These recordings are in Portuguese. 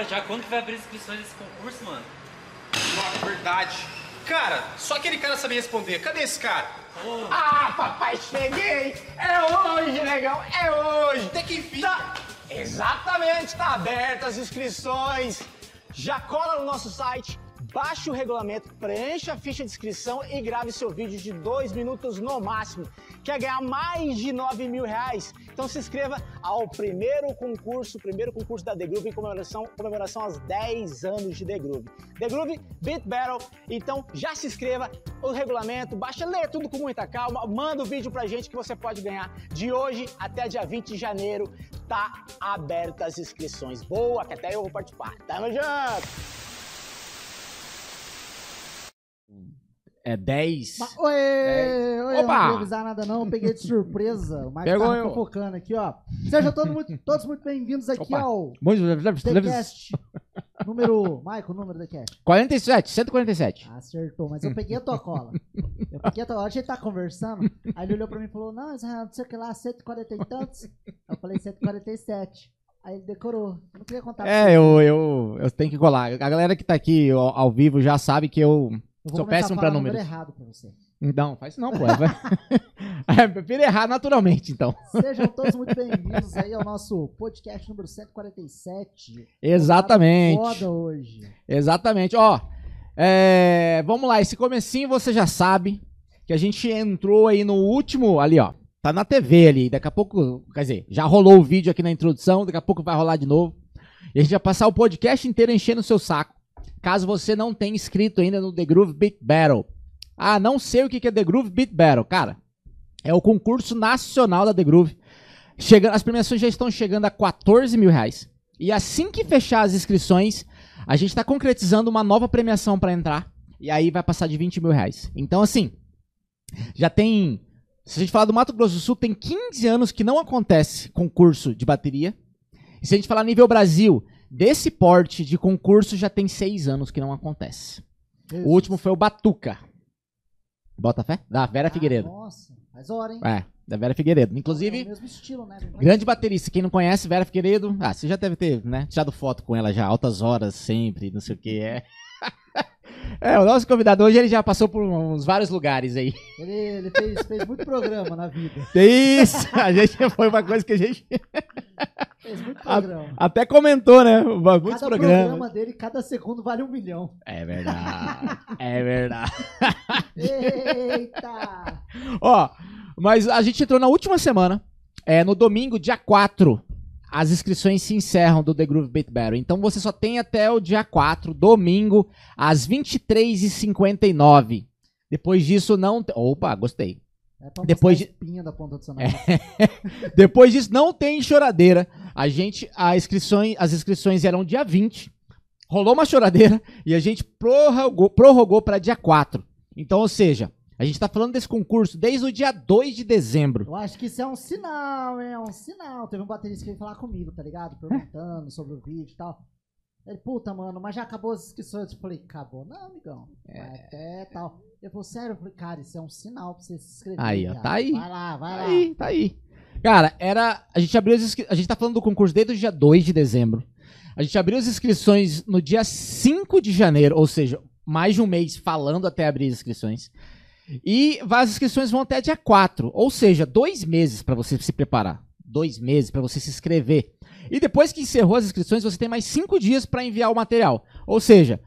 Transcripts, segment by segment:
horas já. Quando que vai abrir as inscrições desse concurso, mano? Nossa, verdade. Cara, só aquele cara sabia responder. Cadê esse cara? Ah, papai, cheguei! É hoje, negão, é hoje! Até que enfim. Tá, exatamente, tá aberta as inscrições. Já cola no nosso site, baixe o regulamento, preencha a ficha de inscrição e grave seu vídeo de dois minutos no máximo. Quer ganhar mais de 9 mil reais? Então se inscreva ao primeiro concurso, primeiro concurso da The Groove em comemoração, comemoração aos 10 anos de The Groove. The Groove Beat Battle. Então já se inscreva, o regulamento, baixa, lê tudo com muita calma, manda o vídeo pra gente que você pode ganhar. De hoje até dia 20 de janeiro, tá aberta as inscrições. Boa, que até eu vou participar. Tamo junto! É 10. Ma- Oi, oi, Opa! não vou avisar nada não, peguei de surpresa. O Mike Pegou tava eu. fofocando aqui, ó. Sejam todos muito, todos muito bem-vindos aqui Opa. ao TheCast. número... Michael, número da Cast. 47, 147. Acertou, mas eu peguei a tua cola. Eu peguei a tua cola. A gente tá conversando, aí ele olhou pra mim e falou, não, Israel, não sei o que lá, 140 e tantos. Eu falei 147. Aí ele decorou. Eu não queria contar pra É, eu, eu, eu tenho que colar. A galera que tá aqui ao, ao vivo já sabe que eu Eu sou péssimo pra número números. errado pra você. Não, faz isso não, pô. É, prefiro errar naturalmente, então. Sejam todos muito bem-vindos aí ao nosso podcast número 147. Exatamente. Foda hoje. Exatamente. Ó, é, vamos lá. Esse comecinho você já sabe que a gente entrou aí no último, ali ó. Tá na TV ali. Daqui a pouco, quer dizer, já rolou o vídeo aqui na introdução. Daqui a pouco vai rolar de novo. E a gente vai passar o podcast inteiro enchendo o seu saco. Caso você não tenha inscrito ainda no The Groove Beat Battle. Ah, não sei o que é The Groove Beat Battle. Cara, é o concurso nacional da The Groove. Chega, as premiações já estão chegando a 14 mil reais. E assim que fechar as inscrições, a gente está concretizando uma nova premiação para entrar. E aí vai passar de 20 mil reais. Então, assim, já tem. Se a gente falar do Mato Grosso do Sul, tem 15 anos que não acontece concurso de bateria. E se a gente falar nível Brasil, desse porte de concurso já tem 6 anos que não acontece. O último foi o Batuca. Bota fé? Da Vera Ah, Figueiredo. Nossa, faz hora, hein? É, da Vera Figueiredo. É Inclusive, o mesmo estilo, né? Grande baterista, quem não conhece, Vera Figueiredo. Ah, você já deve ter, né? Tirado foto com ela já, altas horas, sempre, não sei o que é. É, o nosso convidado hoje ele já passou por uns vários lugares aí. Ele, ele fez, fez muito programa na vida. Isso! A gente foi uma coisa que a gente Fez muito A- programa. até comentou, né? Muitos cada programas. programa dele, cada segundo vale um milhão. É verdade. É verdade. Eita! Ó, mas a gente entrou na última semana. É, no domingo, dia 4, as inscrições se encerram do The Groove Beat Battle. Então você só tem até o dia 4, domingo, às 23h59. Depois disso, não. te- Opa, gostei. É pra Depois de- da ponta do nariz. Depois disso, não tem choradeira. A gente, a inscrições, as inscrições eram dia 20. Rolou uma choradeira e a gente prorrogou, prorrogou para dia 4. Então, ou seja, a gente tá falando desse concurso desde o dia 2 de dezembro. Eu acho que isso é um sinal? É um sinal. Teve um baterista que veio falar comigo, tá ligado? Perguntando sobre o vídeo e tal. Ele, puta, mano, mas já acabou as inscrições. Eu falei, acabou. Não, amigão. É. Vai até tal. Ele falou, sério? Eu falei, cara, isso é um sinal pra você se inscrever. Aí, ó, tá aí. Vai lá, vai Tá lá. aí, tá aí. Cara, era. A gente abriu as. A gente tá falando do concurso desde o dia 2 de dezembro. A gente abriu as inscrições no dia 5 de janeiro, ou seja, mais de um mês falando até abrir as inscrições. E as inscrições vão até dia 4, ou seja, dois meses pra você se preparar. Dois meses pra você se inscrever. E depois que encerrou as inscrições, você tem mais cinco dias pra enviar o material. Ou seja,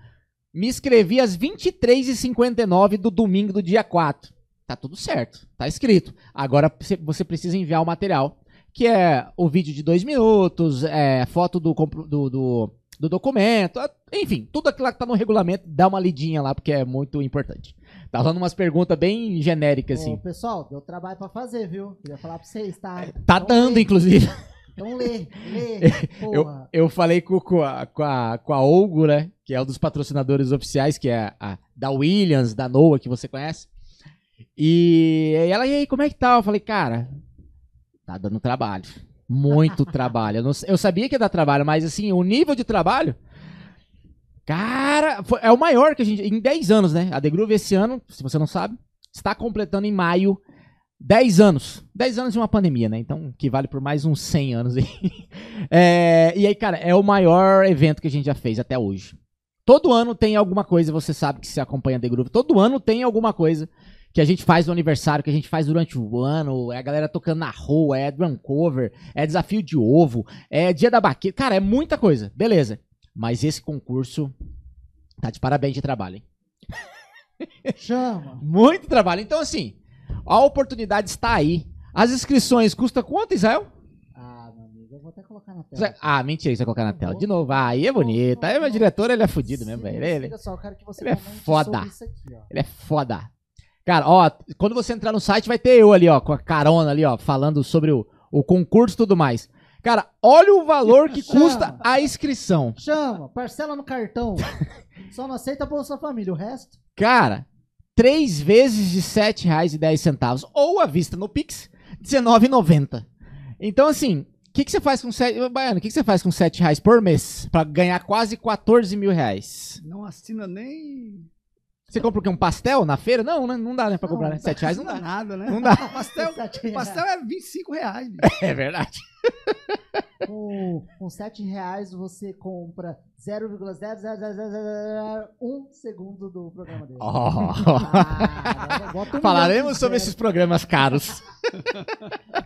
me inscrevi às 23h59 do domingo do dia 4. Tá tudo certo, tá escrito. Agora você- precisa enviar o material, que é o vídeo de dois minutos, é, foto do, do, do, do documento, enfim, tudo aquilo que tá no regulamento, dá uma lidinha lá, porque é muito importante. Tá rolando umas perguntas bem genéricas, Ô, assim. pessoal, deu trabalho pra fazer, viu? Queria falar pra vocês, tá? Tá Então dando, lê, inclusive. Então lê, lê. Eu, eu falei com, com, a, com, a, com a Olgo, né? Que é um dos patrocinadores oficiais, que é a, da Williams, da Noah, que você conhece. E, e ela, e aí, como é que tá? Eu falei, cara, tá dando trabalho. Muito trabalho. Eu, não- eu sabia que ia dar trabalho, mas assim, o nível de trabalho. Cara, foi- é o maior que a gente. Em 10 anos, né? A The Groove esse ano, se você não sabe, está completando em maio 10 anos. 10 anos de uma pandemia, né? Então, que vale por mais uns 100 anos aí. É, e aí, cara, é o maior evento que a gente já fez até hoje. Todo ano tem alguma coisa, você sabe que se acompanha The Groove. Todo ano tem alguma coisa que a gente faz no aniversário, que a gente faz durante o ano. É a galera tocando na rua, é drum cover, é desafio de ovo, é dia da baqueta. Cara, é muita coisa. Beleza. Mas esse concurso tá de parabéns de trabalho, hein? Chama. Muito trabalho. Então, assim, a oportunidade está aí. As inscrições custam quanto, Israel? Ah, meu amigo, eu vou até colocar na tela. Ah, mentira, você vai colocar na tela. De novo, ah, aí é bonito. Aí o meu diretor, ele é fudido mesmo, velho. Ele, Olha só, eu quero que você ele é foda. aqui, ele é foda. Cara, ó, quando você entrar no site, vai ter eu ali, ó, com a carona ali, ó, falando sobre o, o concurso e tudo mais. Cara, olha o valor que Chama. custa a inscrição. Chama, parcela no cartão. Só não aceita Bolsa Família, o resto. Cara, três vezes de R$ 7,10 ou à vista no Pix, R$19,90. Então, assim, o que, que você faz com sete, Baiano, o que, que você faz com 7 reais por mês pra ganhar quase 14 mil reais? Não assina nem. Você compra o quê? Um pastel na feira? Não, né? Não dá, né, pra Não, comprar, né? não 7 reais não dá. nada, né? Não dá. Pastel, pastel é 25 reais. bicho. É verdade. Com, com 7 reais você compra 0,00001 segundo do programa dele. Oh. Ah, bota um Falaremos sobre zero. esses programas caros.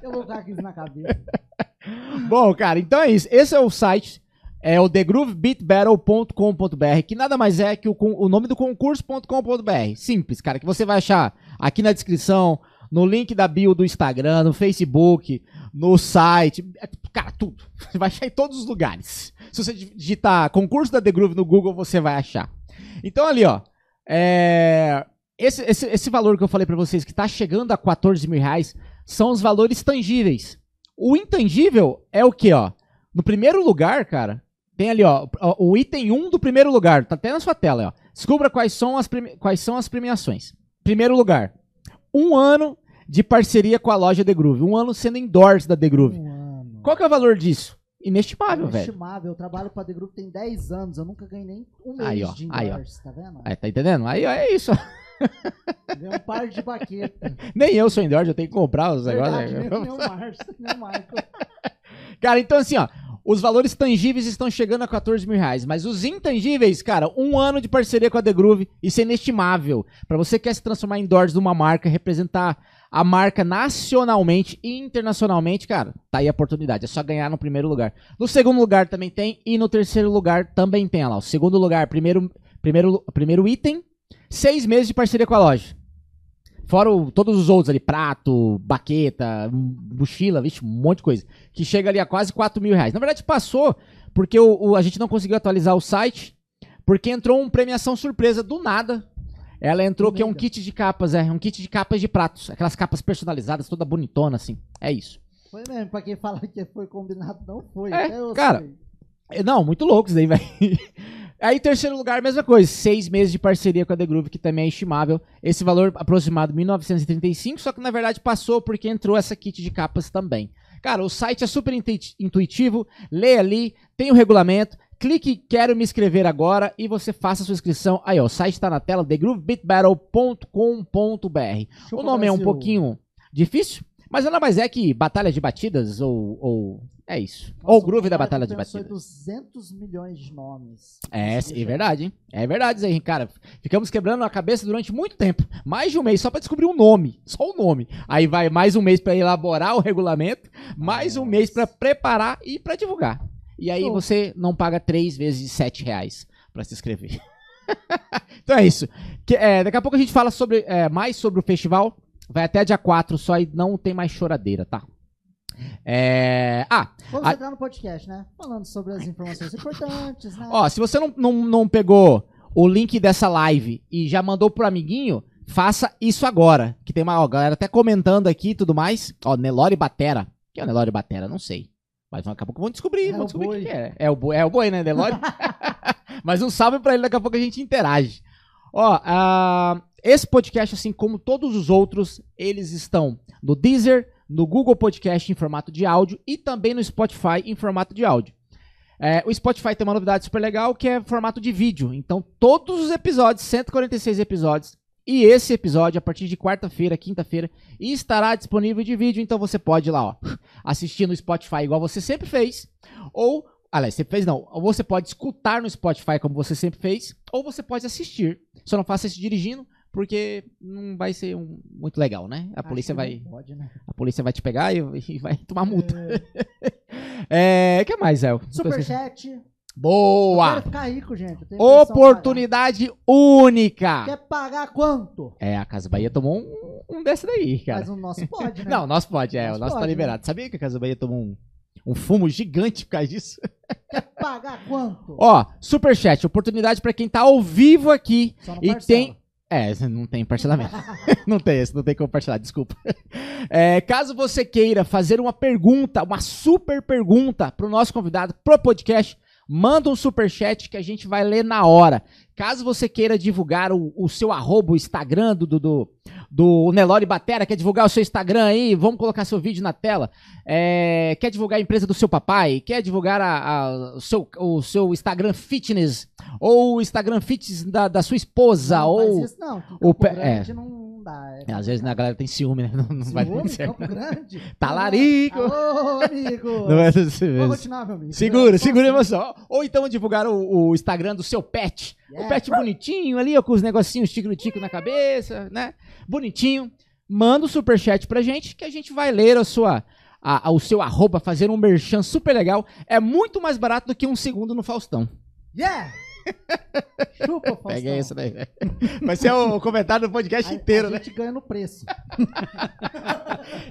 Eu vou colocar isso na cabeça. Bom, cara, então é isso. Esse é o site, é o thegroovebeatbattle.com.br, que nada mais é que o, o nome do concurso.com.br. Simples, cara, que você vai achar aqui na descrição, no link da bio do Instagram, no Facebook, no site, é, cara, tudo. Você vai achar em todos os lugares. Se você digitar concurso da The Groove no Google, você vai achar. Então ali, ó, é, esse, esse, esse valor que eu falei pra vocês, que tá chegando a 14 mil reais, são os valores tangíveis. O intangível é o que, ó? No primeiro lugar, cara, tem ali, ó, o item 1 do primeiro lugar, tá até na sua tela, ó. Descubra quais são as, quais são as premiações. Primeiro lugar, um ano de parceria com a loja The Groove. Um ano sendo endorse da The Groove. Um ano. Qual que é o valor disso? Inestimável, velho. Inestimável. Eu trabalho pra The Group tem 10 anos. Eu nunca ganhei nem um mês Aí, ó, de aí, ó. endorse, tá vendo? Aí, tá entendendo? Aí, ó, é isso. Ganhei um par de baqueta. Nem eu sou endorse, eu tenho que comprar os Verdade, negócios. nem, nem o Márcio, nem o Michael. Cara, então assim, ó. Os valores tangíveis estão chegando a 14 mil reais, mas os intangíveis, cara, um ano de parceria com a The Groove, isso é inestimável. Pra você que quer se transformar em doors de uma marca, representar a marca nacionalmente e internacionalmente, cara, tá aí a oportunidade. É só ganhar no primeiro lugar. No segundo lugar também tem, e no terceiro lugar também tem, olha lá. O segundo lugar, primeiro, primeiro, primeiro item, seis meses de parceria com a loja. Fora o- todos os outros ali, prato, baqueta, mochila, vixe, um monte de coisa. Que chega ali a quase 4 mil reais. Na verdade, passou porque o, o- a gente não conseguiu atualizar o site, porque entrou uma premiação surpresa do nada. Ela entrou que é um kit de capas, é, um kit de capas de pratos. Aquelas capas personalizadas, toda bonitona, assim. É isso. Foi mesmo, pra quem fala que foi combinado, não foi. É, cara, sei. É, Não, muito louco isso daí, velho. Aí, em terceiro lugar, mesma coisa. Seis meses de parceria com a The Groove, que também é estimável. Esse valor aproximado, 1935, só que na verdade passou porque entrou essa kit de capas também. Cara, o site é super intuiti- intuitivo. Lê ali, tem o regulamento. Clique em Quero me inscrever agora e você faça a sua inscrição. Aí, ó, o site tá na tela, thegroovebeatbattle.com.br. O nome é um pouquinho difícil, mas nada mais é que Batalha de Batidas ou. ou é isso. Nossa, ou Groove da Batalha de Batidas. 200 milhões de nomes. É, é verdade, hein? É verdade isso aí, cara. Ficamos quebrando a cabeça durante muito tempo. Mais de um mês só pra descobrir um nome. Só o nome. Aí vai mais um mês pra elaborar o regulamento, mais um mês pra preparar e pra divulgar. E aí Show. você não paga três vezes sete reais pra se inscrever. então é isso. Que, é, daqui a pouco a gente fala sobre, é, mais sobre o festival. Vai até dia 4, só aí não tem mais choradeira, tá? É... Ah, Vamos A- entrar no podcast, né? Falando sobre as informações importantes, né? Ó, se você não, não, não pegou o link dessa live e já mandou pro amiguinho, faça isso agora. Que tem uma ó, galera até comentando aqui e tudo mais. Ó, Nelore Batera. que é o Nelore Batera? Não sei. Mas daqui a pouco vão descobrir. É vão o descobrir o boi. que que é. É o boi, é o boi né, Nelore? Mas um salve pra ele, daqui a pouco a gente interage. Ó, ah, esse podcast, assim como todos os outros, eles estão no Deezer, no Google Podcast em formato de áudio e também no Spotify em formato de áudio. É, o Spotify tem uma novidade super legal que é formato de vídeo. Então, todos os episódios, 146 episódios, E esse episódio, a partir de quarta-feira, quinta-feira, estará disponível de vídeo. Então você pode ir lá, ó, assistir no Spotify igual você sempre fez. Ou, aliás, sempre fez não. Ou você pode escutar no Spotify como você sempre fez. Ou você pode assistir. Só não faça isso dirigindo, porque não vai ser um- muito legal, né? A Acho polícia vai. Pode, né? A polícia vai te pegar e, e vai tomar multa. É. que mais, Zé? Superchat. Eu Boa! quero ficar rico, gente. eu Oportunidade única! Quer pagar quanto? É, a Casa Bahia tomou um, um desse daí, cara. Mas o nosso pode, né? Não, o nosso pode, é. O nosso tá pode, liberado. Sabia que a Casa Bahia tomou um, um fumo gigante por causa disso? Quer pagar quanto? Ó, superchat, oportunidade pra quem tá ao vivo aqui. E parcela. tem- É, não tem parcelamento. não tem esse, não tem como parcelar, desculpa. É, caso você queira fazer uma pergunta, uma super pergunta pro nosso convidado, pro podcast, manda um superchat que a gente vai ler na hora. Caso você queira divulgar o, o seu arroba, o Instagram do, do, do, Nelore Batera, quer divulgar o seu Instagram aí, vamos colocar seu vídeo na tela. É, quer divulgar a empresa do seu papai, quer divulgar a- a- o, seu, o seu Instagram fitness, ou o Instagram fitness da, da sua esposa, Não, ou... isso não. o Grande não dá. é É, Às vezes né, a galera tem ciúme, né? Não, não vai dar Ciúme, certo. Campo Grande. Talarico. Alô, amigo. Não dar certo. Vamos continuar, meu amigo. Segura, segura a assim. emoção. Ou então divulgar o, o Instagram do seu pet. O Yeah. pet bonitinho ali, ó, com os negocinhos tico-tico na cabeça, né? Bonitinho. Manda o superchat pra gente que a gente vai ler a sua, a- a- o seu arroba, fazer um merchan super legal. É muito mais barato do que um segundo no Faustão. Yeah! Chupa, Faustão. Pega essa daí, velho. Vai ser o comentário do podcast A- inteiro, a né? gente ganha no preço.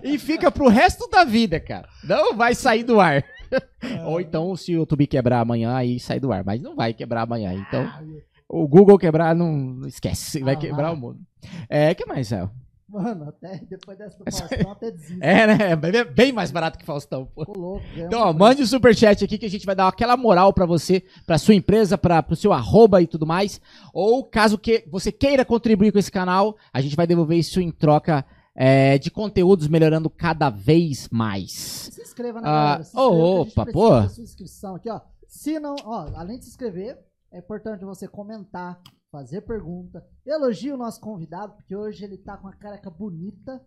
E fica pro resto da vida, cara. Não vai sair do ar. Ou então, se o YouTube quebrar amanhã, aí sai do ar. Mas não vai quebrar amanhã. Então, Ah, o Google quebrar, não esquece. Vai Ah, quebrar o mundo. É, que mais, Céu? Mano, até depois dessa do Faustão, até desisto. É, né? É bem- mais barato que Faustão, pô. Louco. ganhamos Então, ó, mande o superchat aqui que a gente vai dar aquela moral pra você, pra sua empresa, para pro seu arroba e tudo mais. Ou caso que você queira contribuir com esse canal, a gente vai devolver isso em troca é, de conteúdos melhorando cada vez mais. Se inscreva na Ah, galera. Se inscreva, opa, pô. sua inscrição aqui, ó. Se não, ó, além de se inscrever, é importante você comentar, fazer pergunta, elogie o nosso convidado, porque hoje ele tá com uma careca bonita.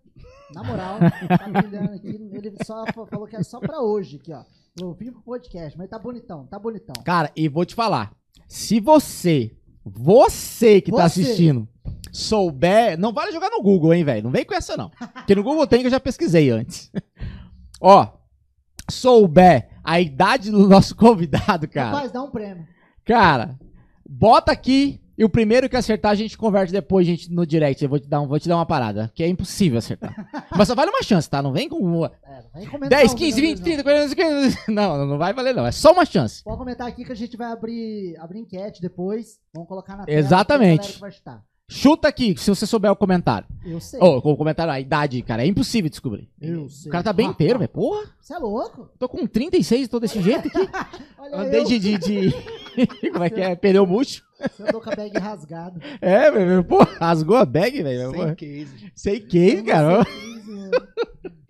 Na moral, tá brilhando aqui. Ele só fa- falou que é só pra hoje aqui, ó. Eu vim pro podcast, mas tá bonitão, tá bonitão. Cara, e vou te falar. Se você, você que tá Você. assistindo, souber. Não vale jogar no Google, hein, velho? Não vem com essa, não. Porque no Google tem que eu já pesquisei antes. Ó, souber a idade do nosso convidado, cara. Rapaz, dá um prêmio. Cara, bota aqui e o primeiro que acertar a gente converte depois, gente, no direct. Eu vou te dar, um, vou te dar uma parada, que é impossível acertar. Mas só vale uma chance, tá? Não vem com É, não vem comentar 10, um 15, milhão 20, de vezes, 30, 40, 50. Não, não vai valer, não. É só uma chance. Pode comentar aqui que a gente vai abrir, abrir enquete depois. Vamos colocar na tela. Exatamente. que vai chutar. Chuta aqui, se você souber o comentário. Eu sei. Ô, o comentário, a idade, cara, é impossível descobrir. Eu sei. O cara tá bem inteiro, velho. Porra, Você é louco? tô com 36 tô desse jeito aqui. Olha Andei eu. de, de, de- Como é que é? Pneu murcho. Você andou com a bag rasgada. É, velho. Pô, rasgou a bag, velho. Sem case. Sei que, cara.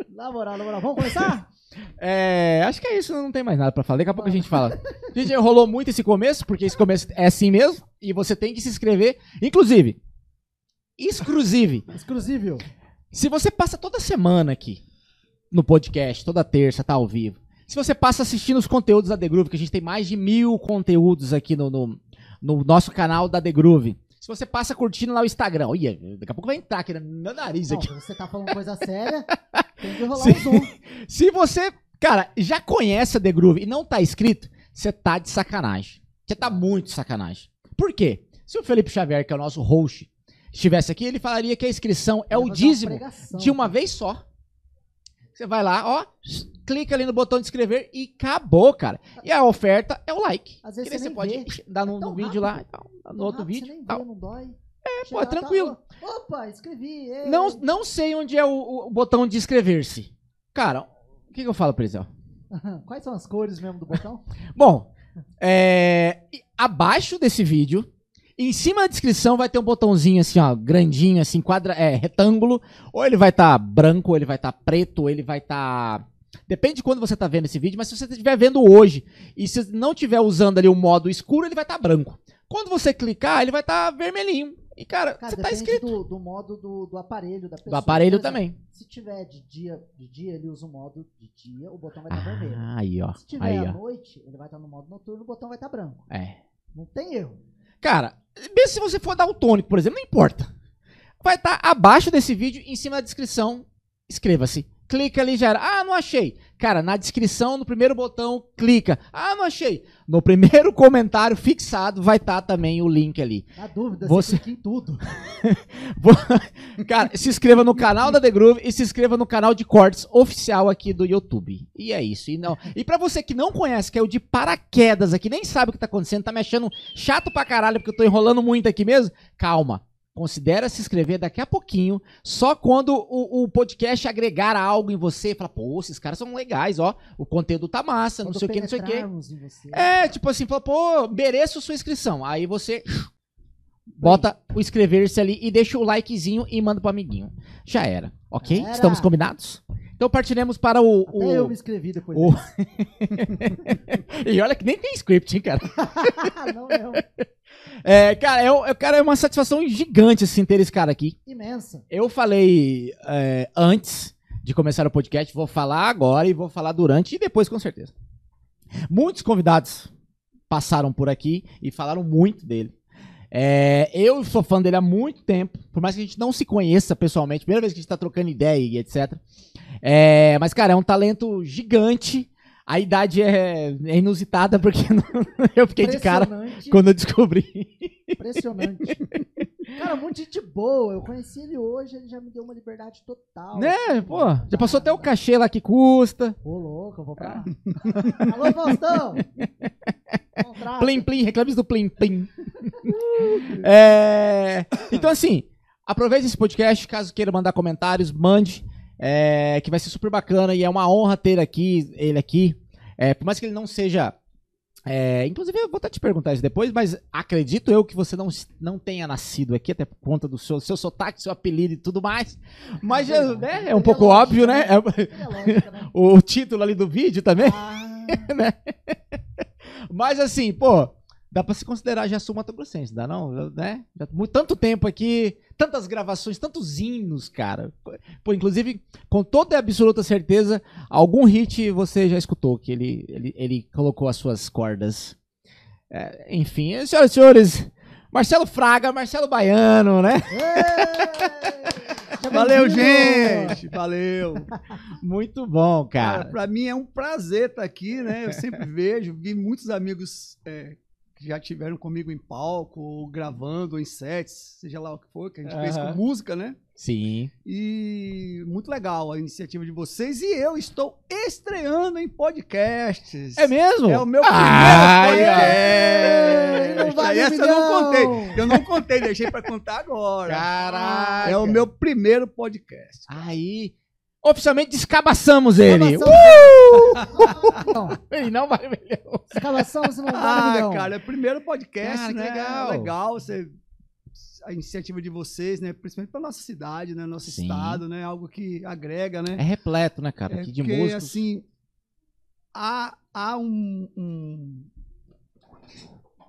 Na moral, na moral. Vamos começar? É, acho que é isso, não tem mais nada pra falar. Daqui a pouco a gente fala. Gente, rolou muito esse começo, porque esse começo é assim mesmo. E você tem que se inscrever. Inclusive, exclusive, Exclusivo. se você passa toda semana aqui no podcast, toda terça, tá ao vivo. Se você passa assistindo os conteúdos da The Groove, que a gente tem mais de mil conteúdos aqui no, no, no nosso canal da The Groove. Se você passa curtindo lá o Instagram, olha, daqui a pouco vai entrar aqui no meu nariz Não, aqui. se você tá falando coisa séria, tem que rolar Sim. um zoom. Se você, cara, já conhece a The Groove e não tá inscrito, você tá de sacanagem. Você tá muito de sacanagem. Por quê? Se o Felipe Xavier, que é o nosso host, estivesse aqui, ele falaria que a inscrição é o uma dízimo pregação. de uma vez só. Você vai lá, ó, clica ali no botão de inscrever e acabou, cara. E a oferta é o like. Às vezes você você pode vê. dar no, Tão no vídeo lá, no outro vídeo. Vê, não dói. É, Chega pô, é tá, tranquilo. ó, Opa, escrevi. ei. Não, não sei onde é o, o botão de inscrever-se. Cara, o que, que eu falo pra eles, ó? Quais são as cores mesmo do botão? Bom, é, abaixo desse vídeo, em cima da descrição vai ter um botãozinho assim, ó, grandinho, assim, quadra, é, retângulo. Ou ele vai estar branco, ou ele vai estar preto, ou ele vai estar. Depende de quando você tá vendo esse vídeo, mas se você estiver vendo hoje e se não estiver usando ali o modo escuro, ele vai estar branco. Quando você clicar, ele vai estar vermelhinho. E, cara, Cara, você tá inscrito. do, do modo do, do aparelho da pessoa. Do aparelho exemplo, também. Se tiver de dia, de dia, ele usa o modo de dia, o botão vai estar vermelho. Ah, aí, ó. Se tiver Aí, à ó. noite, ele vai estar no modo noturno, o botão vai estar branco. É. Não tem erro. Cara, mesmo se você for daltônico, por exemplo, não importa. Vai estar abaixo desse vídeo, em cima da descrição, inscreva-se. Clica ali já era. Ah, não achei. Cara, na descrição, no primeiro botão, clica. Ah, não achei. No primeiro comentário fixado vai estar também o link ali. Na dúvida, Você- clica em tudo. Cara, se inscreva no canal da The Groove e se inscreva no canal de cortes oficial aqui do YouTube. E é isso. E, não... e pra você que não conhece, que é o de paraquedas aqui, nem sabe o que tá acontecendo, tá me achando chato pra caralho porque eu tô enrolando muito aqui mesmo, calma. Considera se inscrever daqui a pouquinho, só quando o, o podcast agregar algo em você, fala, pô, esses caras são legais, ó, o conteúdo tá massa, não Quando sei o que, não sei o que. É, tipo assim, fala, pô, mereço sua inscrição. Aí você bota o inscrever-se ali e deixa o likezinho e manda pro amiguinho. Já era, ok? Era. Estamos combinados? Então partiremos para o. Até o- eu me inscrevi depois o- e olha que nem tem script, hein, cara? não, não. É, cara, é, um- é- cara, é uma satisfação gigante, assim, ter esse cara aqui. Imensa. Eu falei é, antes de começar o podcast, vou falar agora e vou falar durante e depois, com certeza. Muitos convidados passaram por aqui e falaram muito dele. É, eu sou fã dele há muito tempo, por mais que a gente não se conheça pessoalmente, primeira vez que a gente tá trocando ideia e etc. É, mas, cara, é um talento gigante. A idade é, é inusitada, porque eu fiquei de cara quando eu descobri. Impressionante. Cara, muito gente boa. Eu conheci ele hoje, ele já me deu uma liberdade total. Né, pô, já passou até o cachê lá que custa. Ô, louco, eu vou pra. Alô, Faustão! Contrato. Plim, plim, reclames do plim, plim. É, então, assim, aproveite esse podcast, caso queira mandar comentários, mande, é, que vai ser super bacana e é uma honra ter aqui, ele aqui. É, por mais que ele não seja. é, inclusive, eu vou até te perguntar isso depois, mas acredito eu que você não, não tenha nascido aqui, até por conta do seu, seu sotaque, seu apelido e tudo mais. Mas é, né, é um pouco óbvio, né? É- É lógico, né? o título ali do vídeo também. Ah, Mas assim, pô, dá pra se considerar já sul Mato Grossense, dá não? Né? Já, mu- tanto tempo aqui, tantas gravações, tantos hinos, cara. Pô, inclusive, com toda e absoluta certeza, algum hit você já escutou, que ele, ele, ele colocou as suas cordas. É, enfim, senhoras e senhores, Marcelo Fraga, Marcelo Baiano, né? Seja Valeu, gente! Valeu! Muito bom, Cara, cara. pra mim é um prazer estar aqui, né? Eu sempre vejo, vi muitos amigos é, que já tiveram comigo em palco, ou gravando, ou em sets, seja lá o que for, que a gente fez Aham. com música, né? Sim. E muito legal a iniciativa de vocês. E eu estou estreando em podcasts. É mesmo? É o meu primeiro podcast. Não vale Essa eu não contei. Eu não contei, deixei pra contar agora. Caraca. É o meu primeiro podcast. Aí, oficialmente descabaçamos ele. Uh! Não, Ele não vai melhor. escavação você não vale Ah, milhão. cara, é o primeiro podcast, Cara, né? legal. Legal, você, a iniciativa de vocês, né? Principalmente pra nossa cidade, né? Nosso Sim. estado, né? Algo que agrega, né? É repleto, né, cara? É Aqui de porque, músicos. assim, há, há um, um,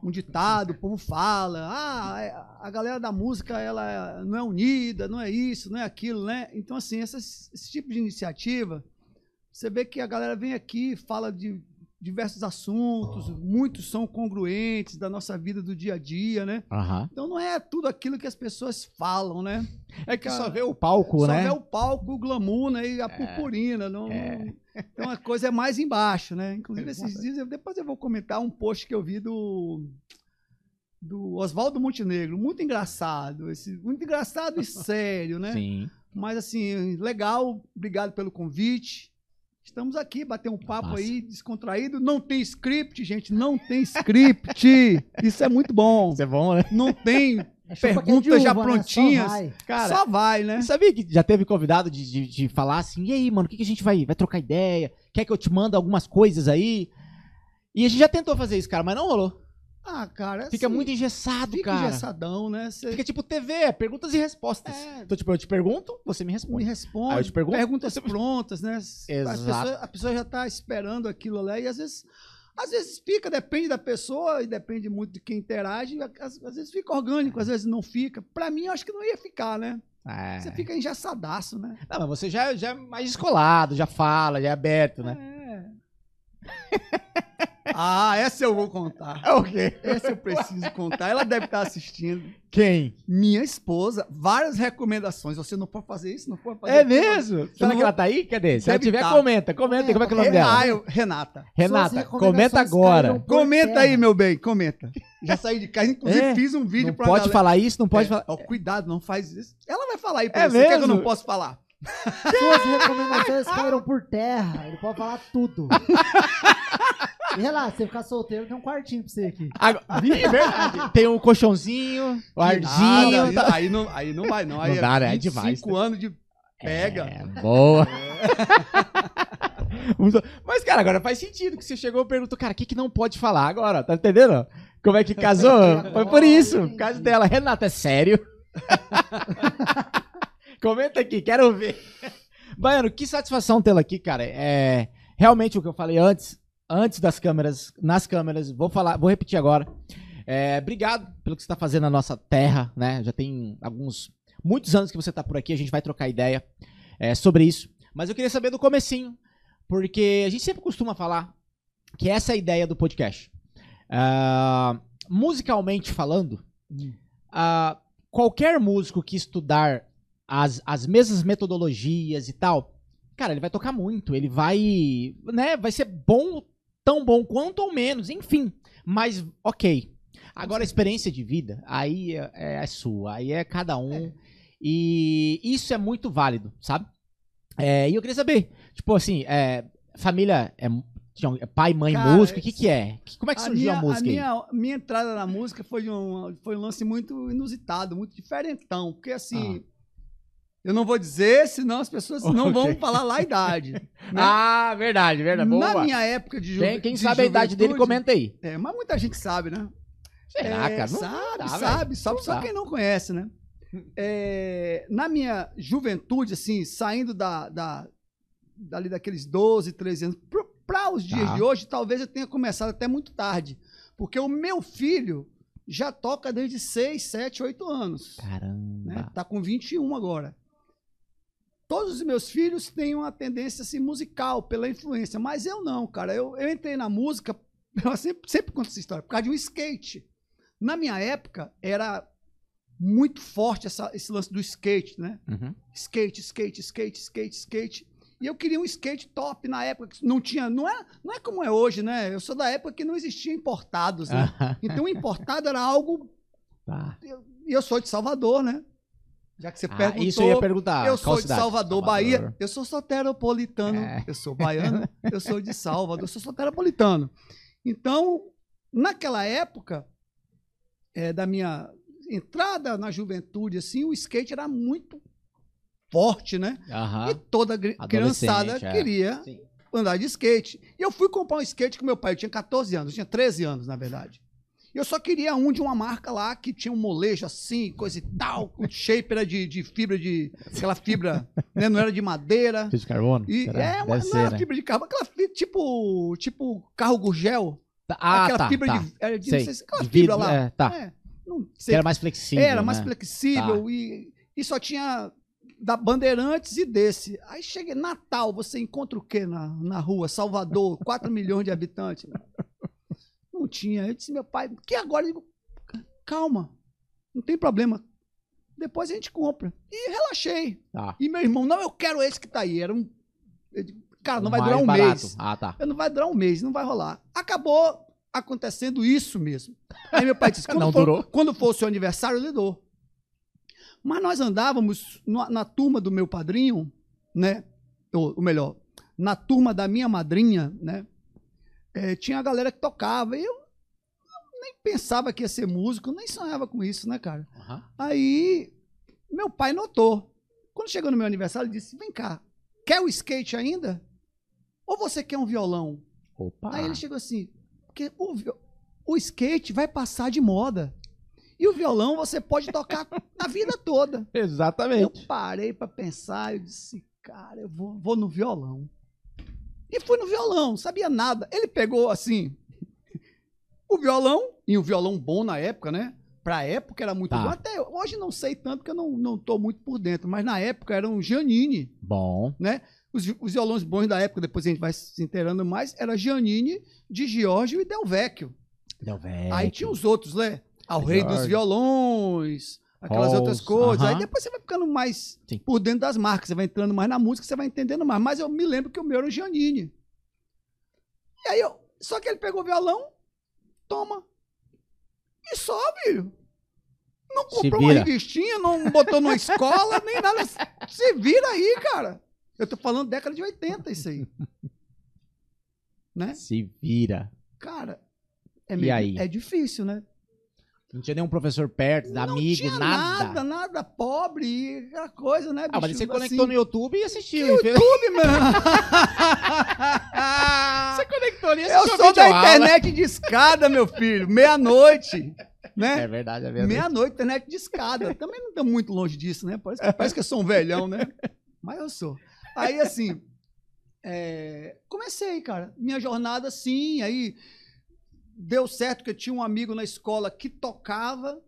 um ditado, o povo fala, ah, é- a galera da música, ela não é unida, não é isso, não é aquilo, né? Então, assim, essas- esse tipo de iniciativa, você vê que a galera vem aqui, fala de diversos assuntos, muitos são congruentes da nossa vida do dia a dia, né? Aham. Então não é tudo aquilo que as pessoas falam, né? É que só vê o palco, Só né? vê o palco, o glamour, né? E a purpurina. Não, É. Então a coisa é mais embaixo, né? Inclusive, esses dias, depois eu vou comentar um post que eu vi do. Do Oswaldo Montenegro, muito engraçado, esse, muito engraçado e sério, né? Sim. Mas assim, legal, obrigado pelo convite. Estamos aqui, bater um papo Massa. aí, descontraído. Não tem script, gente, não tem script. Isso é muito bom. Isso é bom, né? Não tem É perguntas é de já uva, né? Só prontinhas. vai. Cara, Só vai, né? Sabia que já teve convidado de, de, de falar assim, e aí, mano, o que, que a gente vai, vai trocar ideia? Quer que eu te mande algumas coisas aí? E a gente já tentou fazer isso, cara, mas não rolou. Ah, cara, Fica assim, muito engessado, fica cara. engessadão, né? Você Fica tipo TV, é perguntas e respostas. É. Então, tipo, eu te pergunto, você me me responde. responde, Aí eu te pergunto, perguntas você- prontas, né? Exato. pessoas- a pessoa já tá esperando aquilo lá e às vezes Às vezes fica, depende da pessoa e depende muito de quem interage. Às, às vezes fica orgânico, às vezes não fica. Pra mim, eu acho que não ia ficar, né? É. Você fica engessadaço, né? Não, mas você já, já é mais descolado, já fala, já é aberto, né? É. ah, essa eu vou contar. É o quê? Essa eu preciso contar. Ela deve estar assistindo. Quem? Minha esposa, várias recomendações. Você não pode fazer isso, não pode fazer É aquilo. mesmo? Será não- que ela tá aí? Cadê? Se ela Deve tiver, tá. comenta. Comenta. Como é que é o nome dela? Ah, eu- Renata. Renata, comenta agora. Comenta terra. aí, meu bem, comenta. Já saí de casa, inclusive É? fiz um vídeo Não pra pode galera. falar isso, não pode É, falar. ó, cuidado, não faz isso. Ela vai falar aí pra É você, quer que eu mesmo? não posso falar? Suas recomendações caíram por terra. Ele pode falar tudo. E relaxa, você ficar solteiro, tem um quartinho pra você aqui. Agora, verdade. Tem um colchãozinho, o Que ardinho. nada, aí, não, aí não vai, não. Aí Não dá, né? É 25 demais, né? anos de pega. É, boa. Mas, cara, agora faz sentido que você chegou e perguntou, cara, o que, que não pode falar agora? Tá entendendo? Como é que casou? Foi por isso. O caso dela. Renata, é sério? Comenta aqui, quero ver. Baiano, que satisfação tê-la aqui, cara. É realmente o que eu falei antes, antes das câmeras, nas câmeras, vou falar, vou repetir agora. É, obrigado pelo que você está fazendo na nossa terra, né? Já tem alguns, muitos anos que você está por aqui, a gente vai trocar ideia é, sobre isso. Mas eu queria saber do comecinho, porque a gente sempre costuma falar que essa é a ideia do podcast. Ah, musicalmente falando, ah, qualquer músico que estudar as, as mesmas metodologias e tal, cara, ele vai tocar muito, ele vai, né, vai ser bom, tão bom quanto ou menos, enfim. Mas, ok. Agora, a experiência de vida, aí é, é sua, aí é cada um. E isso é muito válido, sabe? É, e eu queria saber, tipo assim, é, família é, é pai, mãe, Cara, música, o que que é? Como é que A surgiu a, minha, música aí? minha, minha entrada na música foi um, foi um lance muito inusitado, muito diferentão. Porque assim, eu não vou dizer, senão as pessoas não vão Ok. falar lá a idade. né? Ah, verdade, verdade. Boa. Na minha época de juventude. quem sabe a idade dele, comenta aí. É, mas muita gente sabe, né? Será, É, cara? Sabe, dá, sabe. Só, quem não conhece, né? É, na minha juventude, assim, saindo da, da, dali daqueles 12, 13 anos, para os dias Tá. de hoje, talvez eu tenha começado até muito tarde. Porque o meu filho já toca desde 6, 7, 8 anos. Caramba. Né? Tá com 21 agora. Todos os meus filhos têm uma tendência assim, musical, pela influência, mas eu não, cara. Eu, eu entrei na música, eu sempre, sempre conto essa história, por causa de um skate. Na minha época, era muito forte essa- esse lance do skate, né? Uhum. Skate, skate, skate, skate, skate. E eu queria um skate top na época, que não tinha, não é, não é como é hoje, né? Eu sou da época que não existia importados, né? Então, importado era algo tá. e eu sou de Salvador, né? Já que você Ah, perguntou. isso eu ia perguntar. eu sou de cidade? Salvador, Bahia. Eu sou soteropolitano. É. Eu sou baiano. eu sou de Salvador. Eu sou soteropolitano. Então, naquela época é, da minha entrada na juventude, assim, o skate era muito forte, né? Aham. E toda criançada é. queria Sim. andar de skate. E eu fui comprar um skate com meu pai. Eu tinha 14 anos, eu tinha 13 anos, na verdade. E eu só queria um de uma marca lá que tinha um molejo assim, coisa e tal. O shape era de, de fibra de. aquela fibra, né? Não era de madeira. Fio de carbono? E é, uma, não ser, era né? fibra de carbono, aquela fibra tipo, tipo carro gurgel. Tá- Ah, aquela tá, fibra tá. de, era de Sei. não sei se aquela De fibra vidro, lá. é, tá. É, não Que sei era mais flexível, era mais né? flexível e, e só tinha da Bandeirantes e desse. Aí chega Natal, você encontra o quê na, na rua? Salvador, 4 milhões de habitantes. Não tinha. Eu disse, meu pai, que agora? Eu digo, calma, não tem problema. Depois a gente compra. E relaxei. Tá. E meu irmão, não, eu quero esse que tá aí. Era um. eu digo, Cara, não O vai durar um barato. mês. Ah, tá. Não vai durar um mês, não vai rolar. Acabou acontecendo isso mesmo. Aí meu pai disse: quando, Não for, durou. quando for o seu aniversário, eu lhe dou. Mas nós andávamos na, na turma do meu padrinho, né? Ou, ou melhor, na turma da minha madrinha, né? Eh, tinha a galera que tocava. E eu nem pensava que ia ser músico, nem sonhava com isso, né, cara? Aham. Aí meu pai notou. Quando chegou no meu aniversário, ele disse: Vem cá, quer o skate ainda? Ou você quer um violão? Opa. Aí ele chegou assim: porque o, o skate vai passar de moda. E o violão você pode tocar a vida toda. Eu Exatamente. parei pra pensar, eu disse, cara, eu vou, vou no violão. E fui no violão, não sabia nada. Ele pegou assim, o violão, e o violão bom na época, né? Pra época era muito Tá. bom. Até hoje não sei tanto, porque eu não, não tô muito por dentro. Mas na época era um Giannini, Bom. né? Os, os violões bons da época, depois a gente vai se inteirando mais, era Giannini, de Giorgio e Del Vecchio. Deu velho. Aí tinha os outros, né? Ao Rei dos. Violões, aquelas Halls, outras coisas. Aí aham. depois você vai ficando mais Sim. por dentro das marcas, você vai entrando mais na música, você vai entendendo mais. Mas eu me lembro que o meu era o Giannini. E aí eu. Só que ele pegou o violão, toma. E filho. Não comprou uma revistinha, não botou numa escola, nem nada. Se vira aí, cara. Eu tô falando década de 80, isso aí. Né? Se vira. Cara, é, meio- aí? é difícil, né? Não tinha nenhum professor perto, não amigo, tinha nada. nada, nada, pobre, aquela coisa, né, Ah, mas bicho? você Assim, conectou no YouTube e assistiu. Que? YouTube, mano. Você conectou ali e Eu assistiu a sou da internet de escada, meu filho. Meia-noite, É né? verdade, é verdade. Meia-noite, internet de escada. Também não estamos muito longe disso, né? Parece que, parece que eu sou um velhão, né? Mas eu sou. Aí, assim, é, comecei, cara. Minha jornada, sim. Aí deu certo que eu tinha um amigo na escola que tocava.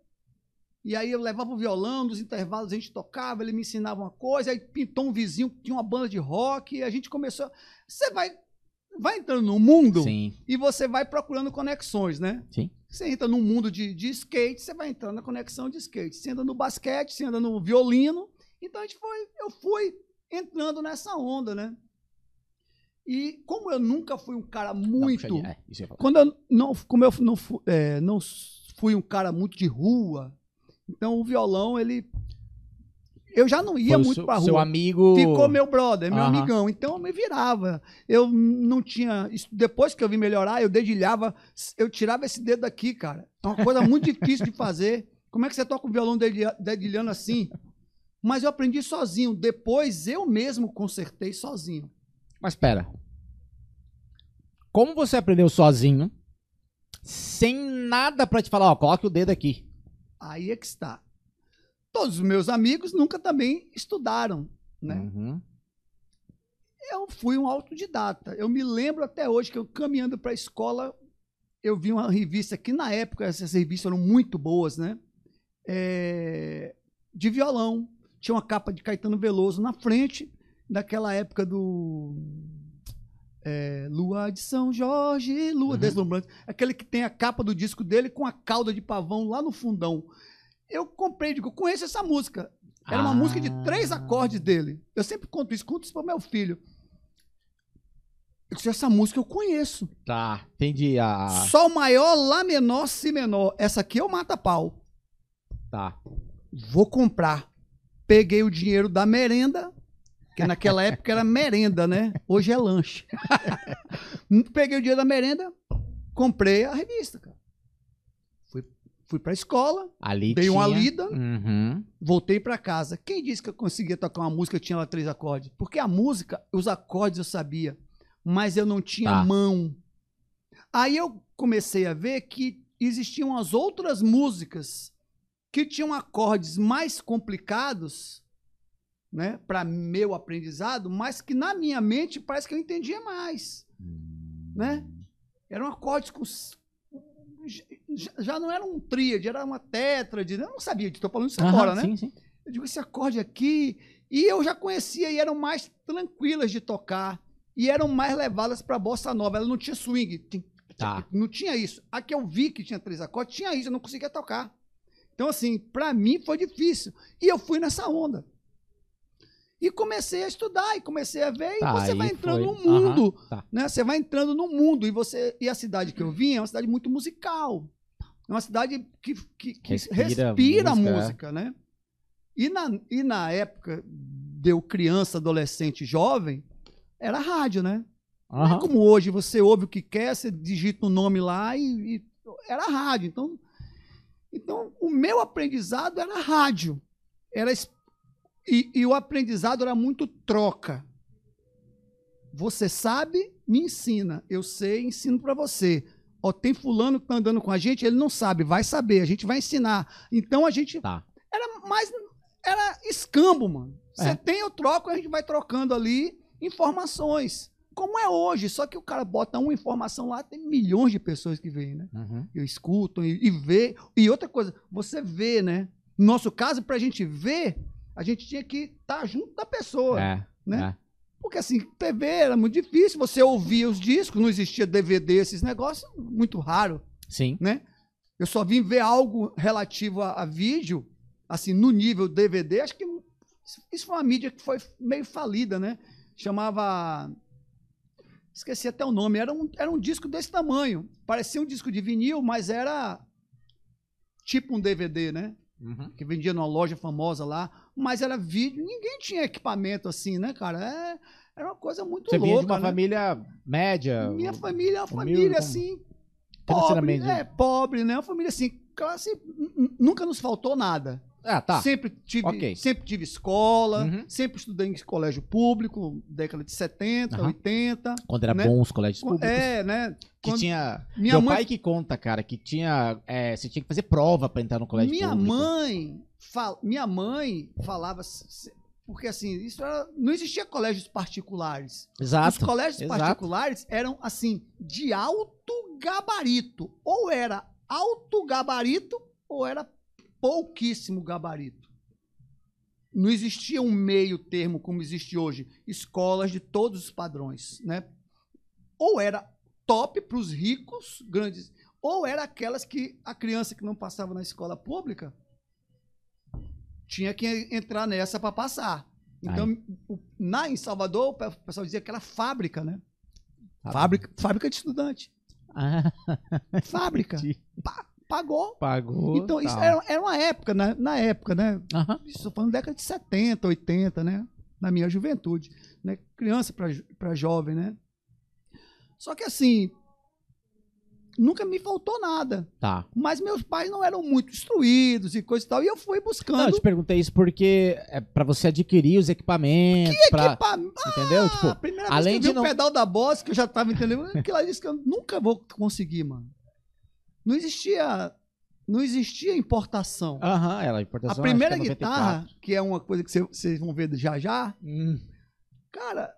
E aí eu levava o violão, nos intervalos a gente tocava, ele me ensinava uma coisa, aí pintou um vizinho que tinha uma banda de rock, e a gente começou. Você vai, vai entrando no mundo Sim. e você vai procurando conexões, né? Sim. Você entra no mundo de, de skate, você vai entrando na conexão de skate. Você anda no basquete, você anda no violino. Então a gente foi, eu fui entrando nessa onda, né? E como eu nunca fui um cara muito. puxadinha. É, isso eu ia. Quando eu não, como eu não, fu- é, não fui um cara muito de rua, então o violão, ele. Eu já não ia Foi muito seu, pra rua. Seu amigo. Ficou meu brother, meu amigão. Então eu me virava. Eu não tinha. Depois que eu vim melhorar, eu dedilhava. Eu tirava esse dedo aqui, cara. É uma coisa muito difícil de fazer. Como é que você toca o violão dedilha- dedilhando assim? Mas eu aprendi sozinho. Depois eu mesmo consertei sozinho. Mas pera. Como você aprendeu sozinho, sem nada pra te falar, ó, coloque o dedo aqui. Aí é que está. Todos os meus amigos nunca também estudaram, né? Uhum. Eu fui um autodidata. Eu me lembro até hoje que eu caminhando para a escola, eu vi uma revista que na época essas revistas eram muito boas, né? É, de violão. Tinha uma capa de Caetano Veloso na frente, daquela época do é, Lua de São Jorge, Lua Uhum. Deslumbrante. Aquele que tem a capa do disco dele com a cauda de pavão lá no fundão. Eu comprei, digo, conheço essa música. Era uma Ah. música de três acordes dele. Eu sempre conto isso, conto isso para meu filho. Eu disse, essa música eu conheço. Tá, entendi. A... Sol maior, Lá menor, Si menor. Essa aqui eu mata pau. Tá. Vou comprar. Peguei o dinheiro da merenda, que naquela época era merenda, né? Hoje é lanche. Peguei o dinheiro da merenda, comprei a revista, cara. Fui, fui pra escola, Ali dei uma tinha- lida, Uhum. voltei pra casa. Quem disse que eu conseguia tocar uma música tinha lá três acordes? Porque a música, os acordes eu sabia, mas eu não tinha Tá. mão. Aí eu comecei a ver que existiam as outras músicas que tinham acordes mais complicados, né, para meu aprendizado, mas que na minha mente parece que eu entendia mais, né? Eram acordes com já- não era um tríade, era uma tétrade, eu não sabia, estou falando isso agora, né? Sim, sim. Eu digo, esse acorde aqui. E eu já conhecia e eram mais tranquilas de tocar. E eram mais levadas para bossa nova. Ela não tinha swing. Tá. Não tinha isso. A que eu vi que tinha três acordes, tinha isso. Eu não conseguia tocar. Então, assim, para mim foi difícil. E eu fui nessa onda. E comecei a estudar e comecei a ver. Tá, e você vai entrando foi. no mundo. Aham, tá. Né? Você vai entrando no mundo. E, você, e a cidade que eu vim é uma cidade muito musical. É uma cidade que, que, que Respira respira, música, é. música, né? E na, e na época de eu criança, adolescente, jovem, era rádio, né? Não é como hoje, você ouve o que quer, você digita o nome lá e, e era rádio. Então, então, o meu aprendizado era rádio. Era, e, e o aprendizado era muito troca. Você sabe, me ensina. Eu sei, ensino para você. Ó, tem fulano que tá andando com a gente, ele não sabe, vai saber, a gente vai ensinar. Então a gente Tá. era mais era escambo, mano. Você É. tem, eu troco, a gente vai trocando ali informações, como é hoje. Só que o cara bota uma informação lá, tem milhões de pessoas que veem, né? Uhum. E escutam e, e vê. E outra coisa, você vê, né? No nosso caso, pra gente ver, a gente tinha que estar junto da pessoa. É, né? é. Porque assim, TV era muito difícil, você ouvia os discos, não existia DVD, esses negócios, muito raro, Sim. né? Eu só vim ver algo relativo a, a vídeo, assim, no nível DVD, acho que isso foi uma mídia que foi meio falida, né? Chamava. Esqueci até o nome, era um, era um disco desse tamanho. Parecia um disco de vinil, mas era tipo um DVD, né? Uhum. que vendia numa loja famosa lá, mas era vídeo, ninguém tinha equipamento assim, né, cara? É, era uma coisa muito Você louca, de uma né? família média. Minha família é uma família como- assim, pobre, é, pobre, né? Uma família assim, classe, nunca nos faltou nada. Ah, tá. Sempre tive, Ok. sempre tive escola, Uhum. sempre estudei em colégio público, década de 70, Aham. 80. Quando era né? bom os colégios públicos. É, né? Que Quando- tinha. minha Meu mãe pai que conta, cara, que tinha. é, você tinha que fazer prova pra entrar no colégio minha público. mãe, minha mãe falava porque assim, isso era, não existia colégios particulares. Exato. Os colégios exato. particulares eram assim de alto gabarito, ou era alto gabarito ou era pouquíssimo gabarito. Não existia um meio termo como existe hoje, escolas de todos os padrões, né? Ou era top para os ricos, grandes, ou era aquelas que a criança que não passava na escola pública tinha que entrar nessa para passar. Então, na em Salvador, o pe- pessoal dizia que era fábrica, né? Fábrica, fábrica de estudante. Ah, Fábrica. Pa- pagou. Pagou. Então, isso tal. era, era uma época, na, na época, né? Aham. Estou falando década de 70, 80, né? Na minha juventude. Né? Criança para jovem, né? Só que assim, nunca me faltou nada. Tá. Mas meus pais não eram muito instruídos e coisa e tal. E eu fui Não, buscando. eu te perguntei isso porque é pra você adquirir os equipamentos. pra, equipa- entendeu? Ah, tipo, a primeira além vez que de eu vi não- o pedal da Boss, que eu já tava entendendo, aquilo ali que eu nunca vou conseguir, mano. Não existia, não existia importação. Aham, ela a importação. primeira acho que é guitarra, 94. que é uma coisa que cê- vocês vão ver já já, Hum, cara,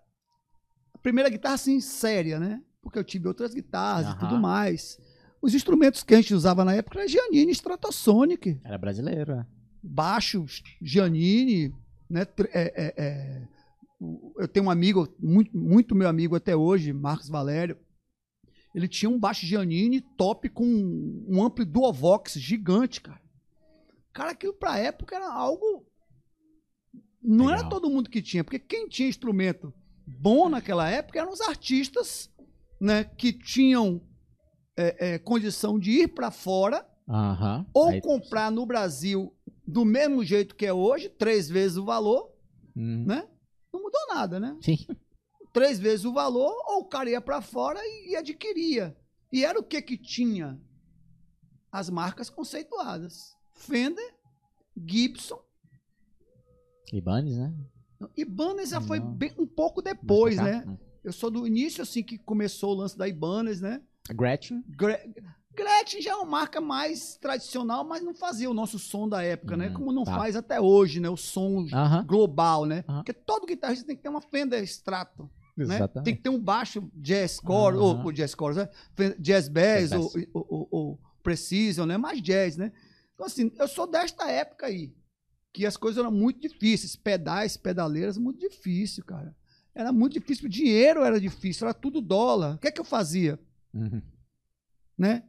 a primeira guitarra assim, séria, né? Porque eu tive outras guitarras e tudo mais. Os instrumentos que a gente usava na época era Giannini Stratosonic. era brasileiro, é. baixo Giannini, né? é, é, é, eu tenho um amigo, muito, muito meu amigo até hoje, Marcos Valério. Ele tinha um baixo Giannini top com um ampli Duovox gigante, cara. Cara, aquilo pra época era algo. Não era Legal. todo mundo que tinha, porque quem tinha instrumento bom naquela época eram os artistas, né? Que tinham é, é, condição de ir pra fora Aham. ou Aí- comprar no Brasil do mesmo jeito que é hoje, três vezes o valor, Hum, né? Não mudou nada, né? Sim. Três vezes o valor, ou o cara ia para fora e, e adquiria. E era o que que tinha? As marcas conceituadas. Fender, Gibson, Ibanez, né? Ibanez já foi bem- um pouco depois, né? Eu sou do início assim que começou o lance da Ibanez, né? Gretchen. Gre- Gretchen já é uma marca mais tradicional, mas não fazia o nosso som da época, né? Hum, Como não tá. faz até hoje, né? O som Aham. global, né? Aham. Porque todo guitarrista tem que ter uma Fender Strato, né? Tem que ter um baixo jazz core, ou, ou jazz core, né? Jazz bass, Jazz ou, bass. ou, ou- ou precision, né? Mais jazz, né? Então assim, eu sou desta época aí, que as coisas eram muito difíceis, pedais, pedaleiras, muito difícil, cara. Era muito difícil, o dinheiro era difícil, era tudo dólar. O que é que eu fazia? Uhum. né?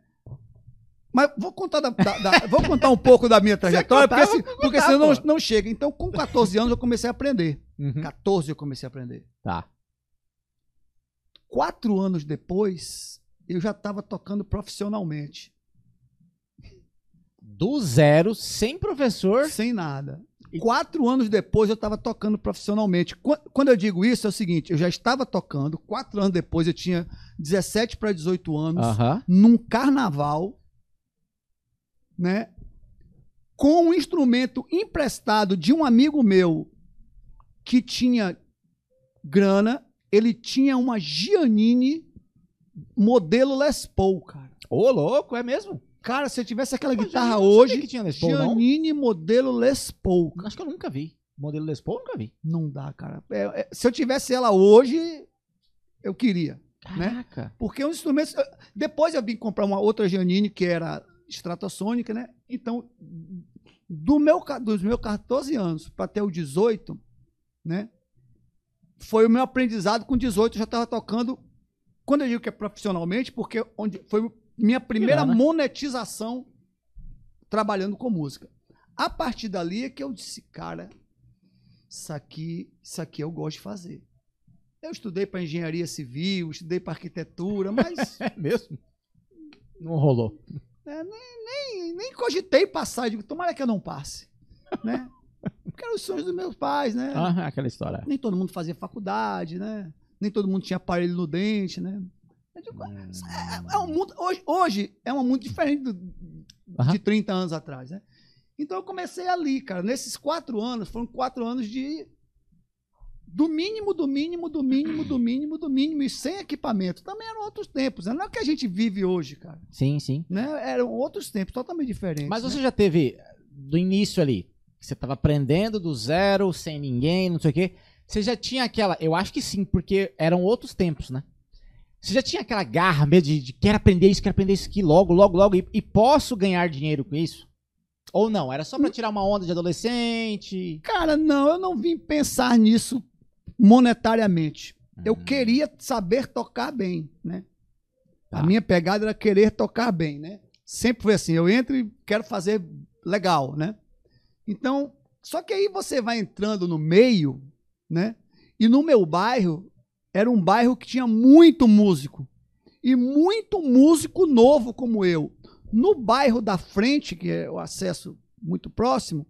Mas vou contar, da- da- da- vou contar um pouco da minha trajetória, porque, contar, se- porque senão não, não chega. Então, com 14 anos, eu comecei a aprender. Uhum. 14 eu comecei a aprender. Tá. Quatro anos depois, eu já estava tocando profissionalmente, Do zero, sem professor. sem nada. Quatro anos depois, eu estava tocando profissionalmente. Qu- Quando eu digo isso, é o seguinte: eu já estava tocando. Quatro anos depois, eu tinha 17 para 18 anos. Aham. num carnaval, né? Com um instrumento emprestado de um amigo meu que tinha grana, ele tinha uma Giannini modelo Les Paul, cara. Ô, louco, é mesmo? Cara, se eu tivesse aquela guitarra Giannini, eu não sabia hoje, que tinha Les Paul, não. Giannini modelo Les Paul. Acho que eu nunca vi. Modelo Les Paul, eu nunca vi. Não dá, cara. É, é, se eu tivesse ela hoje, eu queria. Né? Caraca. Porque os instrumentos. Depois eu vim comprar uma outra Janine, que era Stratosônica, né? Então, do meu, dos meus 14 anos para até o 18, né? Foi o meu aprendizado com 18, eu já estava tocando. Quando eu digo que é profissionalmente, porque onde foi minha primeira monetização trabalhando com música. A partir dali é que eu disse, cara, isso aqui, isso aqui eu gosto de fazer. Eu estudei para engenharia civil, estudei para arquitetura, mas É mesmo? Não rolou. nem, nem cogitei passar. Digo, tomara que eu não passe. Né? Porque eram os sonhos dos meus pais, né? Ah, aquela história. Nem todo mundo fazia faculdade, né? Nem todo mundo tinha aparelho no dente, né? Eu digo, é, é um mundo, hoje, hoje é um mundo diferente do- Aham. de 30 anos atrás, né? Então eu comecei ali, cara. Nesses quatro anos, foram quatro anos de. Do mínimo, do mínimo, do mínimo, do mínimo, do mínimo, e sem equipamento. Também eram outros tempos, né? não é o que a gente vive hoje, cara. Sim, sim. Né? Eram outros tempos, totalmente diferentes. Mas né? você já teve, do início ali, que você tava aprendendo do zero, sem ninguém, não sei o quê. Você já tinha aquela. Eu acho que sim, porque eram outros tempos, né? Você já tinha aquela garra mesmo de, de quero aprender isso, quero aprender isso aqui logo, logo, logo, e, e posso ganhar dinheiro com isso? Ou não? Era só pra tirar uma onda de adolescente? Cara, não, eu não vim pensar nisso monetariamente. Eu Uhum. queria saber tocar bem, né? Tá. A minha pegada era querer tocar bem, né? Sempre foi assim, eu entro e quero fazer legal, né? Então, só que aí você vai entrando no meio, né? E no meu bairro, era um bairro que tinha muito músico. E muito músico novo como eu. No bairro da frente, que é o acesso muito próximo,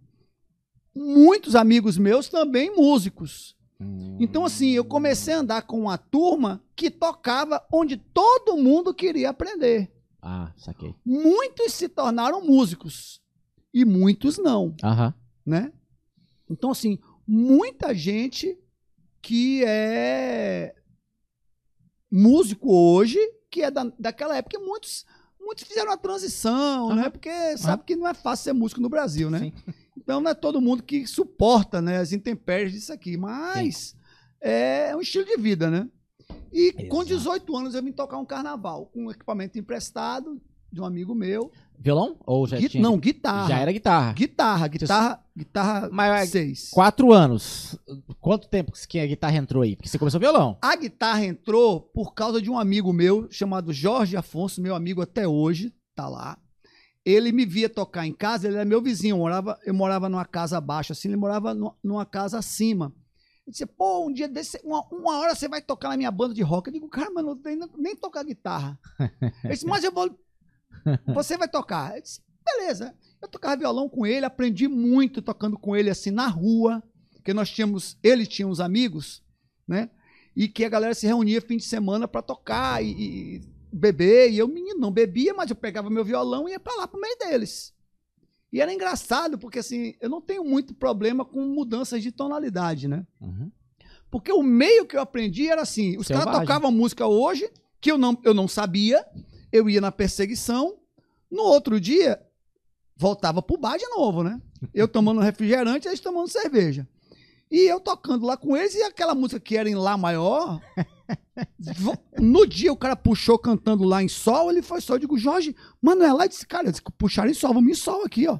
muitos amigos meus também músicos. Então, assim, eu comecei a andar com uma turma que tocava onde todo mundo queria aprender. Ah, saquei. Muitos se tornaram músicos e muitos não, Aham. né? Então, assim, muita gente que é músico hoje, que é da, daquela época, e muitos, muitos fizeram a transição, né? Aham. Porque sabe que não é fácil ser músico no Brasil, né? Sim. Então não é todo mundo que suporta né, as intempéries disso aqui, mas é um estilo de vida, né? E com Exato. 18 anos eu vim tocar um carnaval com um equipamento emprestado de um amigo meu. Violão? Ou já Gui- tinha? Não, guitarra. Já era guitarra. Guitarra, guitarra, guitarra Mas- 6. Quatro anos. Quanto tempo que a guitarra entrou aí? Porque você começou violão. A guitarra entrou por causa de um amigo meu chamado Jorge Afonso, meu amigo até hoje, tá lá. Ele me via tocar em casa, ele era meu vizinho, eu morava, eu morava numa casa abaixo, assim, ele morava nu- numa casa acima. Ele disse, pô, um dia desse, uma, uma hora você vai tocar na minha banda de rock. Eu digo, cara, mas eu não tenho nem tocar guitarra. Ele disse, mas eu vou. Você vai tocar. Eu disse, beleza. Eu tocava violão com ele, aprendi muito tocando com ele assim na rua, porque nós tínhamos, ele tinha uns amigos, né? E que a galera se reunia fim de semana para tocar e, e beber. E eu, menino, não bebia, mas eu pegava meu violão e ia para lá pro meio deles. E era engraçado, porque assim, eu não tenho muito problema com mudanças de tonalidade, né? Uhum. Porque o meio que eu aprendi era assim: os caras tocavam música hoje, que eu não, eu não sabia, eu ia na perseguição, no outro dia, voltava pro bar de novo, né? Eu tomando refrigerante, eles tomando cerveja. E eu tocando lá com eles, e aquela música que era em Lá maior. no dia o cara puxou cantando lá em Sol, ele foi só. Eu digo, Jorge, mano, é lá e disse, cara, eles puxaram em Sol, vamos em Sol aqui, ó.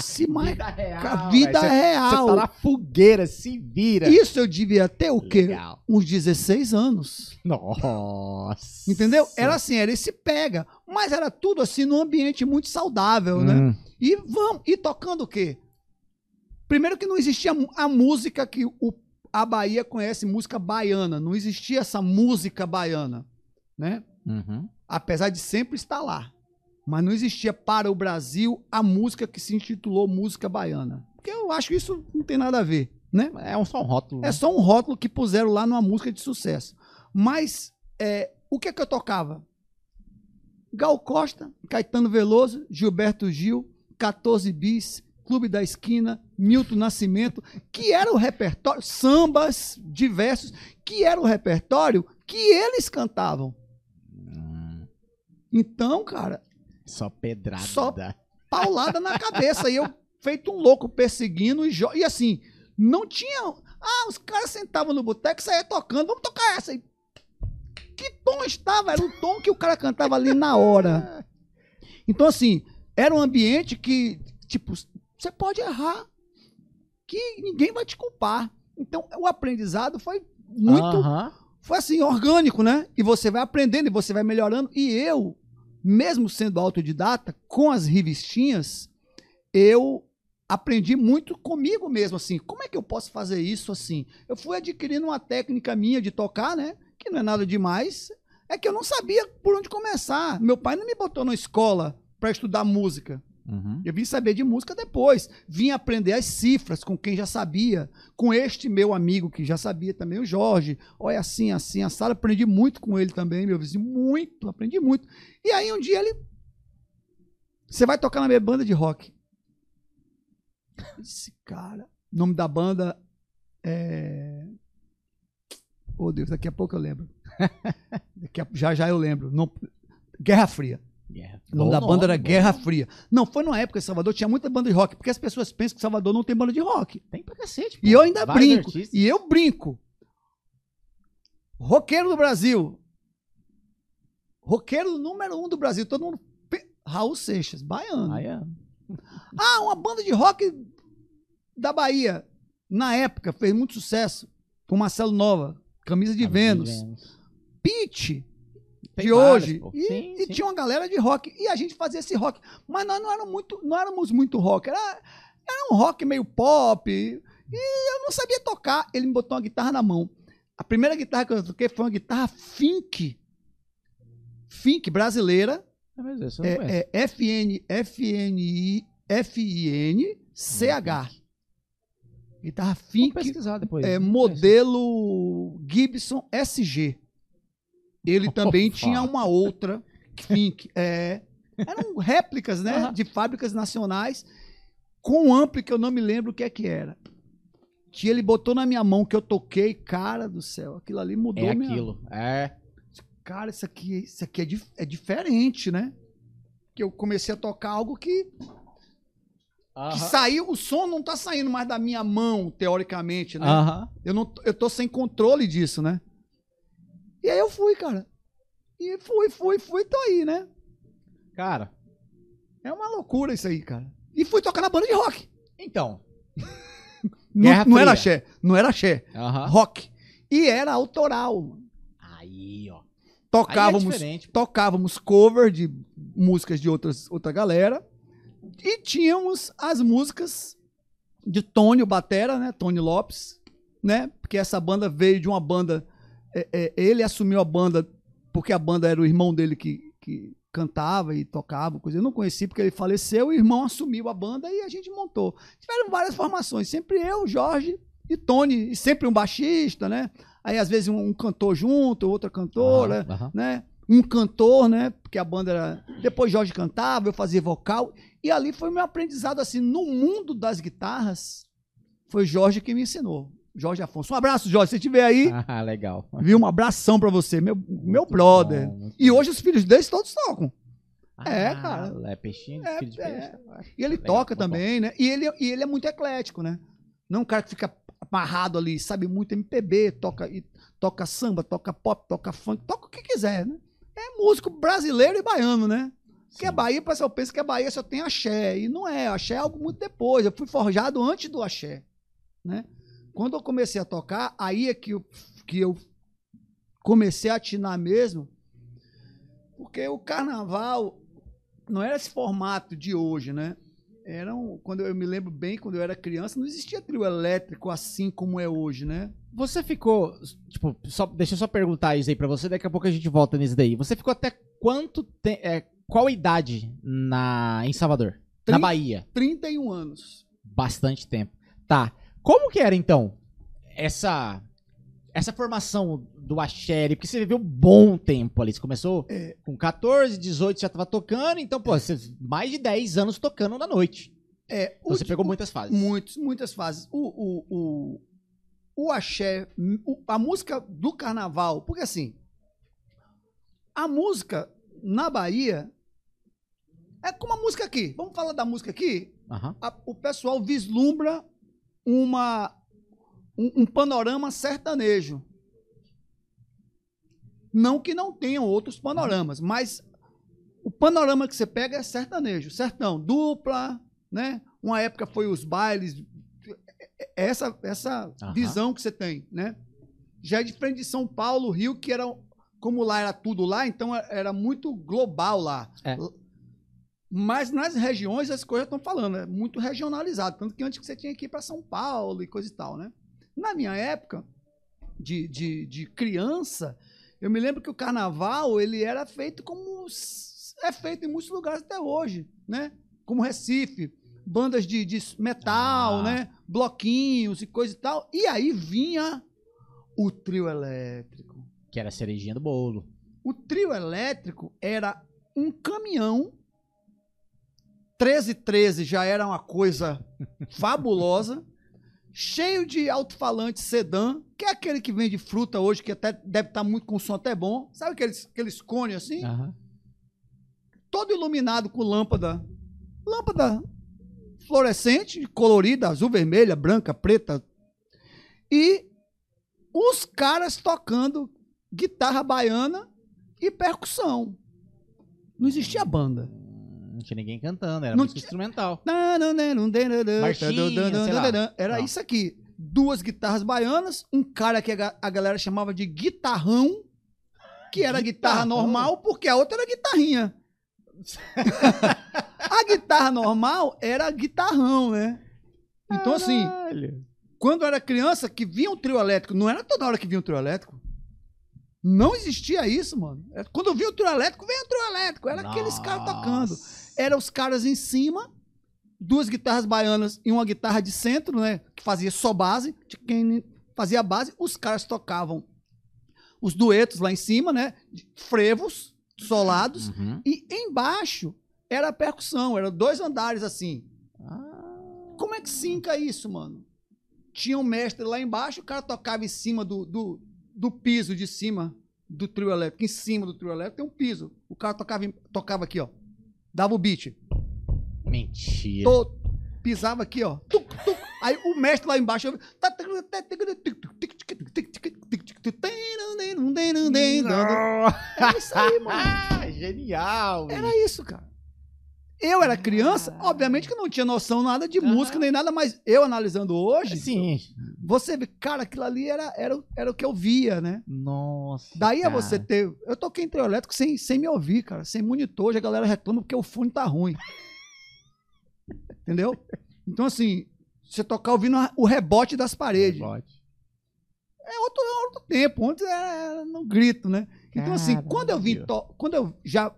Se mais. real. A vida velho. Você- real. Você tá na fogueira, se vira. Isso eu devia ter o quê? Legal. Uns 16 anos. Nossa. Entendeu? Era assim, era esse pega. Mas era tudo assim num ambiente muito saudável, né? Hum. E vamos. E tocando o quê? Primeiro que não existia a música que o, a Bahia conhece, música baiana. Não existia essa música baiana, né? Uhum. Apesar de sempre estar lá. Mas não existia para o Brasil a música que se intitulou música baiana. Porque eu acho que isso não tem nada a ver, né? É um, só um rótulo. É né? só um rótulo que puseram lá numa música de sucesso. Mas é, o que é que eu tocava? Gal Costa, Caetano Veloso, Gilberto Gil, 14 Bis, Clube da Esquina, Milton Nascimento, que era o repertório, sambas diversos, que era o repertório que eles cantavam. Hum, Então, cara, só pedrada. Só- paulada na cabeça. E eu, feito um louco, perseguindo. E, e assim, não tinha. Ah, os caras sentavam no boteco e saíam tocando. Vamos tocar essa. E que tom estava? Era o tom que o cara cantava ali na hora. Então, assim, era um ambiente que, tipo, você pode errar, que ninguém vai te culpar. Então, o aprendizado foi muito, Aham. foi assim, orgânico, né? E você vai aprendendo e você vai melhorando. E eu, mesmo sendo autodidata, com as revistinhas, eu aprendi muito comigo mesmo, assim. Como é que eu posso fazer isso assim? Eu fui adquirindo uma técnica minha de tocar, né? Que não é nada demais. É que eu não sabia por onde começar. Meu pai não me botou na escola para estudar música. Uhum. Eu vim saber de música depois. Vim aprender as cifras com quem já sabia. Com este meu amigo que já sabia também, o Jorge. Olha assim, assim, a sala. Aprendi muito com ele também, meu vizinho. Muito, aprendi muito. E aí um dia ele. Você vai tocar na minha banda de rock. Esse cara. O nome da banda é. Oh Deus, daqui a pouco eu lembro. Já já eu lembro. Não- Guerra Fria. O nome da banda era Guerra. Fria. Não, foi numa época em Salvador, tinha muita banda de rock, porque as pessoas pensam que Salvador não tem banda de rock. Tem pra cacete. E pô. eu ainda Vários brinco. artistas. E eu brinco. Roqueiro do Brasil. Roqueiro número um do Brasil. Todo mundo. Raul Seixas, baiano. Ah, uma banda de rock da Bahia. Na época, fez muito sucesso. Com Marcelo Nova, Camisa de Vênus. Pitch Tem de vários, hoje. pô. E, Sim, e sim. tinha uma galera de rock. E a gente fazia esse rock. Mas nós não éramos muito, não éramos muito rock. Era, era um rock meio pop. E eu não sabia tocar. Ele me botou uma guitarra na mão. A primeira guitarra que eu toquei foi uma guitarra Fink. Fink brasileira. É, mas. É, é FN, FNI, FIN, CH. Guitarra Vou Fink. pesquisar depois. É, modelo Gibson SG. Ele também Opa. tinha uma outra Fink. É, eram réplicas, né? De fábricas nacionais com um ampli que eu não me lembro o que é que era. Que ele botou na minha mão que eu toquei, cara do céu, aquilo ali mudou É minha aquilo. É. Cara, isso aqui, isso aqui é, é diferente, né? Que eu comecei a tocar algo que que saiu, o som não tá saindo mais da minha mão, teoricamente, né? Eu, não, eu tô sem controle disso, né? E aí eu fui, cara. E fui, fui, fui, tô aí, né? Cara, É uma loucura isso aí, cara. E fui tocar na banda de rock. então. Não, não era axé, não era axé, Aham. rock. E era autoral. Aí, ó. Aí Tocávamos, é diferente. pô. tocávamos cover de músicas de outras, outra galera. E tínhamos as músicas de Tony, o Batera, né? Tony Lopes, né? Porque essa banda veio de uma banda. É, é, ele assumiu a banda porque a banda era o irmão dele que, que cantava e tocava, coisa. Eu não conheci porque ele faleceu, o irmão assumiu a banda e a gente montou. Tiveram várias formações, sempre eu, Jorge e Tony, e sempre um baixista, né? Aí às vezes um, um cantor junto, outra cantora aham. né? Um cantor, né? Porque a banda era. Depois Jorge cantava, eu fazia vocal. E ali foi meu aprendizado, assim, no mundo das guitarras. Foi Jorge que me ensinou. Jorge Afonso. Um abraço, Jorge. Se você estiver aí, Ah, legal. viu? Um abração pra você, meu, meu brother. bom, E hoje os filhos deles todos tocam. É, Ah, cara. É peixinho, É, filho de é. peixe. E ele Legal, toca muito bom. também, né? E ele, e ele é muito eclético, né? Não é um cara que fica amarrado ali, sabe muito MPB, toca, e, toca samba, toca pop, toca funk, toca o que quiser, né? É músico brasileiro e baiano, né? Porque a Sim. Bahia, o pessoal pensa que a Bahia só tem axé. E não é, axé é algo muito depois. Eu fui forjado antes do axé, né? Quando eu comecei a tocar, aí é que eu, que eu comecei a atinar mesmo, porque o carnaval não era esse formato de hoje, né? Era um, quando eu me lembro bem, quando eu era criança, não existia trio elétrico assim como é hoje, né? Você ficou. Tipo, só, deixa eu só perguntar isso aí pra você, daqui a pouco a gente volta nisso daí. Você ficou até quanto tempo. qual idade na, em Salvador? Na Trin- Bahia? 31 anos. Bastante tempo. Tá. Como que era então essa essa formação do axé? Porque você viveu um bom tempo ali. Você começou É. com 14, 18, já tava tocando. Então, pô, você, mais de 10 anos tocando na noite. É, Então, você pegou muitas fases. Muitos, muitas fases. O, o, o, o axé, o- a música do carnaval, porque assim, a música na Bahia é como a música aqui. Vamos falar da música aqui? Aham. A- o pessoal vislumbra uma, um, um panorama sertanejo. Não que não tenham outros panoramas, mas o panorama que você pega é sertanejo, sertão, dupla, né? Uma época foi os bailes, essa essa Aham. visão que você tem, né? Já é diferente de São Paulo, Rio, que era como lá era tudo lá, então era muito global lá. É. Mas nas regiões as coisas estão falando, é muito regionalizado, tanto que antes que você tinha que ir para São Paulo e coisa e tal, né? Na minha época de, de, de criança, eu me lembro que o carnaval ele era feito como é feito em muitos lugares até hoje, né? Como Recife, bandas de, de metal, Ah. né? Bloquinhos e coisa e tal. E aí vinha o trio elétrico. Que era a cerejinha do bolo. O trio elétrico era um caminhão. 1313 já era uma coisa fabulosa. Cheio de alto-falante sedã, que é aquele que vende fruta hoje, que até deve estar muito com som até bom. Sabe aqueles, aqueles cones assim? Aham. Todo iluminado com lâmpada. Lâmpada fluorescente, colorida, azul, vermelha, branca, preta. E os caras tocando guitarra baiana e percussão. Não existia banda. Não tinha ninguém cantando, era Não música tinha- instrumental. Marchinha, sei lá. Era Não. isso aqui. Duas guitarras baianas, um cara que a ga- a galera chamava de guitarrão, que era guitarra Guitarrão? normal, porque a outra era guitarrinha. a guitarra normal era guitarrão, né? Então, assim, Caralho. quando eu era criança, que vinha um trio elétrico, não era toda hora que vinha um trio elétrico. Não existia isso, mano. É, Quando eu vi o trio elétrico, veio o trio elétrico. Era aqueles caras tocando. Eram os caras em cima, duas guitarras baianas e uma guitarra de centro, né? Que fazia só base. de Quem fazia base, os caras tocavam os duetos lá em cima, né? Frevos, solados. Uhum. E embaixo era a percussão, eram dois andares assim. Ah, Como é que sinca isso, mano? Tinha um mestre lá embaixo, o cara tocava em cima do, do, do piso de cima do trio elétrico. Em cima do trio elétrico tem um piso. O cara tocava, tocava aqui, ó. Dava o beat. mentira. Tô- pisava aqui, ó. Tuc, tuc. Aí o mestre lá embaixo. eu- Era isso aí, mano. Ah, genial. Era isso, cara. Eu era criança, obviamente que não tinha noção nada de Aham. música nem nada, mas eu analisando hoje, Sim. você vê, cara, aquilo ali era, era, o- era o que eu via, né? Nossa. Daí a cara. você ter. Eu toquei em trio elétrico sem, sem me ouvir, cara. Sem monitor, hoje a galera reclama porque o fone tá ruim. Entendeu? Então, assim, você tocar ouvindo a- o rebote das paredes. Bote. É outro, é outro tempo. Antes era, no grito, né? Então, assim, Caralho. quando eu vim. Quando eu já.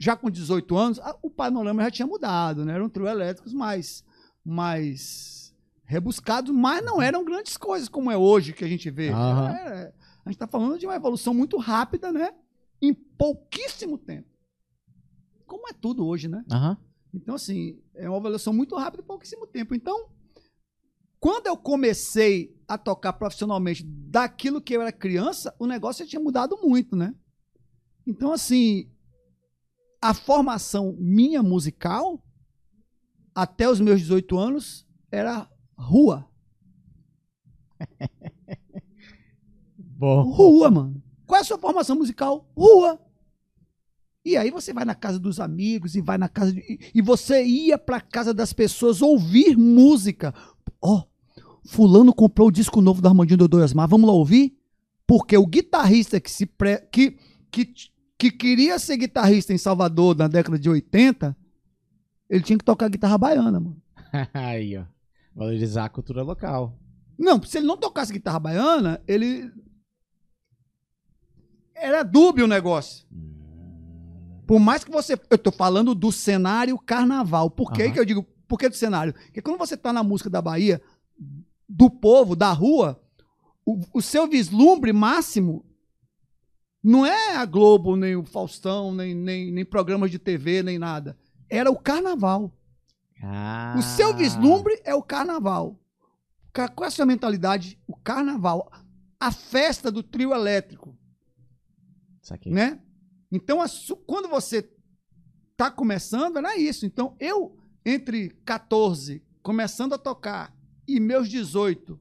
Já com 18 anos, o panorama já tinha mudado, né? Eram trio elétricos mais. mais rebuscados, mas não eram grandes coisas como é hoje que a gente vê. Aham. Era- a gente está falando de uma evolução muito rápida, né? Em pouquíssimo tempo. Como é tudo hoje, né? Aham. Então, assim, é uma evolução muito rápida em pouquíssimo tempo. Então, quando eu comecei a tocar profissionalmente daquilo que eu era criança, o negócio já tinha mudado muito, né? Então, assim, a formação minha musical, até os meus 18 anos, era rua. Bom. Rua, mano. Qual é a sua formação musical? Rua. E aí você vai na casa dos amigos e vai na casa de, e- você ia pra casa das pessoas ouvir música. Ó, fulano comprou o disco novo do Armandinho Dodô Osmar, vamos lá ouvir? Porque o guitarrista que se pre, que, que que queria ser guitarrista em Salvador na década de 80, ele tinha que tocar guitarra baiana, mano. Aí, ó. Valorizar a cultura local. Não, se ele não tocasse guitarra baiana, ele. Era dúbio o negócio. Por mais que você. Eu tô falando do cenário carnaval. Por que, Aham. que eu digo? Por que do cenário? Porque quando você tá na música da Bahia, do povo, da rua, o, o seu vislumbre máximo não é a Globo, nem o Faustão, nem, nem, nem programas de TV, nem nada. Era o carnaval. Ah. O seu vislumbre é o carnaval. Ca- Qual é a sua mentalidade? O carnaval. A festa do trio elétrico, Saquei. né? Então, a quando você tá começando, era isso. Então, eu, entre 14, começando a tocar, e meus 18,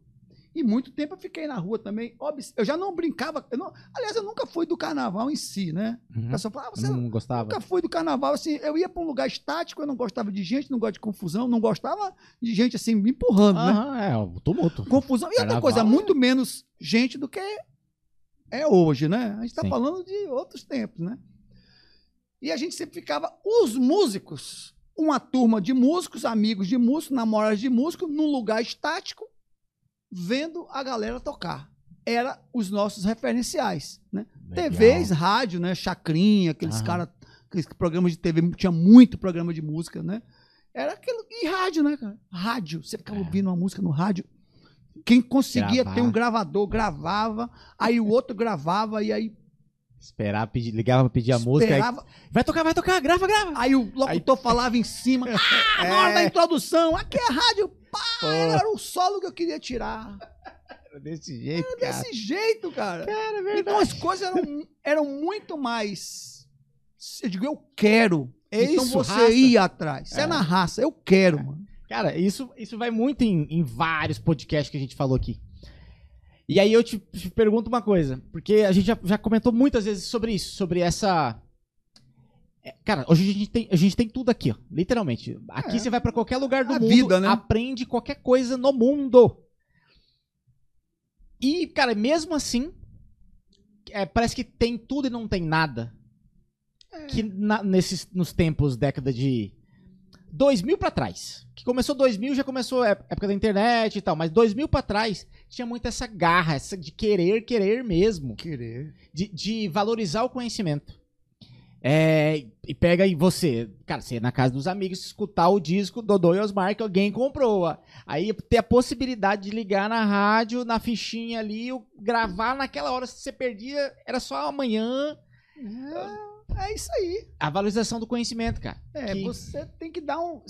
E muito tempo eu fiquei na rua também. Eu já não brincava. eu não- aliás, eu nunca fui do carnaval em si, né? Uhum. pessoal fala, ah, você Não gostava? nunca fui do carnaval, assim, eu ia pra um lugar estático, eu não gostava de gente, não gosto de confusão, não gostava de gente assim me empurrando, né? Aham, é, o tumulto. Confusão. E outra Carnaval coisa, é- muito menos gente do que é hoje, né? A gente tá Sim. falando de outros tempos, né? E a gente sempre ficava, os músicos, uma turma de músicos, amigos de músicos, namorados de músicos, num lugar estático, vendo a galera tocar. Era os nossos referenciais, né? Legal. TVs, rádio, né? Chacrinha, aqueles Aham. caras, aqueles programas de TV, tinha muito programa de música, né? Era aquilo. E rádio, né, cara? Rádio. Você ficava É. ouvindo uma música no rádio. Quem conseguia Gravar. ter um gravador, gravava, aí o outro gravava, e aí Esperar, pedir, ligava pra pedir a música. aí- esperava. Vai tocar, vai tocar, grava, grava. Aí o locutor falava em cima. Ah, na hora da introdução, aqui é rádio. Pá, era o solo que eu queria tirar. Desse jeito, Desse jeito, cara. Cara, é Então as coisas eram, eram muito mais. Eu digo, eu quero. É então isso, você raça. ia atrás. Você é. É. na raça, eu quero, mano. Cara, isso, isso vai muito em, em vários podcasts que a gente falou aqui. E aí eu te, te pergunto uma coisa, porque a gente já, já comentou muitas vezes sobre isso, sobre essa. É, Cara, hoje a gente, tem, a gente tem tudo aqui, ó, literalmente. Aqui É. você vai pra qualquer lugar do A mundo, vida, né? aprende qualquer coisa no mundo. E, cara, mesmo assim, é, parece que tem tudo e não tem nada. É. Que na- nesses, nos tempos, década de 2000 pra trás. Que começou 2000, já começou a época da internet e tal, mas 2000 pra trás tinha muito essa garra, essa de querer, querer mesmo, Querer. de, de valorizar o conhecimento. É, e pega aí você, cara, você na casa dos amigos, escutar o disco Dodô e Osmar que alguém comprou. Aí ter a possibilidade de ligar na rádio, na fichinha ali, o- gravar naquela hora, se você perdia, era só amanhã. É, é isso aí. A valorização do conhecimento, cara. É, Que- você tem que dar um.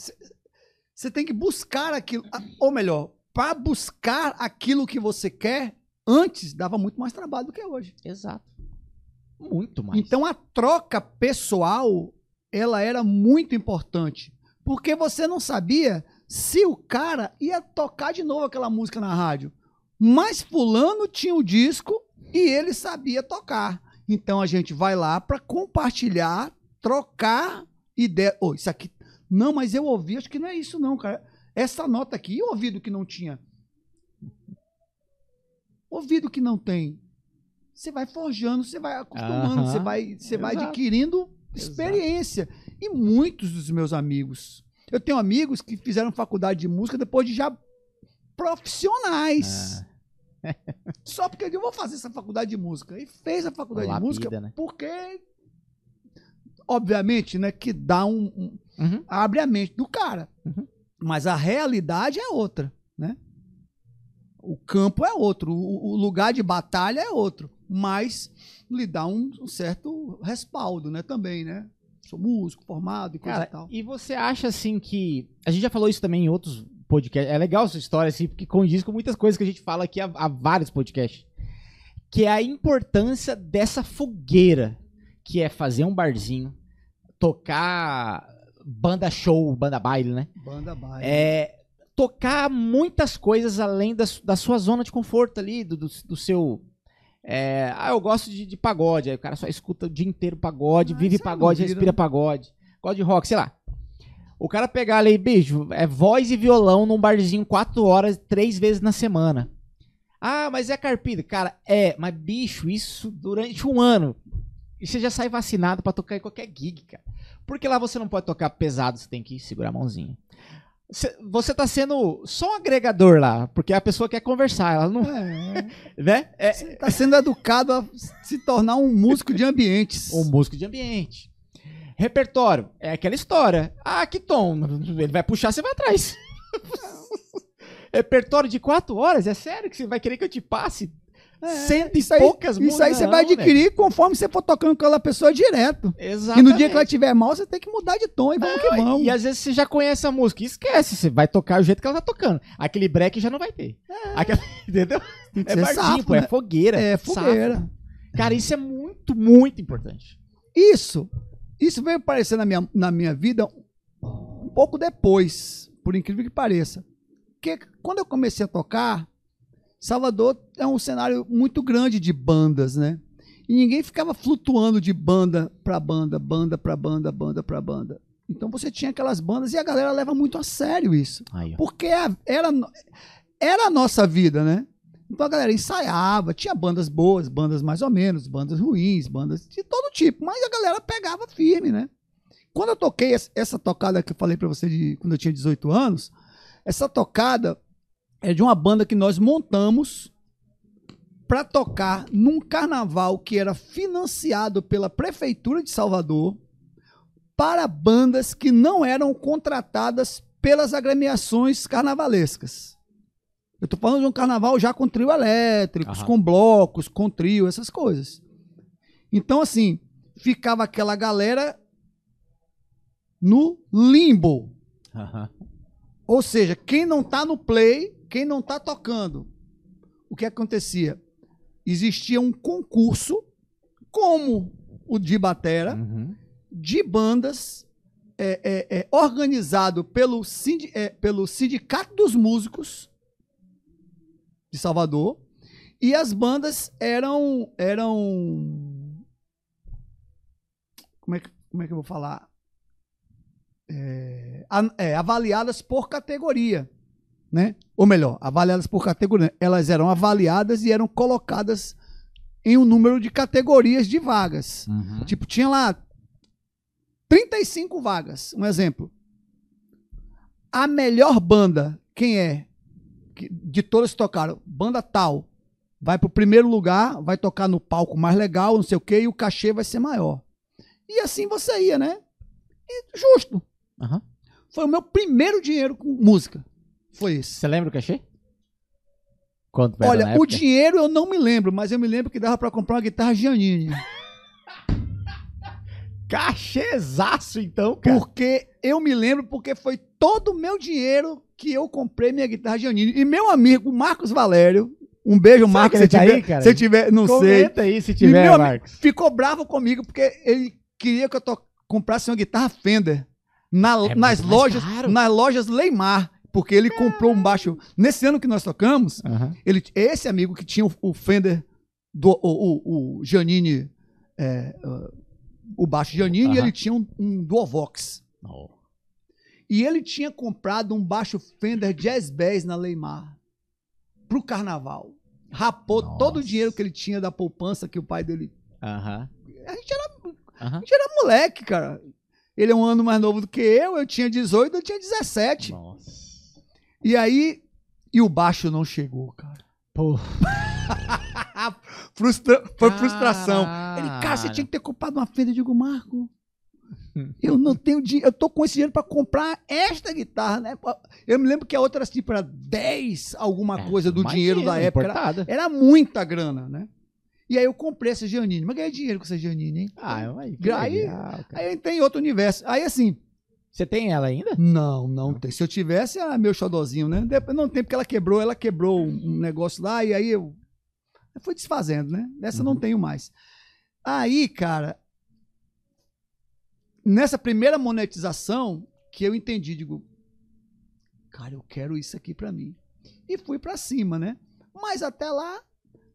Você, tem que buscar aquilo. Ou melhor, para buscar aquilo que você quer, antes dava muito mais trabalho do que é hoje. Exato. Muito mais. Então a troca pessoal, ela era muito importante. Porque você não sabia se o cara ia tocar de novo aquela música na rádio. Mas fulano tinha o disco e ele sabia tocar. Então a gente vai lá para compartilhar, trocar ideia. Oh, isso aqui. Não, mas eu ouvi, acho que não é isso não, cara. Essa nota aqui, eu ouvi do que não tinha. Ouvido que não tem. Você vai forjando, você vai acostumando, você vai, você vai Exato. adquirindo experiência. E muitos dos meus amigos. Eu tenho amigos que fizeram faculdade de música depois de já profissionais. Só porque eu vou fazer essa faculdade de música. E fez a faculdade Lapida, de música né? porque, obviamente, né, que dá um, um- Uhum. abre a mente do cara. Uhum. Mas a realidade é outra, né? O campo é outro, o, o lugar de batalha é outro, mas lhe dá um, um certo respaldo, né, também, né? Sou músico, formado e coisa Cara, e tal. e você acha assim que. A gente já falou isso também em outros podcasts. É legal essa história, assim, porque condiz com muitas coisas que a gente fala aqui há, há vários podcasts. Que é a importância dessa fogueira, que é fazer um barzinho, tocar banda show, banda baile, né? Banda baile. É, tocar muitas coisas além da, da sua zona de conforto ali, do, do, do seu. É, ah, eu gosto de, de pagode. Aí o cara só escuta o dia inteiro pagode, Ah, vive é pagode, respira pagode. Gosta de rock, sei lá. O cara pegar ali, bicho, é voz e violão num barzinho quatro horas, três vezes na semana. Ah, mas é carpida. Cara, é, mas bicho, isso durante um ano. E você já sai vacinado pra tocar em qualquer gig, cara. Porque lá você não pode tocar pesado, você tem que segurar a mãozinha. Cê- Você tá sendo só um agregador lá, porque a pessoa quer conversar, ela não. É, Né? É você tá sendo educado a se tornar um músico de ambientes. um músico de ambiente. Repertório, é aquela história. Ah, que tom. Ele vai puxar, você vai atrás. Repertório de quatro horas? É sério que você vai querer que eu te passe? Cento e isso aí, poucas Isso aí você Não, vai velho. adquirir conforme você for tocando com aquela pessoa direto. Exatamente. E no dia que ela estiver mal, você tem que mudar de tom e vamos que vamos. E às vezes você já conhece a música. Esquece, você vai tocar o jeito que ela tá tocando. Aquele break já não vai ter. Aquela- entendeu? É barzinho, safo, pô, né? é fogueira. É safo. fogueira. Cara, isso é muito, muito importante. Isso, isso veio aparecer na minha, na minha vida um pouco depois, por incrível que pareça. Porque quando eu comecei a tocar, Salvador é um cenário muito grande de bandas, né? E ninguém ficava flutuando de banda pra banda, banda pra banda, banda pra banda. Então você tinha aquelas bandas e a galera leva muito a sério isso. Aí. Porque era, era a nossa vida, né? Então a galera ensaiava, tinha bandas boas, bandas mais ou menos, bandas ruins, bandas de todo tipo, mas a galera pegava firme, né? Quando eu toquei es- essa tocada que eu falei pra você de quando eu tinha 18 anos, essa tocada é de uma banda que nós montamos pra tocar num carnaval que era financiado pela prefeitura de Salvador para bandas que não eram contratadas pelas agremiações carnavalescas. Eu tô falando de um carnaval já com trio elétricos, Aham. com blocos, com trio, essas coisas. Então, assim, ficava aquela galera no limbo. Aham. Ou seja, quem não tá no play, quem não tá tocando. O que acontecia? Existia um concurso, como o de Batera, Uhum. de bandas é, é, é, organizado pelo, sindi- é, pelo Sindicato dos Músicos de Salvador. E as bandas eram. eram como, é que, como é que eu vou falar? É, é, avaliadas por categoria. Né? Ou melhor, avaliadas por categoria. Elas eram avaliadas e eram colocadas em um número de categorias de vagas. Uhum. Tipo, tinha lá 35 vagas. Um exemplo. A melhor banda, quem é? De todas que tocaram, banda tal, vai pro primeiro lugar, vai tocar no palco mais legal, não sei o quê, e o cachê vai ser maior. E assim você ia, né? E justo. Aham. Foi o meu primeiro dinheiro com música. Foi esse. Você lembra o cachê? Quanto Olha, o dinheiro eu não me lembro, mas eu me lembro que dava pra comprar uma guitarra Giannini. Cachezaço, então, cara. Porque eu me lembro porque foi todo o meu dinheiro que eu comprei minha guitarra Giannini. E meu amigo Marcos Valério, um beijo, Será Marcos, se tá tiver, aí, cara? se tiver, não sei. Comenta aí se E tiver, meu amigo Marcos. ficou bravo comigo porque ele queria que eu to- comprasse uma guitarra Fender na- É nas lojas, caro. nas lojas Leimar, porque ele comprou um baixo. Nesse ano que nós tocamos, Aham. ele, esse amigo que tinha o, o Fender do o, o, o Giannini, é, o baixo Giannini, Aham. ele tinha um, um Duovox. Oh. E ele tinha comprado um baixo Fender Jazz Bass na Leimar pro carnaval. Rapou Nossa. todo o dinheiro que ele tinha da poupança que o pai dele. Aham. A gente era, a gente era moleque, cara. Ele é um ano mais novo do que eu, eu tinha 18, eu tinha 17. Nossa. E aí. E o baixo não chegou, cara. Pô. Frustra, foi frustração. Ele, cara, você tinha que ter comprado uma Fender. Eu digo, Marco, eu não tenho dinheiro. Eu tô com esse dinheiro pra comprar esta guitarra, né? Eu me lembro que a outra era tipo, era 10 alguma É, coisa do mais dinheiro da época. Era, era muita grana, né? E aí eu comprei essa Giannini. Mas ganhei dinheiro com essa Giannini, hein? Ah, aí, aí-. Aí eu entrei em outro universo. Aí assim, Você tem ela ainda? não, não tem. Se eu tivesse, era meu xodozinho, né? Não tem, porque ela quebrou, ela quebrou um negócio lá e aí eu, fui desfazendo, né? Dessa eu não Uhum. tenho mais. Aí, cara, nessa primeira monetização que eu entendi, digo, cara, eu quero isso aqui pra mim. E fui pra cima, né? Mas até lá,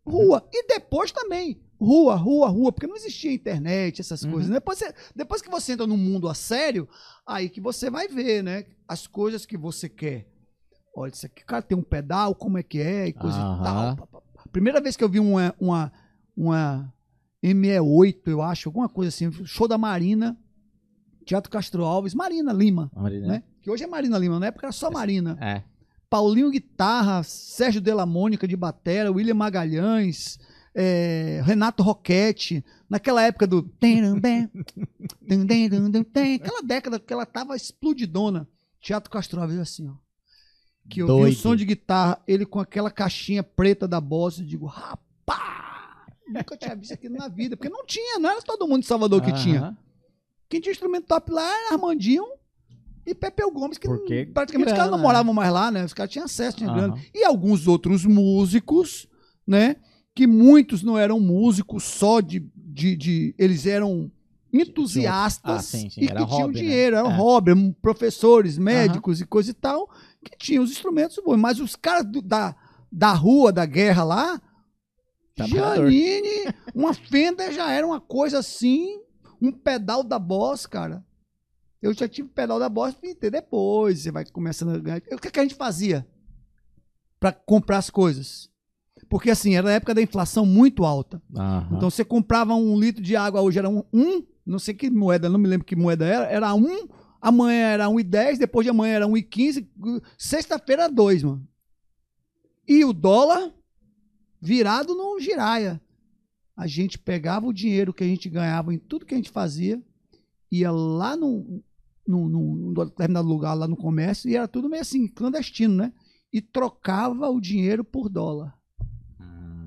rua. E depois também, rua, rua, rua, porque não existia internet, essas Uhum. coisas. Depois, você- depois que você entra no mundo a sério, aí que você vai ver, né? As coisas que você quer. Olha, isso aqui, cara, tem um pedal, como é que é, e coisa Aham. e tal. Primeira vez que eu vi uma, uma, uma ME8, eu acho, alguma coisa assim, show da Marina, Teatro Castro Alves, Marina Lima, Marina? né? Que hoje é Marina Lima, na época era só Marina. É. Paulinho Guitarra, Sérgio Della Mônica de Batera, William Magalhães, é, Renato Roquete, naquela época do. Aquela década que ela tava explodidona. Teatro Castro Alves, assim, ó. Que eu vi Doido. o som de guitarra, ele com aquela caixinha preta da Boss, eu digo, rapaz! Nunca tinha visto aquilo na vida, porque não tinha, não era todo mundo de Salvador que tinha. Aham. Quem tinha instrumento top lá era Armandinho e Pepeu Gomes, que Porque praticamente os caras não grana, moravam mais lá, né? Os caras tinham acesso, tinham Aham. grana. E alguns outros músicos, né? Que muitos não eram músicos só de. de, de- eles eram entusiastas Ah, sim, sim, e que tinham hobby, né? dinheiro, eram É. hobby, professores, médicos e coisa e tal, que tinham os instrumentos bons. Mas os caras do- da, da rua, da guerra lá, Trabalhador. Janine, uma Fender já era uma coisa assim, um pedal da Boss, cara. Eu já tive pedal da Boss, fui ter depois, você vai começando a ganhar. O que, que a gente fazia para comprar as coisas? Porque assim, era a época da inflação muito alta. Aham. Então você comprava um litro de água, hoje era um, um não sei que moeda, não me lembro que moeda era, era um, amanhã era 1,10, depois de amanhã era 1,15, sexta-feira 2, mano. E o dólar virado no giraia. A gente pegava o dinheiro que a gente ganhava em tudo que a gente fazia, ia lá no, no, no, num determinado lugar, lá no comércio, e era tudo meio assim, clandestino, né? E trocava o dinheiro por dólar.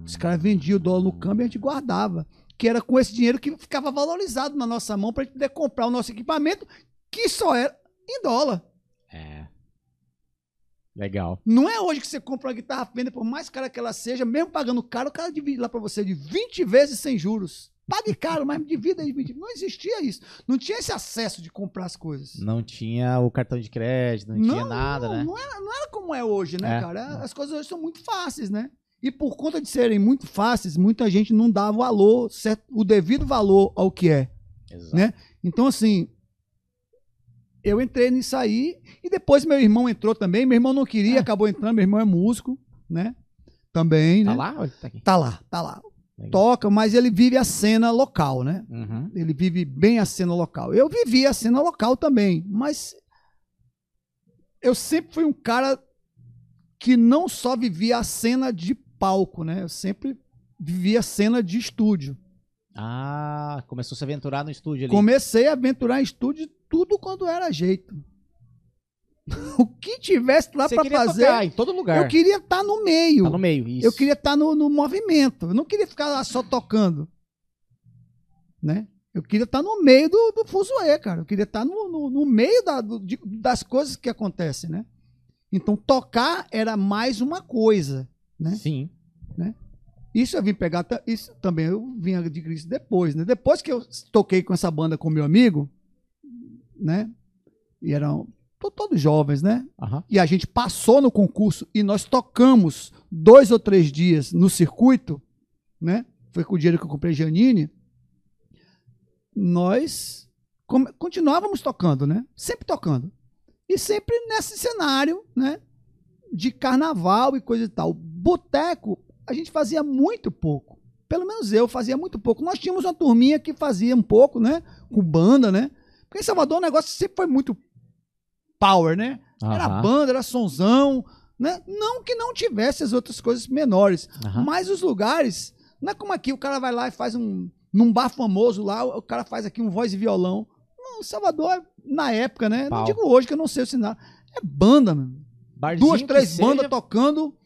Os caras vendiam o dólar no câmbio e a gente guardava. Que era com esse dinheiro que ficava valorizado na nossa mão para a gente poder comprar o nosso equipamento, que só era em dólar. É. Legal. Não é hoje que você compra uma guitarra Fender, por mais cara que ela seja, mesmo pagando caro, o cara divide lá para você de 20 vezes sem juros. Pague caro, mas divida aí. 20. Não existia isso. Não tinha esse acesso de comprar as coisas. Não tinha o cartão de crédito, não, tinha nada, não, né? Não era, não era como é hoje, né, É. cara? As coisas hoje são muito fáceis, né? E por conta de serem muito fáceis, muita gente não dá valor, certo, o devido valor ao que é. Exato. né? Então, assim, eu entrei nisso aí e depois meu irmão entrou também. Meu irmão não queria, Ah. acabou entrando. Meu irmão é músico, né? Também, Tá né? lá? Olha, tá aqui. Tá lá, tá lá. Legal. Toca, mas ele vive a cena local, né? Uhum. Ele vive bem a cena local. Eu vivi a cena local também, mas eu sempre fui um cara que não só vivia a cena de palco, né? Eu sempre vivia cena de estúdio. Ah, começou a se aventurar no estúdio ali. Comecei a aventurar em estúdio tudo quando era jeito. o que tivesse lá queria fazer, tocar em todo lugar. eu queria estar no meio. Tá no meio, isso. Eu queria estar no, no movimento. Eu não queria ficar lá só tocando. Né? Eu queria estar no meio do, do fuzuê, cara. Eu queria estar no, no, no meio da- do- de- das coisas que acontecem, né? Então, tocar era mais uma coisa, né? Sim. Isso eu vim pegar, isso também eu vim adquirir isso depois, né? Depois que eu toquei com essa banda com meu amigo, né? E eram to- todos jovens, né? Aham. e a gente passou no concurso e nós tocamos dois ou três dias no circuito, né? Foi com o dinheiro que eu comprei Janine. Nós continuávamos tocando, né? Sempre tocando. E sempre nesse cenário, né? De carnaval e coisa e tal. Boteco, a gente fazia muito pouco. Pelo menos eu fazia muito pouco. Nós tínhamos uma turminha que fazia um pouco, né? Com banda, né? Porque em Salvador o negócio sempre foi muito power, né? Era Aham. banda, era sonzão, né? Não que não tivesse as outras coisas menores, Aham. mas os lugares, não é como aqui, o cara vai lá e faz um, num bar famoso lá, o cara faz aqui um voz e violão. Não, Salvador, na época, né? Pau. Não digo hoje que eu não sei o cenário. É banda, mano. Barzinho Duas, três seja, bandas tocando.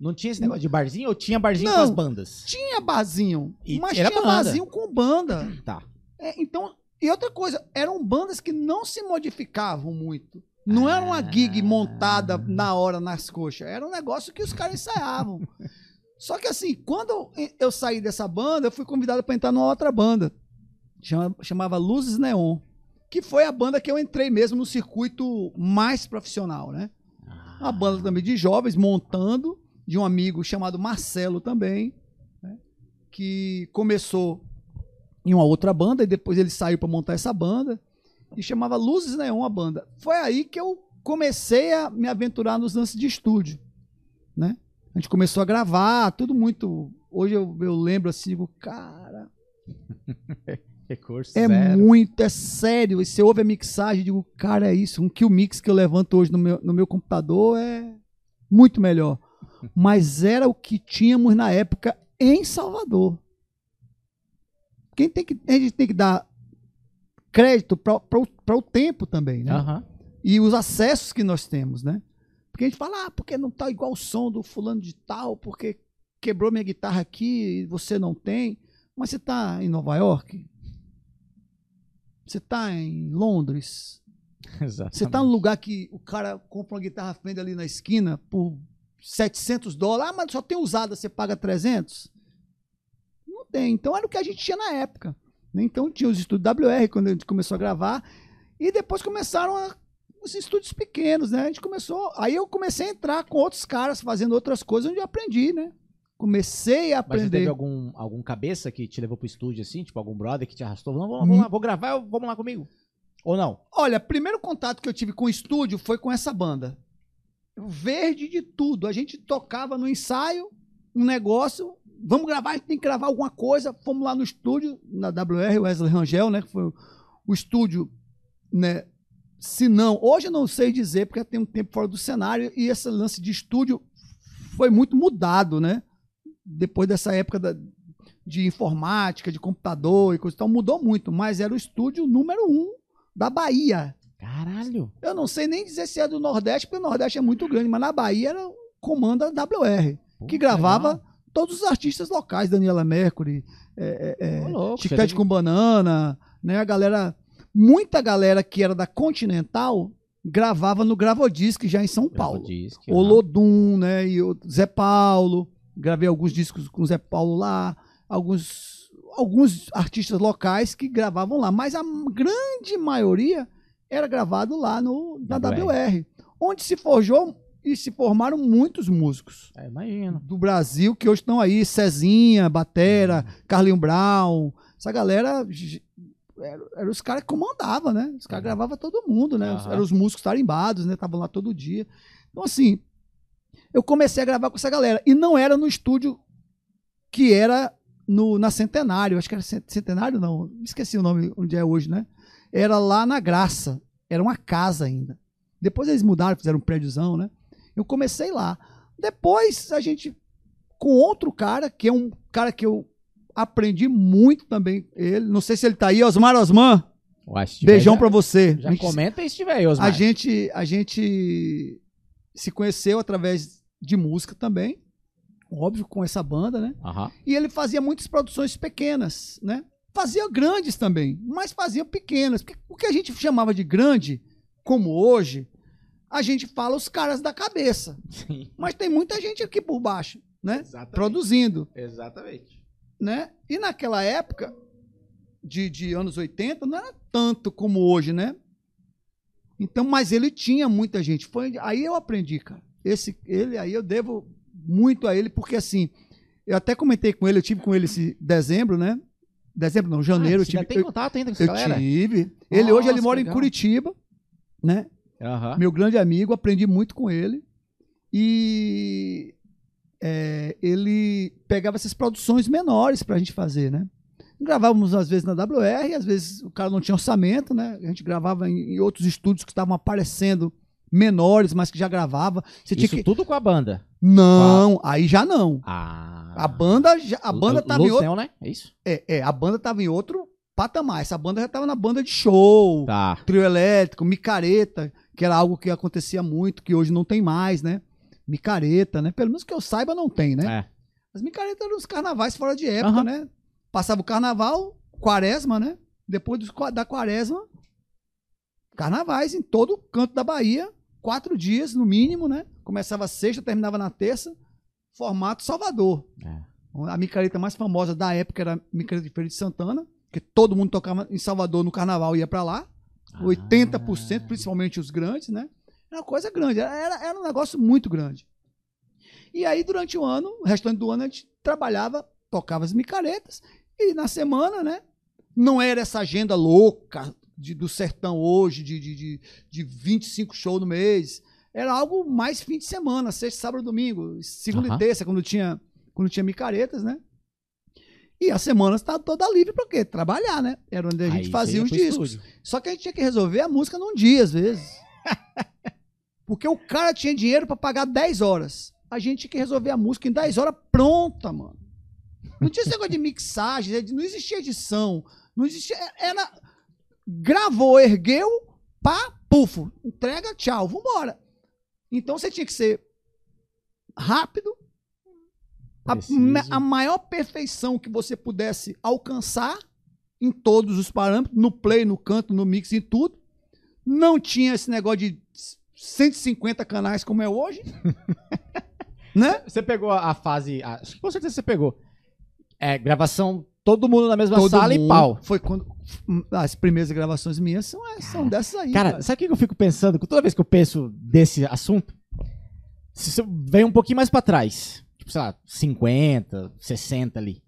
Não tinha esse negócio de barzinho ou tinha barzinho Não. com as bandas? Tinha barzinho, E mas era tinha banda. barzinho com banda. Tá. É, então, e outra coisa, eram bandas que não se modificavam muito. Não era uma gig Ah. montada na hora nas coxas. Era um negócio que os caras ensaiavam. Só que assim, quando eu, eu saí dessa banda, eu fui convidado para entrar numa outra banda. Chama- chamava Luzes Neon. Que foi a banda que eu entrei mesmo no circuito mais profissional, né? Uma banda também de jovens montando, de um amigo chamado Marcelo também, né? que começou em uma outra banda e depois ele saiu para montar essa banda e chamava Luzes Neon a banda. Foi aí que eu comecei a me aventurar nos lances de estúdio, né? A gente começou a gravar, tudo muito. Hoje eu, eu lembro assim, digo, cara, Recurso é zero. muito, é sério. E você ouve a mixagem, digo, cara, é isso. Um kill mix que eu levanto hoje no meu, no meu computador é muito melhor. Mas era o que tínhamos na época em Salvador. Quem tem que, a gente tem que dar crédito para o tempo também, né? Aham. E os acessos que nós temos, né? Porque a gente fala, ah, porque não tá igual o som do fulano de tal, porque quebrou minha guitarra aqui e você não tem. Mas você tá em Nova York? Você tá em Londres? Exato. Você tá num lugar que o cara compra uma guitarra Fender ali na esquina por 700 dólares, ah, mas só tem usada, você paga 300? Não tem. Então era o que a gente tinha na época. né? Então tinha os estúdios WR quando a gente começou a gravar e depois começaram a os estúdios pequenos, né? A gente começou. Aí eu comecei a entrar com outros caras fazendo outras coisas onde eu aprendi, né? Comecei a Mas já teve aprender. algum, algum cabeça que te levou pro estúdio assim? Tipo, algum brother que te arrastou? Não, vamos, Hum. vamos lá, vou gravar, vamos lá comigo. Ou não? Olha, primeiro contato que eu tive com o estúdio foi com essa banda. Verde de tudo. A gente tocava no ensaio, um negócio. Vamos gravar, a gente tem que gravar alguma coisa. Fomos lá no estúdio, na WR, Wesley Rangel, né? Que foi o, estúdio, né? Se não, hoje eu não sei dizer, porque tem um tempo fora do cenário, e esse lance de estúdio foi muito mudado, né? Depois dessa época da- de informática, de computador e coisa e tal, mudou muito, mas era o estúdio número um da Bahia. Caralho. Eu não sei nem dizer se é do Nordeste, porque o Nordeste é muito grande, mas na Bahia era o comando da WR, Pô, que gravava legal. todos os artistas locais, Daniela Mercury, é, é, é, Chiclete com Banana, né? A galera, muita galera que era da Continental gravava no Gravodisc já em São Paulo. Disque, O ah. Lodum, né? E o Zé Paulo. Gravei alguns discos com o Zé Paulo lá. Alguns, alguns artistas locais que gravavam lá. Mas a grande maioria era gravado lá no, na WR. WR. Onde se forjou e se formaram muitos músicos É, imagino. do Brasil que hoje estão aí. Cezinha, Batera, Uhum. Carlinho Brown. Essa galera... Eram era os caras que comandavam, né? Os caras Uhum. gravavam todo mundo, né? Aham. Eram os músicos tarimbados, né? Estavam lá todo dia. Então, assim, eu comecei a gravar com essa galera. E não era no estúdio que era no, na Centenário. Acho que era Cent- Centenário, não. Esqueci o nome onde é hoje, né? Era lá na Graça. Era uma casa ainda. Depois eles mudaram, fizeram um prédiozão, né? Eu comecei lá. Depois a gente, com outro cara, que é um cara que eu aprendi muito também. Ele, não sei se ele tá aí, Osmar Osman. Beijão pra você. Já gente- comenta aí se tiver aí, Osmar. a gente, a gente se conheceu através de música também, óbvio, com essa banda, né? Aham. E ele fazia muitas produções pequenas, né? Fazia grandes também, mas fazia pequenas. Porque o que a gente chamava de grande, como hoje, a gente fala os caras da cabeça. Sim. Mas tem muita gente aqui por baixo, né? Exatamente. Produzindo, Exatamente. né? E naquela época de, de anos 80 não era tanto como hoje, né? Então, mas ele tinha muita gente. Foi aí eu aprendi, cara. Esse ele aí eu devo muito a ele porque assim, eu até comentei com ele, eu tive com ele esse dezembro, né? Dezembro não, janeiro, ah, tive tem contato ainda com essa eu galera? tive. Ele hoje ele Nossa, mora em legal. Curitiba, né? Aham. Meu grande amigo, aprendi muito com ele. E é, ele pegava essas produções menores pra gente fazer, né? Gravávamos às vezes na WR, às vezes o cara não tinha orçamento, né? A gente gravava em, em outros estúdios que estavam aparecendo menores, mas que já gravava. Você Isso que... tudo com a banda. Não, aí já não. Ah. A banda, já, a banda tava em outro, né? É isso? é, é, a banda tava em outro patamar. Essa banda já tava na banda de show, Tá. trio elétrico, micareta, que era algo que acontecia muito, que hoje não tem mais, né? Micareta, né? Pelo menos que eu saiba, não tem, né? É. As micaretas eram os carnavais fora de época, Aham. né? Passava o carnaval, quaresma, né? Depois da quaresma, carnavais em todo canto da Bahia, quatro dias no mínimo, né? Começava sexta, terminava na terça, formato Salvador. É. A micareta mais famosa da época era a micareta de Feira de Santana, que todo mundo tocava em Salvador no carnaval e ia pra lá. Ah. 80%, principalmente os grandes, né? Era uma coisa grande, era, era, era um negócio muito grande. E aí, durante o ano, o restante do ano, a gente trabalhava, tocava as micaretas, e na semana, né? Não era essa agenda louca de- do sertão hoje, de, de, de, de 25 shows no mês. Era algo mais fim de semana, sexta, sábado, domingo, segunda Aham. e terça, quando tinha, quando tinha micaretas, né? E a semana estava toda livre para quê? Trabalhar, né? Era onde a Aí gente você fazia ia os discos. estúdio. Só que a gente tinha que resolver a música num dia, às vezes. Porque o cara tinha dinheiro pra pagar 10 horas. A gente tinha que resolver a música em 10 horas pronta, mano. Não tinha esse negócio de mixagem, né? não existia edição. Não existia. Era. Gravou, ergueu, pá, pufo. Entrega, tchau, vambora. Então você tinha que ser rápido. A, a maior perfeição que você pudesse alcançar em todos os parâmetros, no play, no canto, no mix, em tudo. Não tinha esse negócio de 150 canais como é hoje. né? Você pegou a fase. a- com certeza você pegou. É, gravação, todo mundo na mesma Todo sala mundo. e pau. Foi quando, as primeiras gravações minhas são, é, são dessas aí. Cara, sabe o que eu fico pensando? Toda vez que eu penso desse assunto, se você vem um pouquinho mais pra trás, tipo, sei lá, 50, 60 ali.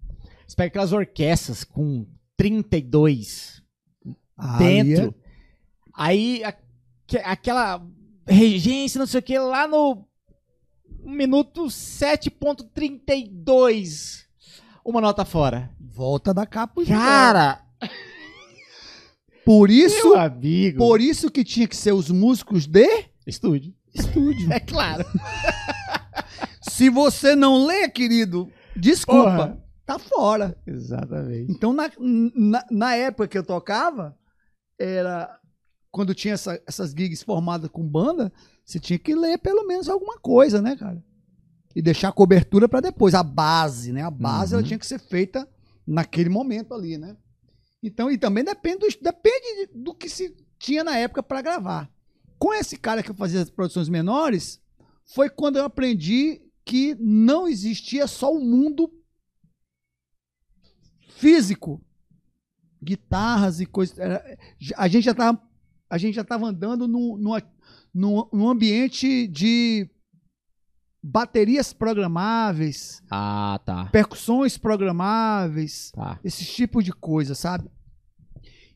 Você pega aquelas orquestras com 32 Ali dentro. é- Aí aque- aquela regência, não sei o que, lá no minuto 7.32, uma nota fora. volta da capa. e Cara, Por isso, meu amigo. por isso que tinha que ser os músicos de Estúdio. estúdio. É claro. Se você não lê, querido, desculpa, Porra. tá fora. Exatamente. Então, na, na, na época que eu tocava, era quando tinha essa- essas gigs formadas com banda, você tinha que ler pelo menos alguma coisa, né, cara? E deixar a cobertura pra depois, a base, né? A base ela Uhum. tinha que ser feita naquele momento ali, né? Então, e também depende do, depende de- do que se tinha na época pra gravar. Com esse cara que eu fazia as produções menores, foi quando eu aprendi que não existia só o mundo físico, guitarras e coisas. A gente já estava a gente já estava andando num ambiente de baterias programáveis, Ah, tá. percussões programáveis, Tá. esse tipo de coisa, sabe?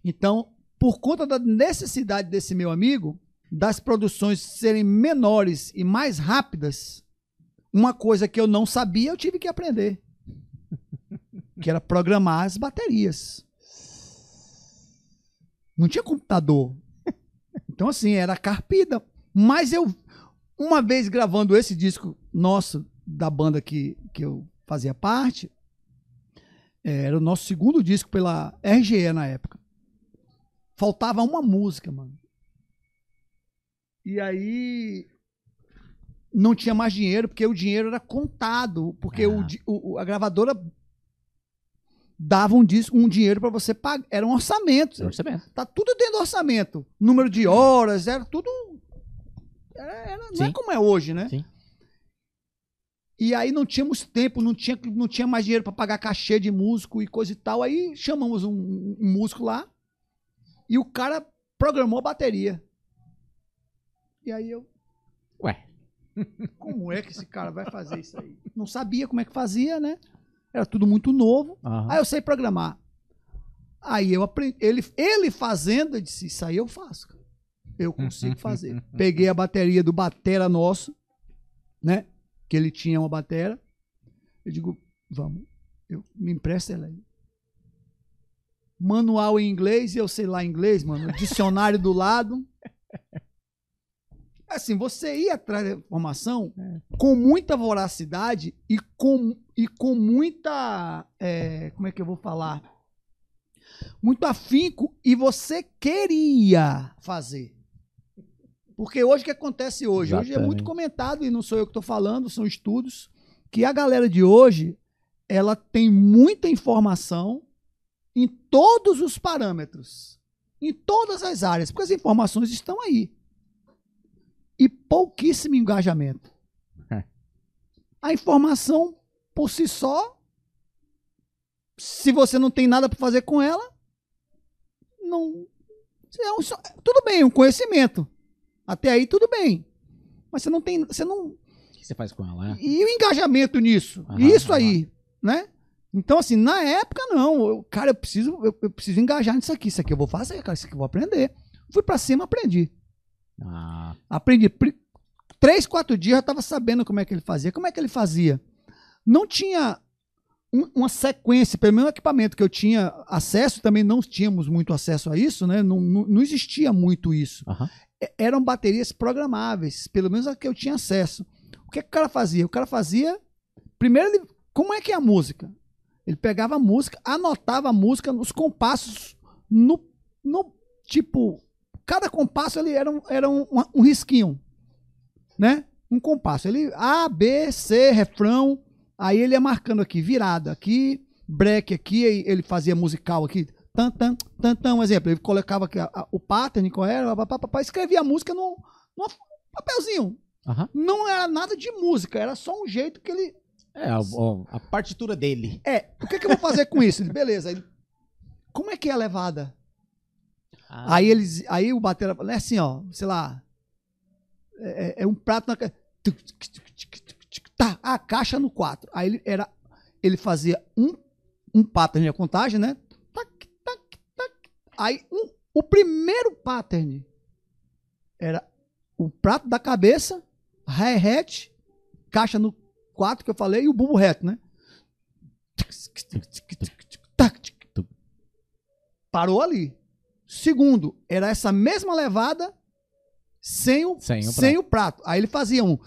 Então, por conta da necessidade desse meu amigo, das produções serem menores e mais rápidas, uma coisa que eu não sabia, eu tive que aprender. Que era programar as baterias. Não tinha computador. Então, assim, era carpida. Mas eu, uma vez gravando esse disco nosso, da banda que, que eu fazia parte, é, era o nosso segundo disco pela RGE na época. Faltava uma música, mano. E aí não tinha mais dinheiro, porque o dinheiro era contado, porque Ah. o di- o, a gravadora dava um, disco, um dinheiro para você pagar. Era um orçamento. Orçamento. Tá tudo dentro do orçamento. Número de horas, era tudo. Era, era- não é como é hoje, né? Sim. E aí não tínhamos tempo, não tinha, não tinha mais dinheiro para pagar cachê de músico e coisa e tal. Aí chamamos um, um músico lá e o cara programou a bateria. E aí eu. Ué. Como é que esse cara vai fazer isso aí? Não sabia como é que fazia, né? Era tudo muito novo. Aham. Aí eu sei programar. Aí eu aprendi. Ele, ele fazendo, eu disse: Isso aí eu faço. Eu consigo fazer. Peguei a bateria do Batera nosso, né? Que ele tinha uma batera. Eu digo: Vamos, eu, me empresta ela aí. Manual em inglês, e eu sei lá inglês, mano. Dicionário do lado. Assim, você ia atrás da informação com muita voracidade e com, e com muita. é, como é que eu vou falar? Muito afinco e você queria fazer. Porque hoje o que acontece hoje? Hoje é muito Exatamente. comentado, e não sou eu que estou falando, são estudos, que a galera de hoje ela tem muita informação em todos os parâmetros, em todas as áreas, porque as informações estão aí. E pouquíssimo engajamento. É. A informação, por si só, se você não tem nada para fazer com ela, não. é tudo bem, um conhecimento. Até aí tudo bem. Mas você não tem. Você não, O que você faz com ela, né? e o engajamento nisso? Aham, isso aham. aí, né? Então, assim, na época, não. Eu, cara, eu preciso, eu, eu preciso engajar nisso aqui. Isso aqui eu vou fazer, cara. Isso aqui eu vou aprender. Fui pra cima, aprendi. Ah, Aprendi. Três, quatro dias eu já tava sabendo como é que ele fazia. Como é que ele fazia? Não tinha uma sequência, pelo menos o equipamento que eu tinha acesso, também não tínhamos muito acesso a isso, né? Não, não, não existia muito isso. E- Eram baterias programáveis, pelo menos a que eu tinha acesso. O que, que o cara fazia? O cara fazia. Primeiro, ele, como é que é a música? Ele pegava a música, anotava a música nos compassos, no, no tipo. Cada compasso ele era um, era um- um risquinho, né? Um compasso. Ele A, B, C, refrão. Aí ele ia marcando aqui, virada aqui, break aqui, aí ele fazia musical aqui. Tan, tan, tan, tan, um exemplo. Ele colocava aqui a- a- o pattern, qual era, papá, papá, escrevia a música num, num papelzinho. Não era nada de música, era só um jeito que ele. É, a, a- a partitura dele. É, o que, que eu vou fazer com isso? Ele, beleza. Ele como é que é a levada? Ah, Aí eles, aí o batera falou, é assim, ó, sei lá, é, é- é um prato na tá, a caixa no 4. Aí ele era, ele fazia um um pattern de contagem, né? Tac, tac, tac. Aí um- o primeiro pattern era o prato da cabeça, hi-hat, caixa no 4 que eu falei e o bumbo reto, né? Parou ali. Segundo, era essa mesma levada sem o, Sem o sem o prato. Aí ele fazia um.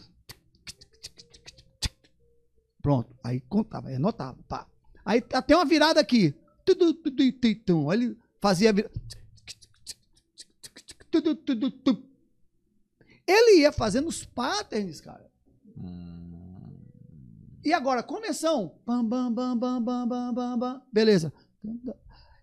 Pronto. Aí contava, aí anotava. Pá. Aí até uma virada aqui. Aí ele fazia a virada. Ele ia fazendo os patterns, cara. E agora, convenção. Bam, bam, bam, bam, bam, bam, bam, bam. Beleza.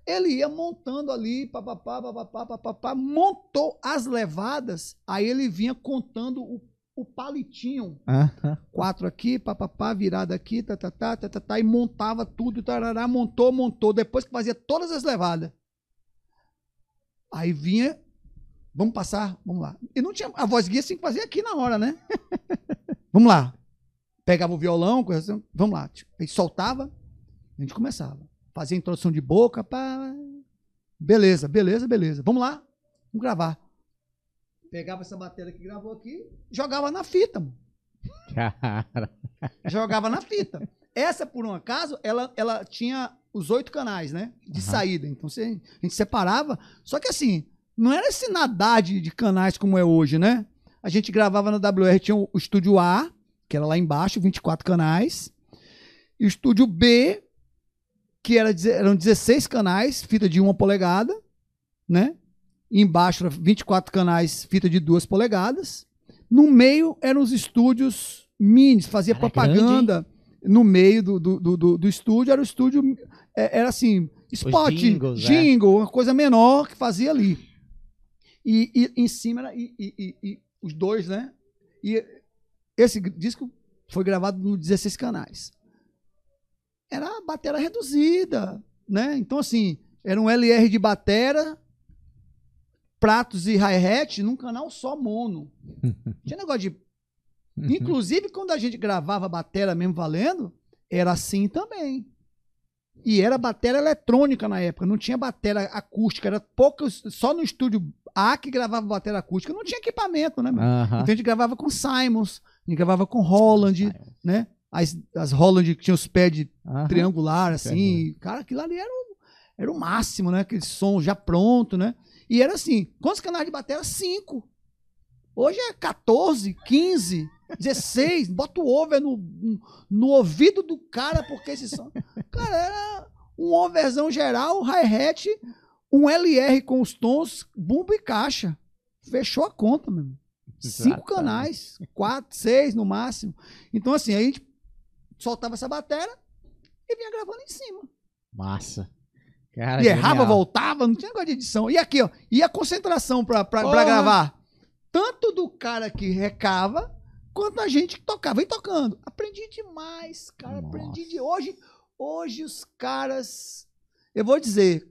Ele ia montando ali, papapá, papapá, papapá, montou as levadas, aí ele vinha contando o, o palitinho. aham. Quatro aqui, papapá, virada aqui, tá, tá, tá, tá, tá, tá, e montava tudo, tarará, montou, montou, depois que fazia todas as levadas. Aí vinha, vamos passar, vamos lá. E não tinha, a voz guia tinha que fazer aqui na hora, né? vamos lá. Pegava o violão, coisa assim, vamos lá. Aí soltava, a gente começava. Fazia a introdução de boca, pá. Beleza, beleza, beleza. Vamos lá, vamos gravar. Pegava essa bateria que gravou aqui, jogava na fita, mano Cara. jogava na fita. Essa, por um acaso, ela, ela tinha os oito canais, né? De Aham. saída. Então você, a gente separava. Só que assim, não era esse nadar de, de canais como é hoje, né? A gente gravava na WR, tinha o, o estúdio A, que era lá embaixo, 24 canais. E o estúdio B, que era, eram 16 canais, fita de uma polegada, né? Embaixo era 24 canais, fita de duas polegadas. No meio eram os estúdios minis, fazia Cara, é propaganda no meio do, do, do, do- estúdio, era o estúdio, é, era assim, spot, jingles, é. jingle, uma coisa menor que fazia ali. E, e em cima era e, e- e- e os dois, né? E esse disco foi gravado no 16 canais. Era a batera reduzida, né? Então, assim, era um LR de batera, pratos e hi-hat num canal só mono. Tinha negócio de Inclusive, quando a gente gravava batera mesmo valendo, era assim também. E era batera eletrônica na época, não tinha batera acústica, era poucos, só no estúdio A que gravava batera acústica, não tinha equipamento, né? meu? Aham. Então a gente gravava com Simons, a gente gravava com Holland, né? As, as Holland que tinham os pés de Aham. triangular, assim. Cara, aquilo ali era o, era o máximo, né? Aquele som já pronto, né? E era assim, quantos canais de bateria? Cinco. Hoje é 14, 15, 16. Bota o over no, no ouvido do cara, porque esse som... Cara, era um overzão geral, hi-hat, um LR com os tons, bumbo e caixa. Fechou a conta, meu. irmão. Cinco canais, quatro, seis no máximo. Então, assim, aí a gente soltava essa bateria e vinha gravando em cima. Massa. Cara, e errava, genial. voltava, não tinha negócio de edição. E aqui, ó, e a concentração pra, pra, pra gravar? Tanto do cara que recava, quanto a gente que tocava. Vem tocando. Aprendi demais, cara. Aprendi Nossa. de hoje. Hoje os caras. Eu vou dizer.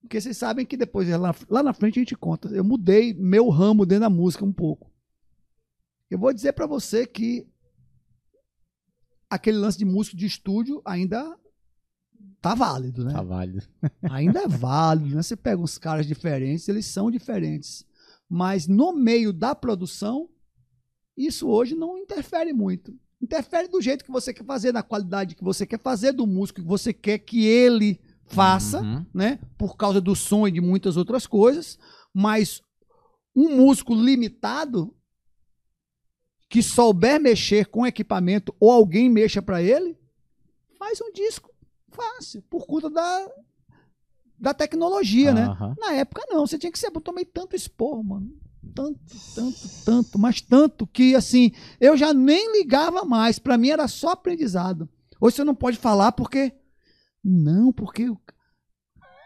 Porque vocês sabem que depois, lá, lá na frente, a gente conta. Eu mudei meu ramo dentro da música um pouco. Eu vou dizer pra você que aquele lance de músico de estúdio ainda tá válido, né? Tá válido. ainda é válido, né? Você pega uns caras diferentes, eles são diferentes. Mas no meio da produção, isso hoje não interfere muito. Interfere do jeito que você quer fazer, na qualidade que você quer fazer, do músico que você quer que ele faça, Uhum. né? Por causa do som e de muitas outras coisas. Mas um músico limitado que souber mexer com equipamento ou alguém mexa para ele, faz um disco fácil, por conta da, da tecnologia, né? Aham. Na época não, você tinha que ser, eu tomei tanto expor, mano. Tanto, tanto, tanto, mas tanto que assim, eu já nem ligava mais, Pra mim era só aprendizado. Hoje você não pode falar porque não, porque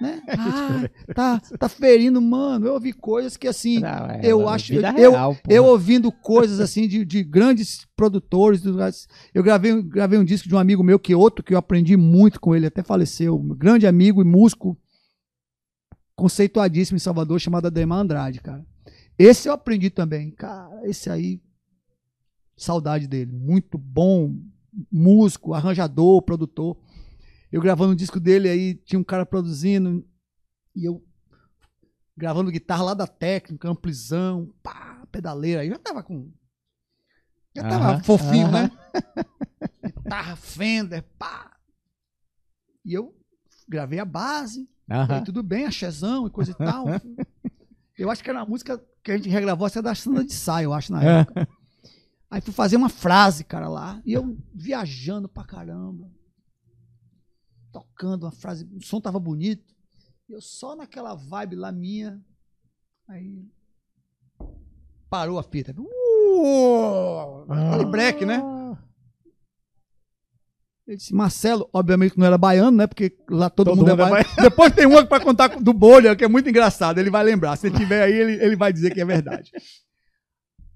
né? Ah, tá, tá ferindo, mano. Eu ouvi coisas que assim, Não, é, eu acho- eu- real, eu porra. ouvindo coisas assim de, de grandes produtores. Eu gravei, gravei um disco de um amigo meu, que é outro que eu aprendi muito com ele, até faleceu. um Grande amigo e músico, conceituadíssimo em Salvador, chamado Ademar Andrade, cara. Esse eu aprendi também. Cara, esse aí, saudade dele. Muito bom, músico, arranjador, produtor. Eu gravando o disco dele aí, tinha um cara produzindo, e eu gravando guitarra lá da técnica, amplizão, pá, pedaleira. Aí já tava com. Já tava fofinho, né? guitarra Fender, pá. E eu gravei a base, Aham. aí tudo bem, axezão e coisa e tal. Eu acho que era uma música que a gente regravou, essa é da Sandra de Sá, eu acho, na época. Aí fui fazer uma frase, cara, lá, e eu viajando pra caramba. Tocando uma frase, o som tava bonito. E eu só naquela vibe lá minha. Aí. Parou a fita. Uh, aquele break, né? Ele disse, Marcelo, obviamente não era baiano, né? Porque lá todo, Todo mundo, mundo é é baiano. Depois tem uma pra contar do bolha, que é muito engraçado. Ele vai lembrar. Se ele tiver aí, ele, ele vai dizer que é verdade.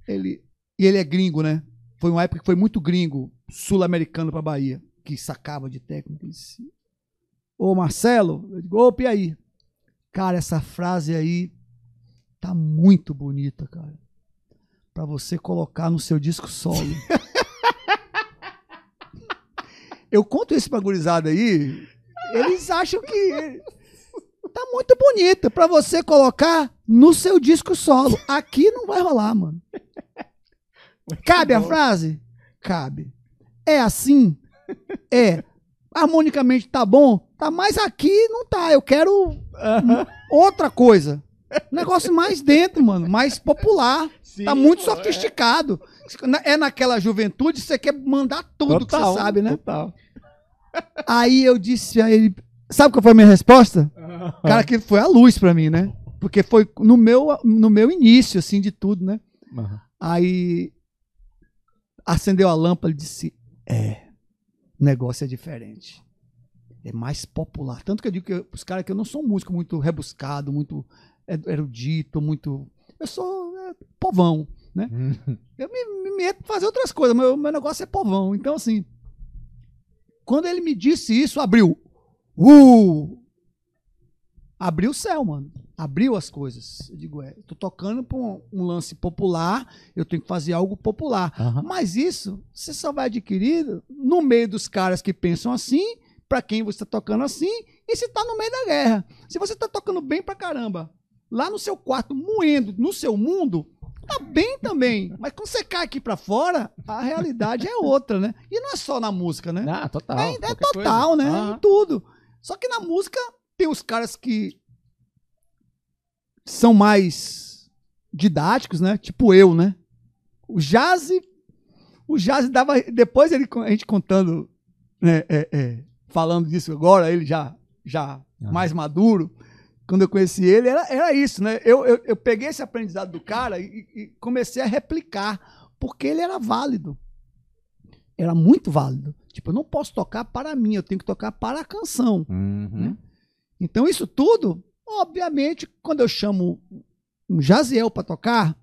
Ele, e ele é gringo, né? Foi uma época que foi muito gringo, sul-americano pra Bahia, que sacava de técnica. Ele disse, Ô Marcelo, eu digo, opa, e aí? Cara, essa frase aí tá muito bonita, cara. Pra você colocar no seu disco solo. eu conto isso pra gurizada aí, eles acham que tá muito bonita pra você colocar no seu disco solo. Aqui não vai rolar, mano. Cabe a frase? Cabe. É assim? É. Harmonicamente tá bom? Tá, mas aqui não tá. Eu quero outra coisa. Negócio mais dentro, mano. Mais popular. tá muito sofisticado. É naquela juventude, você quer mandar tudo que você sabe, né? Total. Aí eu disse a ele. Sabe qual foi a minha resposta? Cara, que foi a luz pra mim, né? Porque foi no meu, no meu início, assim, de tudo, né? Aí acendeu a lâmpada e disse: É, o negócio é diferente. É mais popular. Tanto que eu digo que os caras que eu não sou um músico muito rebuscado, muito erudito, muito. Eu sou é, povão, né? Eu me, me meto fazer outras coisas, mas o meu negócio é povão. Então, assim, quando ele me disse isso, abriu. Uh! Abriu o céu, mano. Abriu as coisas. Eu digo, é, tô tocando pra um, um lance popular, eu tenho que fazer algo popular. Aham. Mas isso você só vai adquirir no meio dos caras que pensam assim, pra quem você está tocando assim, e se tá no meio da guerra. Se você tá tocando bem pra caramba, lá no seu quarto, moendo no seu mundo, tá bem também. Mas quando você cai aqui pra fora, a realidade é outra, né? E não é só na música, né? Ah, total. É, é total, coisa. né? Aham. Em tudo. Só que na música tem os caras que são mais didáticos, né? Tipo eu, né? O jazz, o jazz dava depois ele a gente contando, né, é, é, falando disso agora, ele já já mais maduro. Quando eu conheci ele, era, era isso, né? Eu, eu, eu peguei esse aprendizado do cara e, e comecei a replicar, porque ele era válido. Era muito válido. Tipo, eu não posso tocar para mim, eu tenho que tocar para a canção. Uhum. Então, isso tudo, obviamente, quando eu chamo um Jaziel para tocar,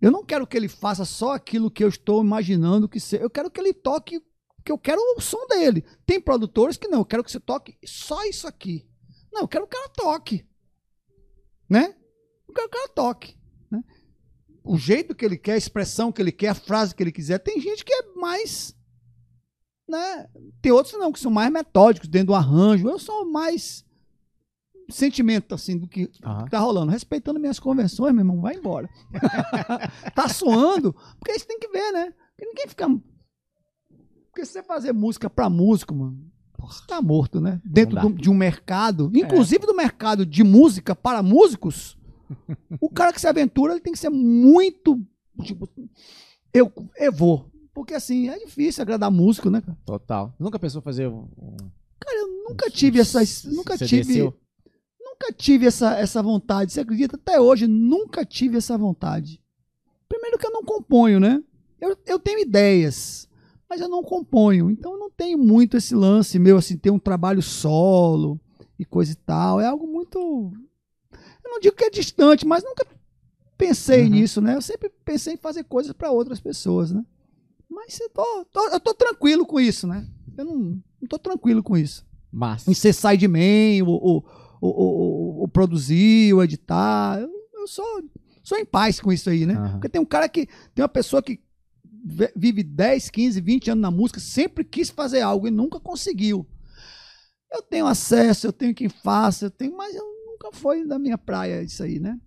eu não quero que ele faça só aquilo que eu estou imaginando que seja. Eu quero que ele toque, que eu quero o som dele. Tem produtores que não, eu quero que você toque só isso aqui. Não, eu quero que o cara toque. Né? Eu quero que o cara toque. Né? O jeito que ele quer, a expressão que ele quer, a frase que ele quiser. Tem gente que é mais. Né? Tem outros não, que são mais metódicos dentro do arranjo. Eu sou mais sentimento assim do que Aham. tá rolando. Respeitando minhas convenções, meu irmão, vai embora. tá suando, porque isso tem que ver, né? Porque ninguém fica. Porque se você fazer música pra músico, mano, você tá morto, né? Dentro do- de um mercado, inclusive do mercado de música para músicos, o cara que se aventura ele tem que ser muito. Tipo, eu, eu vou. Porque assim, é difícil agradar músico, né, cara? Total. Nunca pensou fazer um. Cara, eu nunca tive essa. Nunca tive. desceu? Nunca tive essa, essa vontade. Você acredita? Até hoje, nunca tive essa vontade. Primeiro que eu não componho, né? Eu, eu tenho ideias, mas eu não componho. Então eu não tenho muito esse lance meu, assim, ter um trabalho solo e coisa e tal. É algo muito. Eu não digo que é distante, mas nunca pensei Uhum. nisso, né? Eu sempre pensei em fazer coisas para outras pessoas, né? Mas eu tô, tô- eu tô tranquilo com isso, né? Eu não, não tô tranquilo com isso Massa. em ser sideman ou, ou, ou, ou- ou produzir, ou editar. Eu, eu sou, sou em paz com isso aí, né? Aham. Porque tem um cara que. Tem uma pessoa que ve- vive 10, 15, 20 anos na música, sempre quis fazer algo e nunca conseguiu. Eu tenho acesso, eu tenho quem faça, eu tenho, mas eu nunca foi da minha praia isso aí, né?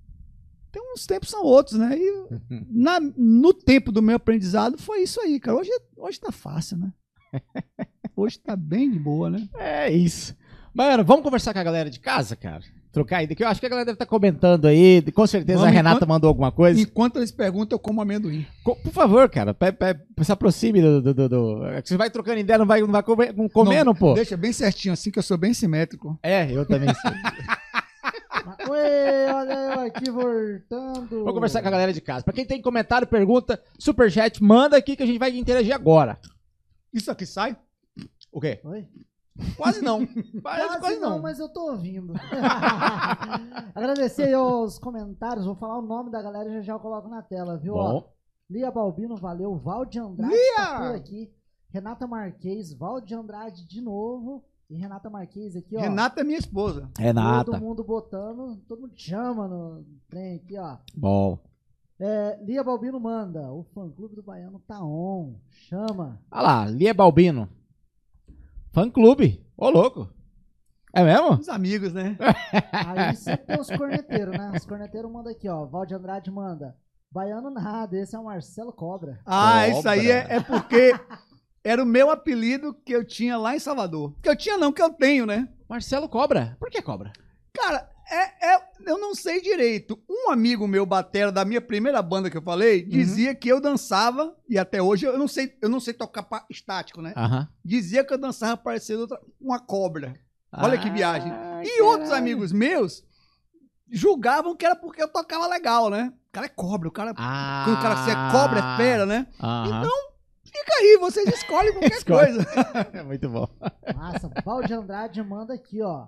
Tem uns tempos são outros, né? E na- no tempo do meu aprendizado foi isso aí, cara. Hoje, hoje tá fácil, né? Hoje tá bem de boa, né? É isso. Mano, vamos conversar com a galera de casa, cara? Trocar ideia, que eu acho que a galera deve estar comentando aí. Com certeza Vamos, a Renata enquanto- mandou alguma coisa. Enquanto eles perguntam, eu como amendoim. Co- Por favor, cara, pe, pe, se aproxime do, do, do- do- é Você vai trocando ideia, não vai, não vai comer- comendo, pô? Deixa bem certinho, assim que eu sou bem simétrico. É, eu também sei. Ué, olha eu aqui voltando. Vamos conversar com a galera de casa. Pra quem tem comentário, pergunta, superchat, manda aqui que a gente vai interagir agora. Isso aqui sai? O quê? Oi? Quase não. Quase, Quase, quase não, não. mas eu tô ouvindo. Agradecer aí os comentários, vou falar o nome da galera e já já eu coloco na tela, viu? Ó. Lia Balbino, valeu. Valde Andrade Lia! tá por aqui. Renata Marquez, Valde Andrade de novo. E Renata Marquez aqui, ó. Renata é minha esposa. Renata. Todo mundo botando, todo mundo chama no trem aqui, ó. Bom. É, Lia Balbino manda, o fã clube do Baiano tá on. Chama. Olha lá, Lia Balbino. Fã clube. Ô, louco. É mesmo? Os amigos, né? Aí sempre tem os corneteiros, né? Os corneteiros mandam aqui, ó. Valde Andrade manda. Baiano nada, esse é o Marcelo Cobra. Ah, Cobra. isso aí é, é porque era o meu apelido que eu tinha lá em Salvador. Que eu tinha não, que eu tenho, né? Marcelo Cobra. Por que Cobra? Cara, é, é- eu não sei direito. Um amigo meu, batera, da minha primeira banda que eu falei, dizia que eu dançava, e até hoje eu não sei, eu não sei tocar pa- estático, né? Aham. Dizia que eu dançava parecendo outra- uma cobra. Olha que viagem. E outros caralho. amigos meus julgavam que era porque eu tocava legal, né? O cara é cobra, o cara. Ah. Quando o cara se é cobra, é fera, né? Aham. Fica aí, vocês escolhem qualquer Escolhe. coisa. É muito bom. Massa, Valde Andrade manda aqui, ó.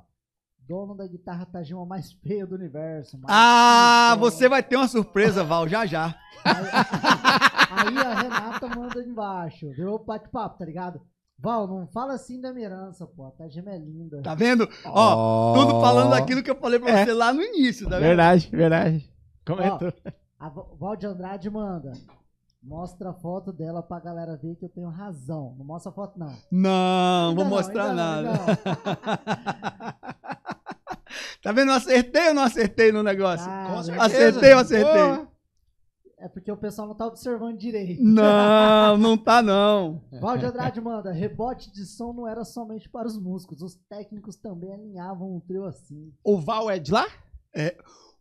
Dono da guitarra Tajima mais feia do universo. mais Ah, feia. você vai ter uma surpresa, Val, já já. Aí a Renata manda embaixo. Deu bate-papo, tá ligado? Val, não fala assim da minha herança, pô. A Tajima é linda. Tá vendo? Ó, tudo falando daquilo que eu falei pra É. você lá no início, tá vendo? Verdade, verdade. Comentou. A Va- Valde Andrade manda. Mostra a foto dela pra galera ver que eu tenho razão. Não mostra a foto, não. Não, Ainda vou não, mostrar não, nada. ainda Tá vendo? Eu acertei ou não acertei no negócio? Ah, Com certeza. Acertei ou acertei? Boa. É porque o pessoal não tá observando direito. Não, não tá não. Valde Andrade manda, rebote de som não era somente para os músicos, os técnicos também alinhavam um trio assim. O Val é de lá?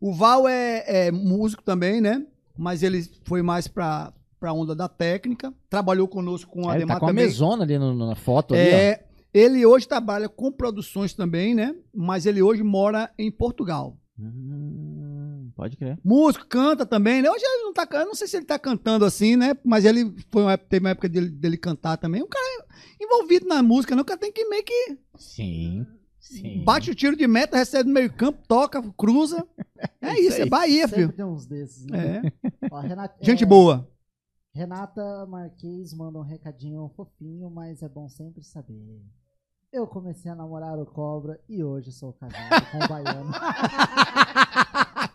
O Val é, é músico também, né? Mas ele foi mais pra, pra onda da técnica. Trabalhou conosco com a É, ele tá com a mesona ali no- na foto ali. É, ele hoje trabalha com produções também, né? Mas ele hoje mora em Portugal. Hum, pode crer. Músico, canta também, né? Hoje ele não tá cantando, não sei se ele tá cantando assim, né? Mas ele foi uma, época- teve uma época dele, dele cantar também. Um cara envolvido na música, né? O cara tem que meio que Sim. Sim. bate o tiro de meta, recebe no meio campo, toca, cruza. É Isso isso, é. Bahia, Sempre filho. tem uns desses, né? É. Ó, Renata- Gente é, boa. Renata Marquez manda um recadinho fofinho, mas é bom sempre saber. Eu comecei a namorar o Cobra e hoje sou casado com o Baiano.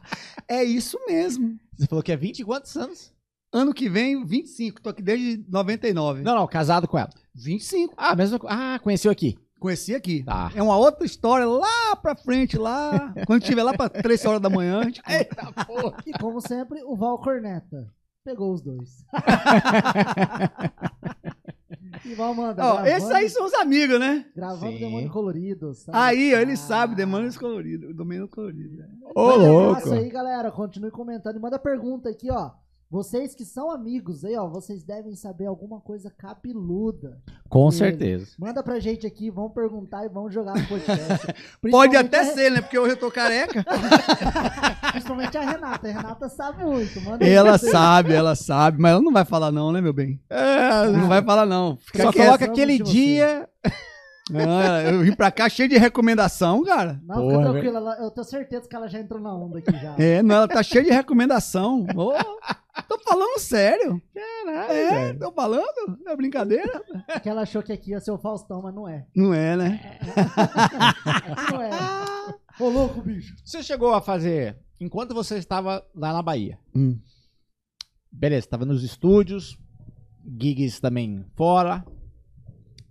É isso mesmo. Você falou que é 20 e quantos anos? Ano que vem, 25. Tô aqui desde 99. Não, não, casado com ela. 25. Ah, mesmo. Ah, conheceu aqui. Conheci aqui. Tá. É uma outra história lá pra frente, lá. Quando tiver lá pra 3 horas da manhã, a gente. Eita porra. E como sempre, o Val Corneta. Pegou os dois. e Val manda. Ó, gravando- esses aí são os amigos, né? Gravando Sim. Demônio Colorido. sabe? Aí, ó, ele Ah. sabe, Demônios Coloridos. Domínio Colorido. né? Ô, Manda louco. abraço aí, galera. Continue comentando. E manda pergunta aqui, ó. Vocês que são amigos aí, ó, vocês devem saber alguma coisa capiluda. Com Ele. certeza. Manda pra gente aqui, vão perguntar e vão jogar no podcast. Pode até a ser, né? Porque hoje eu tô careca. Principalmente a Renata. A Renata sabe muito. Manda Ela sabe, ela sabe. Mas ela não vai falar não, né, meu bem? Não vai falar não. Fica Só coloca aquele dia. Ah, eu vim pra cá cheio de recomendação, cara. Não, Porra, fica tranquila. ela- Eu tenho certeza que ela já entrou na onda aqui já. É, não, ela tá cheia de recomendação. Ô, tô falando sério. Caralho, É, velho. tô falando? Não é brincadeira? Porque ela achou que aqui ia ser o Faustão, mas não é. Não é, né? Aqui não é. Ô, louco, bicho. bicho. Você chegou a fazer, enquanto você estava lá na Bahia, Hum. beleza, estava nos estúdios, gigs também fora,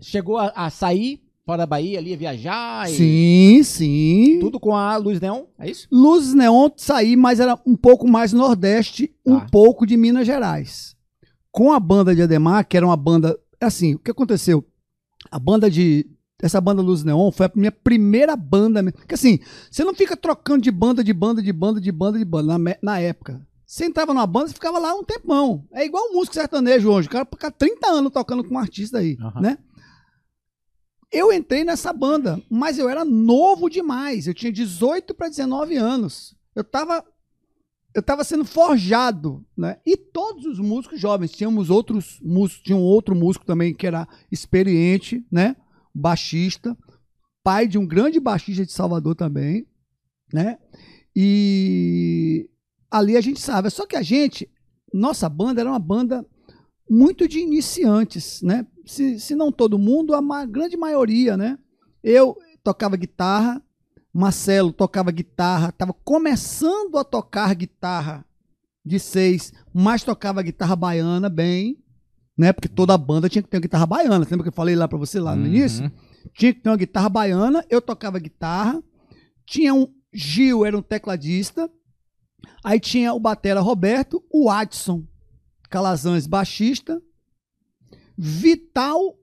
chegou a, a sair fora da Bahia ali, viajar e Sim, sim. tudo com a Luz Neon, é isso? Luzes Neon saí, mas era um pouco mais Nordeste, um Tá. pouco de Minas Gerais. Com a banda de Ademar, que era uma banda. Assim, o que aconteceu? A banda de. Essa banda Luz Neon foi a minha primeira banda. mesmo. Porque assim, você não fica trocando de banda, de banda, de banda, de banda, de banda na, na época. Você entrava numa banda e ficava lá um tempão. É igual um músico sertanejo hoje. O cara fica 30 anos tocando com um artista aí, Aham. né? Eu entrei nessa banda, mas eu era novo demais. Eu tinha 18 para 19 anos. Eu tava eu tava sendo forjado, né? E todos os músicos jovens, tínhamos outros músicos, tinha um outro músico também que era experiente, né? Baixista, pai de um grande baixista de Salvador também, né? E ali a gente sabe, só que a gente, nossa banda era uma banda muito de iniciantes, né? Se, se não todo mundo, a ma- grande maioria, né? Eu tocava guitarra, Marcelo tocava guitarra, estava começando a tocar guitarra de seis, mas tocava guitarra baiana bem, né? Porque toda banda tinha que ter uma guitarra baiana. Lembra que eu falei lá para você lá no Uhum. início? Tinha que ter uma guitarra baiana, eu tocava guitarra. Tinha um Gil, era um tecladista. Aí tinha o batera Roberto, o Adson Calazans, baixista. Vital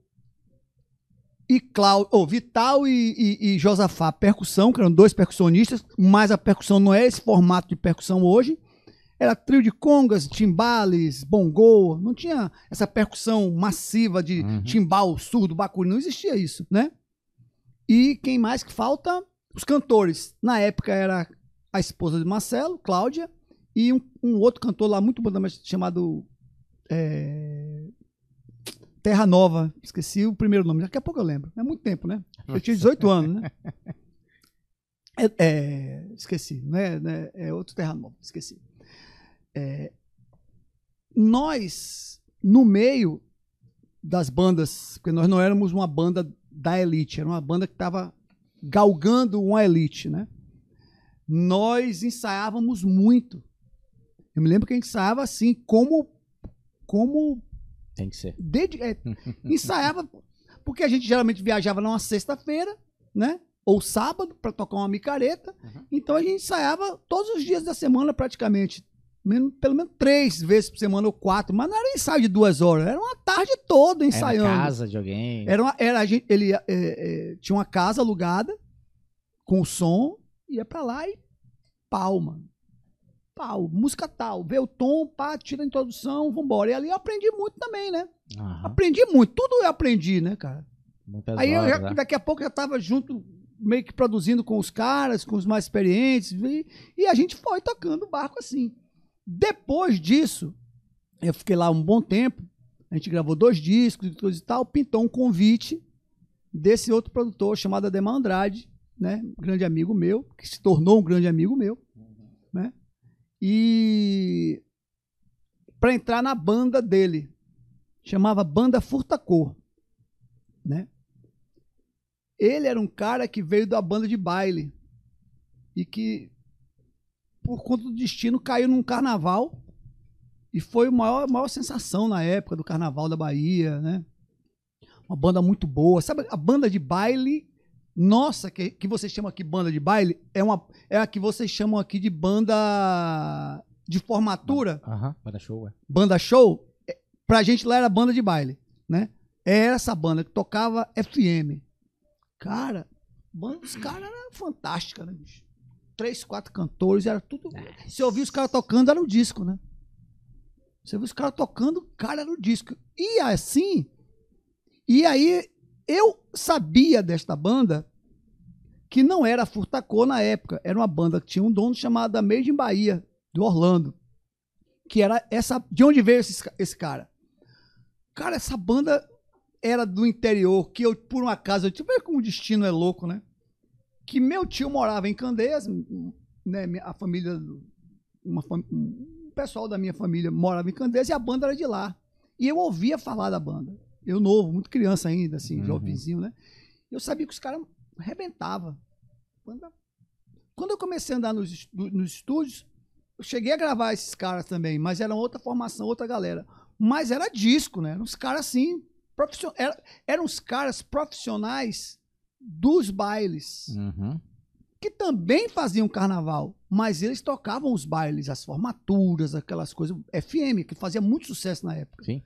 e Cláudio, oh, Vital e, e, e Josafá, percussão, que eram dois percussionistas, mas a percussão não é esse formato de percussão hoje. Era trio de congas, timbales, bongô, não tinha essa percussão massiva de Uhum. timbal, surdo, bacuri, não existia isso, né? E quem mais que falta? Os cantores. Na época era a esposa de Marcelo, Cláudia, e um, um outro cantor lá muito bom chamado é, Terra Nova. Esqueci o primeiro nome, daqui a pouco eu lembro. É muito tempo, né? Eu tinha 18 anos, né? É, é, esqueci, né? É outro Terra Nova, esqueci. É, nós, no meio das bandas, porque nós não éramos uma banda da elite, era uma banda que estava galgando uma elite, né? Nós ensaiávamos muito. Eu me lembro que a gente ensaiava assim, como como Tem que ser. dedi- é, ensaiava porque a gente geralmente viajava numa sexta-feira, né? Ou sábado para tocar uma micareta. Então a gente ensaiava todos os dias da semana praticamente, Men- pelo menos três vezes por semana ou quatro. Mas não era ensaio de duas horas, era uma tarde toda ensaiando. na casa de alguém. Era, uma, era a gente, ele é, é, tinha uma casa alugada com o som, ia pra lá e pau, mano. Pau, música tal, vê o tom, pá, tira a introdução, vambora. E ali eu aprendi muito também, né? Aham. Aprendi muito, tudo eu aprendi, né, cara? Muitas Aí eu horas, já- né? daqui a pouco eu já tava junto, meio que produzindo com os caras, com os mais experientes, e, e a gente foi tocando o barco assim. Depois disso, eu fiquei lá um bom tempo, a gente gravou dois discos e coisa e tal, pintou um convite desse outro produtor chamado Ademar Andrade, né, um grande amigo meu, que se tornou um grande amigo meu, né, e para entrar na banda dele, chamava Banda Furtacor, né? Ele era um cara que veio da banda de baile e que, por conta do destino, caiu num carnaval e foi a maior, maior sensação na época do carnaval da Bahia, né? Uma banda muito boa. Sabe, a banda de baile, nossa, que, que vocês chamam aqui banda de baile, é, uma, é a que vocês chamam aqui de banda de formatura Aham, para show, é. banda show, é, pra gente lá era banda de baile, né? É essa banda que tocava FM. Cara, banda dos caras era fantástica, né, bicho? Três, quatro cantores, era tudo. Você ouvia os caras tocando, era o disco, né? Você ouvia os caras tocando, cara, era o disco. E assim, e aí eu sabia desta banda que não era Furtacô na época, era uma banda que tinha um dono chamado Made in Bahia, do Orlando que era essa. De onde veio esse, esse cara? Cara, essa banda era do interior, que eu, por um acaso, eu tipo, como o destino é louco, né? Que meu tio morava em Candeias, né? A família. Uma, fam- um pessoal da minha família morava em Candeias e a banda era de lá. E eu ouvia falar da banda. Eu novo, muito criança ainda, assim, Uhum. jovenzinho, né? Eu sabia que os caras arrebentavam. Banda- Quando eu comecei a andar nos, nos estúdios, eu cheguei a gravar esses caras também, mas era outra formação, outra galera. Mas era disco, né? Eram uns caras assim, profission... era- eram os caras profissionais dos bailes, Uhum. que também faziam carnaval, mas eles tocavam os bailes, as formaturas, aquelas coisas, FM, que fazia muito sucesso na época. Sim.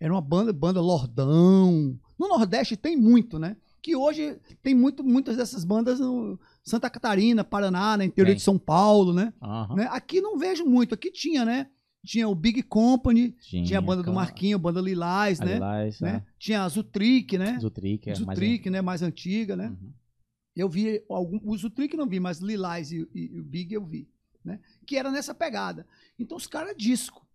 Era uma banda, banda Lordão. No Nordeste tem muito, né? Que hoje tem muito, muitas dessas bandas no Santa Catarina, Paraná, né? interior de São Paulo, né? Aham. né? Aqui não vejo muito. Aqui tinha, né? Tinha o Big Company, tinha a banda do. Marquinho, a banda Lilás, né? Lilás, né? né? Tinha a Zutrick, né? Zutrick, é mais Zutrick, né? Mais antiga, né? Uhum. Eu vi algum, o Zutrick não vi, mas Lilás e, e- e o Big eu vi, né? Que era nessa pegada. Então os caras disco.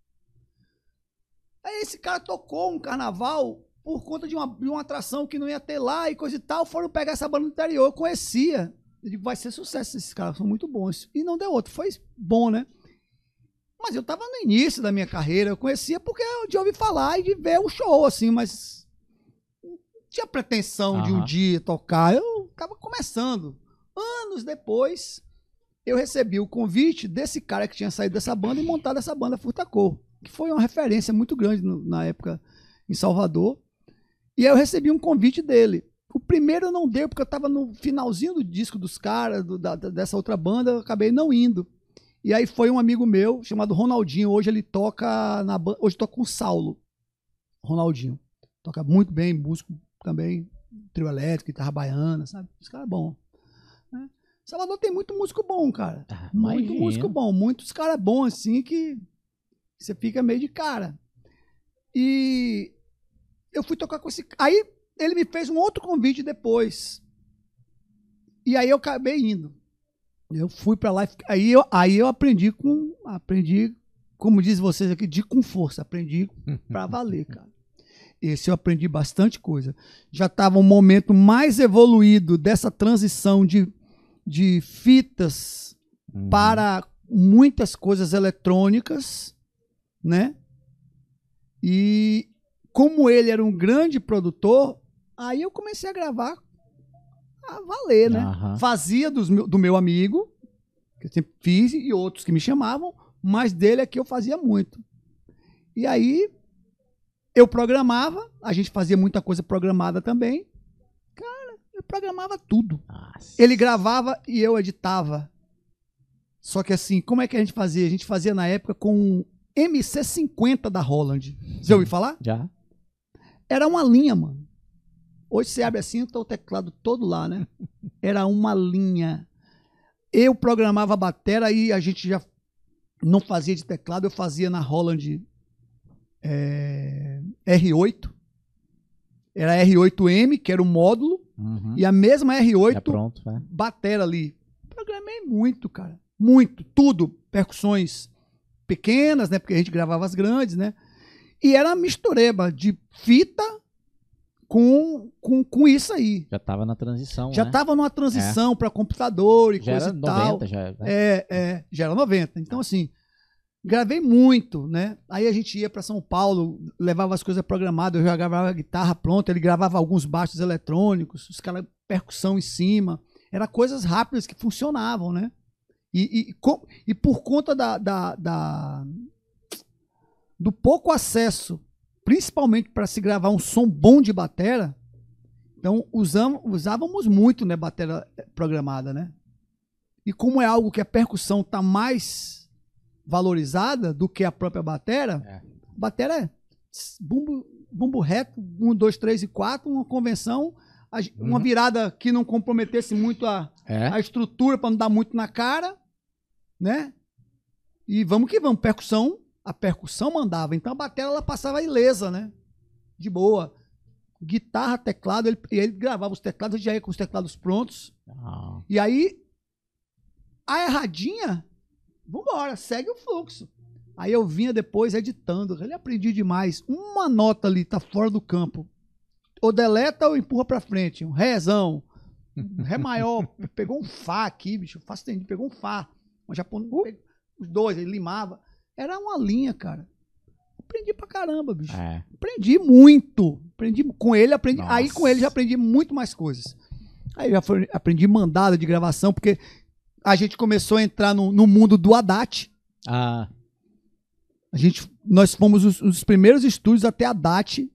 Aí esse cara tocou um carnaval por conta de uma, de uma atração que não ia ter lá e coisa e tal, foram pegar essa banda no interior, eu conhecia. Eu digo, vai ser sucesso, esses caras são muito bons. E não deu outro, foi bom, né? Mas eu tava no início da minha carreira, eu conhecia porque eu de ouvir falar e de ver o show, assim, mas não tinha pretensão de um dia tocar. Eu tava começando. Anos depois, eu recebi o convite desse cara que tinha saído dessa banda e montado essa banda Furtacor, que foi uma referência muito grande no- na época em Salvador. E aí eu recebi um convite dele. O primeiro não deu, porque eu estava no finalzinho do disco dos caras, do- da- dessa outra banda, eu acabei não indo. E aí foi um amigo meu, chamado Ronaldinho. Hoje ele toca na banda. Hoje toca com o Saulo. Ronaldinho. Toca muito bem, músico também, trio elétrico, guitarra baiana, sabe? Esse cara é bom. né? Salvador tem muito músico bom, cara. Ah, Muito imagino. músico bom, muitos caras bons assim que você fica meio de cara. E eu fui tocar com esse. Aí ele me fez um outro convite depois. E aí eu acabei indo. Eu fui pra lá e aí eu, aí eu aprendi com aprendi, como diz vocês aqui, de com força, aprendi pra valer, cara. Esse eu aprendi bastante coisa. Já estava um momento mais evoluído dessa transição de, de fitas Uhum. para muitas coisas eletrônicas, né? E como ele era um grande produtor, aí eu comecei a gravar a valer, né? Aham. Fazia dos meu- do meu amigo, que eu sempre fiz, e outros que me chamavam, mas dele é que eu fazia muito. E aí eu programava, a gente fazia muita coisa programada também. Cara, eu programava tudo. Nossa. Ele gravava e eu editava. Só que assim, como é que a gente fazia? A gente fazia na época com MC50 da Holland. Já ouviu falar? Já? Era uma linha, mano. Hoje você abre assim, tá o teclado todo lá, né? Era uma linha. Eu programava a bateria e a gente já não fazia de teclado, eu fazia na Holland é, R8. Era R8M, que era o módulo, Uhum. e a mesma R8 Já pronto, né? batera ali. Programei muito, cara. Muito. Tudo. Percussões pequenas, né? Porque a gente gravava as grandes, né? E era mistureba de fita com, com, com isso aí. Já tava na transição, Já né? tava numa transição para computador e Já coisa era e tal. 90, já. né? É, é, já era 90. Então, assim, gravei muito, né? Aí a gente ia para São Paulo, levava as coisas programadas, eu já gravava a guitarra pronta, ele gravava alguns baixos eletrônicos, os caras, percussão em cima. Era coisas rápidas que funcionavam, né? E, e, com- e por conta da, da- da- do pouco acesso, principalmente para se gravar um som bom de batera, então usamos, usávamos muito, né, batera programada, né? E como é algo que a percussão está mais valorizada do que a própria batera, É. batera é bumbo, bumbo reto, um, dois, três e quatro, uma convenção, uma Uhum. virada que não comprometesse muito a, É. a estrutura para não dar muito na cara, né? E vamos que vamos, percussão, a percussão mandava, então a bateria ela passava ilesa, né? De boa. Guitarra, teclado, ele, ele gravava os teclados, já ia com os teclados prontos. Ah, E aí, a erradinha, vambora, segue o fluxo. Aí eu vinha depois editando, ele aprendi demais. Uma nota ali tá fora do campo. Ou deleta ou empurra pra frente. Um rézão. Um ré maior. Pegou um Fá aqui, bicho. Fá pegou um Fá. Um japonês, pegou os dois, ele limava. Era uma linha, cara. Aprendi pra caramba, bicho. é. Aprendi muito. Aprendi com ele, aprendi. Nossa. Aí com ele já aprendi muito mais coisas. Aí já foi- aprendi mandada de gravação, porque a gente começou a entrar no, no mundo do Haddad. Ah, A gente, nós fomos os, os primeiros estúdios até a DAT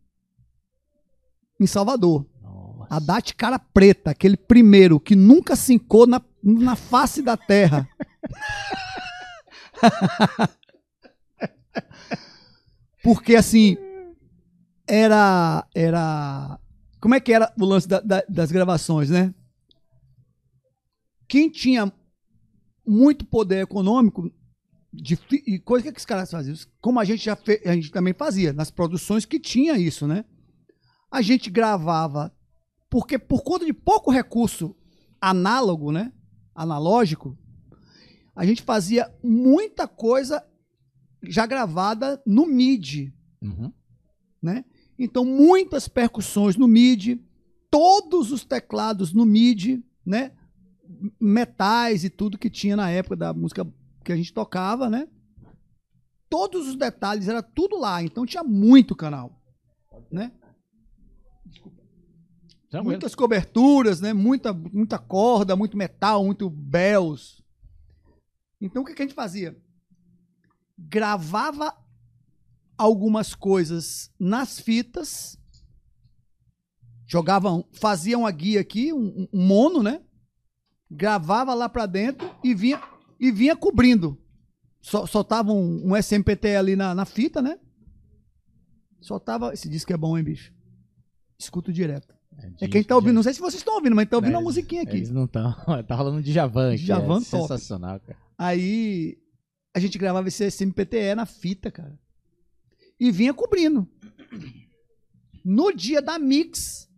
em Salvador. nossa. A DAT cara preta, aquele primeiro que nunca sincou na, na face da terra. Porque assim, era. era Como é que era o lance da- da- das gravações, né? Quem tinha muito poder econômico de, e coisa que, que os caras faziam? Como a gente já fe- a gente também fazia nas produções que tinha isso, né? A gente gravava porque por conta de pouco recurso análogo, né? Analógico, a gente fazia muita coisa já gravada no MIDI, Uhum. né? Então muitas percussões no MIDI, todos os teclados no MIDI, né? Metais e tudo que tinha na época da música que a gente tocava, né? Todos os detalhes era tudo lá, então tinha muito canal, né? Tranquilo. muitas coberturas, né? Muita, muita corda, muito metal, muito bells. Então o que, que a gente fazia? Gravava algumas coisas nas fitas, jogavam, faziam a guia aqui, um, um mono, né? Gravava lá pra dentro e vinha e vinha cobrindo. Sol- soltava um, um SMPT ali na, na fita, né? Soltava. Esse disco é bom, hein, bicho? Escuto direto. É quem tá ouvindo, não sei se vocês estão ouvindo, mas tá ouvindo É, a musiquinha aqui. Eles não estão. tá rolando de Javan aqui. Djavan é top. sensacional, cara. Aí a gente gravava esse SMPTE na fita, cara. E vinha cobrindo. No dia da mix,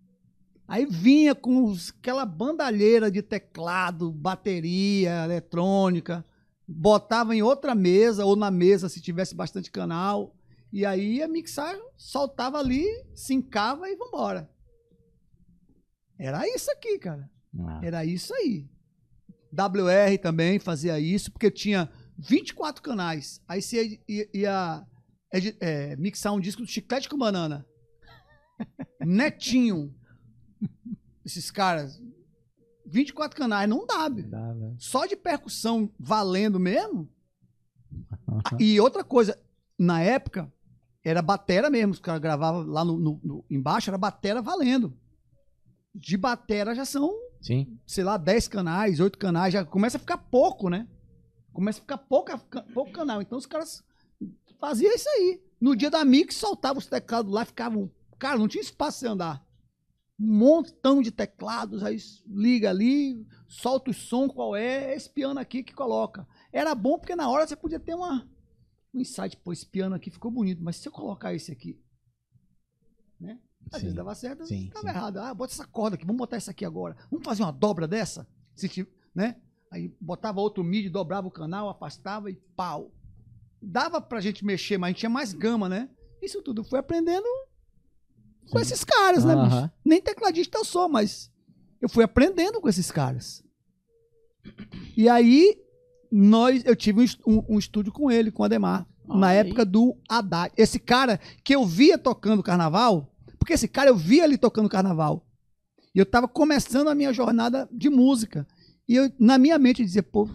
aí vinha com os- aquela bandalheira de teclado, bateria, eletrônica, botava em outra mesa ou na mesa se tivesse bastante canal. E aí ia mixar, soltava ali, sincava e vambora. Era isso aqui, cara. Ah, Era isso aí. WR também fazia isso, porque tinha 24 canais. Aí você ia, ia, edi- é, mixar um disco do Chiclete com Banana. Netinho. Esses caras. 24 canais, não dá, bicho. dá, né? Só de percussão valendo mesmo. E outra coisa, na época, era batera mesmo. Os caras gravavam lá no, no- no- embaixo, era batera valendo. De batera já são Sim. sei lá, 10 canais, 8 canais, já começa a ficar pouco, né? Começa a ficar pouca, pouco canal. Então os caras faziam isso aí. No dia da mix, soltava os teclados lá, ficavam. Cara, não tinha espaço você andar. Um montão de teclados, aí liga ali, solta o som, qual é, é esse piano aqui que coloca. Era bom porque na hora você podia ter uma, um insight, pô, esse piano aqui ficou bonito, mas se eu colocar esse aqui, né? Às Sim. vezes dava certo, Sim, dava sim. errado. Ah, bota essa corda aqui, vamos botar essa aqui agora. Vamos fazer uma dobra dessa? Se ti- né? Aí botava outro MIDI, dobrava o canal, afastava e pau. Dava pra gente mexer, mas a gente tinha mais gama, né? Isso tudo foi aprendendo com esses caras, né, bicho? Aham. Nem tecladista eu sou, mas eu fui aprendendo com esses caras. E aí, nós, eu tive um, um- estúdio com ele, com o Ademar, na Aí. época do Haddad. Esse cara que eu via tocando carnaval, porque esse cara eu via ele tocando carnaval. E eu tava começando a minha jornada de música. E eu, na minha mente, eu dizia, pô,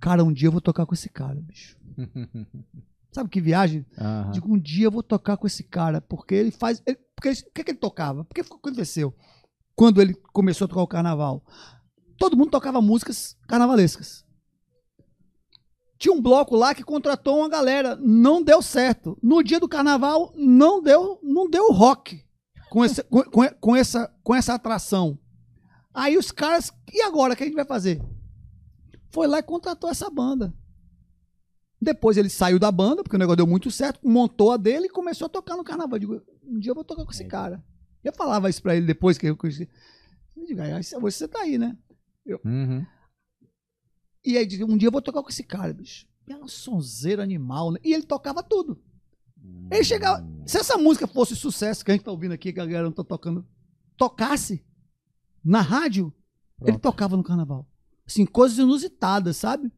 cara, um dia eu vou tocar com esse cara, bicho. Sabe que viagem? Digo, um dia eu vou tocar com esse cara, porque ele faz. ele- porque ele- o que, que ele tocava? Porque o que aconteceu? Quando ele começou a tocar o carnaval, todo mundo tocava músicas carnavalescas. Tinha um bloco lá que contratou uma galera, não deu certo. No dia do carnaval, não deu, não deu rock com, esse, com, com- com essa, com essa atração. Aí os caras, e agora? O que a gente vai fazer? Foi lá e contratou essa banda. Depois ele saiu da banda, porque o negócio deu muito certo, montou a dele e começou a tocar no carnaval. Eu digo, um dia eu vou tocar com esse cara. Eu falava isso pra ele depois que eu conheci. Eu digo, "Ah, você tá aí, né? Uhum. E aí, um dia eu vou tocar com esse cara, bicho. Um sonzeiro animal, né? E ele tocava tudo. Ele chegava. Se essa música fosse sucesso, que a gente tá ouvindo aqui, que a galera não tá tocando, tocasse na rádio, ele Pronto. tocava no carnaval. Assim, coisas inusitadas, sabe?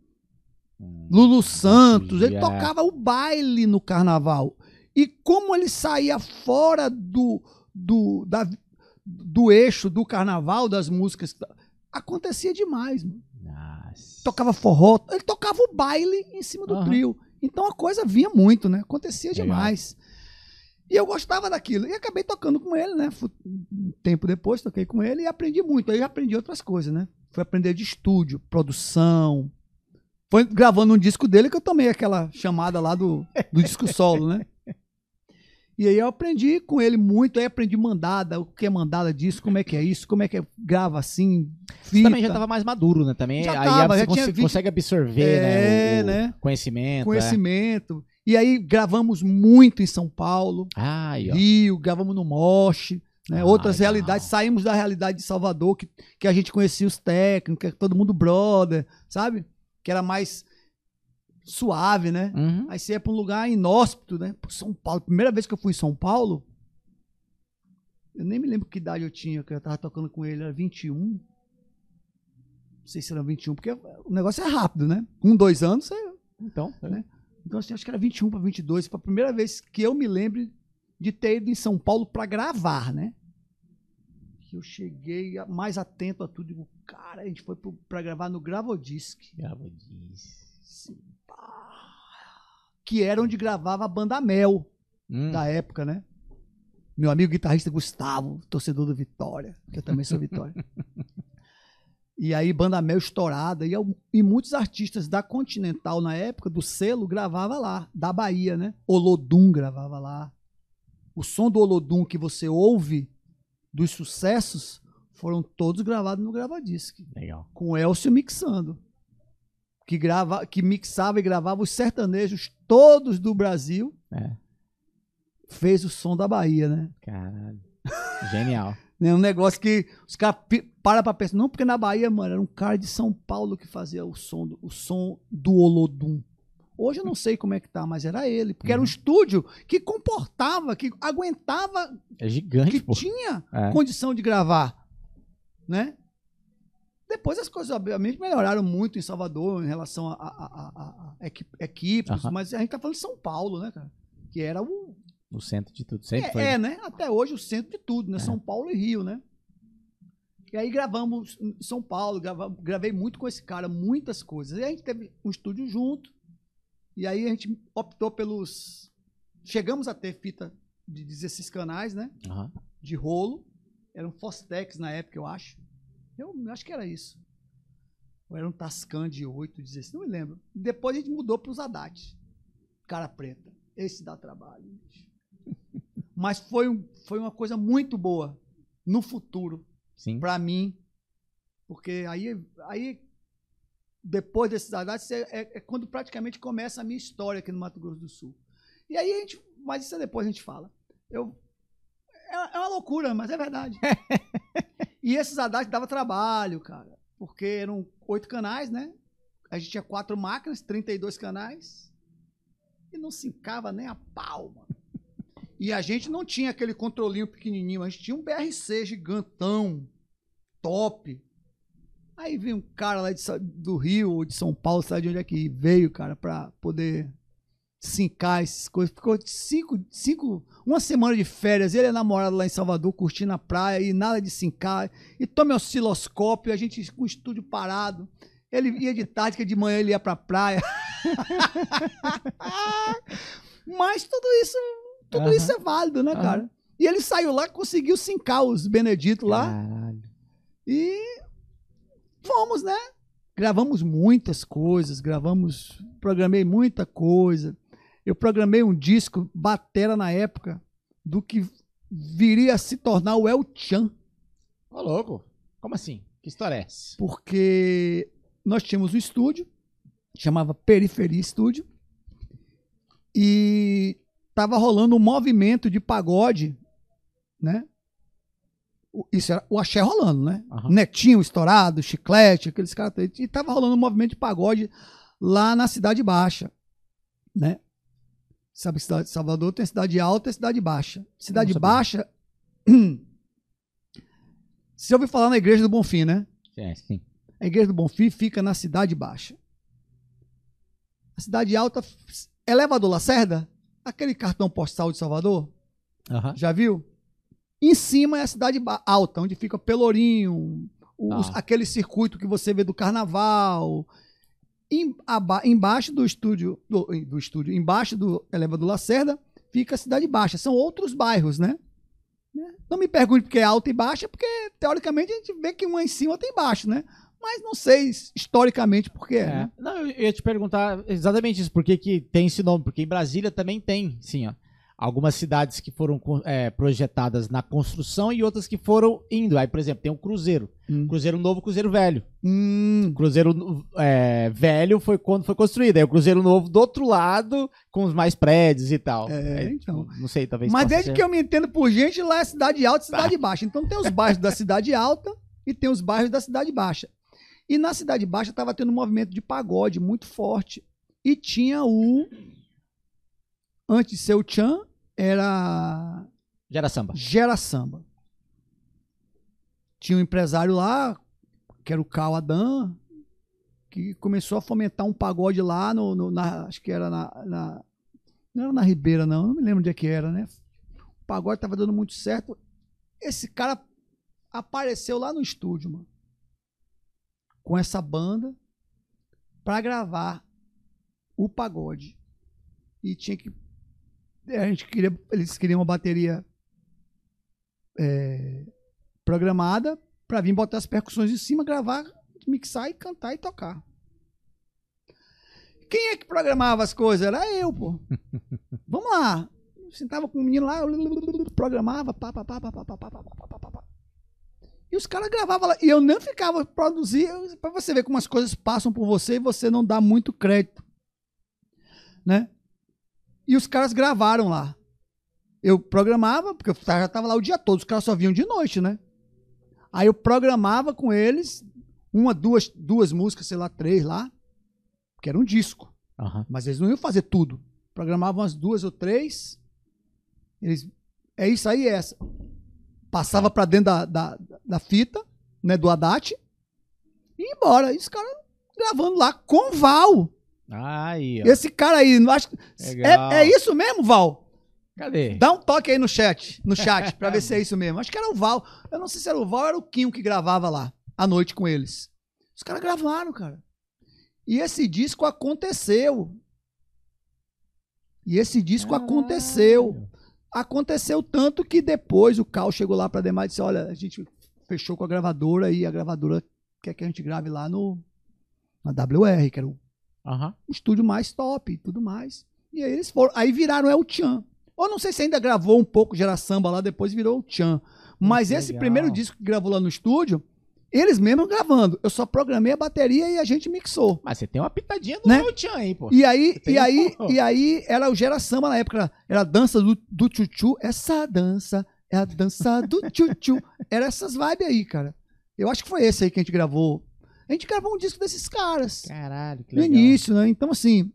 Hum. Lulu Santos, ele É. tocava o baile no carnaval. E como ele saía fora do, do, da- do eixo do carnaval, das músicas, acontecia demais. Mano. Tocava forró, ele tocava o baile em cima do Aham. trio. Então a coisa vinha muito, né? Acontecia Legal. demais. E eu gostava daquilo. E acabei tocando com ele, né? Um tempo depois toquei com ele e aprendi muito. Aí eu aprendi outras coisas, né? Fui aprender de estúdio, produção. Foi gravando um disco dele que eu tomei aquela chamada lá do, do disco solo, né? E aí eu aprendi com ele muito, aí aprendi mandada, o que é mandada disso, como é que é isso, como é que é, grava assim, Você também já fita. tava mais maduro, né? Também Já aí tava, você já conse- vinte- consegue absorver, É, né? o- né? Conhecimento. é. conhecimento. E aí gravamos muito em São Paulo, Ai, ó. Rio, gravamos no Moche, né? Ah, outras legal. realidades. Saímos da realidade de Salvador, que, que a gente conhecia os técnicos, todo mundo brother, sabe? Que era mais suave, né? Uhum. Aí você ia pra um lugar inóspito, né? Pô, São Paulo. Primeira vez que eu fui em São Paulo, eu nem me lembro que idade eu tinha, que eu tava tocando com ele, era 21. Não sei se era 21, porque o negócio é rápido, né? Um, dois anos, você Então, Né? Então, assim, acho que era 21 para 22. Foi a primeira vez que eu me lembro de ter ido em São Paulo para gravar, né? Que eu cheguei mais atento a tudo. Digo, cara, a gente foi para gravar no Gravodisc. grava disso. Sim. Que era onde gravava a banda Mel Hum. da época, né? Meu amigo guitarrista Gustavo, torcedor do Vitória, que eu também sou Vitória. e aí, banda Mel estourada, e, e muitos artistas da Continental na época, do selo, gravava lá, da Bahia, né? Olodum gravava lá. O som do Olodum que você ouve dos sucessos foram todos gravados no Gravadisc Legal. com o Elcio mixando. Que, grava, que mixava e gravava os sertanejos todos do Brasil. É. Fez o som da Bahia, né? Caralho. Genial. É um negócio que os caras param pra pensar. Não, porque na Bahia, mano, era um cara de São Paulo que fazia o som do, o som do Olodum. Hoje eu não sei como é que tá, mas era ele. Porque era um estúdio que comportava, que aguentava, É gigante, que pô. tinha É. condição de gravar, né? Depois as coisas, obviamente, melhoraram muito em Salvador em relação a, a- a- a- a equi- equipes, mas a gente tá falando de São Paulo, né, cara? Que era o. No centro de tudo. Sempre foi. É, é, né? Até hoje o centro de tudo, né? É. São Paulo e Rio, né? E aí gravamos em São Paulo, grava- gravei muito com esse cara, muitas coisas. E a gente teve um estúdio junto, e aí a gente optou pelos. Chegamos a ter fita de 16 canais, né? De rolo. Era um Fostex na época, eu acho. Eu acho que era isso. Ou era um Tascam de 8, 16, não me lembro. Depois a gente mudou para os Haddad. Cara preta. Esse dá trabalho. bicho. Mas foi, um, foi uma coisa muito boa no futuro, Sim. para mim. Porque aí, aí depois desses Haddad, é, é quando praticamente começa a minha história aqui no Mato Grosso do Sul. E aí a gente. Mas isso depois a gente fala. Eu, é, é uma loucura, mas é verdade. e esses Haddad dava trabalho, cara. Porque eram oito canais, né? A gente tinha quatro máquinas, 32 canais. E não se encava nem a pau, mano. E a gente não tinha aquele controlinho pequenininho, a gente tinha um BRC gigantão, top. Aí veio um cara lá de do Rio ou de São Paulo, sabe de onde é que veio, cara, pra poder sincar essas coisas. Ficou cinco, cinco, uma semana de férias, ele é namorado lá em Salvador, curtindo a praia e nada de sincar. E tome osciloscópio, a gente com o estúdio parado. Ele ia de tarde, que de manhã ele ia pra praia. Mas tudo isso, tudo Aham. isso é válido, né, Aham. cara? E ele saiu lá, conseguiu sincar os Benedito lá. Caralho. E fomos, né? Gravamos muitas coisas, gravamos, programei muita coisa. Eu programei um disco batera na época do que viria a se tornar o El Chan, Ô, louco. Como assim? Que história é essa? porque nós tínhamos um estúdio, chamava Periferia Estúdio, e tava rolando um movimento de pagode, né? Isso era o axé rolando, né? Aham. Netinho estourado, chiclete, aqueles caras. E tava rolando um movimento de pagode lá na Cidade Baixa, né? Sabe que cidade, Salvador tem cidade alta e cidade baixa. Cidade baixa. Você ouviu falar na Igreja do Bonfim, né? É, sim. A Igreja do Bonfim fica na Cidade Baixa. A Cidade Alta, elevador Lacerda, aquele cartão postal de Salvador, Aham. já viu? Em cima é a Cidade Alta, onde fica Pelourinho, os- Ah. aquele circuito que você vê do carnaval. Em- aba- embaixo do estúdio, do, do estúdio, embaixo do elevador Lacerda, fica a Cidade Baixa. São outros bairros, né? Né? Não me pergunte porque é alta e baixa, porque teoricamente a gente vê que um é em cima outro é embaixo, né? Mas não sei historicamente por que é. É. né? Não, eu ia te perguntar exatamente isso, por que, que tem esse nome? Porque em Brasília também tem, sim, ó. Algumas cidades que foram é, projetadas na construção e outras que foram indo. Aí, por exemplo, tem o Cruzeiro. Hum. Cruzeiro Novo, Cruzeiro Velho. Hum, Cruzeiro é, Velho foi quando foi construído. Aí o Cruzeiro Novo do outro lado, com os mais prédios e tal. É, então. não sei, talvez. Mas desde ser. que eu me entendo por gente, lá é cidade alta e cidade baixa. Então tem os bairros da cidade alta e tem os bairros da cidade baixa. E na cidade baixa estava tendo um movimento de pagode muito forte. E tinha o. Antes de ser o Chan, era Gera samba. Gera Samba. Tinha um empresário lá, que era o Cal Adam, que começou a fomentar um pagode lá no, no- na, acho que era na, na- não era na Ribeira não, não me lembro onde é que era, né? O pagode tava dando muito certo. Esse cara apareceu lá no estúdio, mano, com essa banda pra gravar o pagode. E tinha que a gente queria, eles queriam uma bateria é, programada pra vir botar as percussões em cima, gravar, mixar e cantar e tocar. Quem é que programava as coisas? Era eu, pô. Vamos lá. Eu sentava com o menino lá, eu programava, pá, pá, pá, pá, pá, pá, pá, pá, pá, pá, pá, pá. E os caras gravavam lá. E eu não ficava produzir. Pra você ver como as coisas passam por você e você não dá muito crédito. Né? E os caras gravaram lá. Eu programava, porque eu já tava lá o dia todo, os caras só vinham de noite, né? Aí eu programava com eles uma, duas, duas músicas, sei lá, três lá, que era um disco. Aham. Mas eles não iam fazer tudo. Programavam umas duas ou três. Eles. É isso aí, é essa. Passava pra dentro da, da, da fita, né? Do Haddad. E ia embora. E os caras gravando lá com Val. Aí, ó. Esse cara aí, não acho. É, é isso mesmo, Val? Cadê? Dá um toque aí no chat, no chat, pra ver se é isso mesmo. Acho que era o Val. Eu não sei se era o Val ou era o Quinho que gravava lá, à noite com eles. Os caras gravaram, cara. E esse disco aconteceu. E esse disco aconteceu. Aconteceu tanto que depois o Cal chegou lá pra Demar e disse: Olha, a gente fechou com a gravadora e a gravadora quer que a gente grave lá no na WR, que era o Aham. um estúdio mais top e tudo mais. E aí eles foram, aí viraram El Chan. Ou não sei se ainda gravou um pouco Gera Samba lá, depois virou o Chan. Mas esse primeiro disco que gravou lá no estúdio, eles mesmos gravando. Eu só programei a bateria e a gente mixou. Mas você tem uma pitadinha do Né? né? Tchan aí, pô. E aí, e aí, como. e aí era o Gera Samba na época, era a dança do, do tchutchu. Essa dança é a dança do tchutchu. Era essas vibes aí, cara. Eu acho que foi esse aí que a gente gravou. A gente gravou um disco desses caras Caralho, que no legal. início, né? Então, assim.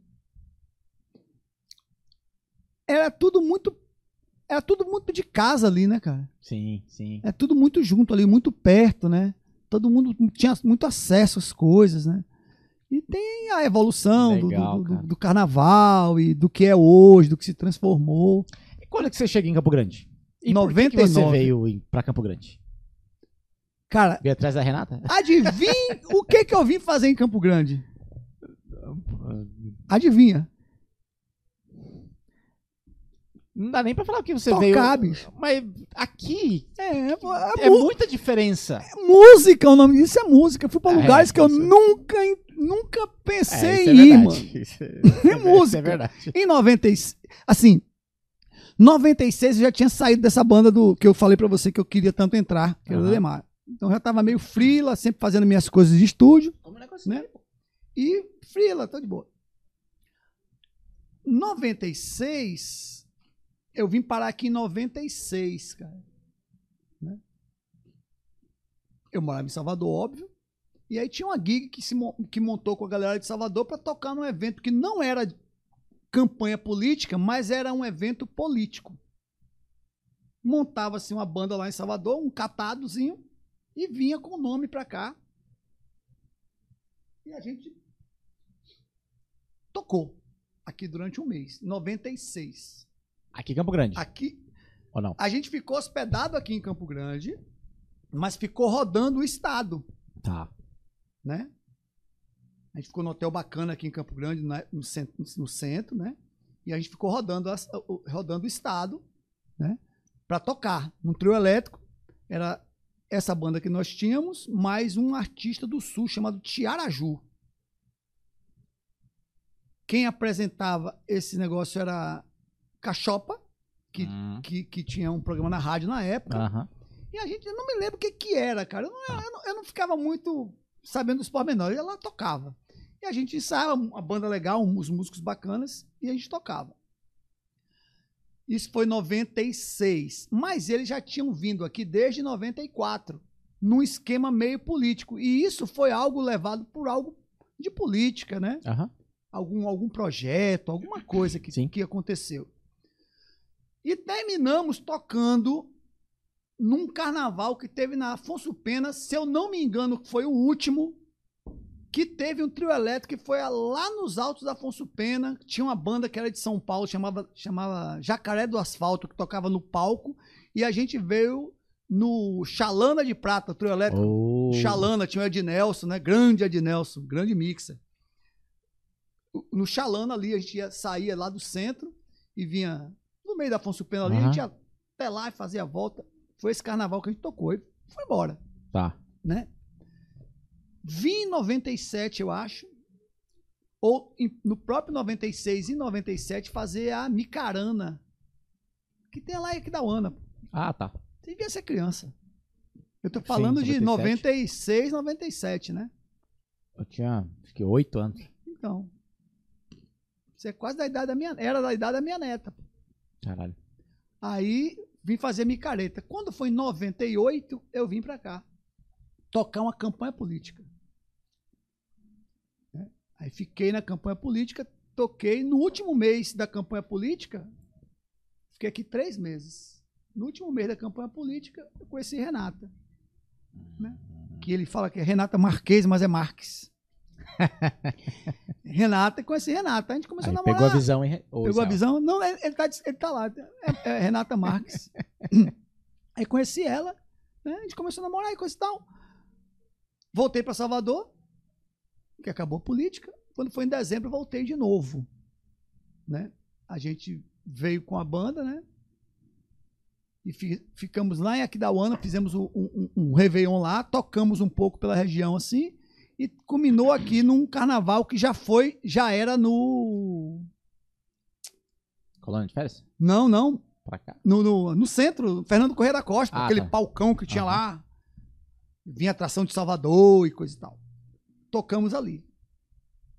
Era tudo muito. Era tudo muito de casa ali, né, cara? Sim, sim. É tudo muito junto ali, muito perto, né? Todo mundo tinha muito acesso às coisas, né? E tem a evolução do- Legal, do, do- cara. do carnaval e do que é hoje, do que se transformou. E quando é que você chega em Campo Grande? E por que que 99. você veio pra Campo Grande? Cara, Veio atrás da Renata? adivinha o que que eu vim fazer em Campo Grande? Adivinha? Não dá nem pra falar o que você Tocar, veio. bicho. Mas aqui É, pô, é é mu- muita diferença. música, o nome disso é música. Eu fui pra É, lugares que eu nunca, nunca pensei em ir, mano. É, É música. É verdade. Em 96, assim, 96 eu já tinha saído dessa banda do que eu falei pra você que eu queria tanto entrar, que era o. Lemar. Então já tava meio frila, sempre fazendo minhas coisas de estúdio, né? E frila, tô de boa. 96, eu vim parar aqui em 96, cara. Né? Eu morava em Salvador, óbvio. E aí tinha uma gig que, se, que montou com a galera de Salvador para tocar num evento que não era campanha política, mas era um evento político. Montava-se uma banda lá em Salvador, um catadozinho, e vinha com o nome pra cá. E a gente tocou aqui durante um mês, 96. Aqui em Campo Grande. Aqui, Ou não? a gente ficou hospedado aqui em Campo Grande. mas ficou rodando o estado, Tá. né? A gente ficou no hotel bacana aqui em Campo Grande, na- no centro, no centro né? E a gente ficou rodando, rodando o estado, né? Pra tocar. Um trio elétrico, era essa banda que nós tínhamos, mais um artista do sul chamado Tiaraju. Quem apresentava esse negócio era Cachopa, que, Hum. que, que tinha um programa na rádio na época. Aham. E a gente, eu não me lembro o que que era, cara. Eu não, eu não, eu não ficava muito sabendo dos pormenores. Ela tocava. E a gente ensaiava uma banda legal, uns músicos bacanas, e a gente tocava. Isso foi em 96. Mas eles já tinham vindo aqui desde 94, num esquema meio político. E isso foi algo levado por algo de política, né? Aham. algum, algum projeto, alguma coisa que, Sim. que aconteceu. E terminamos tocando num carnaval que teve na Afonso Pena, se eu não me engano, foi o último, que teve um trio elétrico que foi lá nos altos da Afonso Pena. Tinha uma banda que era de São Paulo, chamava, chamava Jacaré do Asfalto, que tocava no palco, e a gente veio no Chalana de Prata, trio elétrico Oh. Xalana, tinha o Ed Nelson, né? Grande Ed Nelson, grande mixer. No Xalana ali, a gente ia, saía lá do centro e vinha no meio da Afonso Pena ali, a gente ia até lá e fazia a volta. Foi esse carnaval que a gente tocou e foi embora, Tá. né? Vim em 97, eu acho, ou no próprio 96 e 97 fazer a Micarana, que tem lá em Aquidauana. Ah, tá. Você devia ser criança. Eu tô Sim, falando de 97. 96, 97, né? Eu tinha, acho que oito anos. Então. Você é quase da idade da minha. Era da idade da minha neta. Caralho. Aí vim fazer micareta. Quando foi em 98, eu vim pra cá. Tocar uma campanha política. Né? Aí fiquei na campanha política, toquei. No último mês da campanha política, fiquei aqui três meses. No último mês da campanha política, eu conheci Renata. Né? Que ele fala que é Renata Marques, mas é Marques. Renata, conheci Renata. A gente começou Aí a namorar. pegou a visão e. Ô, Pegou a visão? Não, ele, ele, tá, ele tá lá. É, é Renata Marques. Aí conheci ela, né? A gente começou a namorar e coisa e tal. Voltei para Salvador, que acabou a política. Quando foi em dezembro, voltei de novo. Né? A gente veio com a banda, né? E fi- ficamos lá em Aquidauana, fizemos um, um, um Réveillon lá, tocamos um pouco pela região assim, e culminou aqui num carnaval que já foi, já era no. Colônia de férias? Não, não. Pra cá. No, no, no centro, Fernando Correia da Costa, Ah, aquele tá. palcão que tinha Aham. lá. Vinha atração de Salvador e coisa e tal. Tocamos ali.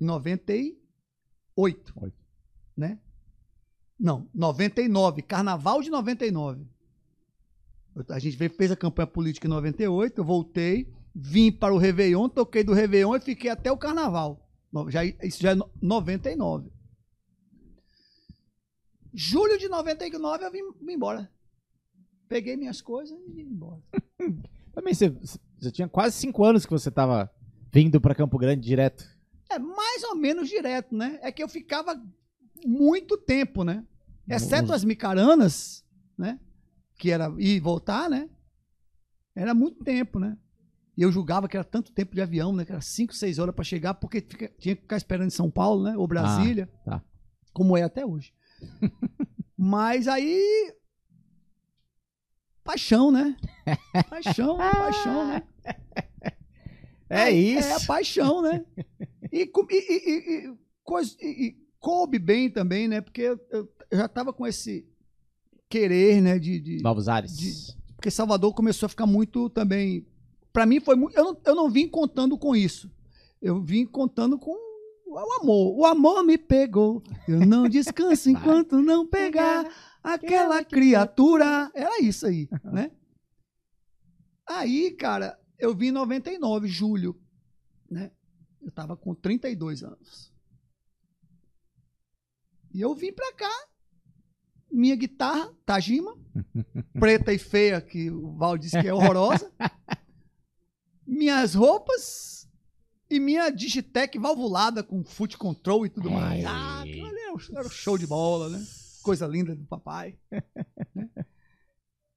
Em 98. Oito. Né? Não, 99. Carnaval de 99. Eu- A gente veio, fez a campanha política em 98, eu voltei, vim para o Réveillon, toquei do Réveillon e fiquei até o Carnaval. Já, isso já é no- 99. Julho de 99 eu vim, vim embora. Peguei minhas coisas e vim embora. Também você, você tinha quase cinco anos que você tava vindo pra Campo Grande direto. É mais ou menos direto, né? É que eu ficava muito tempo, né? Exceto as micaranas, né? Que era ir e voltar, né? Era muito tempo, né? E eu julgava que era tanto tempo de avião, né? Que era 5, 6 horas para chegar, porque tinha que ficar esperando em São Paulo, né? Ou Brasília. tá. Como é até hoje. Mas aí. Paixão, né? Paixão, paixão, né? É Aí, isso. É a paixão, né? E, e, e, e- coube bem também, né? Porque eu, já tava com esse querer, né? De, de- Novos ares. porque Salvador começou a ficar muito também. Pra mim foi muito. Eu não, eu não vim contando com isso. Eu vim contando com o amor. O amor me pegou. Eu não descanso enquanto não pegar aquela criatura. Era isso aí, né? Aí, cara, eu vim em 99, julho, né? Eu tava com 32 anos. E eu vim pra cá, minha guitarra, Tajima, preta e feia, que o Val disse que é horrorosa. minhas roupas e minha Digitec valvulada com foot control e tudo mais. Ai. Ah, era era show de bola, né? Coisa linda do papai. né?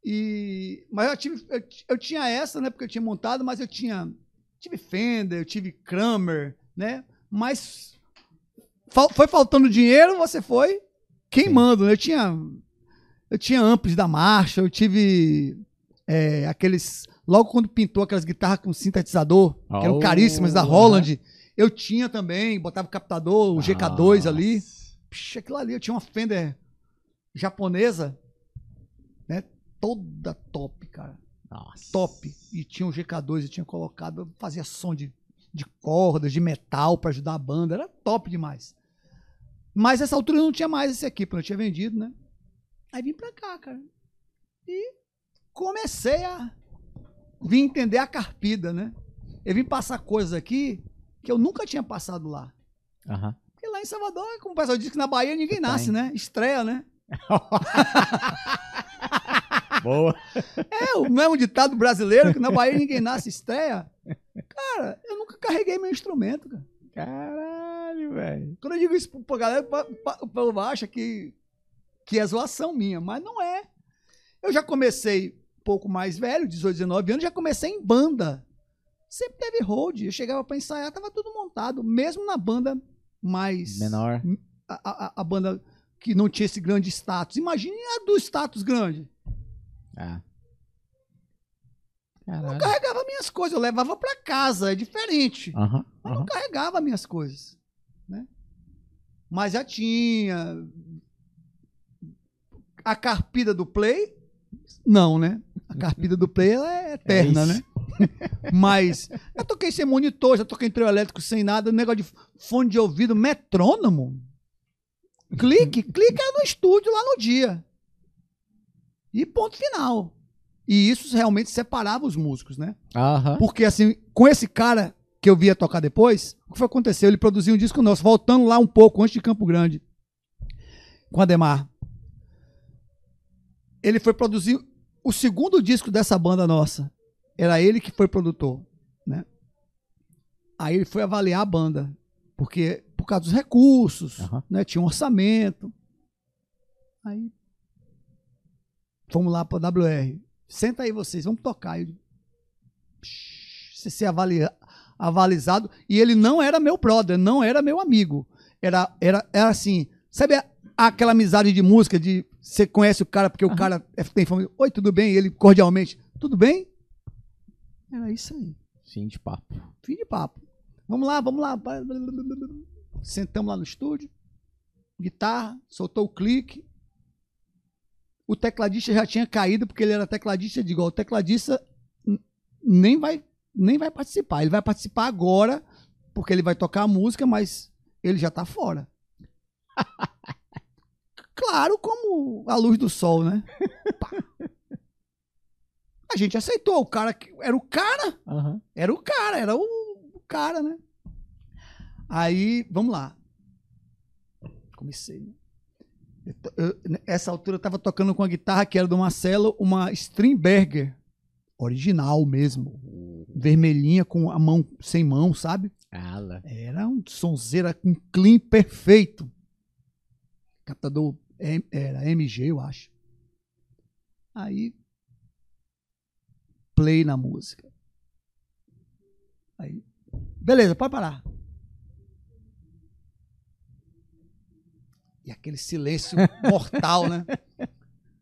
E, mas eu, tive, eu, eu tinha essa, né? Porque eu tinha montado, mas eu tinha. Tive Fender, eu tive Kramer, né? Mas fal- foi faltando dinheiro, você foi queimando, né? Eu tinha. Eu tinha amplis da marcha, eu tive é, aqueles. Logo quando pintou aquelas guitarras com sintetizador, que eram Oh, caríssimas da aham. Holland, eu tinha também, botava o captador, o GK2 ali. Pixa, aquilo ali, eu tinha uma Fender japonesa, né? Toda top, cara. Nossa. Top. E tinha um GK2, eu tinha colocado, eu fazia som de, de cordas, de metal pra ajudar a banda. Era top demais. Mas nessa altura eu não tinha mais esse aqui, porque eu tinha vendido, né? Aí vim pra cá, cara. E comecei a vir entender a carpida, né? Eu vim passar coisas aqui que eu nunca tinha passado lá. Aham. Porque lá em Salvador, como o pessoal diz que na Bahia ninguém nasce, né? Estreia, né? Boa. É, o- um ditado brasileiro que na Bahia ninguém nasce estreia. Cara, eu nunca carreguei meu instrumento, cara. Caralho, velho. Quando eu digo isso pra galera, o povo acha que, que é zoação minha, mas não é. Eu já comecei um pouco mais velho, 18, 19 anos, já comecei em banda. Sempre teve hold. Eu chegava pra ensaiar, tava tudo montado. Mesmo na banda mais. Menor. A, a- a banda que não tinha esse grande status. Imagine a do status grande. Ah. Eu Caralho. carregava minhas coisas, eu levava pra casa, é diferente. Mas aham. não carregava minhas coisas, né? Mas já tinha a carpida do Play? Não, né? A carpida do Play ela é eterna, isso. né? Mas já toquei sem monitor, já toquei em trio elétrico sem nada, um negócio de fone de ouvido, metrônomo. Clique, clique era no estúdio lá no dia. E ponto final. E isso realmente separava os músicos, né? Aham. Porque, assim, com esse cara que eu via tocar depois, o que foi aconteceu? Ele produziu um disco nosso, voltando lá um pouco, antes de Campo Grande, com Ademar. Ele foi produzir o segundo disco dessa banda nossa. Era ele que foi produtor, né? Aí ele foi avaliar a banda, porque por causa dos recursos, Aham. né? Tinha um orçamento. Aí fomos lá para WR. Senta aí vocês, vamos tocar. Eu, "Psh, você ser avalia, avalizado. E ele não era meu brother, não era meu amigo. Era, era, era assim, sabe aquela amizade de música, de você conhece o cara porque o cara é- tem fama. Oi, tudo bem? E ele cordialmente, tudo bem? Era isso aí. Fim de papo. Fim de papo. Vamos lá, vamos lá. Sentamos lá no estúdio. Guitarra, soltou o clique. O tecladista já tinha caído, porque ele era tecladista. Digo, ó, o tecladista nem vai, nem vai participar. Ele vai participar agora, porque ele vai tocar a música, mas ele já tá fora. claro, como a luz do sol, né? Pá. A gente aceitou. O cara que era o cara. Aham. Era o cara, era o cara, né? Aí, vamos lá. Comecei. né? Eu eu- essa altura eu tava tocando com a guitarra que era do Marcelo, uma Stringberger. Original mesmo. Vermelhinha com a mão sem mão, sabe? Ala. Era um sonzeira com clean perfeito. Captador era MG, eu acho. Aí play na música. Aí, beleza, pode parar. E aquele silêncio mortal, né?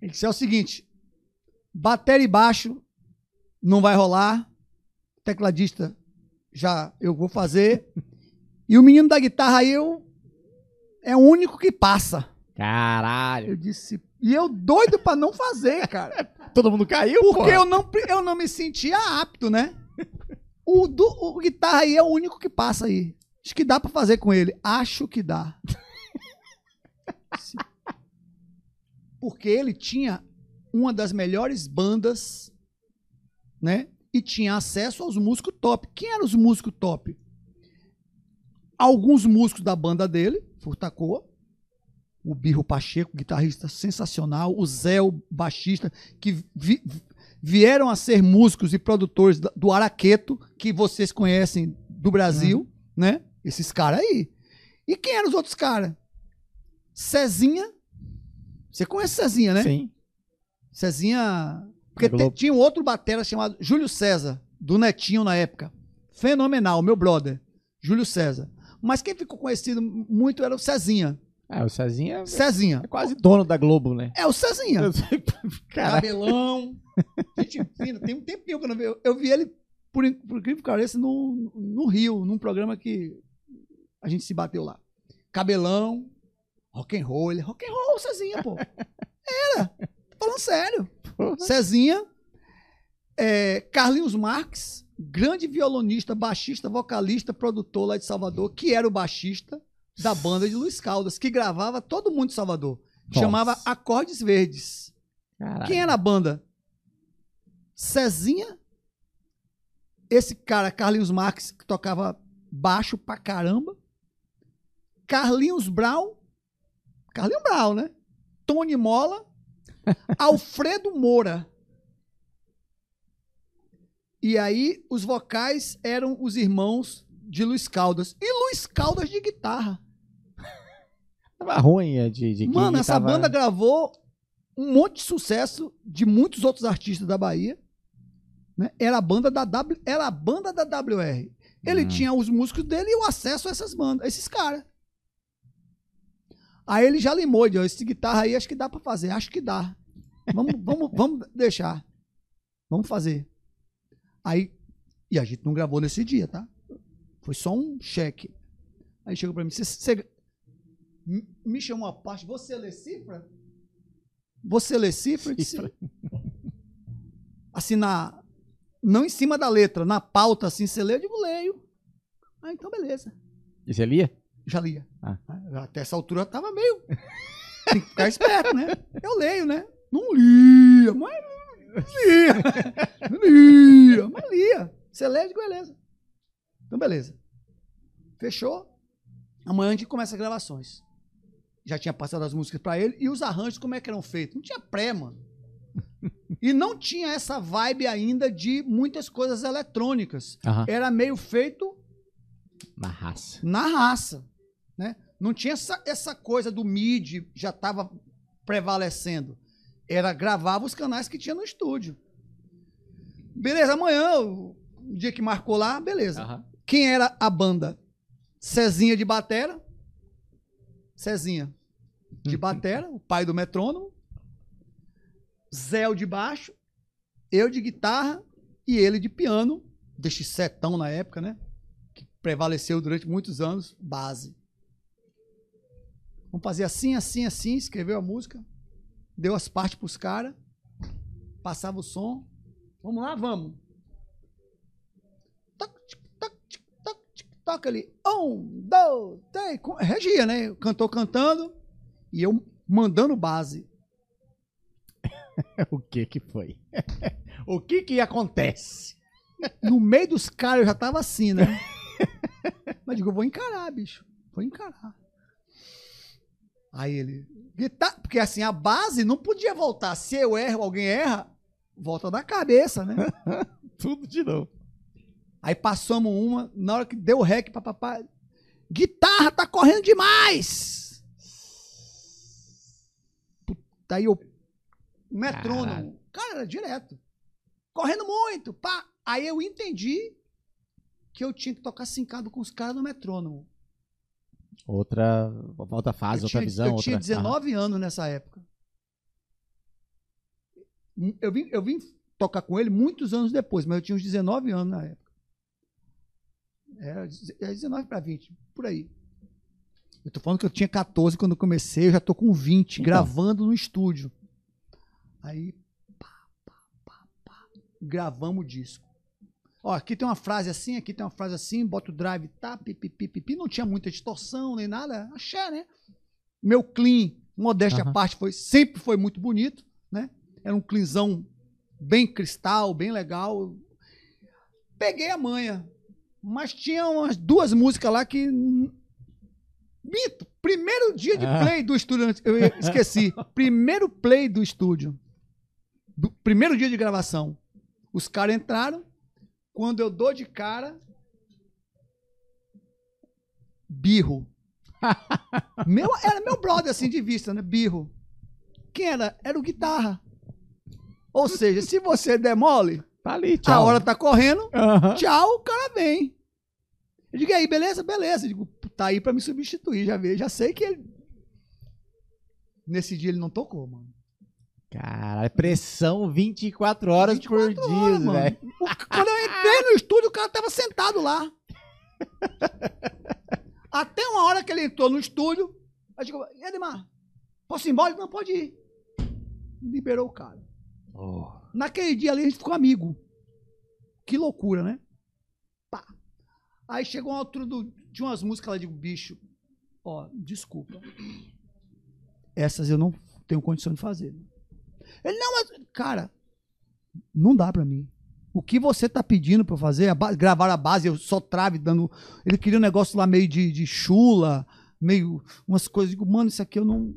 Ele disse: é o seguinte: bateria e baixo não vai rolar. Tecladista já eu vou fazer. E o menino da guitarra aí eu, é o único que passa. Caralho. Eu disse. E eu doido pra não fazer, cara. Todo mundo caiu, Porque eu não, eu não me sentia apto, né? O, do, o guitarra aí é o único que passa aí. Acho que dá pra fazer com ele. Acho que dá. Sim. Porque ele tinha uma das melhores bandas, né? E tinha acesso aos músicos top. Quem eram os músicos top? Alguns músicos da banda dele, Furtacoa, o Birro Pacheco, guitarrista sensacional, o Zé, o baixista, que vi- vieram a ser músicos e produtores do Araqueto, que vocês conhecem do Brasil, né? Esses caras aí. E quem eram os outros caras? Cezinha. Você conhece Cezinha, né? Sim. Cezinha Porque te- tinha um outro batera chamado Júlio César, do Netinho na época. Fenomenal, meu brother. Júlio César. Mas quem ficou conhecido muito era o Cezinha. É, o Cezinha é Cezinha. quase dono da Globo, né? É o Cezinha. Cabelão. Gente fina. Tem um tempinho que eu não vi. Eu, eu vi ele, por, por incrível que pareça, no, no Rio, num programa que a gente se bateu lá. Cabelão, rock and roll. Ele, rock and roll, Cezinha, pô. Era. Tô falando sério. Cezinha, é, Carlinhos Marques, grande violonista, baixista, vocalista, produtor lá de Salvador, que era o baixista da banda de Luiz Caldas, que gravava todo mundo de Salvador. Nossa. Chamava Acordes Verdes. Caralho. Quem era a banda? Cezinha, esse cara, Carlinhos Marques, que tocava baixo pra caramba. Carlinhos Brown, Carlinhos Brown, né? Tony Mola, Alfredo Moura. E aí, os vocais eram os irmãos de Luiz Caldas. E Luiz Caldas de guitarra. Tava ruim é, de, de Mano, essa tava- banda gravou um monte de sucesso de muitos outros artistas da Bahia. né? Era a banda da W, era a banda da WR. Ele Uhum. tinha os músicos dele e o acesso a essas bandas, a esses caras. Aí ele já limou, ó, esse guitarra aí acho que dá pra fazer, acho que dá. Vamos, vamos, vamos deixar. Vamos fazer. Aí, e a gente não gravou nesse dia, tá? Foi só um cheque. Aí chegou pra mim, você, me- chamou a parte, você lê cifra? Você lê cifra? Disse, Cifra. Assim, na, não em cima da letra, na pauta, assim, você lê, eu digo, leio. Ah, então beleza. E você lia? Já lia. Ah. Até essa altura eu tava meio. Tem que ficar esperto, né? Eu leio, né? Não lia, mas lia. lia, mas lia. Você lê, digo, beleza. Então, beleza. Fechou? Amanhã a gente começa as gravações. Já tinha passado as músicas pra ele. E os arranjos, como é que eram feitos? Não tinha pré, mano. E não tinha essa vibe ainda de muitas coisas eletrônicas. Aham. Era meio feito Na raça. na raça, né? Não tinha essa, essa coisa do MIDI já estava prevalecendo. Era gravava os canais que tinha no estúdio. Beleza, amanhã, o dia que marcou lá, beleza. Aham. Quem era a banda? Cezinha de batera. Cezinha de batera, o pai do metrônomo. Zéu de baixo, eu de guitarra e ele de piano, deste setão na época, né? Que prevaleceu durante muitos anos, base. Vamos fazer assim, assim, assim, escreveu a música, deu as partes pros caras, passava o som. Vamos lá, vamos. Toc, tic, toc, tic, toc, tic, toc ali. Um, dois, três. Regia, né? Cantou cantando e eu mandando base. O que que foi? o que que acontece? No meio dos caras eu já tava assim, né? Mas digo, eu vou encarar, bicho. Vou encarar. Aí ele. Guitarra, porque assim, a base não podia voltar. Se eu erro, alguém erra, volta da cabeça, né? Tudo de novo. Aí passamos uma, na hora que deu o rec pra papai. Guitarra tá correndo demais! Puta, aí eu. Metrônomo. Cara, era direto. Correndo muito, pá. Aí eu entendi que eu tinha que tocar sincado com os caras no metrônomo. Outra, outra fase, eu outra tinha, visão. eu outra... tinha 19 anos nessa época. Eu vim, eu vim tocar com ele muitos anos depois, mas eu tinha uns 19 anos na época. Era deze- era 19 para 20, por aí. Eu tô falando que eu tinha 14 quando eu comecei, eu já tô com 20, Então. gravando no estúdio. Aí, pá, pá, pá, gravamos o disco. Ó, aqui tem uma frase assim, aqui tem uma frase assim, bota o drive, tá, pipi, pipi, pipi. Não tinha muita distorção nem nada, axé, né? Meu clean, modéstia à parte, foi, sempre foi muito bonito, né? Era um cleanzão bem cristal, bem legal. Peguei a manha, mas tinha umas duas músicas lá que. Mito! Primeiro dia de Ah. play do estúdio, eu esqueci. Primeiro play do estúdio. Do primeiro dia de gravação. Os caras entraram. Quando eu dou de cara. Birro. meu, era meu brother, assim, de vista, né? Birro. Quem era? Era o guitarra. Ou seja, se você demole, Tá ali, a tchau. hora tá correndo, tchau, o cara vem. Eu digo, e aí, beleza? Beleza. Eu digo, tá aí pra me substituir, já vi, já sei que ele... Nesse dia ele não tocou, mano. Caralho, pressão 24 horas 24 por dia, velho. Quando eu entrei no estúdio, o cara tava sentado lá. Até uma hora que ele entrou no estúdio, eu digo, e Edmar, posso ir embora? Ele, Não, pode ir. Liberou o cara. Naquele dia ali a gente ficou amigo. Que loucura, né? Pá. Aí chegou uma altura do. Tinha umas músicas lá de bicho. Ó, desculpa. Essas eu não tenho condição de fazer. Ele, não, mas. Cara, não dá pra mim. O que você tá pedindo pra eu fazer? A ba- gravar a base, eu só trave dando. Ele queria um negócio lá meio de, de chula, meio. umas coisas. Eu Digo, mano, isso aqui eu não.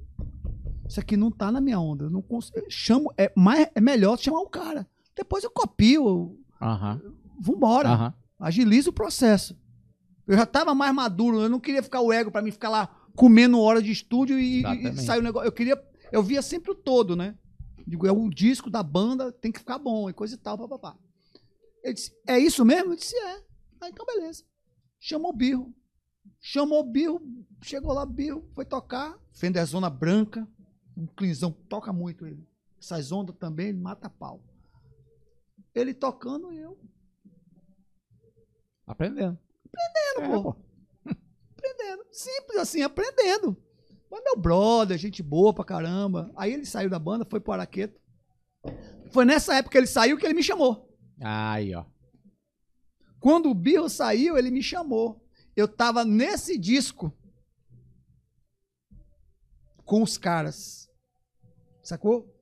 Isso aqui não tá na minha onda. Eu não consigo. eu Chamo, é, mais, é melhor chamar o cara. Depois eu copio, eu, Aham. vambora. Aham. Agiliza o processo. Eu já tava mais maduro, eu não queria ficar o ego pra mim ficar lá comendo hora de estúdio e, e Exatamente. sair o negócio. Eu queria. Eu via sempre o todo, né? Digo, é o disco da banda, tem que ficar bom, e coisa e tal, papapá. Ele disse, é isso mesmo? Eu disse, é. Ah, então beleza. Chamou o birro. Chamou o birro, chegou lá, birro, foi tocar. Fender Zona Branca, um clinzão, toca muito ele. Essas ondas também, ele mata pau. Ele tocando e eu Aprendendo. aprendendo, É, pô. pô. Aprendendo. Simples assim, aprendendo. Mas meu brother, gente boa pra caramba. Aí ele saiu da banda, foi pro Araqueto. Foi nessa época que ele saiu que ele me chamou. Aí, ó. Quando o Birro saiu, ele me chamou. Eu tava nesse disco com os caras. Sacou?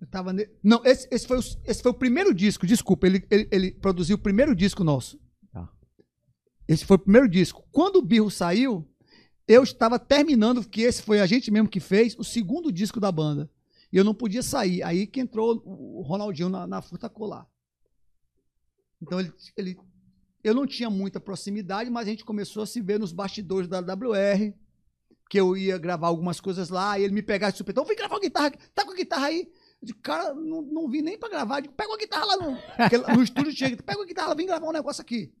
Eu tava ne... Não, esse, esse, foi o, esse foi o primeiro disco, desculpa. Ele, ele, ele produziu o primeiro disco nosso. Tá. Esse foi o primeiro disco. Quando o Birro saiu, eu estava terminando, que esse foi a gente mesmo que fez, o segundo disco da banda. E eu não podia sair. Aí que entrou o Ronaldinho na, na Furta Colar. Então ele, ele, eu não tinha muita proximidade, mas a gente começou a se ver nos bastidores da WR, que eu ia gravar algumas coisas lá, e ele me pegava de supetão, vem gravar a guitarra, tá com a guitarra aí? Eu digo, cara, não, não vim nem pra gravar, eu digo, pega a guitarra lá no, no estúdio chega, pega a guitarra, vem gravar um negócio aqui.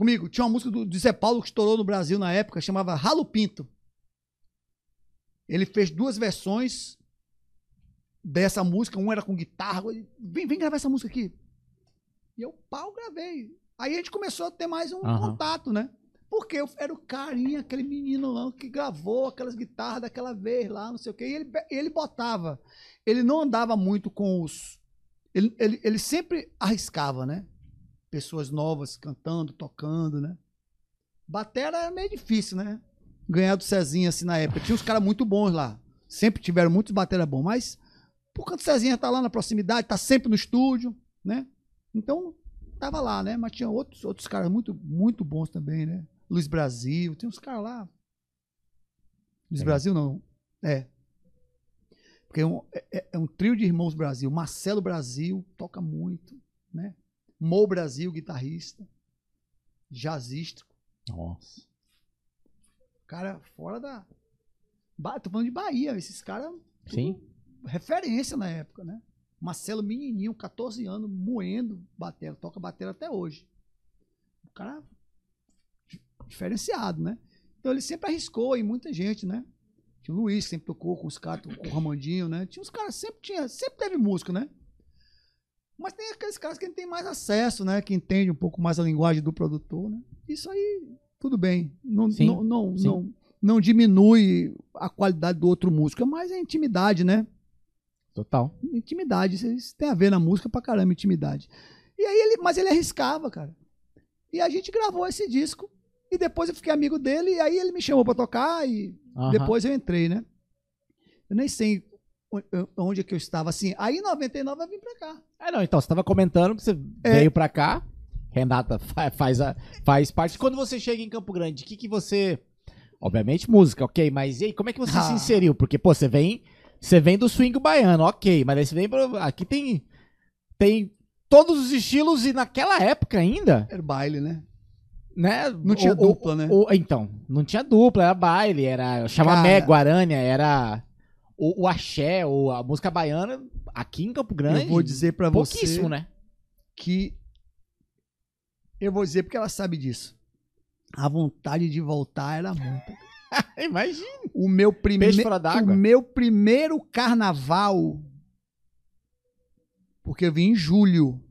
Comigo, tinha uma música do, do Zé Paulo que estourou no Brasil na época, chamava Ralo Pinto. Ele fez duas versões dessa música, uma era com guitarra, ele, vem, vem gravar essa música aqui. E eu, pau, gravei. Aí a gente começou a ter mais um Aham. contato, né? Porque eu era o carinha, aquele menino lá que gravou aquelas guitarras daquela vez lá, não sei o quê. E ele, ele botava. Ele não andava muito com os. Ele, ele, ele sempre arriscava, né? Pessoas novas cantando, tocando, né? Batera era meio difícil, né? Ganhar do Cezinha assim na época. Tinha uns caras muito bons lá. Sempre tiveram muitos batera bons, mas por conta do Cezinha tá lá na proximidade, tá sempre no estúdio, né? Então, tava lá, né? Mas tinha outros, outros caras muito, muito bons também, né? Luiz Brasil, tem uns caras lá. Luiz É. Brasil não. É. Porque é um, é- é um trio de irmãos Brasil. Marcelo Brasil toca muito, né? Mo Brasil, guitarrista. Jazzista. Nossa. Cara, fora da. Ba- Tô falando de Bahia. Esses caras. Sim. referência na época, né? Marcelo menininho, 14 anos, moendo batera, toca batera até hoje. O cara di- diferenciado, né? Então ele sempre arriscou em muita gente, né? Tinha o Luiz, que sempre tocou com os caras, com o Ramandinho, né? Tinha uns caras, sempre tinha, sempre teve música, né? Mas tem aqueles caras que tem mais acesso, né? Que entende um pouco mais a linguagem do produtor, né? Isso aí, tudo bem. Não, Sim, não, não, sim. não, não diminui a qualidade do outro músico, é mais a intimidade, né? Total. Intimidade, isso- tem a ver na música pra caramba, intimidade. E aí ele, mas ele arriscava, cara. E a gente gravou esse disco e depois eu fiquei amigo dele e aí ele me chamou pra tocar e Aham. depois eu entrei, né? Eu nem sei onde é que eu estava assim. Aí em 99 eu vim pra cá. É, não, então, você tava comentando que você É. veio pra cá. Renata fa- faz, a, faz parte. Quando você chega em Campo Grande, o que, que você. Obviamente, música, ok, mas e aí, como é que você se Ah. inseriu? Porque, pô, você vem. Você vem do swing baiano, ok, mas aí você vem pro. Aqui tem. Tem todos os estilos e naquela época ainda, Era baile, né? né? Não tinha o- dupla, o- né? o- então, não tinha dupla, era baile, era. Chama Cara. Guarânia, era. O, o axé ou a música baiana aqui em Campo Grande. Eu vou dizer pra você pouquíssimo, né? que eu vou dizer porque ela sabe disso. A vontade de voltar era muita. Imagina. O meu primeiro o meu primeiro carnaval porque eu vim em julho.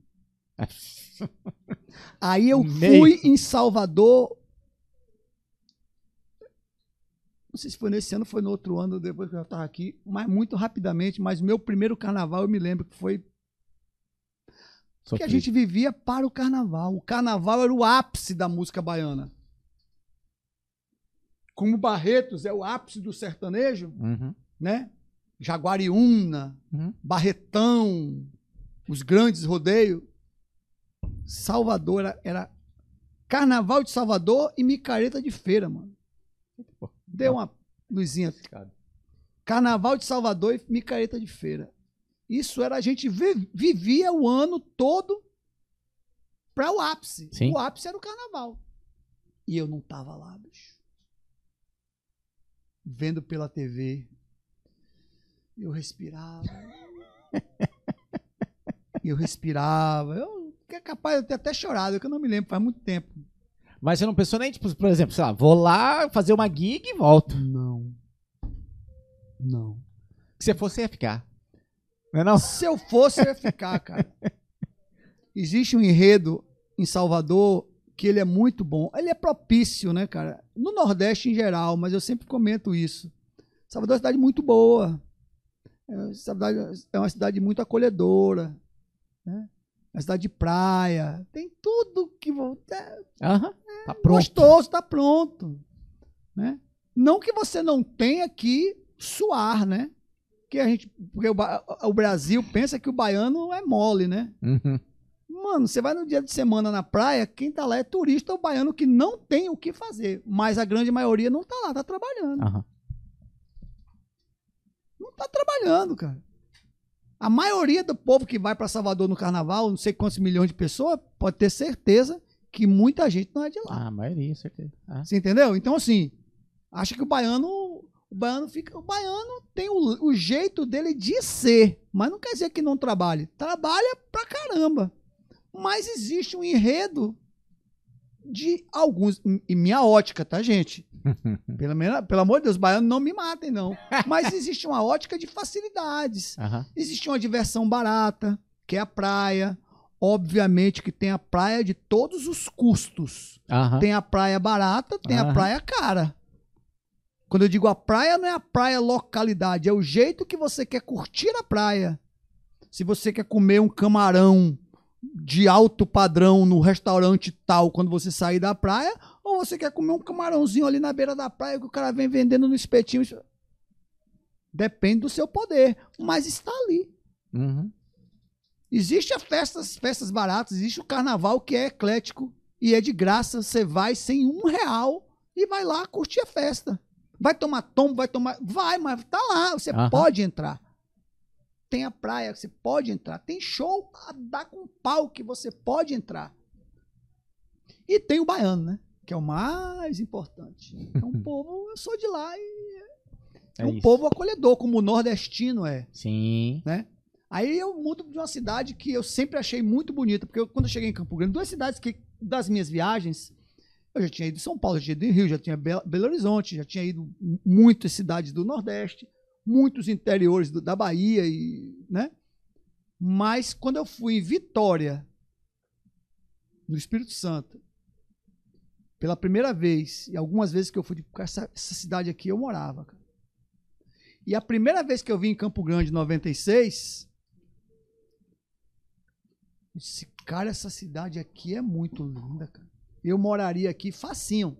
Aí eu Meio. fui em Salvador. Não sei se foi nesse ano, foi no outro ano, depois que eu estava aqui, mas muito rapidamente. Mas meu primeiro carnaval eu me lembro que foi que a gente vivia para o carnaval. O carnaval era o ápice da música baiana. Como Barretos é o ápice do sertanejo, Uhum. né? Jaguariúna, Uhum. Barretão, os grandes rodeios. Salvador era, era Carnaval de Salvador e micareta de feira, mano. Deu uma luzinha. Carnaval de Salvador e micareta de feira. Isso era a gente vi- vivia o ano todo para o ápice. Sim. O ápice era o carnaval. E eu não tava lá, bicho. Vendo pela TV. Eu respirava. eu respirava. Eu que é capaz de ter até chorado, que eu não me lembro, faz muito tempo. Mas você não pensou nem, tipo, por exemplo, sei lá, vou lá fazer uma gig e volto. Não. Não. Se você fosse, ia ficar. Não é não? Se eu fosse, eu ia ficar, cara. Existe um enredo em Salvador que ele é muito bom. Ele é propício, né, cara? No Nordeste em geral, mas eu sempre comento isso. Salvador é uma cidade muito boa. É uma cidade, é uma cidade muito acolhedora. Né? É uma cidade de praia. Tem tudo que. é Aham. Tá pronto. gostoso, tá pronto. Né? Não que você não tenha que suar, né? Que a gente, porque o, o Brasil pensa que o baiano é mole, né? Uhum. Mano, você vai no dia de semana na praia, quem tá lá é turista ou baiano que não tem o que fazer. Mas a grande maioria não tá lá, tá trabalhando. Aham. Não tá trabalhando, cara. A maioria do povo que vai para Salvador no carnaval, não sei quantos milhões de pessoas, pode ter certeza que muita gente não é de lá. Ah, a maioria, certeza. Ah. Você entendeu? Então, assim, acha que o baiano. O baiano fica. O baiano tem o, o jeito dele de ser. Mas não quer dizer que não trabalhe. Trabalha pra caramba. Mas existe um enredo de alguns. Em em minha ótica, tá, gente? Pelo, menos, pelo amor de Deus, baiano não me matem, não. Mas existe uma ótica de facilidades. Aham. Existe uma diversão barata, que é a praia. Obviamente que tem a praia de todos os custos. Aham. Tem a praia barata, tem a Aham. praia cara. Quando eu digo a praia, não é a praia localidade, é o jeito que você quer curtir a praia. Se você quer comer um camarão de alto padrão no restaurante tal quando você sair da praia, ou você quer comer um camarãozinho ali na beira da praia que o cara vem vendendo no espetinho. Depende do seu poder, mas está ali. Uhum. Existe a festas, festas baratas, existe o carnaval que é eclético e é de graça. Você vai sem um real e vai lá curtir a festa. Vai tomar tombo, vai tomar. Vai, mas tá lá, você Aham. pode entrar. Tem a praia, você pode entrar. Tem show a dar com pau que você pode entrar. E tem o baiano, né? Que é o mais importante. É um povo, eu sou de lá e é, É um isso. povo acolhedor, como o nordestino é Sim. né? Aí eu mudo de uma cidade que eu sempre achei muito bonita, porque eu, quando eu cheguei em Campo Grande, duas cidades que das minhas viagens, eu já tinha ido em São Paulo, já tinha ido em Rio, já tinha Belo, Horizonte, já tinha ido muitas cidades do Nordeste, muitos interiores da Bahia e, né? Mas quando eu fui em Vitória, no Espírito Santo, pela primeira vez, e algumas vezes que eu fui, de- essa, essa cidade aqui eu morava, cara. E a primeira vez que eu vim em Campo Grande, em 96, eu disse, cara, essa cidade aqui é muito linda, cara. Eu moraria aqui facinho.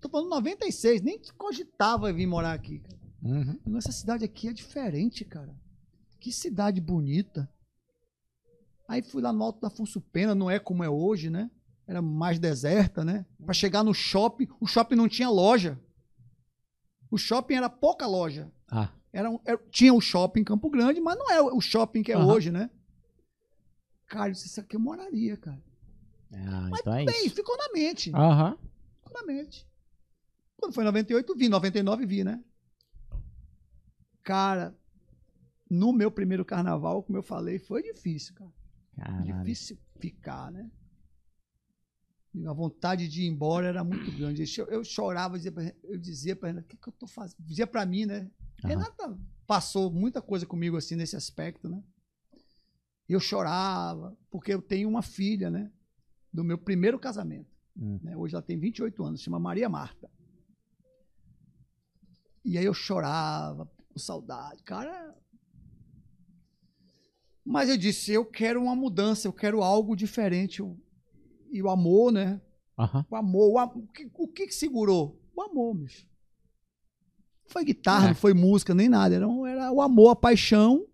Tô falando 96, nem cogitava vir morar aqui, cara. Uhum. Não, Essa cidade aqui é diferente, cara. Que cidade bonita. Aí fui lá no Alto da Afonso Pena, não é como é hoje, né? Era mais deserta, né? Pra chegar no shopping, o shopping não tinha loja. O shopping era pouca loja. Ah. Era, um- era- tinha o shopping em Campo Grande, mas não é o shopping que é Aham. hoje, né? Cara, isso aqui eu moraria, cara. Ah, então é Bem, isso. ficou na mente. Aham. Ficou na mente. Quando foi em 98, vi. 99, vi, né? Cara, no meu primeiro carnaval, como eu falei, foi difícil, cara. Caralho. Difícil ficar, né? A vontade de ir embora era muito grande. Eu, chorava, eu dizia pra, Renata, o que, que eu tô fazendo? Dizia pra mim, né? Aham. Renata passou muita coisa comigo assim nesse aspecto, né? Eu chorava, porque eu tenho uma filha, né? Do meu primeiro casamento. Hum. né? Hoje ela tem 28 anos, chama Maria Marta. E aí eu chorava, com saudade. Cara. Mas eu disse, eu quero uma mudança, eu quero algo diferente. E o amor, né? Aham. O amor, o, o que, o que que segurou? O amor, bicho. Não foi guitarra, É. não foi música, nem nada. Era, era o amor, a paixão.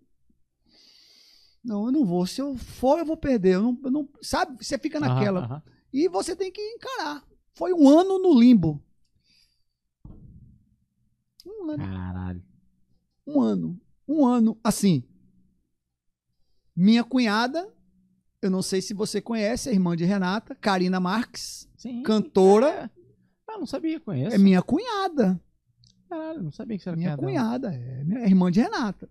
Não, eu não vou. Se eu for, eu vou perder. Eu não, eu não- sabe? Você fica naquela. aham. E você tem que encarar. Foi um ano no limbo. Um ano. Caralho. Um ano. Um ano. Assim. Minha cunhada, eu não sei se você conhece, a irmã de Renata, Karina Marques, Sim. cantora, É. Ah, não sabia, conheço. é minha cunhada. Caralho, não sabia que você era Minha cunhada. cunhada, é minha irmã de Renata.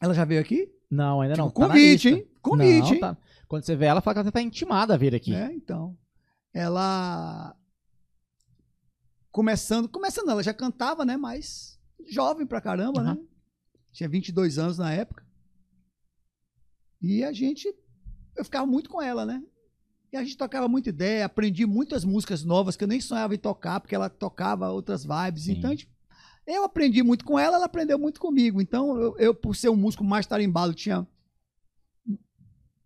Ela já veio aqui? Não, ainda não. Fica o tá convite, hein? Convite, Não, tá- Quando você vê ela, fala que ela tá intimada a vir aqui. É, então. Ela começando, começando, ela já cantava, né, mas jovem pra caramba, né? Tinha 22 anos na época. E a gente eu ficava muito com ela, né? E a gente tocava muita ideia, aprendi muitas músicas novas que eu nem sonhava em tocar, porque ela tocava outras vibes. Sim. Então, a gente- eu aprendi muito com ela, ela aprendeu muito comigo. Então, eu, eu, por ser um músico mais tarimbado, tinha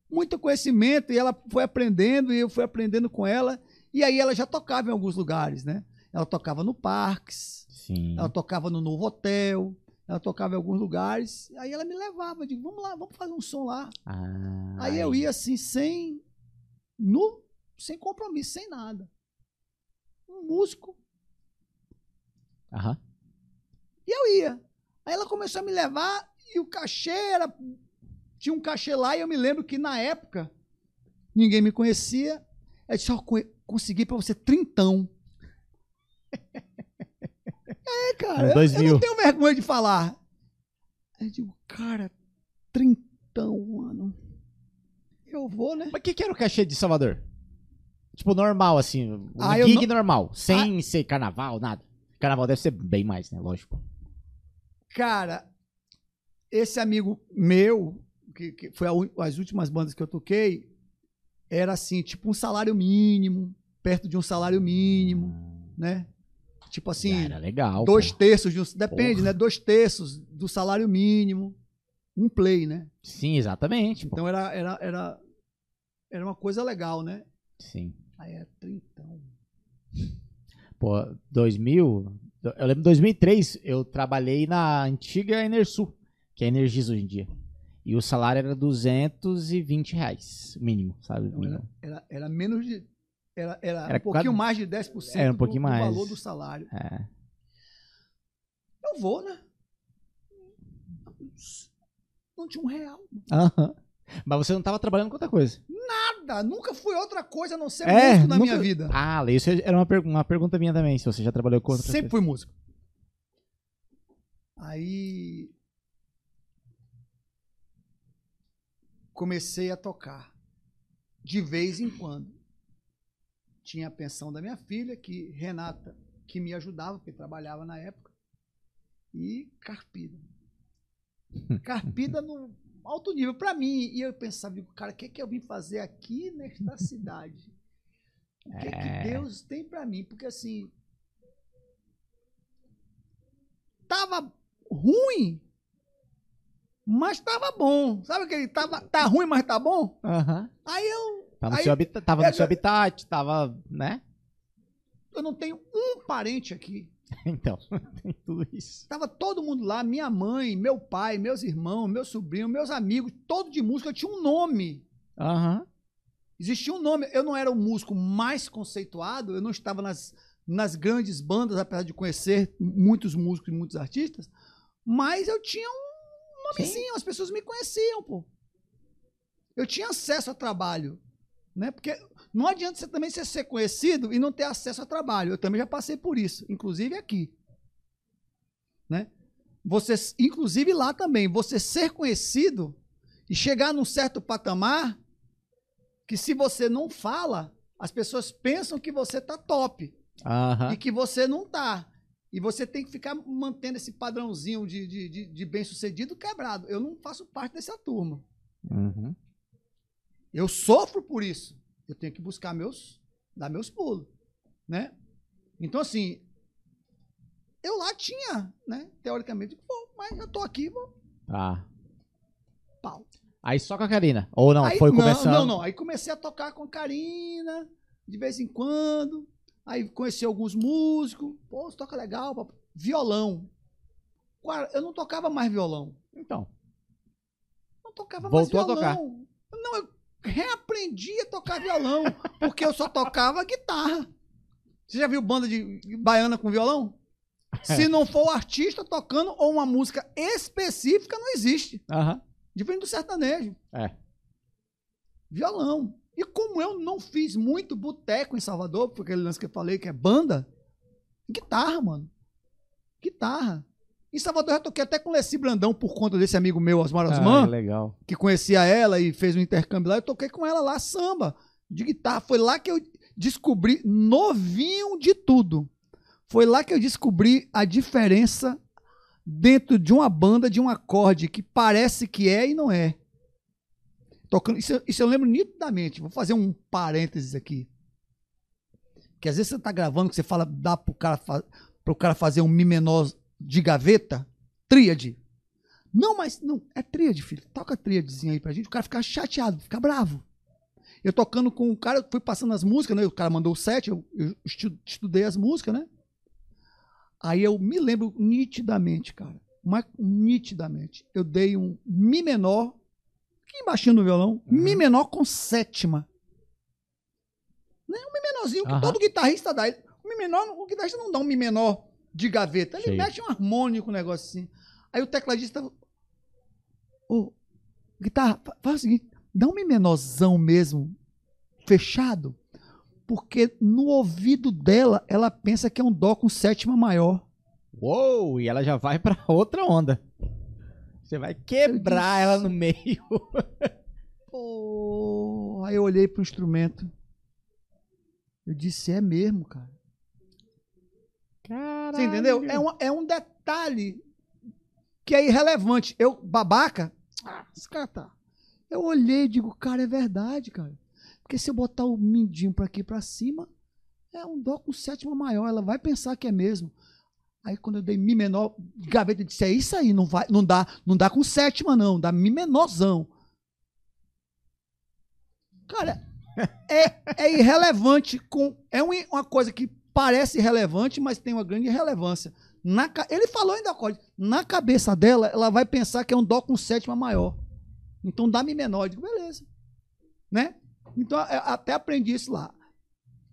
muito conhecimento e ela foi aprendendo e eu fui aprendendo com ela. E aí ela já tocava em alguns lugares, né? Ela tocava no Parques, Sim. ela tocava no Novo Hotel, ela tocava em alguns lugares. Aí ela me levava, eu digo, vamos lá, vamos fazer um som lá. Ah, Aí eu ia assim, sem, no, sem compromisso, sem nada. Um músico. Aham. E eu ia. Aí ela começou a me levar e o cachê era. Tinha um cachê lá e eu me lembro que na época ninguém me conhecia. Ela disse: Ó, co- consegui pra você trintão. é, cara. Dois eu, eu não tenho vergonha de falar. Aí eu digo: Cara, trintão, mano. Eu vou, né? Mas o que, que era o cachê de Salvador? Tipo, normal, assim. Um Ah, gig não- normal. Sem ser carnaval, nada. Carnaval deve ser bem mais, né? Lógico. Cara, esse amigo meu, que, que foi a as últimas bandas que eu toquei, era assim, tipo um salário mínimo, perto de um salário mínimo, né? Tipo assim, era legal. dois pô. terços de um, depende, Porra. né? Dois terços do salário mínimo, um play, né? Sim, exatamente. pô. Então era, era, era, era uma coisa legal, né? Sim. Aí é trintão. Pô, 2000. Eu lembro em 2003, eu trabalhei na antiga Enersul, que é Energisa hoje em dia. E o salário era 220 reais, mínimo, sabe? Então, Mínimo. Era, era menos de. Era, era, Era um pouquinho mais de 10% Era um pouquinho do, do mais. valor do salário. É. Eu vou, né? Não tinha um real. Aham. Mas você não tava trabalhando com outra coisa. Nada. Nunca fui outra coisa a não ser É, músico na nunca- minha vida. Ah, isso era uma, uma pergunta minha também, se você já trabalhou com outra Sempre coisa. fui músico. Aí. Comecei a tocar. De vez em quando. Tinha a pensão da minha filha, que Renata, que me ajudava, porque trabalhava na época. E Carpida. Carpida no alto nível para mim. E eu pensava, digo, cara, o que, é que eu vim fazer aqui nesta cidade? O que, é É. que Deus tem para mim? Porque assim, tava ruim, mas tava bom. Sabe aquele tava tá ruim, mas tá bom? Aham. Aí eu Tá no Aí- seu habita- tava É, no seu eu- habitat, tava, né? eu não tenho um parente aqui. Então, tem tudo isso. Tava todo mundo lá, minha mãe, meu pai, meus irmãos, meu sobrinho, meus amigos, todo de música, eu tinha um nome. Aham. Existia um nome. Eu não era o músico mais conceituado, eu não estava nas, nas grandes bandas, apesar de conhecer muitos músicos e muitos artistas, mas eu tinha um nomezinho, as pessoas me conheciam, pô. Eu tinha acesso a trabalho, né? Porque não adianta você também ser, ser conhecido e não ter acesso a trabalho. Eu também já passei por isso, inclusive aqui, né? você, inclusive lá também, você ser conhecido e chegar num certo patamar que se você não fala, as pessoas pensam que você tá top Aham. e que você não tá. E você tem que ficar mantendo esse padrãozinho de, de, de, de bem-sucedido quebrado. Eu não faço parte dessa turma. Uhum. Eu sofro por isso. Eu tenho que buscar meus, dar meus pulos, né? Então assim, eu lá tinha, né? Teoricamente, bom, mas eu tô aqui, vou Tá. pau. Aí só com a Karina. Ou não, Aí- foi começando. Não, não. Aí comecei a tocar com a Karina, de vez em quando. Aí conheci alguns músicos. Pô, você toca legal. papai. Violão. Eu não tocava mais violão. Então. Não tocava Voltou a mais violão. Não, eu reaprendi a tocar violão. porque eu só tocava guitarra. Você já viu banda de baiana com violão? Se não for o artista tocando ou uma música específica, não existe. Aham. Diferente do sertanejo. É. Violão. E como eu não fiz muito boteco em Salvador, porque aquele lance que eu falei que é banda, guitarra, mano. Guitarra. Em Salvador eu já toquei até com Leci Brandão por conta desse amigo meu, Osmar Ah, Osman, legal. que conhecia ela e fez um intercâmbio lá. Eu toquei com ela lá, samba, de guitarra. Foi lá que eu descobri, novinho de tudo. Foi lá que eu descobri a diferença dentro de uma banda de um acorde que parece que é e não é. Tocando, isso, eu- isso eu lembro nitidamente. Vou fazer um parênteses aqui. Que às vezes você tá gravando, que você fala, dá pro cara, pro cara fazer um Mi menor de gaveta, tríade. Não, mas não, é tríade, filho. Toca tríadezinha aí pra gente. O cara fica chateado, fica bravo. Eu tocando com o cara, eu fui passando as músicas, né? O cara mandou o set, eu, eu estu- estudei as músicas, né? Aí eu me lembro nitidamente, cara. Mas nitidamente. Eu dei um Mi menor, aqui embaixo no violão, Mi menor com sétima. Né? Um Mi menorzinho que Aham. todo guitarrista dá. O Mi menor, o guitarrista não dá um Mi menor de gaveta. Ele Sei. mete um harmônico, um negócio assim. Aí o tecladista. Ô, guitarra, fa- faz o seguinte: dá um Mi menorzão mesmo, fechado. Porque no ouvido dela, ela pensa que é um Dó com sétima maior. Uou, e ela já vai pra outra onda. Você vai quebrar ela no meio. Pô, aí eu olhei pro instrumento. Eu disse, é mesmo, cara. Caralho. Você entendeu? É um, é um detalhe que é irrelevante. Eu, babaca, ah, esse cara tá. Eu olhei e digo, cara, é verdade, cara. Porque se eu botar o mindinho pra aqui pra cima, é um dó com sétima maior. Ela vai pensar que é mesmo. Aí quando eu dei mi menor, gaveta eu disse, é isso aí, não, vai, não, dá, não dá com sétima, não, dá mi menorzão. Cara, é, é irrelevante. Com, é um- uma coisa que parece irrelevante, mas tem uma grande relevância. Na, ele falou ainda acorde. Na cabeça dela, ela vai pensar que é um dó com sétima maior. Então dá mi menor. Eu digo, beleza. Né? Então até aprendi isso lá.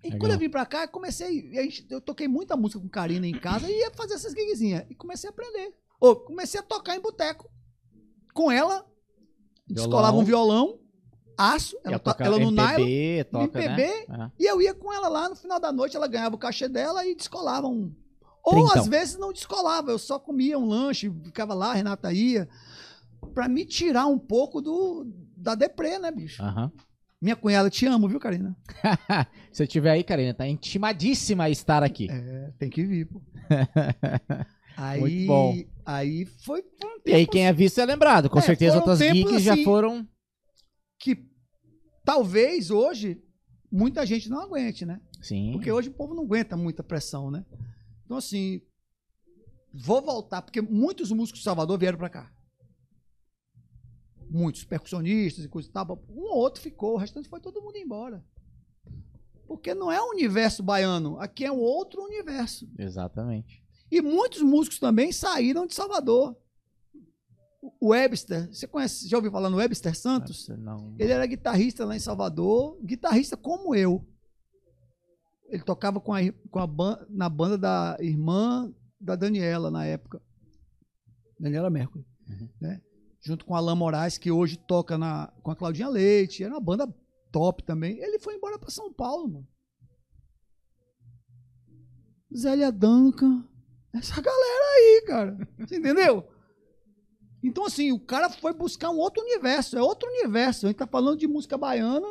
E Legal. quando eu vim pra cá, eu comecei. a gente- eu toquei muita música com Karina em casa e ia fazer essas gigzinhas. E comecei a aprender. Ô, comecei a tocar em boteco. Com ela, descolava um violão, aço, ela, Ela to- ela no nylon. MPB, toca, MPB, né? E eu ia com ela lá, no final da noite ela ganhava o cachê dela e descolava um. Ou Trintão. às vezes não descolava, eu só comia um lanche, ficava lá, a Renata ia. Pra me tirar um pouco do da deprê, né, bicho? É. Aham. Minha cunhada, te amo, viu, Karina? Se eu tiver aí, Karina, tá intimadíssima a estar aqui. É, tem que vir, pô. aí, Muito bom. aí foi, um E aí, tempo quem é visto é lembrado. Com É, certeza outras tempos gigs já assim- foram. Talvez hoje muita gente não aguente, né? Sim. Porque hoje o povo não aguenta muita pressão, né? Então, assim, vou voltar, porque muitos músicos de Salvador vieram pra cá. Muitos percussionistas e coisa e tal. Um ou outro ficou, o restante foi todo mundo embora. Porque não é o universo baiano, aqui é um outro universo. Exatamente. E muitos músicos também saíram de Salvador. O Webster, você conhece, já ouviu falar no Webster Santos? Não. Ele era guitarrista lá em Salvador, guitarrista como eu. Ele tocava com a, com a ban- na banda da irmã da Daniela na época. Daniela Mercury. Uhum. Né? Junto com a Alain Moraes, que hoje toca na, com a Claudinha Leite. Era uma banda top também. Ele foi embora para São Paulo, mano. Zélia Duncan. Essa galera aí, cara. Você entendeu? Então, assim, o cara foi buscar um outro universo. É outro universo. A gente tá falando de música baiana,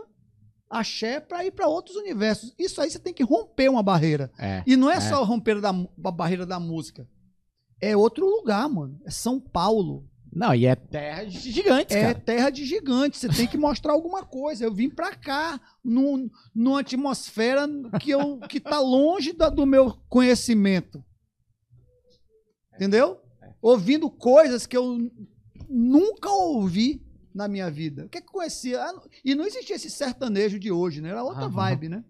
axé, pra ir pra outros universos. Isso aí você tem que romper uma barreira. É. E não é, só romper da, a barreira da música. É outro lugar, mano. É São Paulo. Não, e é terra de gigantes, É cara. terra de gigante. Você tem que mostrar alguma coisa. Eu vim pra cá, num, numa atmosfera que, eu, que tá longe da- do meu conhecimento. Entendeu? Ouvindo coisas que eu nunca ouvi na minha vida. O que é que eu conhecia? Ah, E não existia esse sertanejo de hoje, né? Era outra Aham. vibe, né?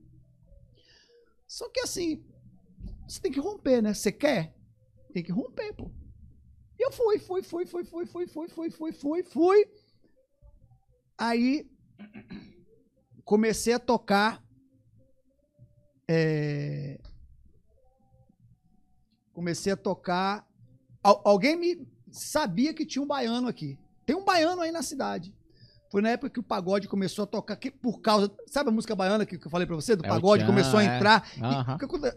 Só que assim, você tem que romper, né? Você quer? Tem que romper, pô. E eu fui, fui, fui, fui, fui, fui, fui, fui, fui, fui, fui. Aí comecei a tocar. é, Comecei a tocar. Al- alguém me sabia que tinha um baiano aqui. Tem um baiano aí na cidade. Foi na época que o pagode começou a tocar, que por causa. Sabe a música baiana que, que eu falei pra você? Do É pagode Tchan, começou a é. entrar. E que aconte-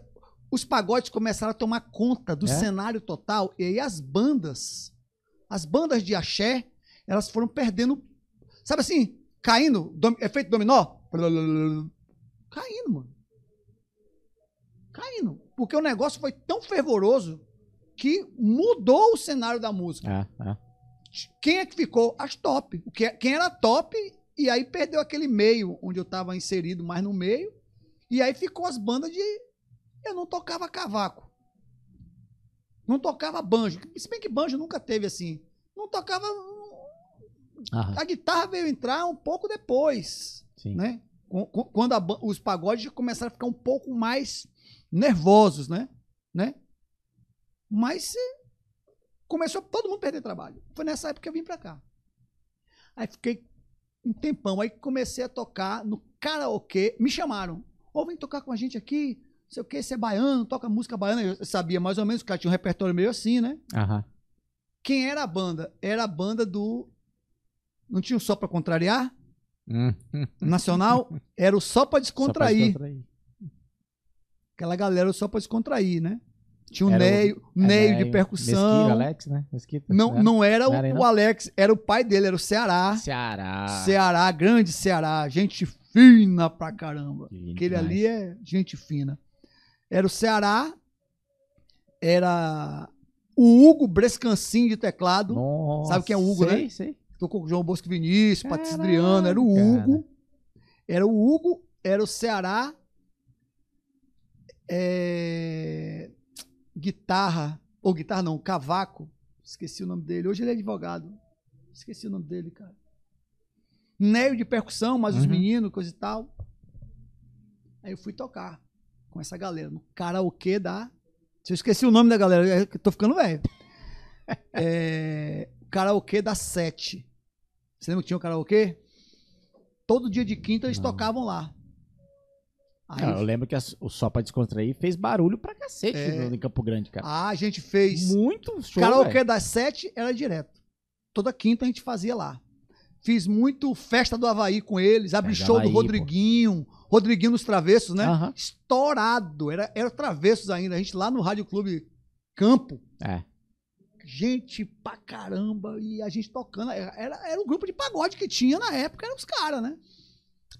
os pagodes começaram a tomar conta do É? cenário total. E aí as bandas, as bandas de axé, elas foram perdendo. Sabe assim? Caindo, dom- efeito dominó? Caindo, mano. Caindo. Porque o negócio foi tão fervoroso que mudou o cenário da música. É, é. Quem é que ficou? As top. Que- Quem era top, e aí perdeu aquele meio onde eu estava inserido mais no meio. E aí ficou as bandas de. Eu não tocava cavaco. Não tocava banjo. Se bem que banjo nunca teve assim. Não tocava. Aham, A guitarra veio entrar um pouco depois sim. né? Qu- qu- Quando a os pagodes começaram a ficar um pouco mais nervosos, né? né? Mas eh, começou todo mundo a perder trabalho. Foi nessa época que eu vim pra cá. Aí fiquei um tempão, aí comecei a tocar no karaokê, me chamaram. Ou vem tocar com a gente aqui, não sei o que, você é baiano, toca música baiana. Eu sabia mais ou menos, o cara tinha um repertório meio assim, né? Aham. Quem era a banda? Era a banda do. Não tinha o Só Pra Contrariar? Hum. Nacional? Era o Só Pra Só pra Descontrair. descontrair. Aquela galera só pra descontrair, né? Tinha o Era o- Neio, É, Neio de Mesquita, percussão. Alex, né? Mesquita. não, né? não era, Não era o, não? o Alex, era o pai dele, era o Ceará. Ceará. Ceará, grande Ceará, gente fina pra caramba. Gente Aquele demais. ali é gente fina. Era o Ceará, era o Hugo Brescancin de teclado. Nossa, Sabe quem é o Hugo, sei, né? Sei. Tocou com o João Bosco Vinícius, Patrícia Adriano, era o cara. Hugo. Era o Hugo, era o Ceará. é, Guitarra, ou guitarra não, cavaco. Esqueci o nome dele. Hoje ele é advogado. Esqueci o nome dele, cara. Neio de percussão, mas os Uhum. meninos, coisa e tal. Aí eu fui tocar com essa galera no karaokê da. Se eu esqueci o nome da galera, é eu tô ficando velho. É, karaokê da Sete. Você lembra que tinha o karaokê? Todo dia de quinta eles Não. tocavam lá. Aí, Não, eu lembro que as- o Só Pra Descontrair fez barulho pra cacete É. no- em Campo Grande, cara. a gente fez. Muito show, karaokê velho. das Sete era direto. Toda quinta a gente fazia lá. Fiz muito festa do Havaí com eles, abri Festa do show do Havaí, Rodriguinho, Rodriguinho nos Travessos, né? Estourado, era, era Travessos ainda. A gente lá no Rádio Clube Campo, É. gente pra caramba, e a gente tocando. Era, era, era um grupo de pagode que tinha na época, eram os caras, né?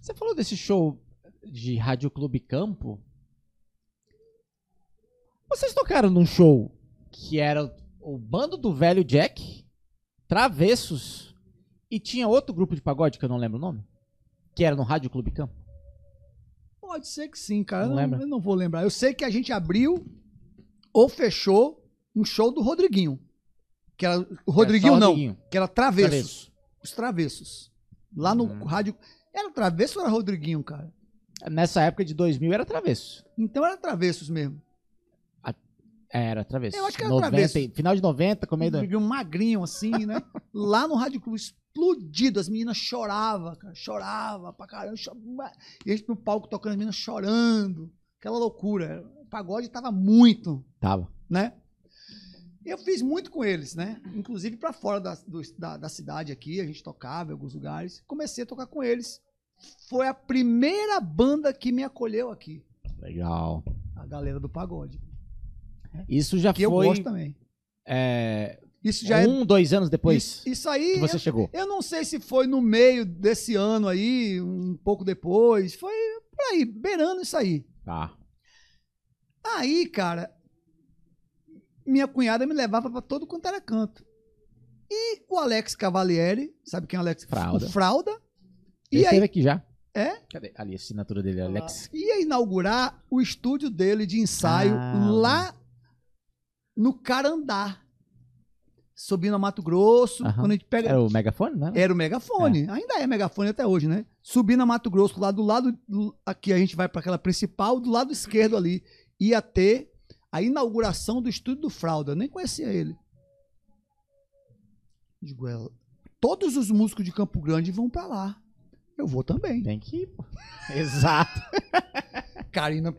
Você falou desse show de Rádio Clube Campo. Vocês tocaram num show que era o- bando do velho Jack, Travessos, e tinha outro grupo de pagode que eu não lembro o nome? Que era no Rádio Clube Campo? Pode ser que sim, cara. Não eu, não, eu não vou lembrar. Eu sei que a gente abriu ou fechou um show do Rodriguinho. Que era o Rodriguinho, Era não. Rodriguinho. Que era Travessos. Travessos. Os Travessos. Lá no Uhum. rádio. Era Travesso ou era Rodriguinho, cara? Nessa época de 2000 era Travessos. Então era Travessos mesmo. É, Era Travessos. Eu acho que era 90, Travessos. Final de 90, começo da... Rodriguinho magrinho assim, né? Lá no Rádio Clube explodido. As meninas choravam, cara. Chorava pra caramba. chorava. E a gente no palco tocando, as meninas chorando. Aquela loucura. O pagode tava muito Tava. né? Eu fiz muito com eles, né? Inclusive para fora da, do- da, da cidade aqui, a gente tocava em alguns lugares. Comecei a tocar com eles. Foi a primeira banda que me acolheu aqui, Legal. a galera do pagode. Isso já Que eu foi... gosto também. É, Isso já é. um, dois anos depois Isso, isso aí. que você chegou. Eu não sei se foi no meio desse ano aí, um pouco depois. Foi por aí, beirando isso aí. Tá. Aí, cara, minha cunhada me levava pra todo quanto era canto. E o Alex Cavalieri, sabe quem é o Alex? Fralda. O Fralda. Ele E aí, esteve aqui já? É? Cadê? Ali, a assinatura dele, Alex. ia inaugurar o estúdio dele de ensaio Ah, lá no Carandá. Subindo a Mato Grosso, Aham. quando a gente pega. Era o megafone, né? Era o megafone. Ainda é megafone até hoje, né? Subindo a Mato Grosso, lá do lado. do- Aqui a gente vai para aquela principal, do lado esquerdo ali. Ia ter a inauguração do estúdio do Fralda. Eu nem conhecia ele. Digo, é, todos os músicos de Campo Grande vão para lá. Eu vou também. Tem que ir, pô. Exato. Karina.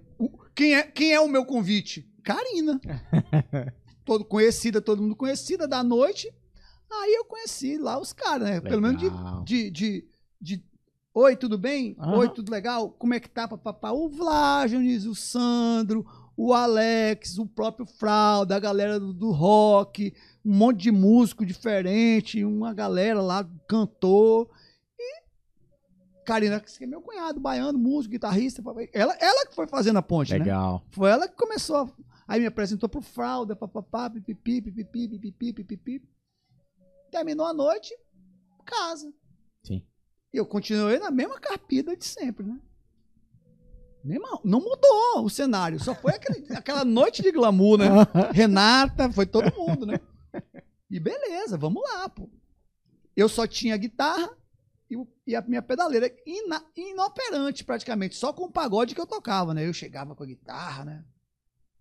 Quem é, quem é o meu convite? Karina. todo conhecida, todo mundo conhecida da noite. Aí eu conheci lá os caras, né? Pelo menos de, Legal. de, de, de- Oi, tudo bem? Aham. Oi, tudo legal? Como é que tá, papapá? O Vlágenes, o Sandro, o Alex, o próprio Fralda, a galera do, do rock, um monte de músico diferente, uma galera lá, cantor. Karina, que é meu cunhado, baiano, músico, guitarrista. Ela, ela que foi fazendo a ponte, né? Legal. Foi ela que começou. a- Aí me apresentou pro Fralda, papapá, pipipi, pipipi, pipipi, pipipi. Terminou a noite, casa. Sim. E eu continuei na mesma carpida de sempre, né? Mesma, não mudou o cenário, só foi aquele- aquela noite de glamour, né? Renata, foi todo mundo, né? E beleza, vamos lá, pô. Eu só tinha guitarra e, e a minha pedaleira ina- inoperante praticamente, só com o pagode que eu tocava, né? Eu chegava com a guitarra, né?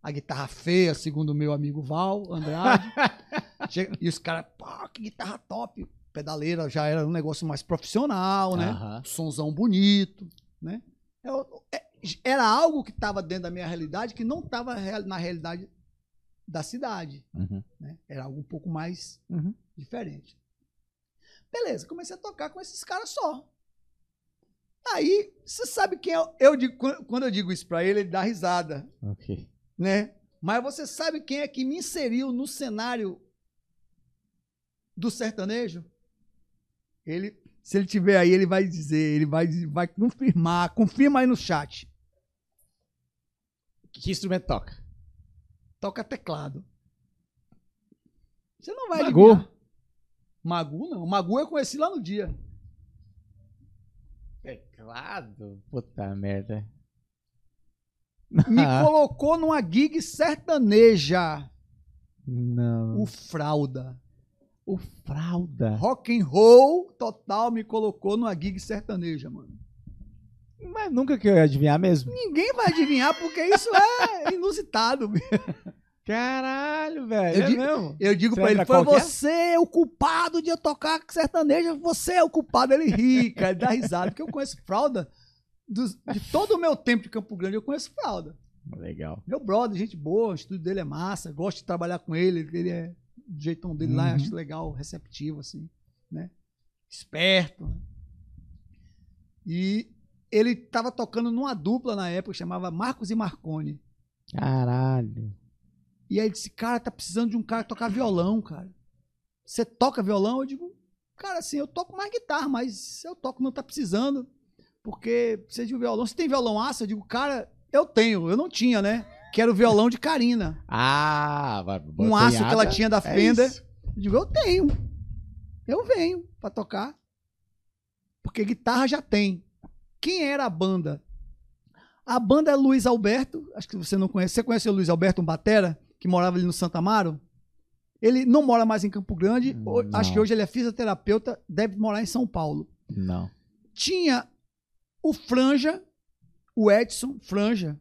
A guitarra feia, segundo o meu amigo Val Andrade. Chega- e os caras, pô, que guitarra top. Pedaleira já era um negócio mais profissional, né? Aham. Sonzão bonito, né? Eu- é- Era algo que estava dentro da minha realidade que não estava na realidade da cidade Uhum. né? Era algo um pouco mais Uhum. diferente. Beleza, comecei a tocar com esses caras só. Aí, você sabe quem é. Eu digo, quando eu digo isso pra ele, ele dá risada, Ok. né? Mas você sabe quem é que me inseriu no cenário do sertanejo? Ele, se ele tiver aí, ele vai dizer, ele vai, vai confirmar. Confirma aí no chat. Que instrumento toca? Toca teclado. Você não vai Magu? adivinhar. Magu não. Magu eu conheci lá no dia. Teclado? Puta merda. Me colocou numa gig sertaneja. Não. O Fralda. O fralda. Rock and roll total me colocou numa gig sertaneja, mano. Mas nunca que eu ia adivinhar mesmo. Ninguém vai adivinhar porque isso é inusitado. Caralho, velho. Eu é digo- mesmo? Eu digo Você pra ele, foi é? você o culpado de eu tocar sertaneja, você é o culpado. Ele ri, cara, ele dá risada, porque eu conheço Fralda. dos- de todo o meu tempo de Campo Grande, eu conheço Fralda. Legal. Meu brother, gente boa, o estúdio dele é massa, gosto de trabalhar com ele, ele é do jeitão dele lá, Uhum. acho legal, receptivo, assim, né? Esperto. né? E ele tava tocando numa dupla na época, chamava Marcos e Marconi. Caralho. E aí ele disse, cara, tá precisando de um cara tocar violão, cara. Você toca violão? Eu digo, cara, assim, eu toco mais guitarra, mas eu toco, não tá precisando, porque precisa de um violão. Você tem violão aço? Eu digo, cara, eu tenho, eu não tinha, né? Que era o violão de Karina. Ah, vai. um aço que ela tinha da É Fender. isso. Eu digo, eu tenho. Eu venho pra tocar. Porque guitarra já tem. Quem era a banda? A banda é Luiz Alberto. Acho que você não conhece. Você conhece o Luiz Alberto, um batera, que morava ali no Santa Amaro? Ele não mora mais em Campo Grande. Não. Acho que hoje ele é fisioterapeuta, deve morar em São Paulo. Não. Tinha o Franja, o Edson Franja,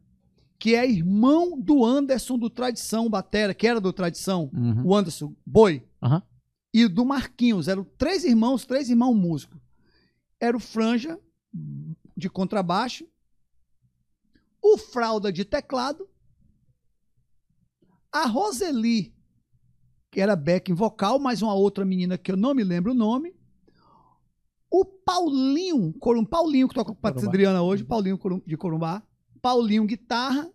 que é irmão do Anderson do Tradição Batera, que era do Tradição Uhum. o Anderson Boi Aham. e do Marquinhos. Eram três irmãos, três irmãos músicos. Era o Franja, de contrabaixo, o Fralda de teclado, a Roseli, que era backing vocal, mais uma outra menina que eu não me lembro o nome, o Paulinho, Corum, Paulinho que toca com a. Adriana hoje, Paulinho Corum- de Corumbá, Paulinho guitarra,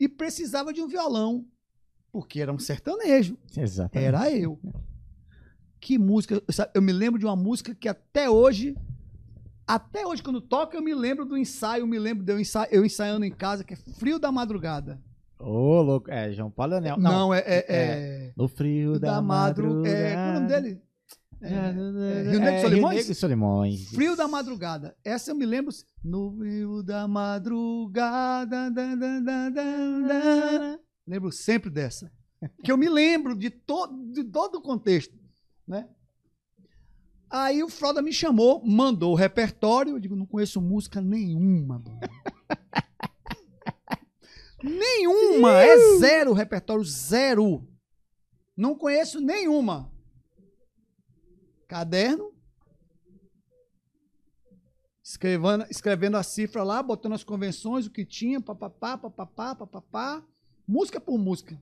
e precisava de um violão. Porque era um sertanejo. Exatamente. Era eu. Que música. Eu me lembro de uma música que até hoje. Até hoje, quando toca, eu me lembro do ensaio, eu me lembro de eu, ensa- eu ensaiando em casa, que é Frio da Madrugada. Ô, louco. É, João Paulo Leonel. Não, é, é, é- No frio da, da madrugada. É, qual é o nome dele? É, é, Rio Negro e Solimões? Rio Negro Solimões. Frio da Madrugada. Essa eu me lembro. No frio da madrugada. dan, dan, dan. Lembro sempre dessa. Que eu me lembro de, to, de todo o contexto. Né? Aí o Froda me chamou, mandou o repertório. Eu digo, não conheço música nenhuma. Nenhuma. É zero repertório, zero. Não conheço nenhuma. Caderno. Escrevendo, escrevendo a cifra lá, botando as convenções, o que tinha, papapá, papapá, papapá. Música por música.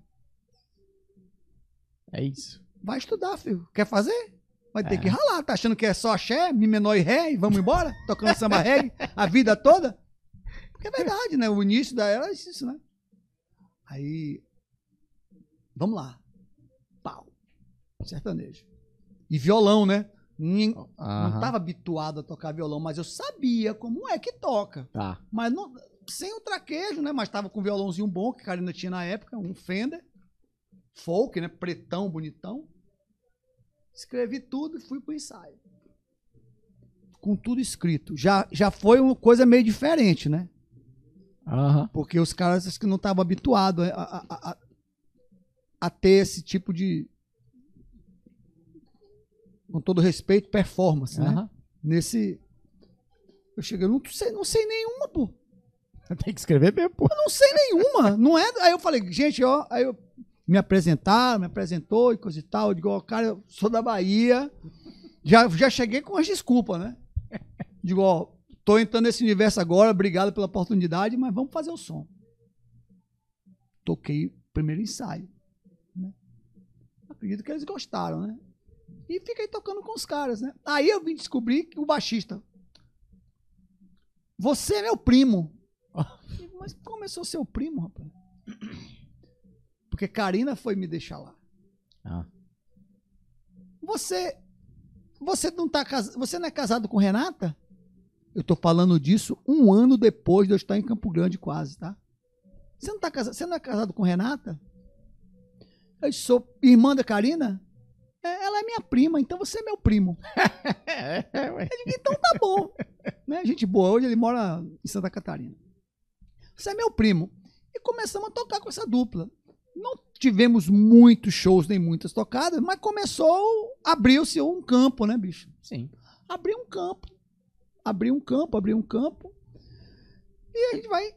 É isso. Vai estudar, filho. Quer fazer? Vai ter É. que ralar. Tá achando que é só axé, mi menor e ré e vamos embora? Tocando samba reggae a vida toda? Porque é verdade, né? O início da era é isso, né? Aí, vamos lá. Pau. Sertanejo. E violão, né? Não estava habituado a tocar violão, mas eu sabia como é que toca. Tá. Mas não, sem o traquejo, né? Mas tava com um violãozinho bom que a Karina tinha na época, um Fender. Folk, né? Pretão, bonitão. Escrevi tudo e fui pro ensaio. Com tudo escrito. Já, já foi uma coisa meio diferente, né? Aham. Porque os caras acho que não estavam habituados a, a, a- a- ter esse tipo de. Com todo respeito, performance, né? Aham. Nesse. Eu cheguei, eu não sei, não sei nenhuma, pô. Tem que escrever mesmo, pô. Eu não sei nenhuma. Não é. Aí eu falei, gente, ó. Aí eu me apresentaram, me apresentou e coisa e tal. Eu digo, ó, cara, eu sou da Bahia. Já, já cheguei com as desculpas, né? Digo, ó, tô entrando nesse universo agora, obrigado pela oportunidade, mas vamos fazer o som. Toquei o primeiro ensaio. né? Acredito que eles gostaram, né? E fiquei tocando com os caras, né? Aí eu vim descobrir que o baixista. Você é meu primo. Digo, Mas começou seu primo, rapaz. Porque Karina foi me deixar lá. Ah. Você você não tá cas- você não é casado com Renata? Eu tô falando disso um ano depois de eu estar em Campo Grande quase, tá? Você não tá casado, você não é casado com Renata? Eu sou irmã da Karina? É, ela é minha prima, então você é meu primo. É, ué. Então tá bom. né? Gente boa, hoje ele mora em Santa Catarina. Você é meu primo. E começamos a tocar com essa dupla. Não tivemos muitos shows, nem muitas tocadas, mas começou, abriu-se um campo, né, bicho? Sim. Abriu um campo. Abriu um campo, abriu um campo. E a gente vai.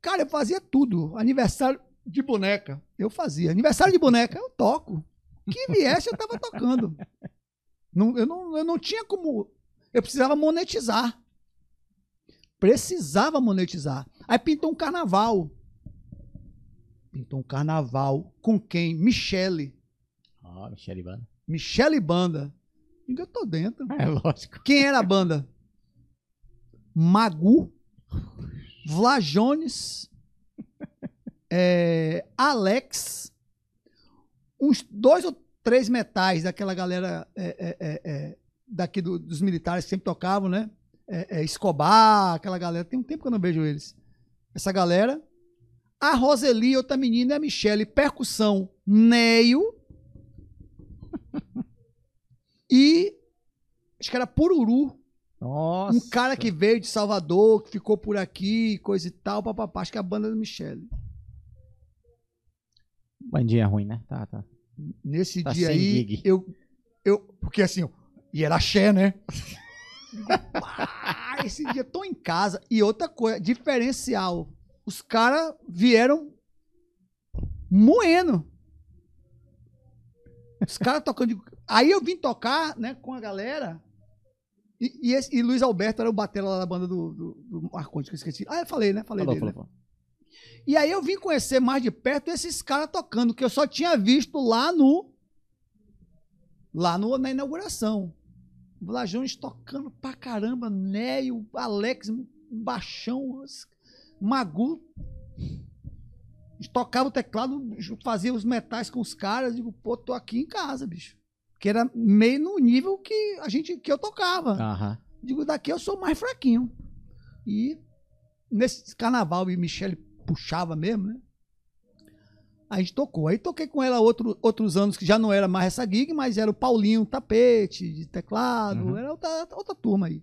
Cara, eu fazia tudo. Aniversário de boneca, eu fazia. Aniversário de boneca, eu toco. Que viesse, eu tava tocando. Não, eu, não, eu não tinha como. Eu precisava monetizar. Precisava monetizar. Aí pintou um carnaval. Pintou um carnaval. Com quem? Michele. Ó, Michele Banda. Michele Banda. Digo, eu tô dentro. É lógico. Quem era a banda? Magu, Vlajones, é, Alex, uns dois ou três metais daquela galera é, é, é, é, daqui do- dos militares que sempre tocavam, né? É, Escobar, aquela galera. Tem um tempo que eu não vejo eles. Essa galera. A Roseli, outra menina, a Michele. Percussão, Neio. E acho que era Pururu. Nossa. Um cara que veio de Salvador, que ficou por aqui, coisa e tal, papapá. Acho que é a banda da Michelle. Bandinha ruim, né? Tá, tá. Nesse Tá dia aí, gig. eu, eu. Porque assim, e era axé, né? Ah, esse dia tô em casa. E outra coisa, diferencial. Os caras vieram moendo. Os caras tocando. de- Aí eu vim tocar, né, com a galera. E, e, esse- e Luiz Alberto era o batera lá da banda do, do, do que eu esqueci. Ah, eu falei, né? Falei Falou, dele. falou, né? falou. E aí eu vim conhecer mais de perto esses caras tocando, que eu só tinha visto lá no. Lá no, na inauguração. Vlajones tocando pra caramba, Neio, Alex, baixão, Magu. tocava o teclado, fazia os metais com os caras, digo, pô, tô aqui em casa, bicho. Que era meio no nível que a gente que eu tocava. Aham. Digo, daqui eu sou mais fraquinho. E nesse carnaval, e Michele puxava mesmo, né? A gente tocou. Aí toquei com ela outro, outros anos que já não era mais essa gig, mas era o Paulinho Tapete, de teclado, Uhum. era outra, outra turma aí.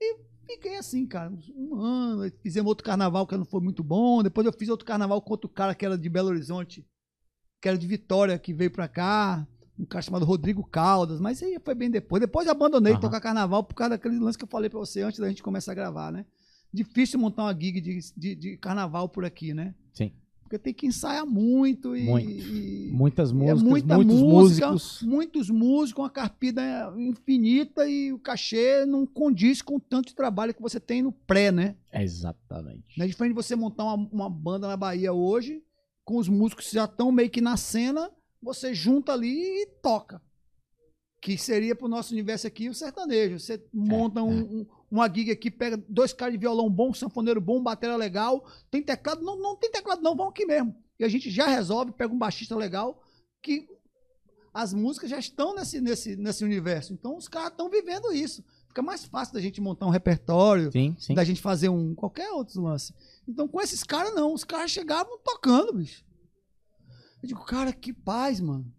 E fiquei assim, cara, um ano. Fizemos outro carnaval que não foi muito bom. Depois eu fiz outro carnaval com outro cara que era de Belo Horizonte, que era de Vitória, que veio pra cá. Um cara chamado Rodrigo Caldas, mas aí foi bem depois. Depois abandonei Aham. tocar carnaval por causa daquele lance que eu falei pra você antes da gente começar a gravar, né? Difícil montar uma gig de, de, de carnaval por aqui, né? Sim. Porque tem que ensaiar muito e. Muito. e- Muitas é músicas, muita muitos música, músicos. Muitos músicos, uma carpida infinita e o cachê não condiz com o tanto de trabalho que você tem no pré, né? Exatamente. Não é diferente de você montar uma, uma banda na Bahia hoje, com os músicos que já estão meio que na cena, você junta ali e toca. Que seria pro nosso universo aqui o sertanejo. Você monta um, um- uma gig aqui, pega dois caras de violão bom, sanfoneiro bom, batera legal, tem teclado, não, não tem teclado não, vão aqui mesmo. E a gente já resolve, pega um baixista legal, que as músicas já estão nesse, nesse, nesse universo. Então os caras estão vivendo isso. Fica mais fácil da gente montar um repertório, Sim, sim. da gente fazer um qualquer outro lance. Então com esses caras não, os caras chegavam tocando, bicho. Eu digo, cara, que paz, mano.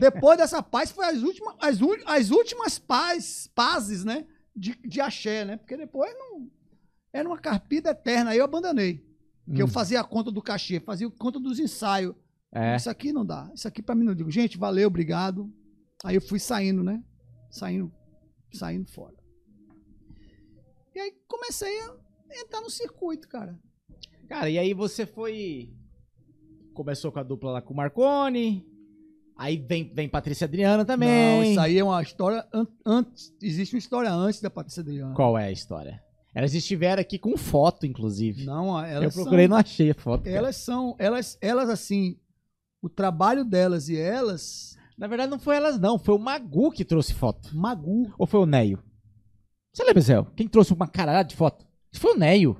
Depois dessa paz foi as últimas, as, as últimas paz, pazes, né? De, de axé, né? Porque depois não. Era uma carpida eterna. Aí eu abandonei. Porque eu Hum. fazia a conta do cachê, fazia a conta dos ensaios. É. Isso aqui não dá. Isso aqui pra mim não digo. Gente, valeu, obrigado. Aí eu fui saindo, né? Saindo, saindo fora. E aí comecei a entrar no circuito, cara. Cara, e aí você foi. Começou com a dupla lá com o Marconi. Aí vem, vem Patrícia Adriana também. Não, isso aí é uma história an- antes. Existe uma história antes da Patrícia Adriana. Qual é a história? Elas estiveram aqui com foto, inclusive. Não, Eu elas procurei, são, não achei a foto. cara. elas são, elas, elas assim, o trabalho delas e elas, Na verdade, não foi elas, não. Foi o Magu que trouxe foto. Magu. Ou foi o Neio? Você lembra, Zé? Quem trouxe uma caralhada de foto? Foi o Neio.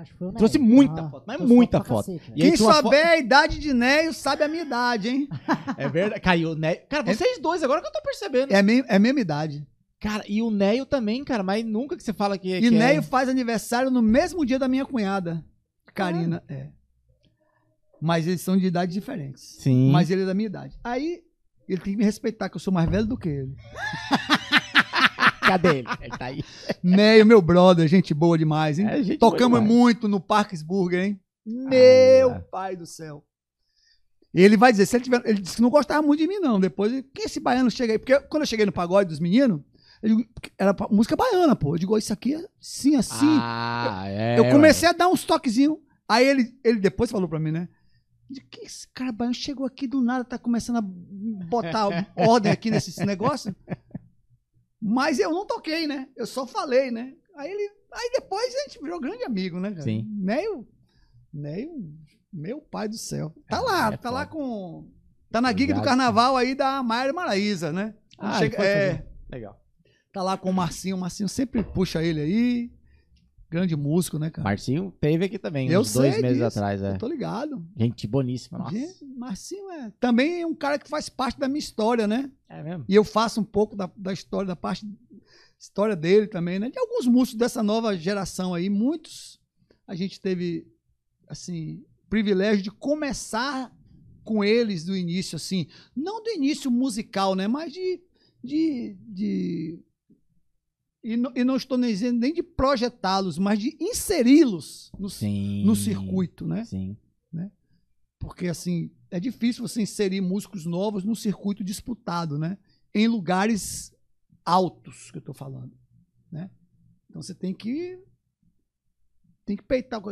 Acho que foi o. Trouxe muita foto, mas trouxe muita foto. cacete, né? E Quem souber a idade de Neio sabe a minha idade, hein? É verdade. Caiu o Neio. Cara, vocês dois, agora que eu tô percebendo. É me- é a mesma idade. Cara, e o Neio também, cara, mas nunca que você fala que, E que Neio é... faz aniversário no mesmo dia da minha cunhada, Karina. É. Mas eles são de idades diferentes. Sim. Mas ele é da minha idade. Aí, ele tem que me respeitar, que eu sou mais velho do que ele. Cadê ele? Ele tá aí. Neio, meu brother, gente boa demais, hein? É, gente boa Tocamos demais. muito no Parksburger, hein? Meu Ah. pai do céu. Ele vai dizer, se ele tiver. Ele disse que não gostava muito de mim, não. Depois, quem esse baiano chega aí? Porque quando eu cheguei no pagode dos meninos, eu digo, era música baiana, pô. Eu digo, isso aqui é assim, assim. Ah, é. eu comecei a dar uns toquezinhos. Aí ele, ele depois falou pra mim, né? De que esse cara baiano chegou aqui do nada, tá começando a botar ordem aqui nesse negócio. Mas eu não toquei, né? Eu só falei, né? Aí ele. Aí depois a gente virou grande amigo, né, cara? Sim. Neio. Neio, meu pai do céu. Tá É, lá, é tá lá com. Tá na gig do carnaval aí da Maia Maraíza, né? Ah, chega- é. Legal. tá lá com o Marcinho. O Marcinho sempre puxa ele aí. Grande músico, né, cara? Marcinho teve aqui também, Eu uns dois meses disso. atrás, é. Eu tô ligado. Gente boníssima, nossa. Gente, Marcinho é. Também é um cara que faz parte da minha história, né? É mesmo? E eu faço um pouco da, da história, da parte. História dele também, né? De alguns músicos dessa nova geração aí, muitos a gente teve, assim, privilégio de começar com eles do início, assim. Não do início musical, né? Mas de. de, de e, não, e não estou nem dizendo nem de projetá-los, mas de inseri-los no, Sim. no circuito, né? Sim. Porque, assim, é difícil você inserir músicos novos num circuito disputado, né? Em lugares altos, que eu tô falando, né? Então você tem que tem que peitar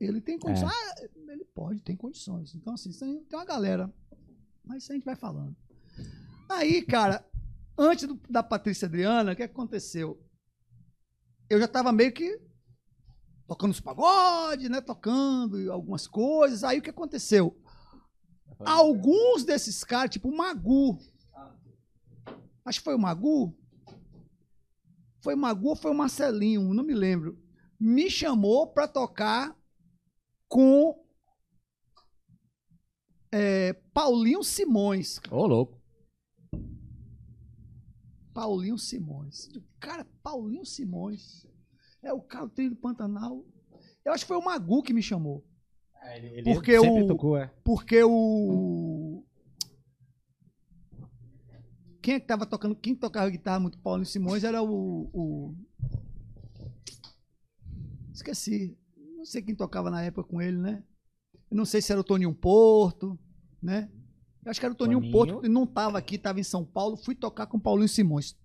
ele. Tem condições. Ah, ele pode, tem condições. Então, assim, tem uma galera. Mas isso a gente vai falando. Aí, cara, antes do- da Patrícia Adriana, o que aconteceu? Eu já tava meio que tocando os pagodes, né? Tocando algumas coisas. Aí o que aconteceu? Alguns desses caras, tipo o Magu. Acho que foi o Magu. Foi o Magu ou foi o Marcelinho, não me lembro. Me chamou pra tocar com é, Paulinho Simões. Ô, louco. Paulinho Simões. Cara, Paulinho Simões. É o cara do trilho do Pantanal. Eu acho que foi o Magu que me chamou. ele Porque sempre o- tocou, é. Porque o. Quem é que tava tocando? Quem tocava guitarra muito Paulinho Simões era o. o- Esqueci. Não sei quem tocava na época com ele, né? Eu não sei se era o Toninho Porto, né? Acho que era o Toninho, Toninho. Porto, ele não estava aqui, estava em São Paulo. Fui tocar com o Paulinho Simões.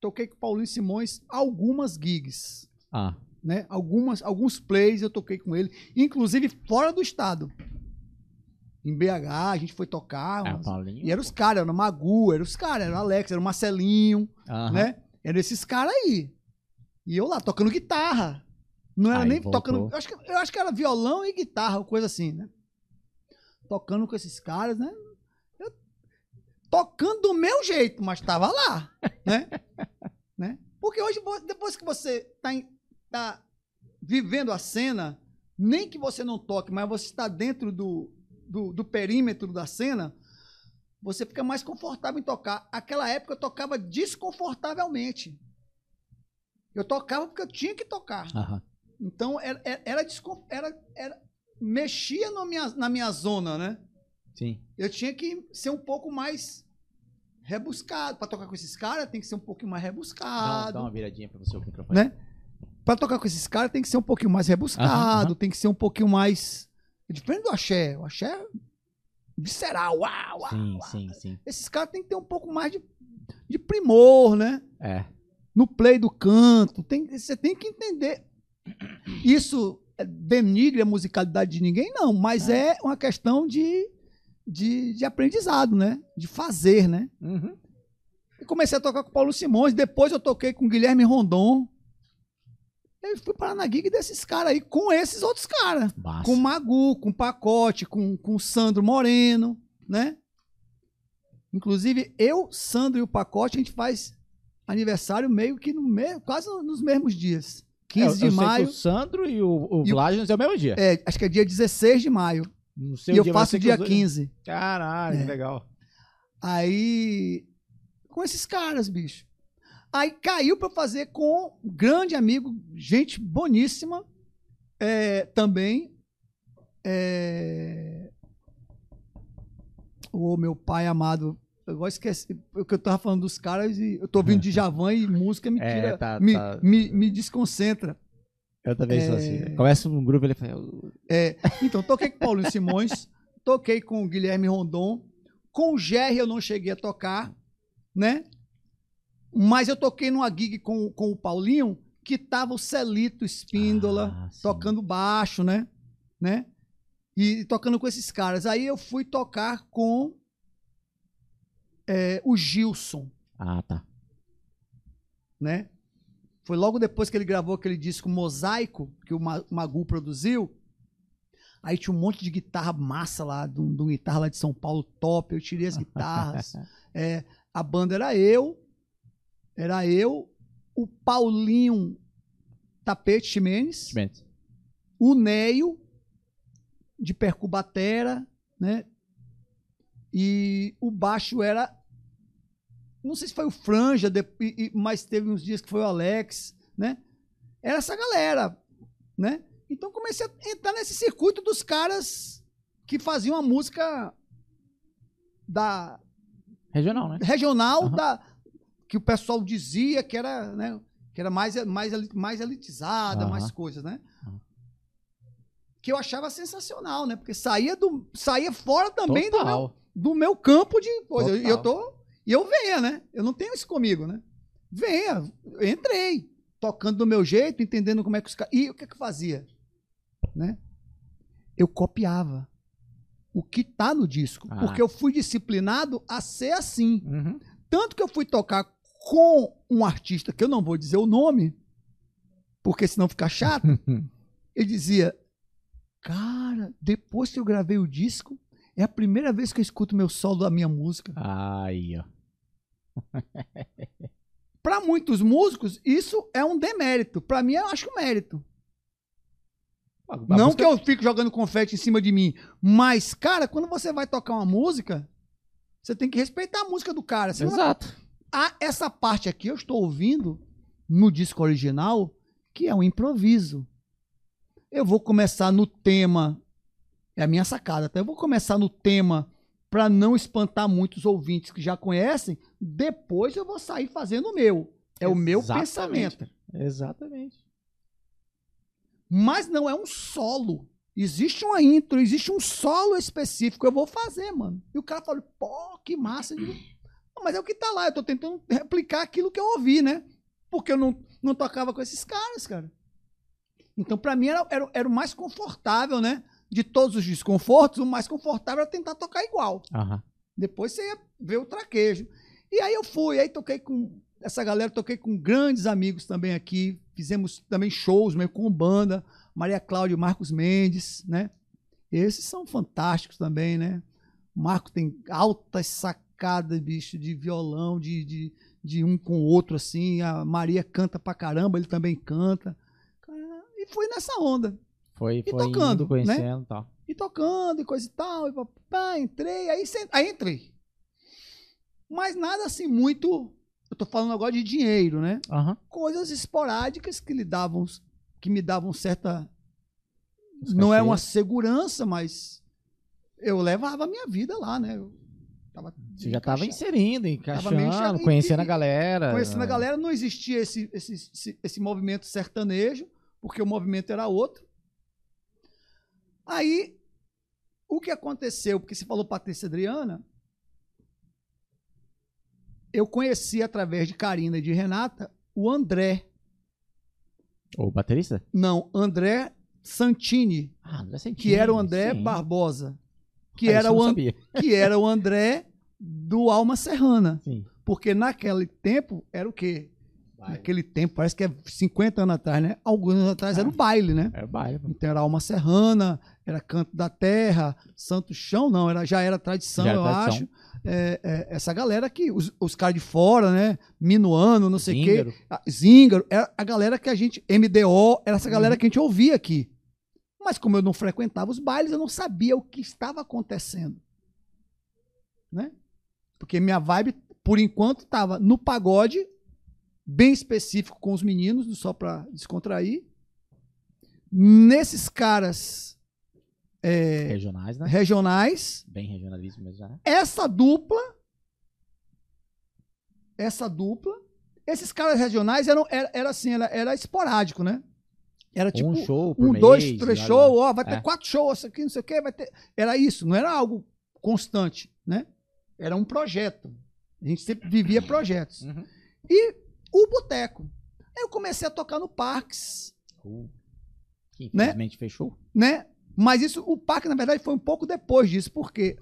Toquei com o Paulinho Simões algumas gigs Ah, né? Algumas, alguns plays eu toquei com ele, inclusive fora do estado. Em BH, a gente foi tocar. é mas- Paulinho. e eram os caras, era o Magu, era os caras, era o Alex, era o Marcelinho, Aham. né? Eram esses caras aí. E eu lá, tocando guitarra. Não era Aí nem voltou. tocando. Eu acho, que, eu acho que era violão e guitarra, coisa assim, né? Tocando com esses caras, né? Tocando do meu jeito, mas tava lá, né? né? Porque hoje, depois que você tá, em- tá vivendo a cena, nem que você não toque, mas você está dentro do, do, do perímetro da cena, você fica mais confortável em tocar. Aquela época eu tocava desconfortavelmente. Eu tocava porque eu tinha que tocar. Aham. Então era, era, era, era- mexia na minha, na minha zona, né? Sim. Eu tinha que ser um pouco mais rebuscado. Para tocar com esses caras, tem que ser um pouquinho mais Dá, rebuscado. dá uma viradinha pra você o microfone. Né? Pra tocar com esses caras tem que ser um pouquinho mais rebuscado, Aham, aham. tem que ser um pouquinho mais. Diferente do axé. O axé é visceral. Uau, uau, Sim, uau. sim, sim. Esses caras tem que ter um pouco mais de, de primor, né? É. No play do canto. Tem, você tem que entender. Isso é, denigre a musicalidade de ninguém, não, mas é, uma questão de, de, de aprendizado, né? De fazer, né? Uhum. E comecei a tocar com o Paulo Simões, depois eu toquei com o Guilherme Rondon. Eu fui parar na gig desses caras aí, com esses outros caras. Com o Magu, com o Pacote, com, com o Sandro Moreno, né? Inclusive, eu, Sandro e o Pacote, a gente faz aniversário meio que no meio, quase nos mesmos dias. 15 É, eu- eu de que maio. o Sandro e o, o Vladinos é o mesmo dia. É, acho que é dia 16 de maio. No seu e eu faço dia dois- 15. Caralho, É. que legal. Aí, com esses caras, bicho. Aí caiu pra fazer com um grande amigo, gente boníssima, é, também. É, o meu pai amado. Eu agora esqueci. O que eu tava falando dos caras e eu tô ouvindo Djavan e música me É, tira. tá- me, tá. me, me desconcentra. Eu também sou É. assim. Começa um grupo ele fala. "Eu- É, então, toquei com o Paulinho Simões, toquei com o Guilherme Rondon, com o Jerry eu não cheguei a tocar, né? Mas eu toquei numa gig com, com o Paulinho, que tava o Celito Espíndola, Ah, tocando baixo, né? né? E tocando com esses caras. Aí eu fui tocar com é, o Gilson, Ah, tá. né? Foi logo depois que ele gravou aquele disco Mosaico, que o Ma- Magu produziu. Aí tinha um monte de guitarra massa lá, de um, de um guitarra lá de São Paulo top. Eu tirei as guitarras. É, a banda era eu, era eu, o Paulinho Tapete Ximenes, Mendes. o Neio, de percubatera, né? E o baixo era. Não sei se foi o Franja, mas teve uns dias que foi o Alex, né? Era essa galera, né? Então comecei a entrar nesse circuito dos caras que faziam a música da Regional, né? regional Aham. da que o pessoal dizia que era, né, que era mais mais mais elitizada, Aham. mais coisas, né? Aham. Que eu achava sensacional, né? Porque saía do saía fora também do meu, do meu campo de coisa. E eu tô e eu venha, né? Eu não tenho isso comigo, né? Venha, eu entrei, tocando do meu jeito, entendendo como é que os caras. E o que que eu fazia? Né? Eu copiava o que tá no disco, Ah. porque eu fui disciplinado a ser assim. Uhum. Tanto que eu fui tocar com um artista que eu não vou dizer o nome, porque senão fica chato. Ele dizia: Cara, depois que eu gravei o disco, é a primeira vez que eu escuto meu solo da minha música. Aí, ó. Para muitos músicos, isso é um demérito. Para mim, eu acho um mérito. A Não música- que eu fique jogando confete em cima de mim, mas, cara, quando você vai tocar uma música, você tem que respeitar a música do cara. Você não Exato. Ah, essa parte aqui eu estou ouvindo no disco original, que é um improviso. Eu vou começar no tema, é a minha sacada, tá? Eu vou começar no tema para não espantar muitos ouvintes que já conhecem, depois eu vou sair fazendo o meu. É o meu Exatamente. pensamento. Exatamente. Mas não é um solo. Existe uma intro, existe um solo específico. Eu vou fazer, mano. E o cara fala, pô, que massa. Digo, "Não, mas é o que tá lá. Eu tô tentando replicar aquilo que eu ouvi, né? Porque eu não, não tocava com esses caras, cara. Então, pra mim, era, era, era o mais confortável, né? De todos os desconfortos, o mais confortável era tentar tocar igual. Aham. Depois você ia ver o traquejo. E aí eu fui, aí toquei com essa galera, toquei com grandes amigos também aqui. Fizemos também shows meio com banda. Maria Cláudia e Marcos Mendes, né? Esses são fantásticos também, né? O Marco tem altas sacadas, bicho, de violão, de, de, de um com o outro, assim. A Maria canta pra caramba, ele também canta. E fui nessa onda Foi, E foi tocando, indo, conhecendo e tal. e tocando e coisa e tal, e papá, entrei, aí, aí entrei. Mas nada assim muito, eu tô falando agora de dinheiro, né? Aham. Coisas esporádicas que lhe davam, que me davam certa, Os não é uma segurança, mas eu levava a minha vida lá, né? Eu tava Você já tava encaixado. inserindo, encaixando, conhecendo e- a galera. Conhecendo a galera, não existia esse, esse, esse, esse movimento sertanejo, porque o movimento era outro. Aí, o que aconteceu? Porque você falou Patrícia Adriana, eu conheci através de Karina e de Renata o André. O baterista? Não, André Santini, Ah, André Santini. que era o André sim. Barbosa. Que Ah, era, o sabia. que era o André do Alma Serrana. Sim. Porque naquele tempo era o quê? Naquele tempo, parece que é 50 anos atrás, né? Alguns anos atrás era o baile, né? É baile. Então era Alma Serrana, era Canto da Terra, Santo Chão, não, era, já era tradição, Já era eu tradição. acho. É, é, essa galera aqui, os, os caras de fora, né? Minuano, não sei o quê. Zíngaro. Ah, Zíngaro, era a galera que a gente. MDO, era essa galera Uhum. que a gente ouvia aqui. Mas como eu não frequentava os bailes, eu não sabia o que estava acontecendo. Né? Porque minha vibe, por enquanto, estava no pagode, bem específico com os meninos, só para descontrair. Nesses caras é, Regionais, né? regionais, Bem regionalismo mesmo né? essa dupla, essa dupla, esses caras regionais eram era, era assim, era, era esporádico, né? Era tipo um show por um, mês, dois, três shows, ó, vai ter É. quatro shows, aqui, não sei o quê, vai ter. Era isso, não era algo constante, né? Era um projeto. A gente sempre vivia projetos. Uhum. E o boteco. Aí eu comecei a tocar no Parques, Uh, que Né? infelizmente fechou. né? Mas isso, o parque, na verdade, foi um pouco depois disso, porque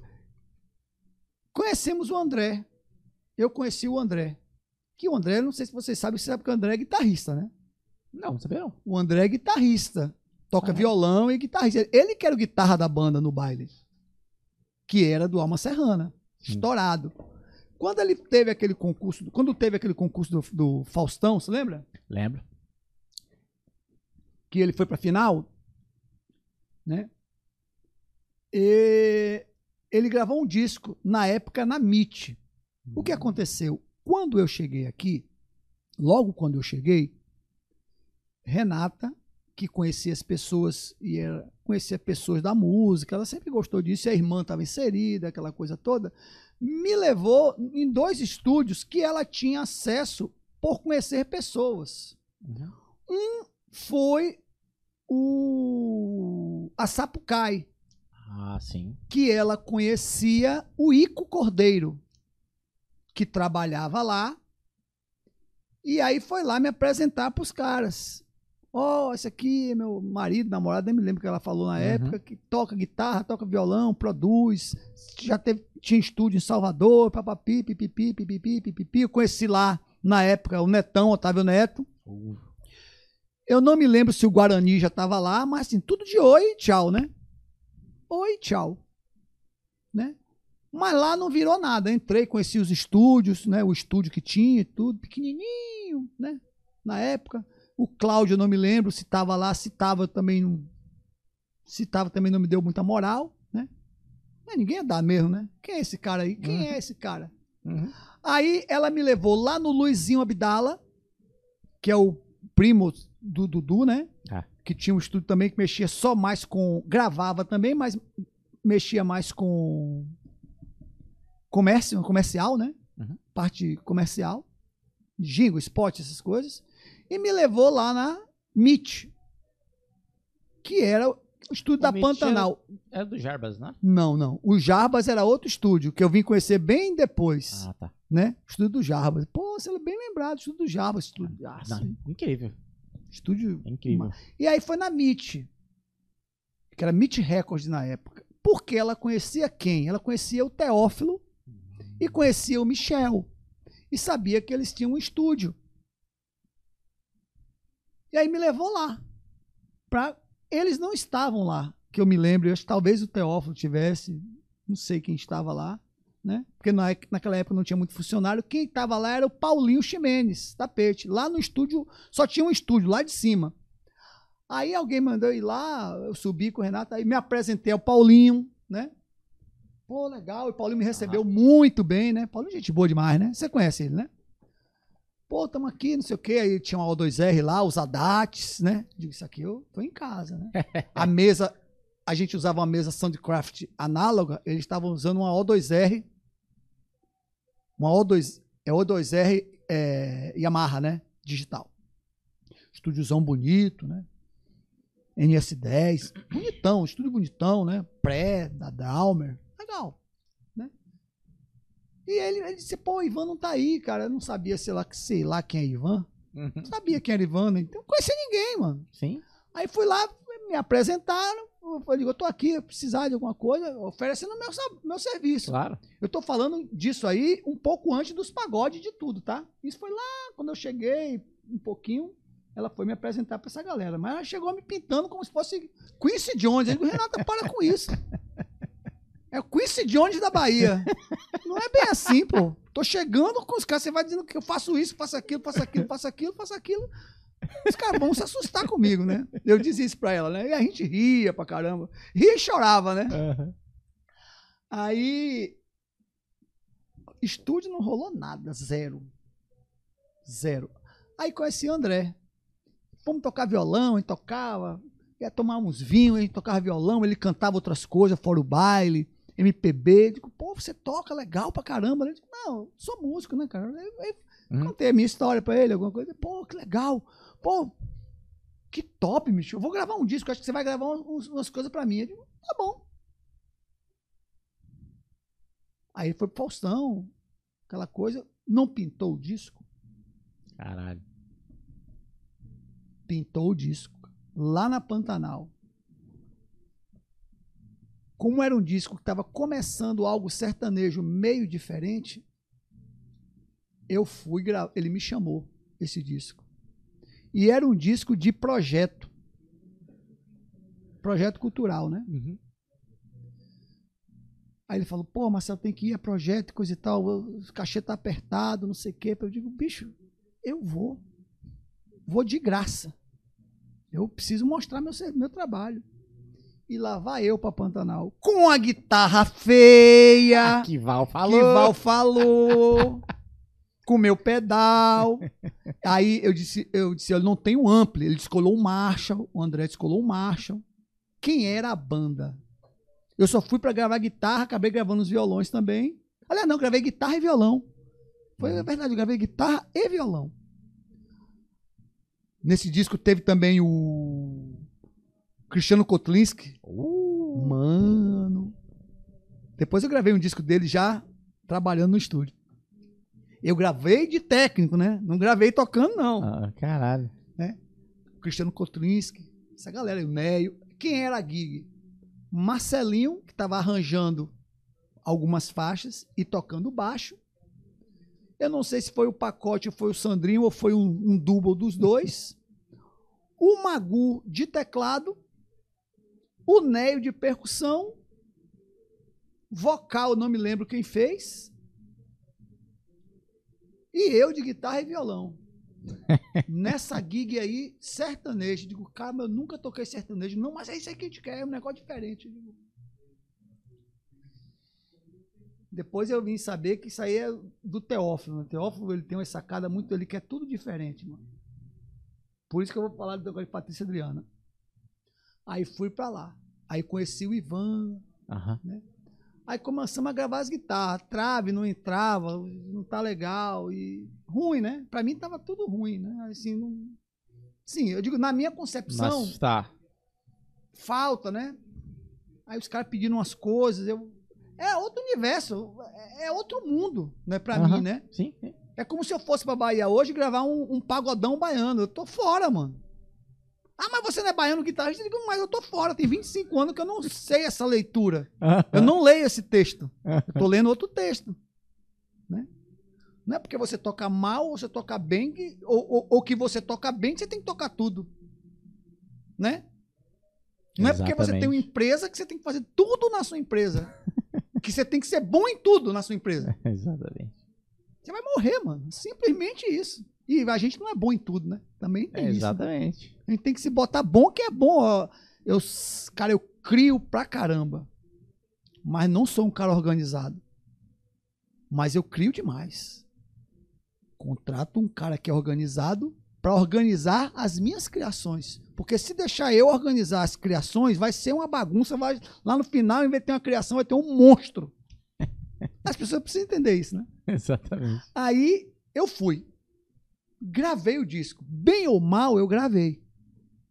conhecemos o André. Eu conheci o André. Que o André, não sei se vocês sabem, você sabe que o André é guitarrista, né? Não, não sabia não. O André é guitarrista. Toca Ah. violão e guitarrista. Ele que era o guitarra da banda no baile. Que era do Alma Serrana. Estourado. Quando ele teve aquele concurso, quando teve aquele concurso do, do Faustão, você lembra? Lembro. que ele foi para final, né? E ele gravou um disco na época na MIT. O que aconteceu? Quando eu cheguei aqui, logo quando eu cheguei, Renata, que conhecia as pessoas e era, conhecia pessoas da música, ela sempre gostou disso, e a irmã estava inserida, aquela coisa toda, me levou em dois estúdios que ela tinha acesso por conhecer pessoas Uhum. foi o a Sapucai, Ah, sim. que ela conhecia o Ico Cordeiro, que trabalhava lá. E aí foi lá me apresentar para os caras. Ó, esse aqui é meu marido, namorado, nem me lembro o que ela falou na Uhum. época, que toca guitarra, toca violão, produz, já teve, tinha estúdio em Salvador, papapi, pipipi, pipipi, pipipi. Eu conheci lá, na época, o Netão, Otávio Neto. Uh, Eu não me lembro se o Guarani já estava lá, mas assim, tudo de oi tchau, né? Oi, tchau. Né? Mas lá não virou nada. Entrei, conheci os estúdios, né? O estúdio que tinha e tudo, pequenininho, né? Na época. O Cláudio, eu não me lembro se estava lá, se estava também não, Se tava também não me deu muita moral, né? Mas ninguém ia dar mesmo, né? Quem é esse cara aí? Quem é esse cara? Uhum. Aí ela me levou lá no Luizinho Abdala, que é o primo do Dudu, né? Ah. Que tinha um estúdio também que mexia só mais com. gravava também, mas mexia mais com. comércio, comercial, né? Uhum. Parte comercial. Jingle, spot, essas coisas. E me levou lá na MIT, que era o estúdio O da MIT Pantanal. É do Jarbas, né? Não, não. O Jarbas era outro estúdio, que eu vim conhecer bem depois Ah, tá. né? Estúdio do Jarbas. Pô, você é bem lembrado, estúdio do Jarbas. Estúdio, ah, Não, incrível. estúdio. É incrível. E aí foi na MIT, que era MIT Records na época. Porque ela conhecia quem? Ela conhecia o Teófilo e conhecia o Michel. E sabia que eles tinham um estúdio. E aí me levou lá. Pra... Eles não estavam lá, que eu me lembro. Eu acho que talvez o Teófilo tivesse, não sei quem estava lá né? Porque na, naquela época não tinha muito funcionário. Quem estava lá era o Paulinho Ximenes, tapete. Lá no estúdio, só tinha um estúdio lá de cima. Aí alguém mandou ir lá, eu subi com o Renato, aí me apresentei ao Paulinho, né? Pô, legal, e o Paulinho me recebeu muito bem, né? Paulinho é gente boa demais, né? Você conhece ele, né? Pô, estamos aqui, não sei o quê. Aí tinha um O2R lá, os ADATs, né? Digo, isso aqui eu tô em casa, né? A mesa, a gente usava uma mesa Soundcraft análoga, eles estavam usando uma O2R uma O2, é O2R é, Yamaha, né? Digital. Estúdiozão bonito, né? NS10. Bonitão, estúdio bonitão, né? Pré, da Dalmer. Legal? E ele, ele disse, pô, o Ivan não tá aí, cara. Eu não sabia, sei lá, sei lá quem é Ivan. Uhum. Não sabia quem era Ivan, né? então não conhecia ninguém, mano. Sim. Aí fui lá, me apresentaram. Eu falei, eu tô aqui, eu precisar de alguma coisa, oferecendo meu, meu serviço. Claro. Eu tô falando disso aí um pouco antes dos pagodes de tudo, tá? Isso foi lá quando eu cheguei, um pouquinho, ela foi me apresentar pra essa galera. Mas ela chegou me pintando como se fosse Quincy Jones. Eu digo, Renata, para com isso. É o Quincy Jones da Bahia. Não é bem assim, pô. Tô chegando com os caras, você vai dizendo que eu faço isso, faço aquilo, faço aquilo, faço aquilo, faço aquilo. Os caras vão se assustar comigo, né? Eu dizia isso pra ela, né? E a gente ria pra caramba. Ria e chorava, né? Aí. Estúdio não rolou nada, zero. Zero. Aí conheci o André. Fomos tocar violão, ele tocava, ia tomar uns vinhos, ele tocava violão, ele cantava outras coisas, fora o baile, MPB. Eu digo, pô, você toca legal pra caramba. Digo, não, sou músico, né, cara? Eu, eu Uhum. contei a minha história pra ele, alguma coisa. Pô, que legal. Pô, que top, bicho. Eu vou gravar um disco, acho que você vai gravar uns- umas coisas pra mim. Eu digo, tá bom. Aí ele foi pro Faustão, aquela coisa. Não pintou o disco? Caralho. Pintou o disco. Lá na Pantanal. Como era um disco que estava começando algo sertanejo meio diferente, eu fui gravar. Ele me chamou, esse disco. E era um disco de projeto. Projeto cultural, né? Uhum. Aí ele falou, pô, Marcelo, tem que ir a projeto, e coisa e tal, o cachê tá apertado, não sei o quê. Eu digo, bicho, eu vou. Vou de graça. Eu preciso mostrar meu, meu trabalho. E lá vai eu pra Pantanal. Com a guitarra feia. Que Val que falou. Val falou. com meu pedal. Aí eu disse, eu disse, eu não tenho ampli. Ele descolou um Marshall, o André descolou um Marshall. Quem era a banda? Eu só fui pra gravar guitarra, acabei gravando os violões também. Aliás, não, gravei guitarra e violão. Foi Uhum. verdade, eu gravei guitarra e violão. Nesse disco teve também o Cristiano Kotlinski. Uh, Mano. Depois eu gravei um disco dele já trabalhando no estúdio. Eu gravei de técnico, né? Não gravei tocando, não. ah, caralho. Cristiano Kotlinski, essa galera, o Neio. Quem era a gig? Marcelinho, que estava arranjando algumas faixas e tocando baixo. Eu não sei se foi o pacote, ou foi o Sandrinho, ou foi um, um double dos dois. O Magu de teclado. O Neio de percussão. Vocal, não me lembro quem fez. E eu de guitarra e violão. Nessa gig aí, sertanejo. Digo, cara, eu nunca toquei sertanejo. Não, mas é isso aí que a gente quer, é um negócio diferente. Digo, Depois eu vim saber que isso aí é do Teófilo. O Teófilo ele tem uma sacada muito, ele quer tudo diferente, mano. Por isso que eu vou falar do negócio de Patrícia Adriana. Aí fui pra lá. Aí conheci o Ivan. Aham. Aí começamos a gravar as guitarras. Trave não entrava, não tá legal. E ruim, né? Pra mim tava tudo ruim, né? Assim, não... Sim, eu digo, na minha concepção, Mas tá. falta, né? Aí os caras pedindo umas coisas, eu. É outro universo, é é outro mundo, né, pra Aham. mim, né? Sim, sim. É como se eu fosse pra Bahia hoje gravar um, um pagodão baiano. Eu tô fora, mano. Ah, mas você não é baiano guitarrista? Eu digo, mas eu tô fora. Tem 25 anos que eu não sei essa leitura. Eu não leio esse texto. Eu tô lendo outro texto. Né? Não é porque você toca mal ou você toca bem, ou, ou, ou que você toca bem, que você tem que tocar tudo. Né? Não é porque você tem uma Exatamente. empresa que você tem que fazer tudo na sua empresa. que você tem que ser bom em tudo na sua empresa. Exatamente. Você vai morrer, mano. Simplesmente isso. E a gente não é bom em tudo, né? Também tem isso. né? Exatamente. A gente tem que se botar bom que é bom. ó. Eu, cara, eu crio pra caramba. Mas não sou um cara organizado. Mas eu crio demais. Contrato um cara que é organizado pra organizar as minhas criações. Porque se deixar eu organizar as criações, vai ser uma bagunça. Vai, lá no final, em vez de ter uma criação, vai ter um monstro. As pessoas precisam entender isso, né? Exatamente. Aí eu fui. Gravei o disco. Bem ou mal, eu gravei.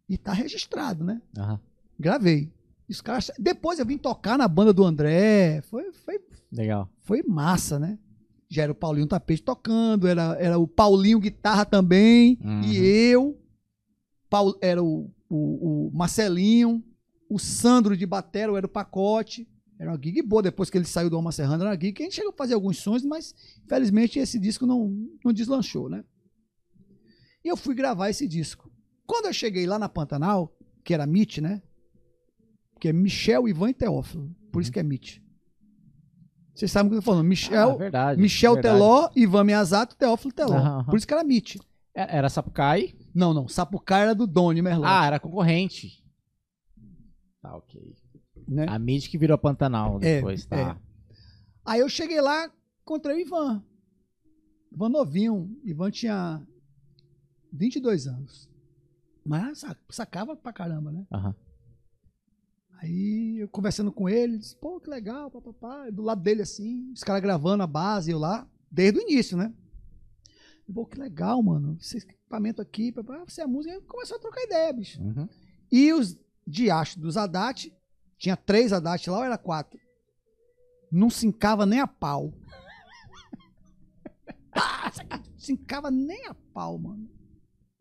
E tá registrado, né? Aham. Gravei. Os caras... Depois eu vim tocar na banda do André. Foi, foi, Legal. foi massa, né? Já era o Paulinho Tapete tocando, era, era o Paulinho guitarra também, Uhum. e eu. Paul, era o, o, o Marcelinho, o Sandro de batera, era o pacote. Era uma gig boa, depois que ele saiu do Alma Serrana, era uma gig que a gente chegou a fazer alguns sons, mas infelizmente esse disco não, não deslanchou, né? E eu fui gravar esse disco. Quando eu cheguei lá na Pantanal, que era MIT, né? Que é Michel, Ivan e Teófilo. Por isso que é MIT. Vocês sabem o que eu tô falando. Michel, Ah, verdade. Michel verdade. Teló, Ivan Miyazato, Teófilo Teló. Aham, aham. Por isso que era MIT. É- Era Sapucai. Não, não. Sapucaí era do Doni Merlot. Ah, era concorrente. Tá, ok. né? A Mid que virou Pantanal É, depois, tá. Aí eu cheguei lá, encontrei o Ivan. Ivan novinho. Ivan tinha 22 anos. Mas sa- sacava pra caramba, né? Aham. Aí eu conversando com ele, disse, pô, que legal, papapá. Do lado dele assim, os caras gravando a base, eu lá, desde o início, né? Pô, que legal, mano. Esse equipamento aqui, papá, você é música. Aí começou a trocar ideia, bicho. Uhum. E os diachos dos Haddad, tinha três Haddad lá ou era quatro? Não se encava nem a pau. Ah, se encava nem a pau, mano.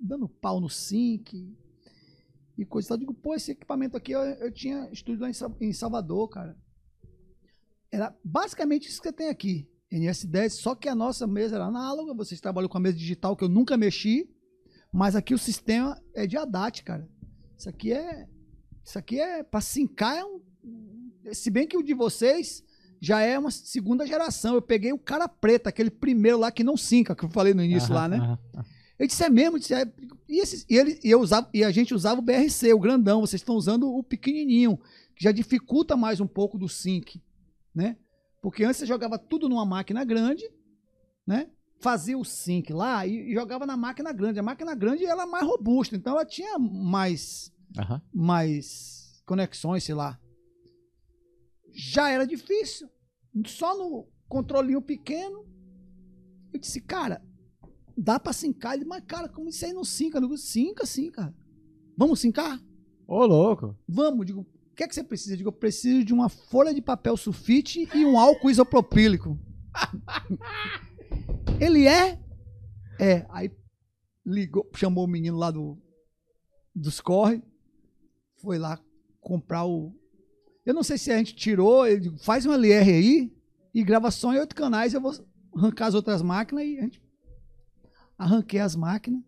Dando pau no sync e coisa tal. Eu digo, pô, esse equipamento aqui eu, eu tinha estúdio lá em, em Salvador, cara. Era basicamente isso que você tem aqui. NS10, só que a nossa mesa era análoga. Vocês trabalham com a mesa digital que eu nunca mexi. Mas aqui o sistema é de ADAT, cara. Isso aqui é. Isso aqui é. Pra sincar é um. Se bem que o de vocês já é uma segunda geração. Eu peguei o cara preto, aquele primeiro lá que não sinca, que eu falei no início lá, né? Eu disse, é mesmo? Eu disse, é. E, esses- e ele, e, eu usava, e a gente usava o BRC, o grandão. Vocês estão usando o pequenininho, que já dificulta mais um pouco do sync, né? Porque antes você jogava tudo numa máquina grande, né? Fazia o sync lá e, e jogava na máquina grande. A máquina grande ela é mais robusta, então ela tinha mais mais conexões, sei lá. Já era difícil. Só no controlinho pequeno. Eu disse, cara, dá pra sincar. Ele, mas, cara, como isso aí não sinca? Eu digo, sinca, sim, cara. Vamos sincar? Ô, louco. Vamos. Digo, o que é que você precisa? Eu digo, eu preciso de uma folha de papel sulfite e um álcool isopropílico. Ele é? É. Aí ligou, chamou o menino lá do dos corre, foi lá comprar o. Eu não sei se a gente tirou, ele faz uma LR aí e grava só em oito canais, eu vou arrancar as outras máquinas e a gente arranquei as máquinas.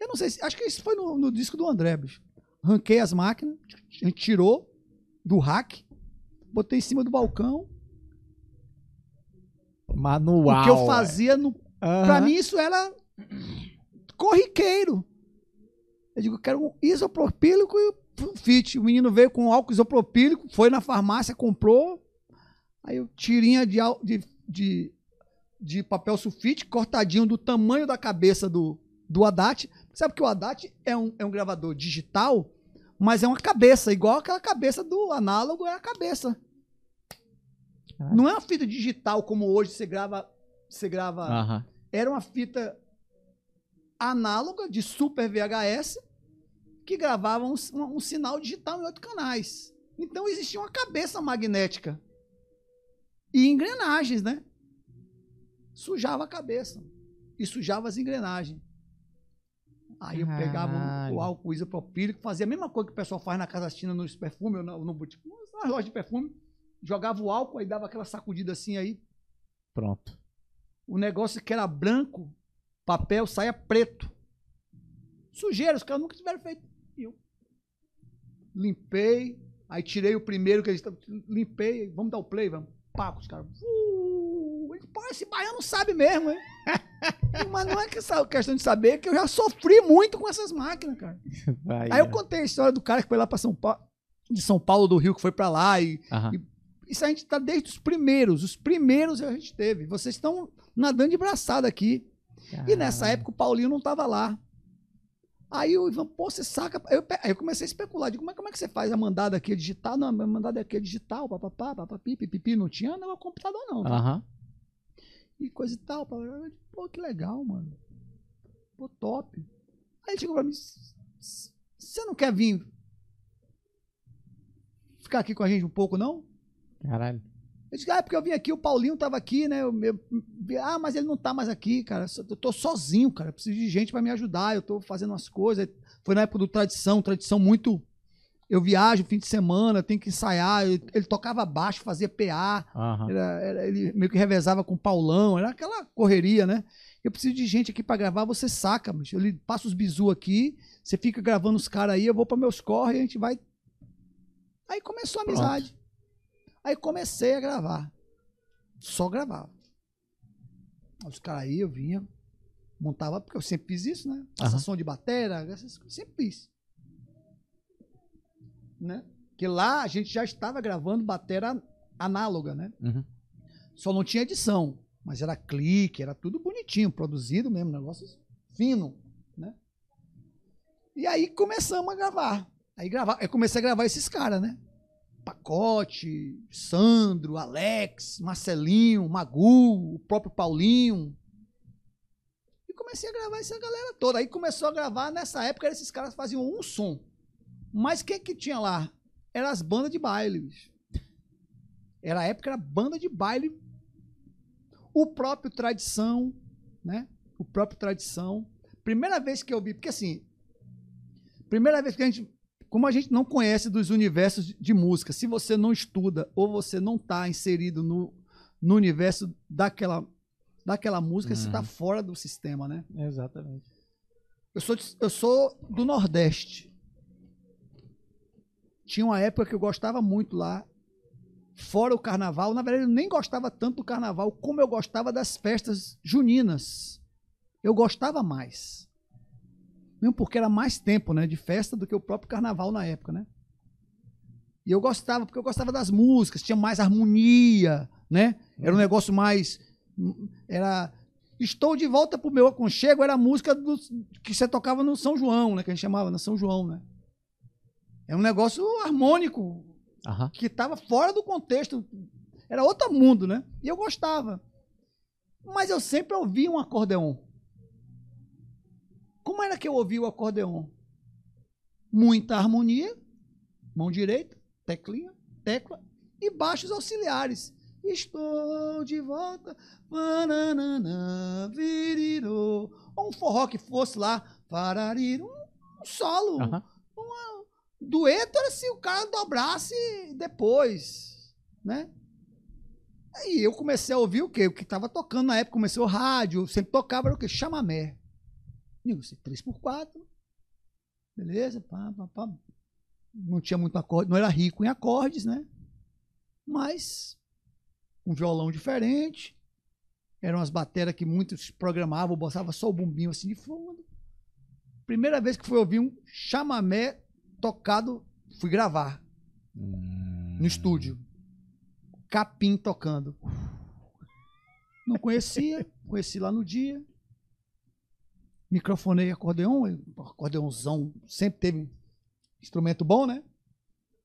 Eu não sei se. Acho que isso foi no, no disco do André, bicho. Arranquei as máquinas, a gente tirou do rack, botei em cima do balcão. Manual. o que eu fazia no Aham. Pra mim isso era corriqueiro. Eu digo, eu quero um isopropílico e sulfite. O menino veio com álcool isopropílico, foi na farmácia, comprou. Aí eu tirinha de, de, de, de papel sulfite, cortadinho do tamanho da cabeça do, do Haddad. Sabe que o Haddad é um, é um gravador digital, mas é uma cabeça, igual aquela cabeça do análogo é a cabeça. Ah. Não é uma fita digital como hoje você grava, você grava Aham. era uma fita análoga de Super VHS que gravava um, um- um sinal digital em oito canais. Então existia uma cabeça magnética e engrenagens, né? Sujava a cabeça e sujava as engrenagens. Aí eu pegava Caralho. o álcool isopropílico, fazia a mesma coisa que o pessoal faz na casa China nos perfumes, ou no, no boutique, nas lojas de perfume, jogava o álcool, aí dava aquela sacudida assim aí, Pronto. o negócio que era branco, papel, saia preto. Sujeira, os caras nunca tiveram feito. Eu limpei, aí tirei o primeiro que eles tavam- limpei, vamos dar o play, vamos. Pá, os caras. Uh, pô, esse baiano sabe mesmo, hein? Mas não é que essa questão de saber, é que eu já sofri muito com essas máquinas, cara. Vai, Aí eu né? contei a história do cara que foi lá para São Paulo, de São Paulo do Rio, que foi para lá e Aham. isso a gente tá desde os primeiros. Os primeiros a gente teve. Vocês estão nadando de braçada aqui. E nessa época o Paulinho não tava lá. Aí o Ivan, pô, você saca. Aí eu, aí eu comecei a especular. Digo, mas como é que você faz a mandada aqui é digital? Não, a mandada aqui é digital, papapá, papapi, pipipi. Não tinha não, computador não. tá? Aham. E coisa e tal. Eu digo, Pô, que legal, mano. Pô, top. Aí ele chegou pra mim, "S- s- você não quer vir ficar aqui com a gente um pouco, não? Caralho. Eu disse, ah, é porque eu vim aqui, o Paulinho tava aqui, né? Eu, eu- ah, mas ele não tá mais aqui, cara. Eu tô sozinho, cara. Eu preciso de gente pra me ajudar. Eu tô fazendo umas coisas. Foi na época do Tradição, Tradição muito. Eu viajo fim de semana, tenho que ensaiar. Ele, ele tocava baixo, fazia PA. Aham. Era- era- ele meio que revezava com o Paulão. Era aquela correria, né? Eu preciso de gente aqui pra gravar, você saca, bicho. Ele passa os bizu aqui, você fica gravando os caras aí, eu vou pra meus corre e a gente vai. Aí começou a Pronto. amizade. Aí comecei a gravar. Só gravava. Os caras aí eu vinha, montava, porque eu sempre fiz isso, né? Passa Aham. som de batera, coisas, sempre fiz. Né? Porque lá a gente já estava gravando batera análoga, né? Uhum. Só não tinha edição, mas era clique, era tudo bonitinho, produzido mesmo, negócio fino, né? E aí começamos a gravar. Aí gravar, eu comecei a gravar esses caras, né? Pacote, Sandro, Alex, Marcelinho, Magu, o próprio Paulinho. E comecei a gravar essa galera toda. Aí começou a gravar, nessa época esses caras faziam um som. Mas o que que tinha lá? Era as bandas de baile, bicho. Era a época, era banda de baile. O próprio Tradição, né? O próprio Tradição. Primeira vez que eu vi, porque assim, primeira vez que a gente, como a gente não conhece dos universos de- música, se você não estuda ou você não está inserido no, no universo daquela, daquela música, você está Uhum. fora do sistema, né? Exatamente. Eu sou, eu sou do Nordeste. Tinha uma época que eu gostava muito lá. Fora o carnaval, na verdade eu nem gostava tanto do carnaval como eu gostava das festas juninas. Eu gostava mais. Mesmo porque era mais tempo, né, de festa do que o próprio carnaval na época, né? E eu gostava, porque eu gostava das músicas, tinha mais harmonia, né? Era um negócio mais era Estou de volta pro meu aconchego era a música do, que você tocava no São João, né? Que a gente chamava no São João, né? É um negócio harmônico, Aham. que estava fora do contexto. Era outro mundo, né? E eu gostava. Mas eu sempre ouvia um acordeon. Como era que eu ouvia o acordeon? Muita harmonia, mão direita, teclinha, tecla e baixos auxiliares. Estou de volta, bananana, virirô. Ou um forró que fosse lá, farariru, um solo. Aham. Dueto era se o cara dobrasse depois, né? Aí eu comecei a ouvir o quê? O que estava tocando na época, comecei o rádio, sempre tocava era o quê? Chamamé. Digo, assim, 3x4, beleza, pá, pá, pá. Não tinha muito acorde, não era rico em acordes, né? Mas um violão diferente, eram as bateras que muitos programavam, botava só o bumbinho assim de fundo. Primeira vez que fui ouvir um chamamé tocado, fui gravar Hum. no estúdio. Capim tocando. Não conhecia, conheci lá no dia. Microfonei acordeon, acordeonzão, sempre teve instrumento bom, né?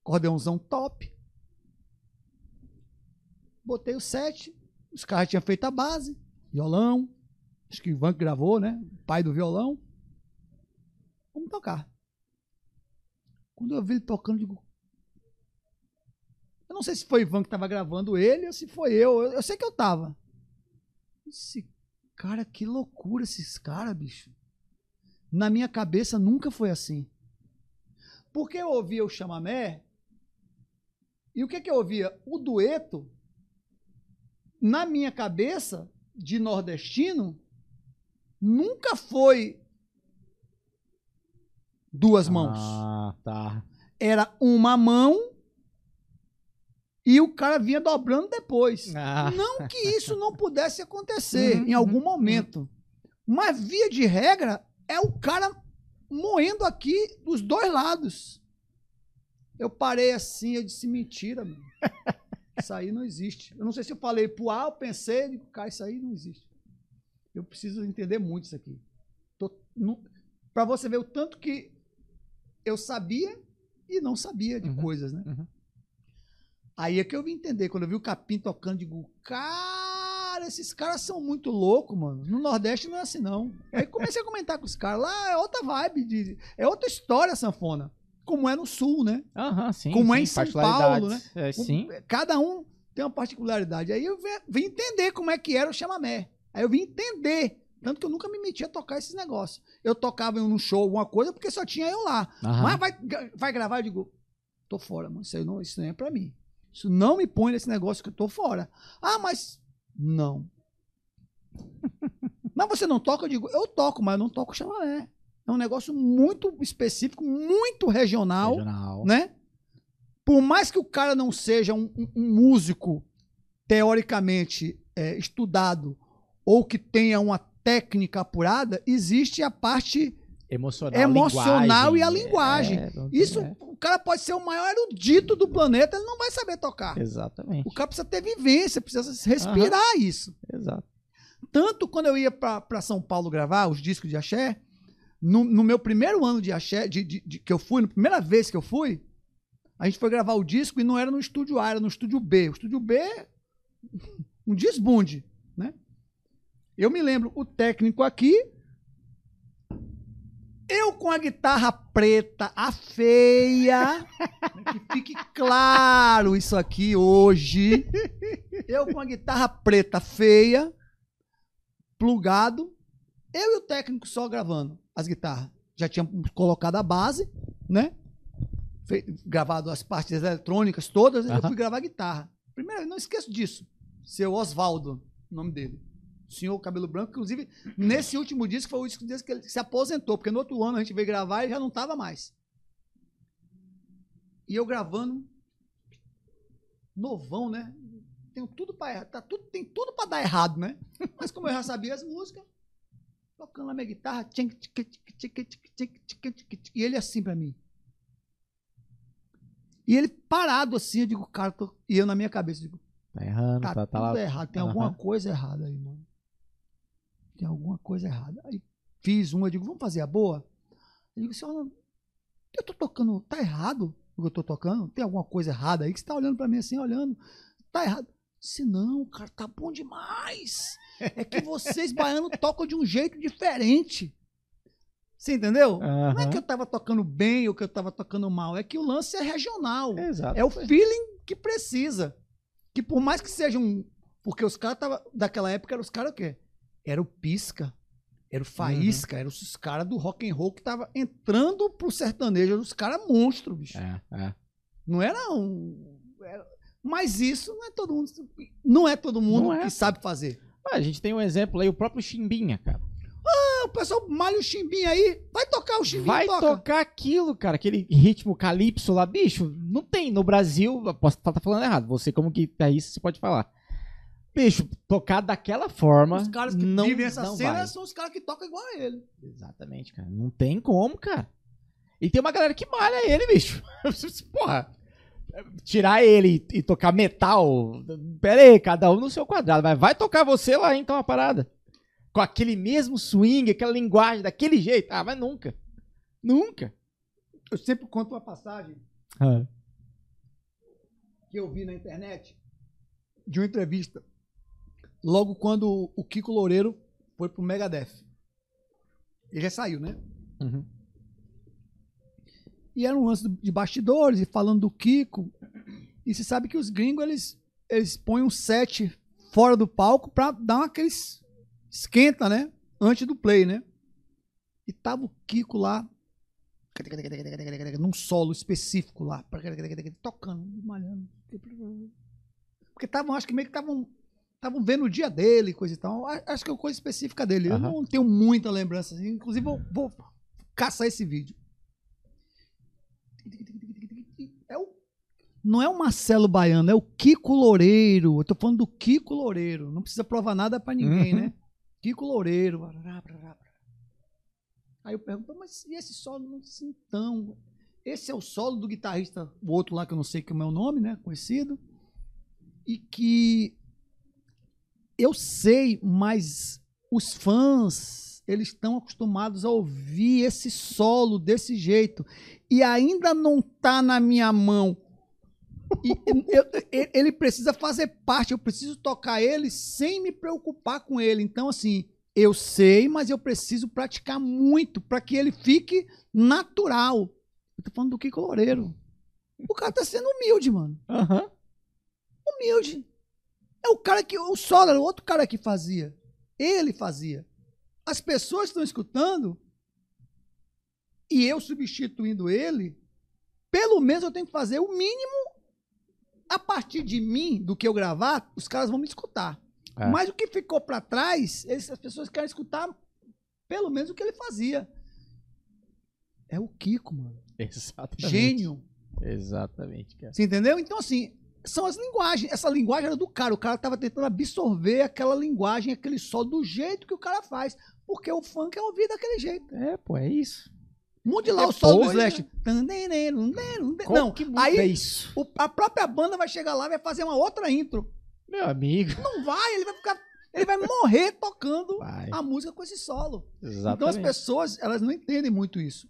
Acordeonzão top. Botei o set, os caras tinham feito a base, violão, acho que o Ivan gravou, né? Pai do violão. Vamos tocar. Quando eu vi ele tocando, eu digo, eu não sei se foi Ivan que tava gravando ele ou se foi eu. Eu, eu sei que eu tava. Esse cara, que loucura esses caras, bicho. Na minha cabeça nunca foi assim. Porque eu ouvia o chamamé e o que que eu ouvia? O dueto na minha cabeça de nordestino nunca foi duas mãos Ah, tá. era uma mão e o cara vinha dobrando depois. Ah. Não que isso não pudesse acontecer Uhum, em algum momento. Mas, via de regra, é o cara moendo aqui dos dois lados. Eu parei assim, eu disse, mentira, mano. Isso aí não existe. Eu não sei se eu falei pro A, eu pensei, digo, cara, isso aí não existe. Eu preciso entender muito isso aqui. Tô, não, pra você ver o tanto que eu sabia e não sabia de Uhum, coisas, né? uhum. Aí é que eu vim entender. Quando eu vi o Capim tocando, digo, cara, esses caras são muito loucos, mano. No Nordeste não é assim, não. Aí comecei a comentar com os caras. Lá é outra vibe, de, é outra história a sanfona. Como é no Sul, né? Aham, sim. Como é sim, em São. Paulo, É, sim. Cada um tem uma particularidade. Aí eu vi- vim entender como é que era o chamamé. Aí eu vim entender. Tanto que eu nunca me meti a tocar esses negócios. Eu tocava em um show, alguma coisa, porque só tinha eu lá. Aham. Mas vai, vai gravar, eu digo, tô fora, mano. Isso, aí não, isso não é pra mim. Isso não me põe nesse negócio que eu tô fora. Ah, mas. Não. mas você não toca? Eu digo, eu toco, mas eu não toco chamamé. É um negócio muito específico, muito regional, Regional. né? Por mais que o cara não seja um, um- um músico teoricamente é, estudado ou que tenha uma técnica apurada, existe a parte Emocional, Emocional e a linguagem. É, tem- isso, é, o cara pode ser o maior erudito do planeta, ele não vai saber tocar. Exatamente. O cara precisa ter vivência, precisa respirar isso. Exato. Tanto quando eu ia pra pra São Paulo gravar os discos de axé, no, no meu primeiro ano de axé, de, de- de- que eu fui, na primeira vez que eu fui, a gente foi gravar o disco e não era no estúdio A, era no estúdio B. O estúdio B, um desbunde, né? Eu me lembro, o técnico aqui, eu com a guitarra preta, a feia, que fique claro isso aqui hoje. Eu com a guitarra preta feia, plugado, eu e o técnico só gravando as guitarras. Já tinha colocado a base, né? Fe- gravado as partes eletrônicas todas, eu fui gravar a guitarra. Primeiro, não esqueço disso. Seu Oswaldo, o nome dele senhor Cabelo Branco, inclusive nesse último disco foi o disco que ele se aposentou, porque no outro ano a gente veio gravar e já não estava mais. E eu gravando novão, né? Tem tudo para tá tudo tem tudo para dar errado, né? Mas como eu já sabia as músicas, tocando a minha guitarra, e ele assim para mim. E ele parado assim, eu digo, cara, tô... e eu na minha cabeça digo, tá errando tá, tá, tá tudo lá... errado, tem uhum. alguma coisa errada aí, mano. Tem alguma coisa errada. Aí fiz uma, eu digo, vamos fazer a boa? Eu digo, senhor, eu tô tocando, tá errado o que eu tô tocando? Tem alguma coisa errada aí que você tá olhando pra mim assim, olhando, tá errado. Se não, cara, tá bom demais. É que vocês baianos tocam de um jeito diferente. Você entendeu? Não é que eu tava tocando bem ou que eu tava tocando mal, é que o lance é regional. Exato. É o feeling que precisa. Que por mais que seja um. Porque os caras tava daquela época eram os caras o quê? Era o pisca, era o faísca, eram os caras do rock and roll que tava entrando pro sertanejo, eram os caras monstros, bicho. É, é. Não era um. era- Mas isso não é todo mundo. Não é todo mundo é. que sabe fazer. Ué, a gente tem um exemplo aí, o próprio Chimbinha, cara. Ah, o pessoal malha o chimbinho aí, vai tocar o chimbinho, Vai toca. tocar aquilo, cara, aquele ritmo calypso lá, bicho, não tem no Brasil, posso estar falando errado, você como guitarrista, você pode falar. Bicho, tocar daquela forma. Os caras que não, vivem essa não cena vai. são os caras que tocam igual a ele. Exatamente, cara. Não tem como, cara. E tem uma galera que malha ele, bicho. Porra. Tirar ele e, e tocar metal. Pera aí, cada um no seu quadrado. Mas vai tocar você lá então a parada. Com aquele mesmo swing, aquela linguagem, daquele jeito. Ah, mas nunca. Nunca. Eu sempre conto uma passagem que eu vi na internet de uma entrevista. Logo quando o Kiko Loureiro foi pro Megadeth. Ele já saiu, né? Uhum. E era um lance de bastidores, e falando do Kiko. E você sabe que os gringos, eles, eles põem um set fora do palco pra dar aqueles esquenta, né? Antes do play, né? E tava o Kiko lá, num solo específico lá, tocando, malhando. Porque estavam, acho que meio que estavam estavam vendo o dia dele, coisa e tal. Acho que é uma coisa específica dele. Eu Aham. não tenho muita lembrança. assim. Inclusive, vou, vou caçar esse vídeo. É o, não é o Marcelo Baiano, é o Kiko Loureiro. Eu tô falando do Kiko Loureiro. Não precisa provar nada pra ninguém, Uhum. né? Kiko Loureiro. Aí eu pergunto, mas e esse solo? Não disse, então. Esse é o solo do guitarrista, o outro lá que eu não sei como é o nome, né? Conhecido. E que eu sei, mas os fãs, eles estão acostumados a ouvir esse solo desse jeito. E ainda não tá na minha mão. E eu- ele precisa fazer parte, eu preciso tocar ele sem me preocupar com ele. Então, assim, eu sei, mas eu preciso praticar muito para que ele fique natural. Eu tô falando do Kiko Loureiro. O cara tá sendo humilde, mano Aham. humilde. É o cara que. O solo era o outro cara que fazia. Ele fazia. As pessoas estão escutando e eu substituindo ele, pelo menos eu tenho que fazer o mínimo a partir de mim, do que eu gravar, os caras vão me escutar. É. Mas o que ficou pra trás, eles- as pessoas querem escutar pelo menos o que ele fazia. É o Kiko, mano. Exatamente. Gênio. Exatamente, cara. Você entendeu? Então, assim, são as linguagens. Essa linguagem era do cara. O cara tava tentando absorver aquela linguagem, aquele só do jeito que o cara faz. Porque o funk é ouvido daquele jeito. É, pô, é isso. Mude lá o solo do Depois, Slash. Não, aí isso? o- a própria banda vai chegar lá e vai fazer uma outra intro. Meu amigo. Não vai, ele vai ficar. Ele vai morrer tocando Vai. a música com esse solo. Exatamente. Então as pessoas, elas não entendem muito isso.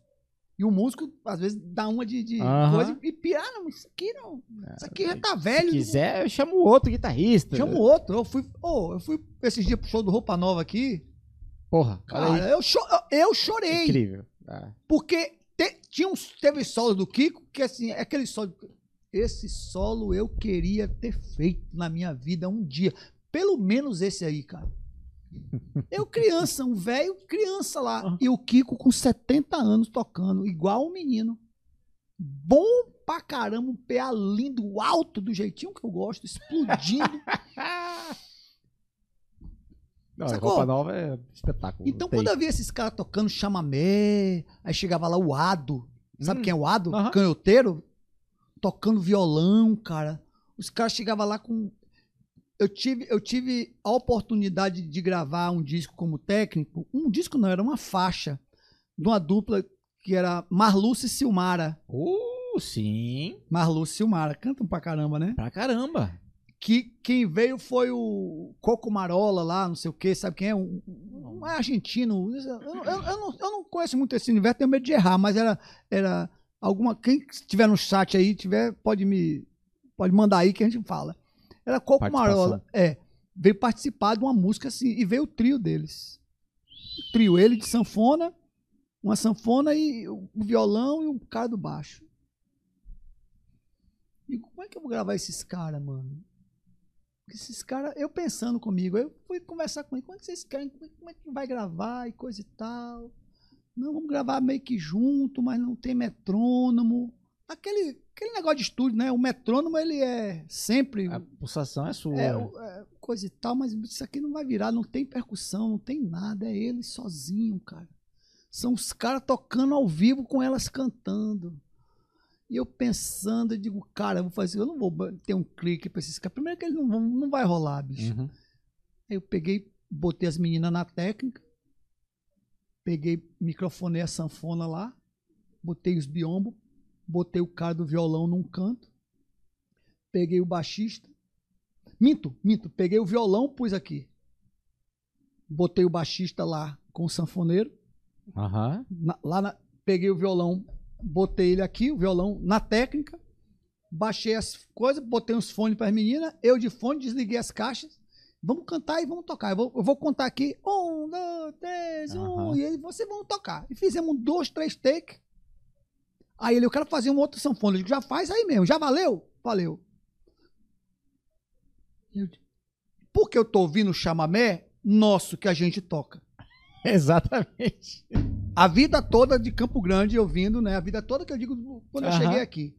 E o músico, às vezes, dá uma de, de coisa e pira, ah, não, isso aqui não. Isso aqui já tá velho. Se quiser, eu chamo outro guitarrista. Chama o outro. Eu fui, oh, eu fui esses dias pro show do Roupa Nova aqui. Porra. Cara, eu, cho- eu chorei. Incrível. Ah, Porque te- tinha uns, teve solo do Kiko que assim, é aquele solo. Esse solo eu queria ter feito na minha vida um dia. Pelo menos esse aí, cara. Eu criança, um velho criança lá. E o Kiko com 70 anos tocando, igual um menino. Bom pra caramba, um PA lindo, alto, do jeitinho que eu gosto, explodindo. Não, Sacou? roupa nova é espetáculo. Então, quando eu via esses caras tocando chamamé, aí chegava lá o Ado. Sabe Hum. quem é o Ado? Aham. Canhoteiro. Tocando violão, cara. Os caras chegavam lá com. Eu tive, eu tive a oportunidade de gravar um disco como técnico. Um disco não, era uma faixa. De uma dupla que era Marluce e Silmara. Uh, sim. Marluce e Silmara. Cantam pra caramba, né? Pra caramba. que quem veio foi o Coco Marola lá, não sei o que, sabe quem é? Um, um argentino. Eu, eu- eu não, eu não conheço muito esse universo, tenho medo de errar, mas era, era alguma. Quem estiver no chat aí, tiver, pode me. Pode mandar aí que a gente fala. Era Coco Participação. Marola. É. Veio participar de uma música assim, e veio o trio deles. O trio, ele de sanfona, uma sanfona e o violão e o cara do baixo. E como é que eu vou gravar esses caras, mano? Porque esses caras, eu pensando comigo, eu fui conversar com ele, como é que vocês querem, como é- como é que vai gravar e coisa e tal. Não, vamos gravar meio que junto, mas não tem metrônomo. Aquele, aquele negócio de estúdio, né? O metrônomo, ele é sempre A pulsação é sua. é, é, coisa e tal, mas isso aqui não vai virar, não tem percussão, não tem nada, é ele sozinho, cara. São os caras tocando ao vivo com elas cantando. E eu pensando, eu digo, cara, eu vou fazer, eu não vou ter um clique pra esses caras. Primeiro que eles não vão, não vai rolar, bicho. Uhum. Aí eu peguei, botei as meninas na técnica, peguei, microfonei a sanfona lá, botei os biombos, botei o cara do violão num canto, peguei o baixista. Minto, minto, peguei o violão, pus aqui. Botei o baixista lá com o sanfoneiro. Aham. na- lá na- peguei o violão, botei ele aqui, o violão na técnica, baixei as coisas, botei uns fones para as meninas, eu de fone, desliguei as caixas. Vamos cantar e vamos tocar. Eu vou, eu vou contar aqui. Um, dois, três, um. Aham. E ele, vocês vão tocar. E fizemos dois, três takes. Aí ele, eu quero fazer um outro sanfona. Eu digo, já faz aí mesmo. Já valeu? Valeu. Eu porque eu tô ouvindo o chamamé nosso que a gente toca Exatamente. a vida toda de Campo Grande ouvindo, né? A vida toda que eu digo quando eu cheguei aqui.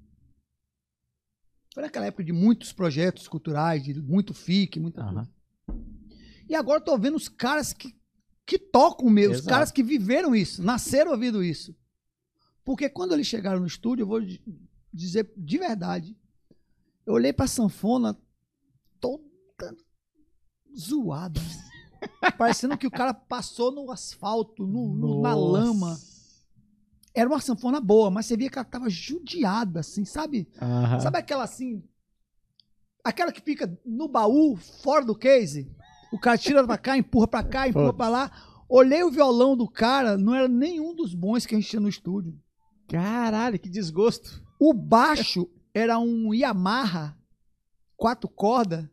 Foi naquela época de muitos projetos culturais, de muito FIC, muita Aham. coisa. E agora eu tô vendo os caras que, que tocam mesmo, os Exato. caras que viveram isso, nasceram ouvindo isso. Porque quando eles chegaram no estúdio, eu vou di- dizer de verdade, eu olhei pra sanfona toda zoada. Parecendo que o cara passou no asfalto, no- no- na lama. Era uma sanfona boa, mas você via que ela tava judiada, assim, sabe? Sabe aquela assim. Aquela que fica no baú, fora do case? O cara tira pra cá, empurra pra cá, empurra pra lá. Olhei o violão do cara, não era nenhum dos bons que a gente tinha no estúdio. Caralho, que desgosto. O baixo era um Yamaha, quatro cordas.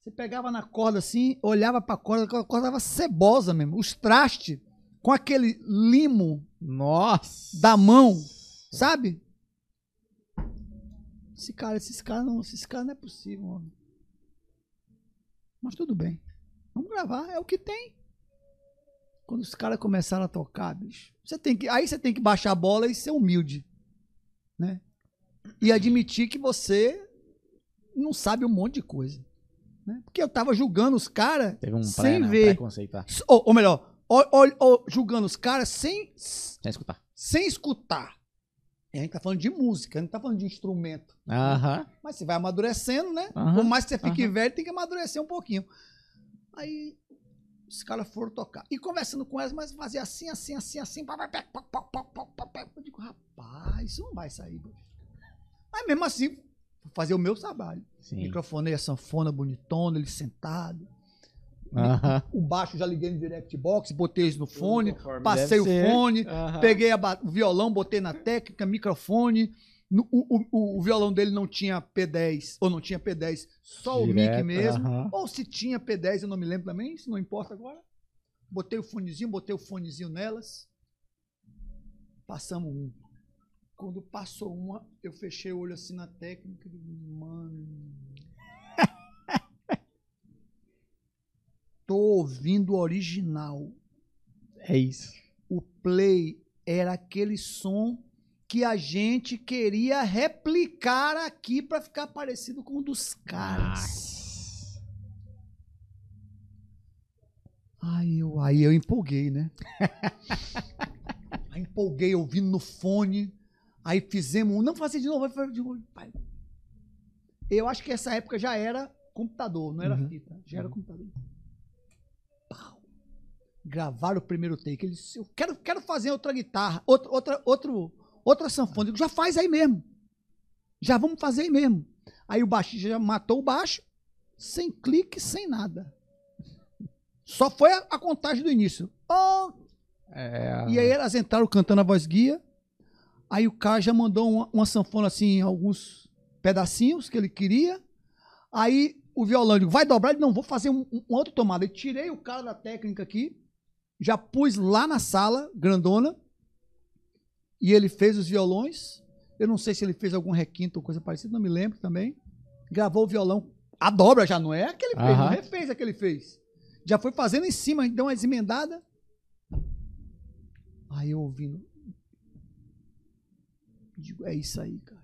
Você pegava na corda assim, olhava pra corda, a corda tava cebosa mesmo. Os trastes com aquele limo Nossa. da mão, sabe? Esse cara, esses caras não, esses caras não é possível, mano. Mas tudo bem. Vamos gravar, é o que tem. Quando os caras começaram a tocar, bicho, você tem que, aí você tem que baixar a bola e ser humilde, né? E admitir que você não sabe um monte de coisa, né? Porque eu tava julgando os caras um sem né, ver, tá? ou, ou melhor, ó- ó, julgando os caras sem Sem escutar. sem escutar. E a gente tá falando de música, a gente tá falando de instrumento. Aham. Mas você vai amadurecendo, né? Aham, Por mais que você fique aham. velho, tem que amadurecer um pouquinho. Aí os caras foram tocar. E conversando com elas, mas fazia assim, assim, assim, assim. pá, pá, pá, pá, pá, pá, pá, pá, pá. Eu digo, rapaz, isso não vai sair. Mas mesmo assim, vou fazer o meu trabalho. Sim. Microfonei a sanfona bonitona, ele sentado. Aham. O baixo já liguei no direct box, botei eles no fone, passei o deve ser. fone, Aham. Peguei a ba- o violão, botei na técnica, microfone. O, o- o- violão dele não tinha P10, ou não tinha P10, só o mic mesmo. aham. Ou se tinha P10, eu não me lembro também, isso não importa agora. Botei o fonezinho, botei o fonezinho nelas. Passamos um. Quando passou uma, eu fechei o olho assim na técnica e mano. Tô ouvindo o original É isso. o play era aquele som que a gente queria replicar aqui para ficar parecido com o dos caras. Aí eu, aí eu empolguei, né? aí empolguei ouvindo no fone. Aí fizemos, um, não fazer de novo, vai de novo. pai. Eu acho que essa época já era computador, não era Uhum. fita, já era computador. Pau gravaram o primeiro take. Ele disse, eu quero, quero fazer outra guitarra, outra, outra, outro, outra sanfona. Digo, já faz aí mesmo. Já vamos fazer aí mesmo. Aí o baixista já matou o baixo, sem clique, sem nada. Só foi a, a contagem do início. Oh! É, E aí elas entraram cantando a voz guia. Aí o cara já mandou uma, uma sanfona assim, alguns pedacinhos que ele queria. Aí o violão, digo, vai dobrar? Ele, não, vou fazer um, um outro tomada. Eu tirei o cara da técnica aqui, já pus lá na sala, grandona, e ele fez os violões. Eu não sei se ele fez algum requinto ou coisa parecida, não me lembro também. Gravou o violão. A dobra já não é a que ele fez, não refez a que ele fez. Já foi fazendo em cima, deu umas emendadas. Aí eu ouvindo. Digo, é isso aí, cara.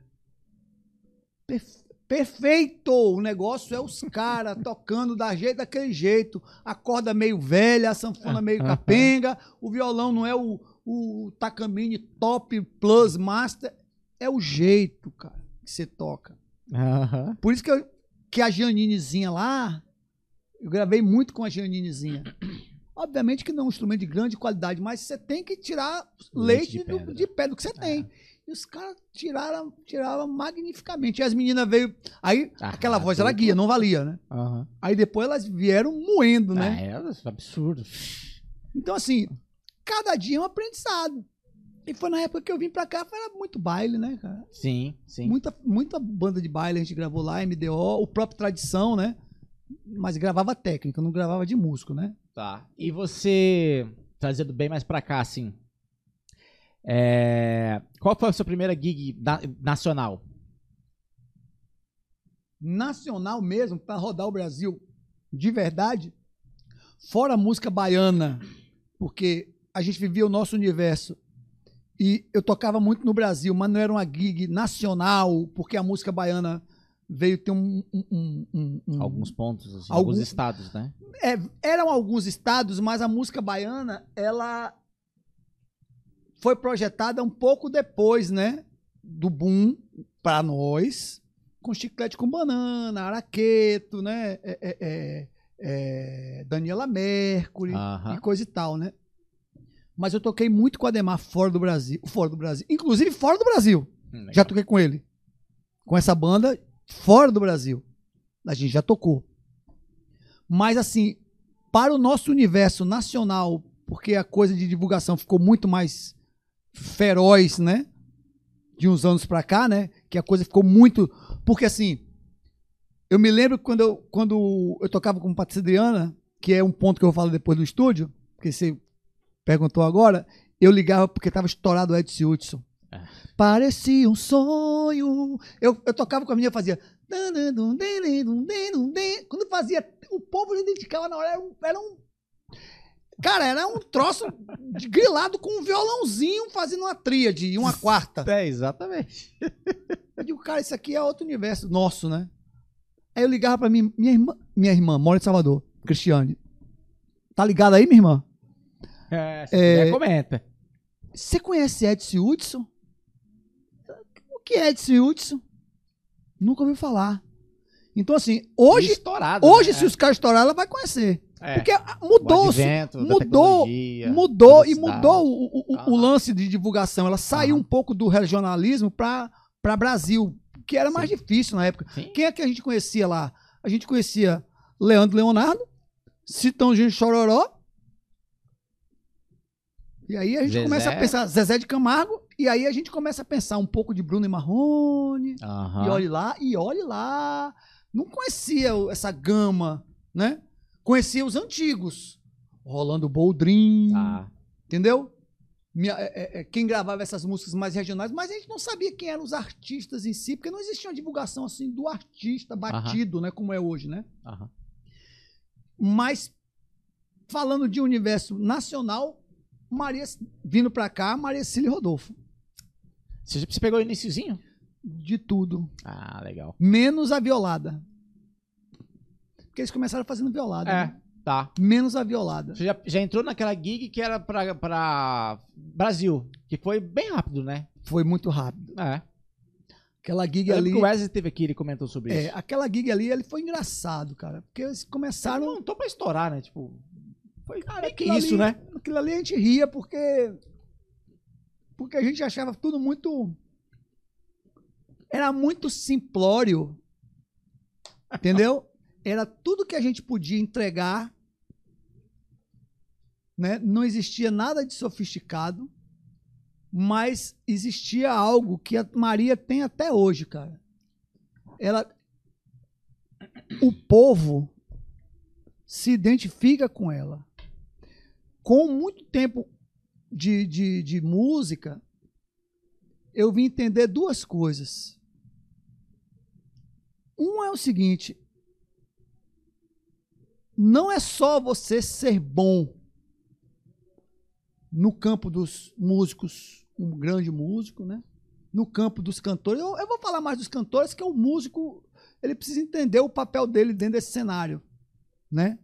Perfe- Perfeito! O negócio é os caras tocando da jeito, daquele jeito. A corda meio velha, a sanfona meio capenga. O violão não é o, o Takamine Top Plus Master. é o jeito, cara, que você toca. Aham. Por isso que, eu- que a Janinezinha lá, eu gravei muito com a Janinezinha. Obviamente que não é um instrumento de grande qualidade, mas você tem que tirar Leite leite, de do- pedra. de pé do que você tem. E os caras tiraram, tiraram magnificamente. E as meninas veio. Aí Ah, aquela voz era guia, não valia, né? Aham. Aí depois elas vieram moendo, né? Ah, é absurdo. Então, assim, cada dia é um aprendizado. E foi na época que eu vim pra cá, foi era muito baile, né, cara? Sim, sim. Muita, muita banda de baile a gente gravou lá, MDO, o próprio Tradição, né? Mas gravava técnica, não gravava de músico, né? Tá. E você, trazendo bem mais pra cá, assim. é, Qual foi a sua primeira gig na- nacional? Nacional mesmo, pra rodar o Brasil de verdade, fora a música baiana, porque a gente vivia o nosso universo. E eu tocava muito no Brasil, mas não era uma gig nacional, porque a música baiana veio ter um. um- um- um- Alguns pontos, assim, Algum- alguns estados, né? É, eram alguns estados, mas a música baiana, ela foi projetada um pouco depois, né? Do boom para nós, com chiclete com banana, araqueto, né? é, é, é, é, Daniela Mercury e coisa e tal, né? Mas eu toquei muito com o Ademar fora do Brasil, fora do Brasil, inclusive fora do Brasil. Hum, legal. Já toquei com ele. Com essa banda fora do Brasil. A gente já tocou. Mas assim, para o nosso universo nacional, porque a coisa de divulgação ficou muito mais feroz, né? De uns anos pra cá, né? Que a coisa ficou muito, porque assim, eu me lembro quando eu, quando eu tocava com Patrícia Adriana, que é um ponto que eu falo depois do estúdio, porque você perguntou agora, eu ligava porque tava estourado o Edson Hudson. É. Parecia um sonho. Eu, eu tocava com a menina e fazia. Quando fazia, o povo identificava na hora, era um. Era um cara, era um troço de- grilado com um violãozinho fazendo uma tríade e uma quarta. É, exatamente. Eu digo, cara, isso aqui é outro universo nosso, né? Aí eu ligava pra mim, minha irmã, minha irmã mora em Salvador, Cristiane. Tá ligada aí, minha irmã? É, se É, comenta. Você conhece Edson Hudson? O que é Edson Hudson? Nunca ouviu falar. Então, assim, hoje, estourado. hoje né? se os caras estourarem, ela vai conhecer. É. Porque O mudou, advento mudou, mudou e mudou o, o- Aham. o lance de divulgação. Ela saiu Aham. um pouco do regionalismo para Brasil, que era mais difícil na época. Sim. Quem é que a gente conhecia lá? A gente conhecia Leandro Leonardo, Citãozinho Chororó. E aí a gente Zezé. começa a pensar Zezé de Camargo, e aí a gente começa a pensar um pouco de Bruno e Marrone, Aham. e olhe lá, e olhe lá. Não conhecia essa gama, né? Conhecia os antigos. Rolando Boldrin, Tá. entendeu? Minha- é- é- é, quem gravava essas músicas mais regionais, mas a gente não sabia quem eram os artistas em si, porque não existia uma divulgação assim do artista batido, né? Como é hoje, né? Aham. Mas falando de universo nacional, Maria vindo pra cá, Maria Cília e Rodolfo. Você, você pegou o iniciozinho? De tudo. Ah, legal. Menos a violada. Porque eles começaram fazendo violada. É, né? tá. Menos a violada. Você já, já entrou naquela gig que era pra, pra Brasil, que foi bem rápido, né? Foi muito rápido. É. Aquela gig ali. o Wesley esteve aqui, ele comentou sobre É, isso. aquela gig ali, ele foi engraçado, cara. Porque eles começaram. Não, tô pra estourar, né? Tipo, foi Cara, que isso, ali- né? Aquilo ali a gente ria porque. Porque a gente achava tudo muito. Era muito simplório. Entendeu? Era tudo que a gente podia entregar. Né? Não existia nada de sofisticado. Mas existia algo que a Maria tem até hoje, cara. Ela. O povo se identifica com ela com muito tempo de, de, de música, eu vim entender duas coisas. Um é o seguinte: não é só você ser bom no campo dos músicos, um grande músico, né? No campo dos cantores. Eu, eu vou falar mais dos cantores, que é o músico, ele precisa entender o papel dele dentro desse cenário, né?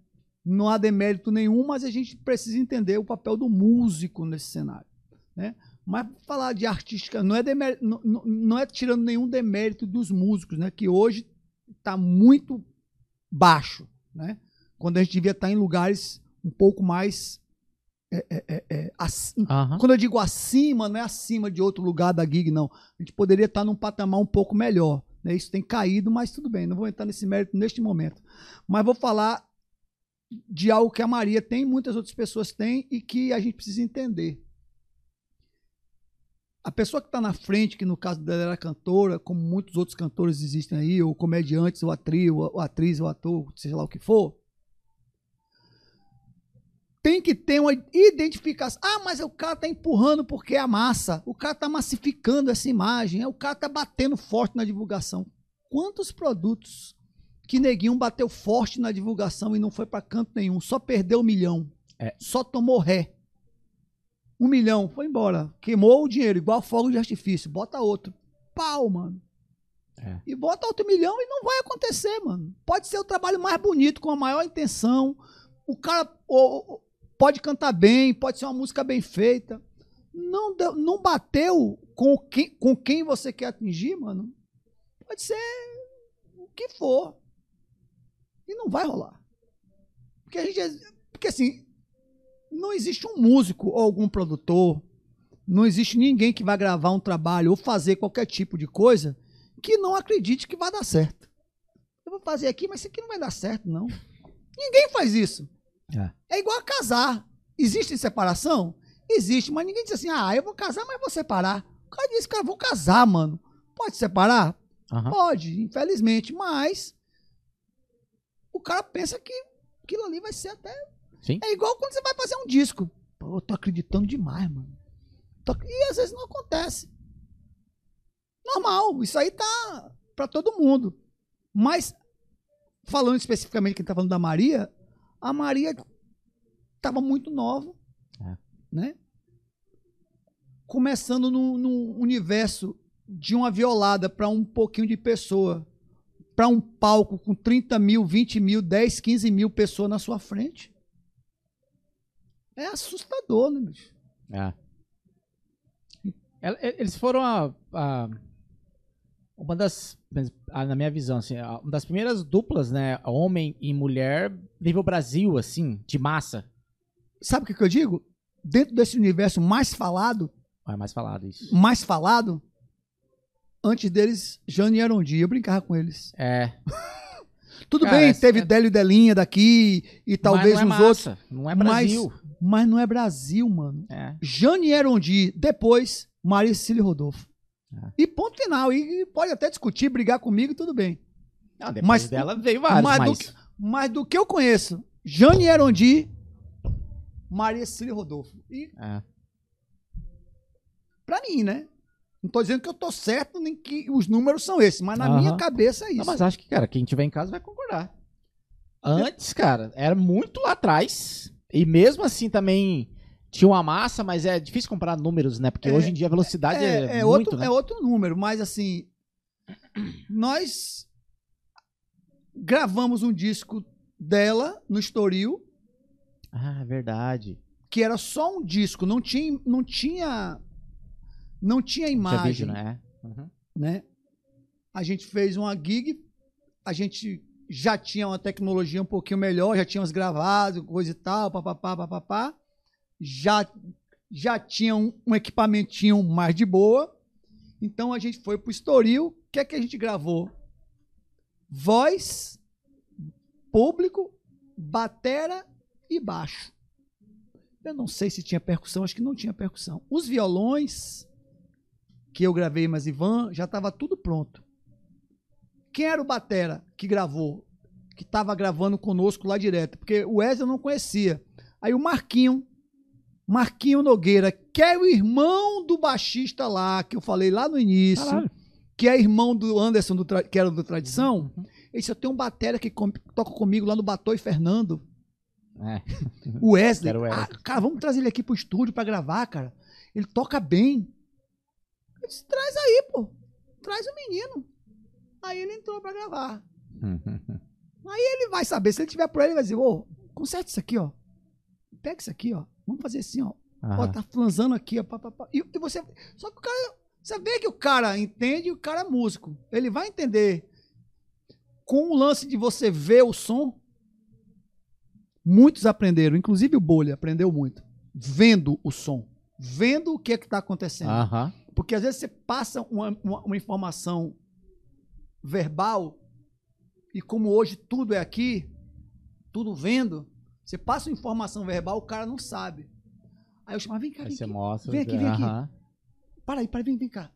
Não há demérito nenhum, mas a gente precisa entender o papel do músico nesse cenário. Né? Mas falar de artística não é, demé- não, não- é tirando nenhum demérito dos músicos, né? Que hoje está muito baixo, né? Quando a gente devia estar em lugares um pouco mais é, é, é, ac- Aham. quando eu digo acima, não é acima de outro lugar da gig, não. A gente poderia estar num patamar um pouco melhor. Né? Isso tem caído, mas tudo bem, não vou entrar nesse mérito neste momento. Mas vou falar de algo que a Maria tem, muitas outras pessoas têm e que a gente precisa entender. A pessoa que está na frente, que no caso dela era cantora, como muitos outros cantores existem aí, ou comediantes, ou atriz, ou, atriz, ou ator, seja lá o que for, tem que ter uma identificação. Ah, mas o cara tá empurrando porque é a massa. O cara tá massificando essa imagem. O cara tá batendo forte na divulgação. Quantos produtos que neguinho bateu forte na divulgação e não foi para canto nenhum? Só perdeu um milhão. É. Só tomou ré. Um milhão, foi embora. Queimou o dinheiro, igual fogo de artifício. Bota outro. Pau, mano. É. E bota outro milhão e não vai acontecer, mano. Pode ser o trabalho mais bonito, com a maior intenção. O cara o- o- pode cantar bem, pode ser uma música bem feita. Não, deu- não bateu com quem, com quem você quer atingir, mano. Pode ser o que for. E não vai rolar. Porque a gente. é- Porque assim, não existe um músico ou algum produtor, não existe ninguém que vai gravar um trabalho ou fazer qualquer tipo de coisa que não acredite que vai dar certo. Eu vou fazer aqui, mas isso aqui não vai dar certo, não. Ninguém faz isso. É. É igual a casar. Existe separação? Existe, mas ninguém diz assim, ah, eu vou casar, mas vou separar. O cara disse, cara, vou casar, mano. Pode separar? Aham. Pode, infelizmente, mas o cara pensa que aquilo ali vai ser até. Sim. É igual quando você vai fazer um disco. Pô, eu tô acreditando demais, mano. Tô- E às vezes não acontece. Normal, isso aí tá pra todo mundo. Mas, falando especificamente quem tá falando da Maria, a Maria tava muito nova, É. né? Começando num, num universo de uma violada para um pouquinho de pessoa, para um palco com 30 mil, 20 mil, 10, 15 mil pessoas na sua frente. É assustador, né, bicho? É. El- el- Eles foram a, a- uma das, na minha visão, assim, uma das primeiras duplas, né, homem e mulher, nível Brasil, assim, de massa. Sabe o que, que eu digo? Dentro desse universo mais falado, É mais falado isso. mais falado, antes deles, Jane Arondi, eu brincava com eles. É. Tudo Cara, bem, teve Délio e Delinha daqui e talvez mas não uns é outros, massa, Não é mas- Brasil. mas não é Brasil, mano. É. Jane e Arondi, depois Maria Cecília Rodolfo. É. E ponto final. E pode até discutir, brigar comigo, tudo bem. Não, depois Mas- dela veio vários, mas, mas... do que, mas do que eu conheço, Jane e Arondi, Maria Cecília Rodolfo. E É. pra mim, né? Não tô dizendo que eu tô certo, nem que os números são esses, mas na Aham. minha cabeça é isso. Não, mas acho que, cara, quem tiver em casa vai concordar. Antes, cara, era muito lá atrás. E mesmo assim também tinha uma massa, mas é difícil comparar números, né? Porque É, hoje em dia a velocidade é, é, é muito, outro, né? é outro número, mas assim, nós gravamos um disco dela no Estoril, Ah, é verdade. que era só um disco, não tinha, não tinha, não tinha Tinha imagem, vídeo, né? Uhum. né? A gente fez uma gig, a gente já tinha uma tecnologia um pouquinho melhor, já tínhamos gravado, coisa e tal, papapá, papapá. Já, já tinha um, um equipamentinho mais de boa. Então a gente foi pro Estoril. O que é que a gente gravou? Voz, público, batera e baixo. Eu não sei se tinha percussão, acho que não tinha percussão. Os violões que eu gravei, mas Ivan, já estava tudo pronto. Quem era o batera que gravou? Que estava gravando conosco lá direto? Porque o Wesley eu não conhecia. Aí o Marquinho, Marquinho Nogueira, que é o irmão do baixista lá, que eu falei lá no início, Caralho. que é irmão do Anderson, do que era do Tradição. Uhum. Ele disse, eu tenho um batera que com- toca comigo lá no Batô e Fernando. É. O Wesley. Wesley. Ah, cara, vamos trazer ele aqui pro estúdio pra gravar, cara. Ele toca bem. Eu disse, traz aí, pô. Traz o menino. Aí ele entrou pra gravar. Ele vai saber, se ele tiver por aí, ele vai dizer, ô, conserta isso aqui, ó. Pega isso aqui, ó. Vamos fazer assim, ó. Ó, tá flanzando aqui, ó, pá, pá, pá. E, e você. Só que o cara. Você vê que o cara entende e o cara é músico. Ele vai entender. Com o lance de você ver o som, muitos aprenderam, inclusive o Bolha aprendeu muito. Vendo o som. Vendo o que é que tá acontecendo. Aham. Porque às vezes você passa uma, uma, uma informação verbal, e como hoje tudo é aqui, tudo vendo, você passa uma informação verbal, o cara não sabe. Aí eu chamo, ah, vem cá, Aí vem você aqui. mostra. Vem aqui, vem aqui. Aham. Para aí, para aí, vem, vem cá.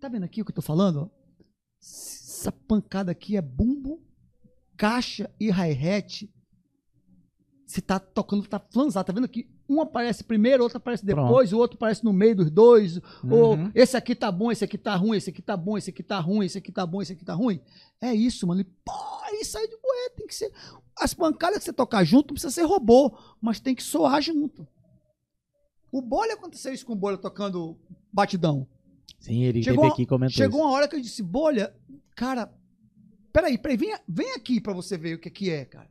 Tá vendo aqui o que eu tô falando? Essa pancada aqui é bumbo, caixa e hi-hat. Você tá tocando, tá flanzado, tá vendo aqui? Um aparece primeiro, outro aparece depois, o outro aparece no meio dos dois. Ou Uhum. esse aqui tá bom, esse aqui tá ruim, esse aqui tá bom, esse aqui tá ruim, esse aqui tá bom, esse aqui tá ruim. É isso, mano. E, pô, isso aí de ué, tem que ser. As pancadas que você tocar junto não precisa ser robô, mas tem que soar junto. O Bolha aconteceu isso com o Bolha tocando batidão. Sim, ele Chegou teve aqui comentou Chegou isso. uma hora que eu disse, Bolha, cara, peraí, peraí, vem, vem aqui pra você ver o que, que é, cara.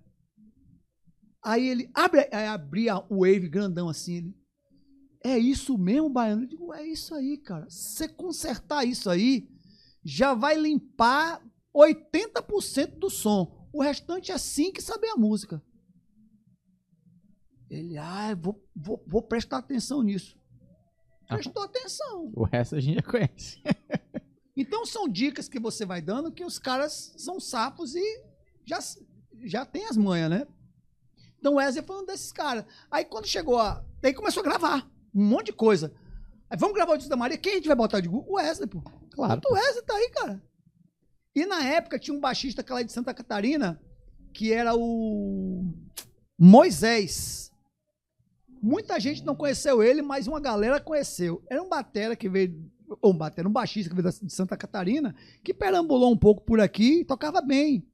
Aí ele abre, aí abria o wave grandão assim, ele, é isso mesmo, Baiano? Eu digo, é isso aí, cara. Se você consertar isso aí, já vai limpar 80% do som. O restante é assim que saber a música. Ele, ah, vou, vou, vou prestar atenção nisso. Prestou atenção. O resto a gente já conhece. Então são dicas que você vai dando que os caras são sapos e já, já tem as manhas, né? Então o Wesley foi um desses caras. Aí quando chegou a. Daí começou a gravar um monte de coisa. Aí vamos gravar o disco da Maria. Quem a gente vai botar? Eu digo, o Wesley, pô. Claro. O Wesley tá aí, cara. E na época tinha um baixista que lá de Santa Catarina, que era o Moisés. Muita gente não conheceu ele, mas uma galera conheceu. Era um batera que veio, ou um batera, um baixista que veio de Santa Catarina, que perambulou um pouco por aqui e tocava bem.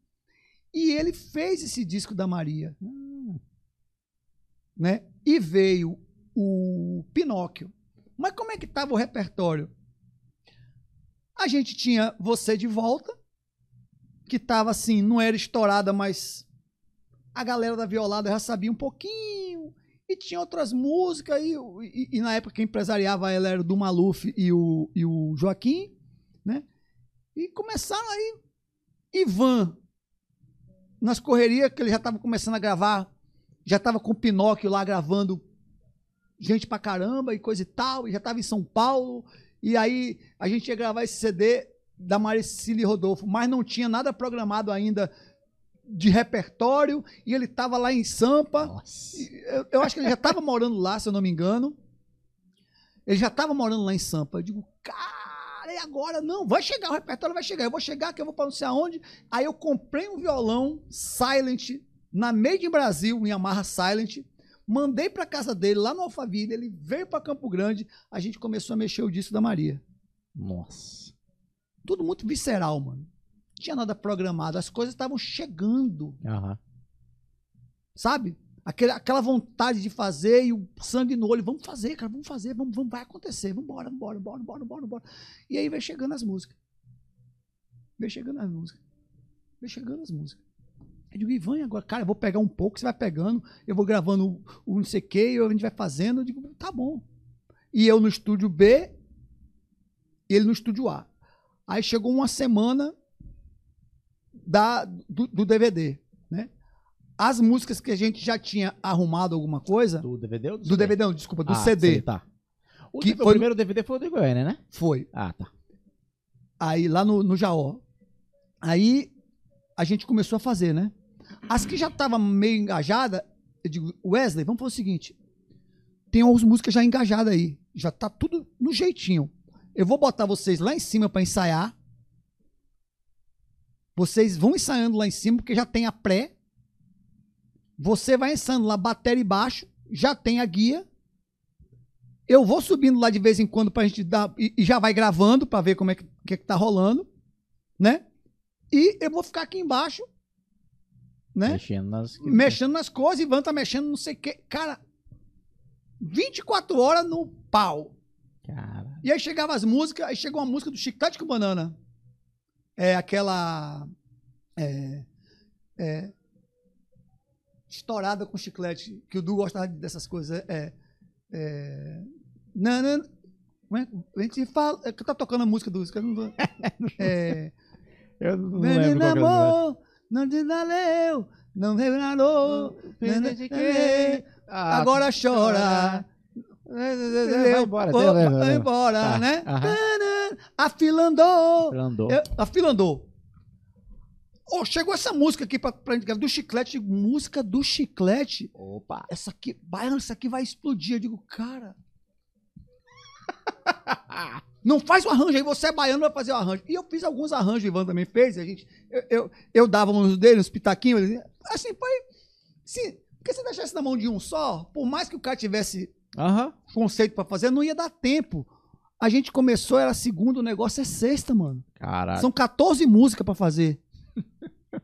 E ele fez esse disco da Maria. Né? E veio o Pinóquio. Mas como é que estava o repertório? A gente tinha Você de Volta, que estava assim, não era estourada, mas a galera da violada já sabia um pouquinho. E tinha outras músicas, e, e- e na época quem empresariava ela era o do Maluf e o, e o Joaquim, né? E começaram aí, Ivan, nas correrias que ele já estava começando a gravar, já estava com o Pinóquio lá gravando gente pra caramba e coisa e tal, e já estava em São Paulo, e aí a gente ia gravar esse CD da Maricília Rodolfo, mas não tinha nada programado ainda de repertório, e ele estava lá em Sampa, eu, eu acho que ele já estava morando lá, se eu não me engano. Ele já estava morando lá em Sampa. Eu digo, cara, e agora? Não, vai chegar, o repertório vai chegar. Eu vou chegar, que eu vou para não sei aonde. Aí eu comprei um violão Silent na Made in Brasil, um Yamaha Silent. Mandei para casa dele, lá no Alphaville. Ele veio para Campo Grande. A gente começou a mexer o disco da Maria. Nossa. Tudo muito visceral, mano. Não tinha nada programado. As coisas estavam chegando Aham. sabe? Aquele, aquela vontade de fazer e o sangue no olho, vamos fazer, cara, vamos fazer, vamos, vamos vai acontecer, vamos embora, embora, vamos embora, vamos embora. E aí vai chegando as músicas. Vai chegando as músicas. Vai chegando as músicas. Eu digo, Ivan, agora, cara, eu vou pegar um pouco, você vai pegando, eu vou gravando o, o não sei o que, a gente vai fazendo. Eu digo, tá bom. E eu no estúdio B, e ele no estúdio A. Aí chegou uma semana da, do, do DVD, né? As músicas que a gente já tinha arrumado alguma coisa, Do DVD ou do do DVD, não, desculpa, do Ah, CD, sei, tá. O, Que o foi- primeiro DVD foi o do Goiânia, né? foi. Ah, tá. Aí lá no, no Jaó. Aí a gente começou a fazer, né? As que já estavam meio engajada, eu digo, Wesley, vamos fazer o seguinte: tem umas músicas já engajadas aí. Já tá tudo no jeitinho. Eu vou botar vocês lá em cima para ensaiar. Vocês vão ensaiando lá em cima, porque já tem a pré. Você vai ensaiando lá bateria e baixo, já tem a guia. Eu vou subindo lá de vez em quando pra gente dar. E, e já vai gravando pra ver como é que, que, que tá rolando, né? E eu vou ficar aqui embaixo, né? Mexendo nas. Mexendo nas coisas, Ivan tá mexendo, não sei o quê. Cara, 24 horas no pau. Cara. E aí chegava as músicas, aí chegou uma música do Chiclete com Banana. É aquela. É, é, estourada com chiclete, que o Du gostava dessas coisas. É, É, na, na, como é? a gente fala. É que tá tocando a música do. eu não vou- É, Eu não lembro que é amor, não te valeu, não nada. Ah, Agora chora. Vai embora, tem- vai- vai vai- embora, Tá, né? aham. Tanã, A fila andou. Andou. Eu- A fila andou. Oh, chegou essa música aqui pra, pra gente, do chiclete, música do chiclete. Opa. Essa aqui, baiano, essa aqui vai explodir. Eu digo, cara. Não faz o arranjo aí, você é baiano, vai fazer o arranjo. E eu fiz alguns arranjos, o Ivan também fez. A gente, eu, eu, eu dava uns dele, uns pitaquinhos. Assim, foi. Se, porque se deixasse na mão de um só, por mais que o cara tivesse Aham. conceito pra fazer, não ia dar tempo. A gente começou, era segunda, o negócio é sexta, mano. Caralho. São 14 músicas pra fazer.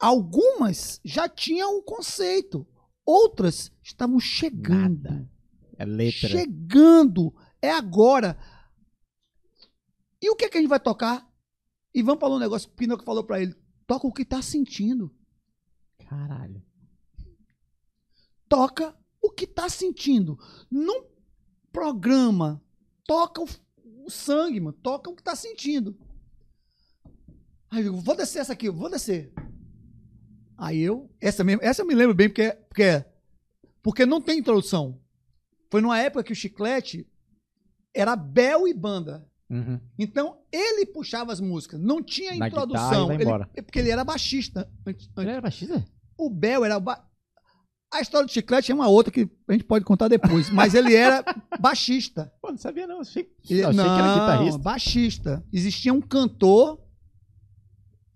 Algumas já tinham um conceito, outras estavam chegando. Nada. É letra. Chegando. É agora. E o que, é que a gente vai tocar? Ivan falou um negócio, o Pinocchio falou pra ele: toca o que tá sentindo. Caralho. Toca o que tá sentindo. Não programa. Toca o, o sangue, mano. Toca o que tá sentindo. Aí eu digo, vou descer essa aqui, vou descer. Aí eu, essa mesmo, essa eu me lembro bem porque, porque, porque não tem introdução. Foi numa época que o chiclete era Bel e banda. Uhum. Então ele puxava as músicas, não tinha Na introdução. guitarra Ele- embora. porque ele era baixista. antes- Ele era baixista? o Bel era. o ba- A história do chiclete é uma outra que a gente pode contar depois, mas ele era baixista. Pô, não sabia não. Achei, Ele, achei que era guitarrista. baixista. Existia um cantor.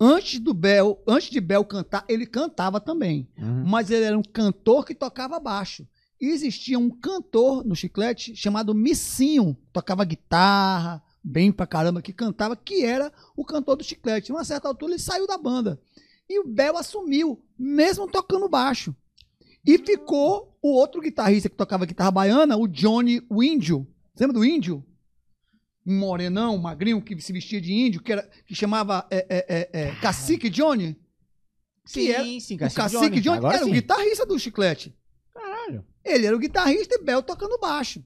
Antes do Bel, antes de Bel cantar, ele cantava também. Uhum. Mas ele era um cantor que tocava baixo. Existia um cantor no chiclete chamado Missinho, tocava guitarra, bem pra caramba, que cantava, que era o cantor do chiclete. Uma certa altura ele saiu da banda. E o Bel assumiu, mesmo tocando baixo. E ficou o outro guitarrista que tocava guitarra baiana, o Johnny o Índio. Você lembra do Índio? Um morenão, um magrinho, que se vestia de índio, que, era, que chamava é, é, é, é, Cacique Johnny. Era, sim, o Cacique Johnny, Agora era sim. o guitarrista do Chiclete. Ele era o guitarrista e Bel tocando baixo.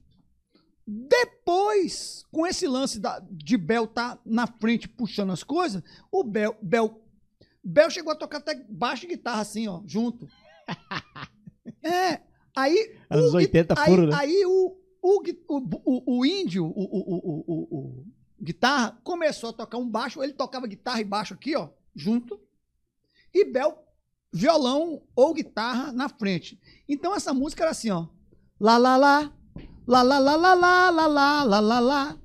Depois, com esse lance da- de Bel tá na frente puxando as coisas, o Bel, Bel, Bel chegou a tocar até baixo e guitarra assim, ó, junto. É, aí... Anos o gui- 80 aí, puro, né? Aí o, o, o, o, o índio, o, o, o, o, o- guitarra, começou a tocar um baixo, ele tocava guitarra e baixo aqui, ó, junto, e Bel violão ou guitarra na frente. Então essa música era assim, ó. Lá lá lá, lá lá lá lá lá lá lá lá lá lá.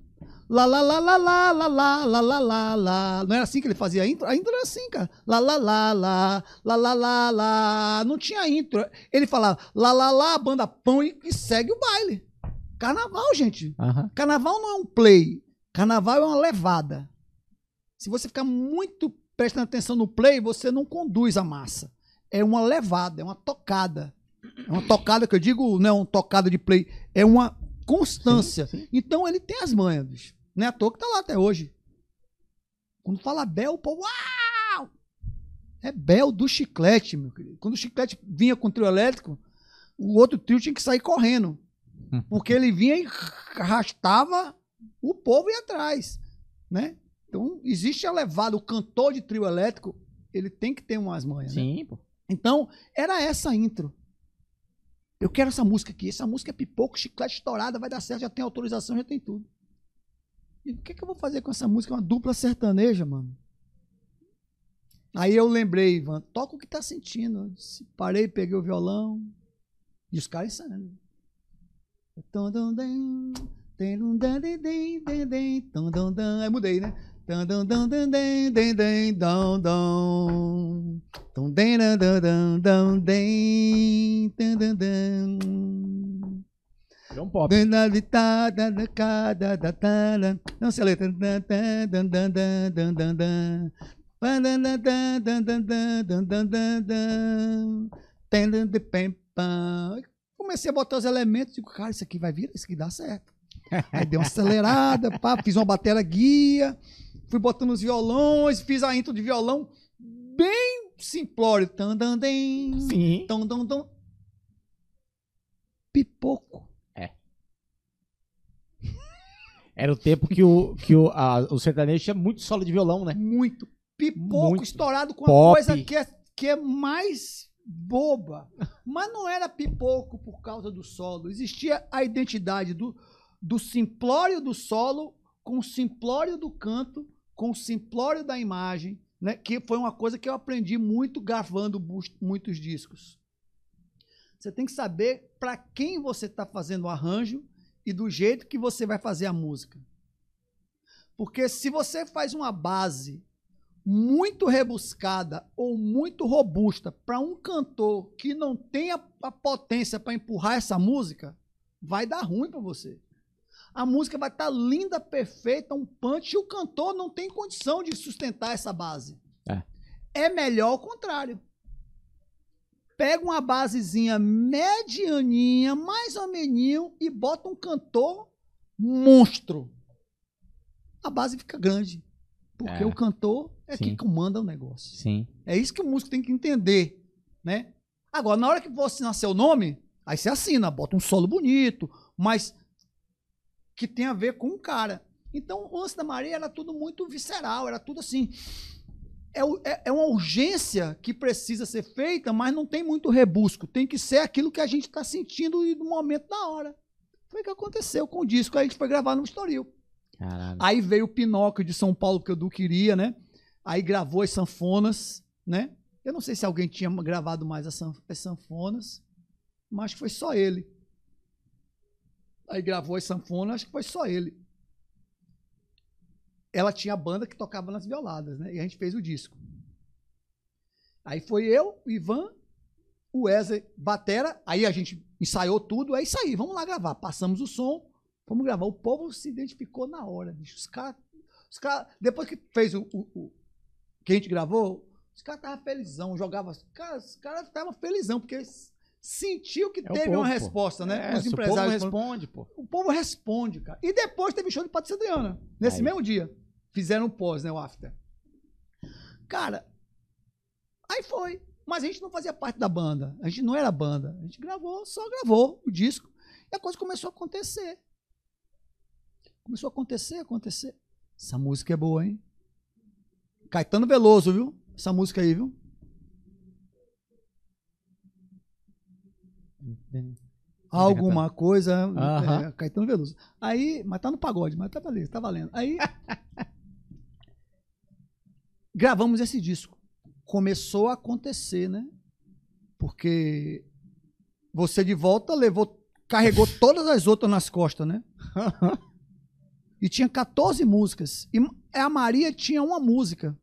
Lá lá lá lá lá lá lá lá lá lá lá. Não era assim que ele fazia a intro? A intro era assim, cara. Lá lá lá lá lá lá lá lá. Não tinha intro. Ele falava lá lá lá, banda pão e, e segue o baile. Carnaval, gente. Carnaval não é um play. Carnaval é uma levada. Se você ficar muito prestando atenção no play, você não conduz a massa. É uma levada, é uma tocada. É uma tocada que eu digo, não é uma tocada de play, é uma constância. Sim, sim. Então ele tem as manhas, bicho. Não é à toa que tá lá até hoje. Quando fala Bel, o povo. Uau! É Bel do chiclete, meu querido. Quando o chiclete vinha com o trio elétrico, o outro trio tinha que sair correndo. Hum. Porque ele vinha e arrastava o povo ia atrás, né? Então, existe a levada, o cantor de trio elétrico, ele tem que ter umas manhas, né? Sim, pô. Então, era essa a intro. Eu quero essa música aqui. Essa música é pipoco, chiclete estourada, vai dar certo, já tem autorização, já tem tudo. E o que, que eu vou fazer com essa música? Uma dupla sertaneja, mano. Aí eu lembrei, Ivan, toca o que tá sentindo. Eu disse, parei, peguei o violão. E os caras ensaiando. Aí mudei, né? John Pop. Não sei a letra. Comecei a botar os elementos, digo, cara, isso aqui vai vir, isso aqui dá certo. Aí dei uma acelerada, pá, fiz uma batera guia, fui botando os violões, fiz a intro de violão bem simplório. Tandandem. Sim. tan, Pipoco. É. Era o tempo que o, que o, a, o sertanejo tinha muito solo de violão, né? Muito. Pipoco muito. estourado com a coisa que é, que é mais boba. Mas não era pipoco por causa do solo. Existia a identidade do, do simplório do solo com o simplório do canto com o simplório da imagem, né? que foi uma coisa que eu aprendi muito gravando muitos discos. Você tem que saber para quem você está fazendo o arranjo e do jeito que você vai fazer a música. Porque se você faz uma base muito rebuscada ou muito robusta para um cantor que não tem a, a potência para empurrar essa música, vai dar ruim para você. A música vai estar linda, perfeita, um punch, e o cantor não tem condição de sustentar essa base. É. É melhor o contrário. Pega uma basezinha medianinha, mais ou menos, e bota um cantor monstro. A base fica grande. Porque É. o cantor é Sim. quem comanda o negócio. Sim. É isso que o músico tem que entender, né? Agora, na hora que você assinar seu nome, aí você assina, bota um solo bonito, mas que tem a ver com o cara. Então, o Antes da Maria era tudo muito visceral, era tudo assim. É, é- é uma urgência que precisa ser feita, mas não tem muito rebusco. Tem que ser aquilo que a gente está sentindo no momento da hora. Foi o que aconteceu com o disco. Aí a gente foi gravar no Estoril. Caralho. Aí veio o Pinóquio de São Paulo, que o Du queria, né? Aí gravou as sanfonas, né? Eu não sei se alguém tinha gravado mais as san- as sanfonas, mas foi só ele. Aí gravou as sanfonas, acho que foi só ele. Ela tinha a banda que tocava nas violadas, né? E a gente fez o disco. Aí foi eu, o Ivan, o Wesley, batera, aí a gente ensaiou tudo, é isso aí, vamos lá gravar. Passamos o som, Vamos gravar. O povo se identificou na hora, bicho. Os caras. Os cara, depois que fez o, o- o- que a gente gravou, os caras estavam felizão, jogavam. Cara, os caras estavam felizão, porque eles sentiu que É teve povo, uma resposta, né? É, Os se o povo empresários. responde, pô. O povo responde, cara. E depois teve show de Patrícia Adriana. Nesse Aí. mesmo dia. Fizeram o pós, né? O after. Cara, aí foi. Mas a gente não fazia parte da banda. A gente não era banda. A gente gravou, só gravou o disco. E a coisa começou a acontecer. Começou a acontecer, acontecer. Essa música é boa, hein? Caetano Veloso, viu? Essa música aí, viu? Alguma coisa. É, Caetano Veloso. Aí, mas tá no pagode, mas tá valendo, tá valendo. Aí. gravamos esse disco. Começou a acontecer, né? Porque você de volta levou, carregou todas as outras nas costas, né? E tinha 14 músicas. E a Maria tinha uma música,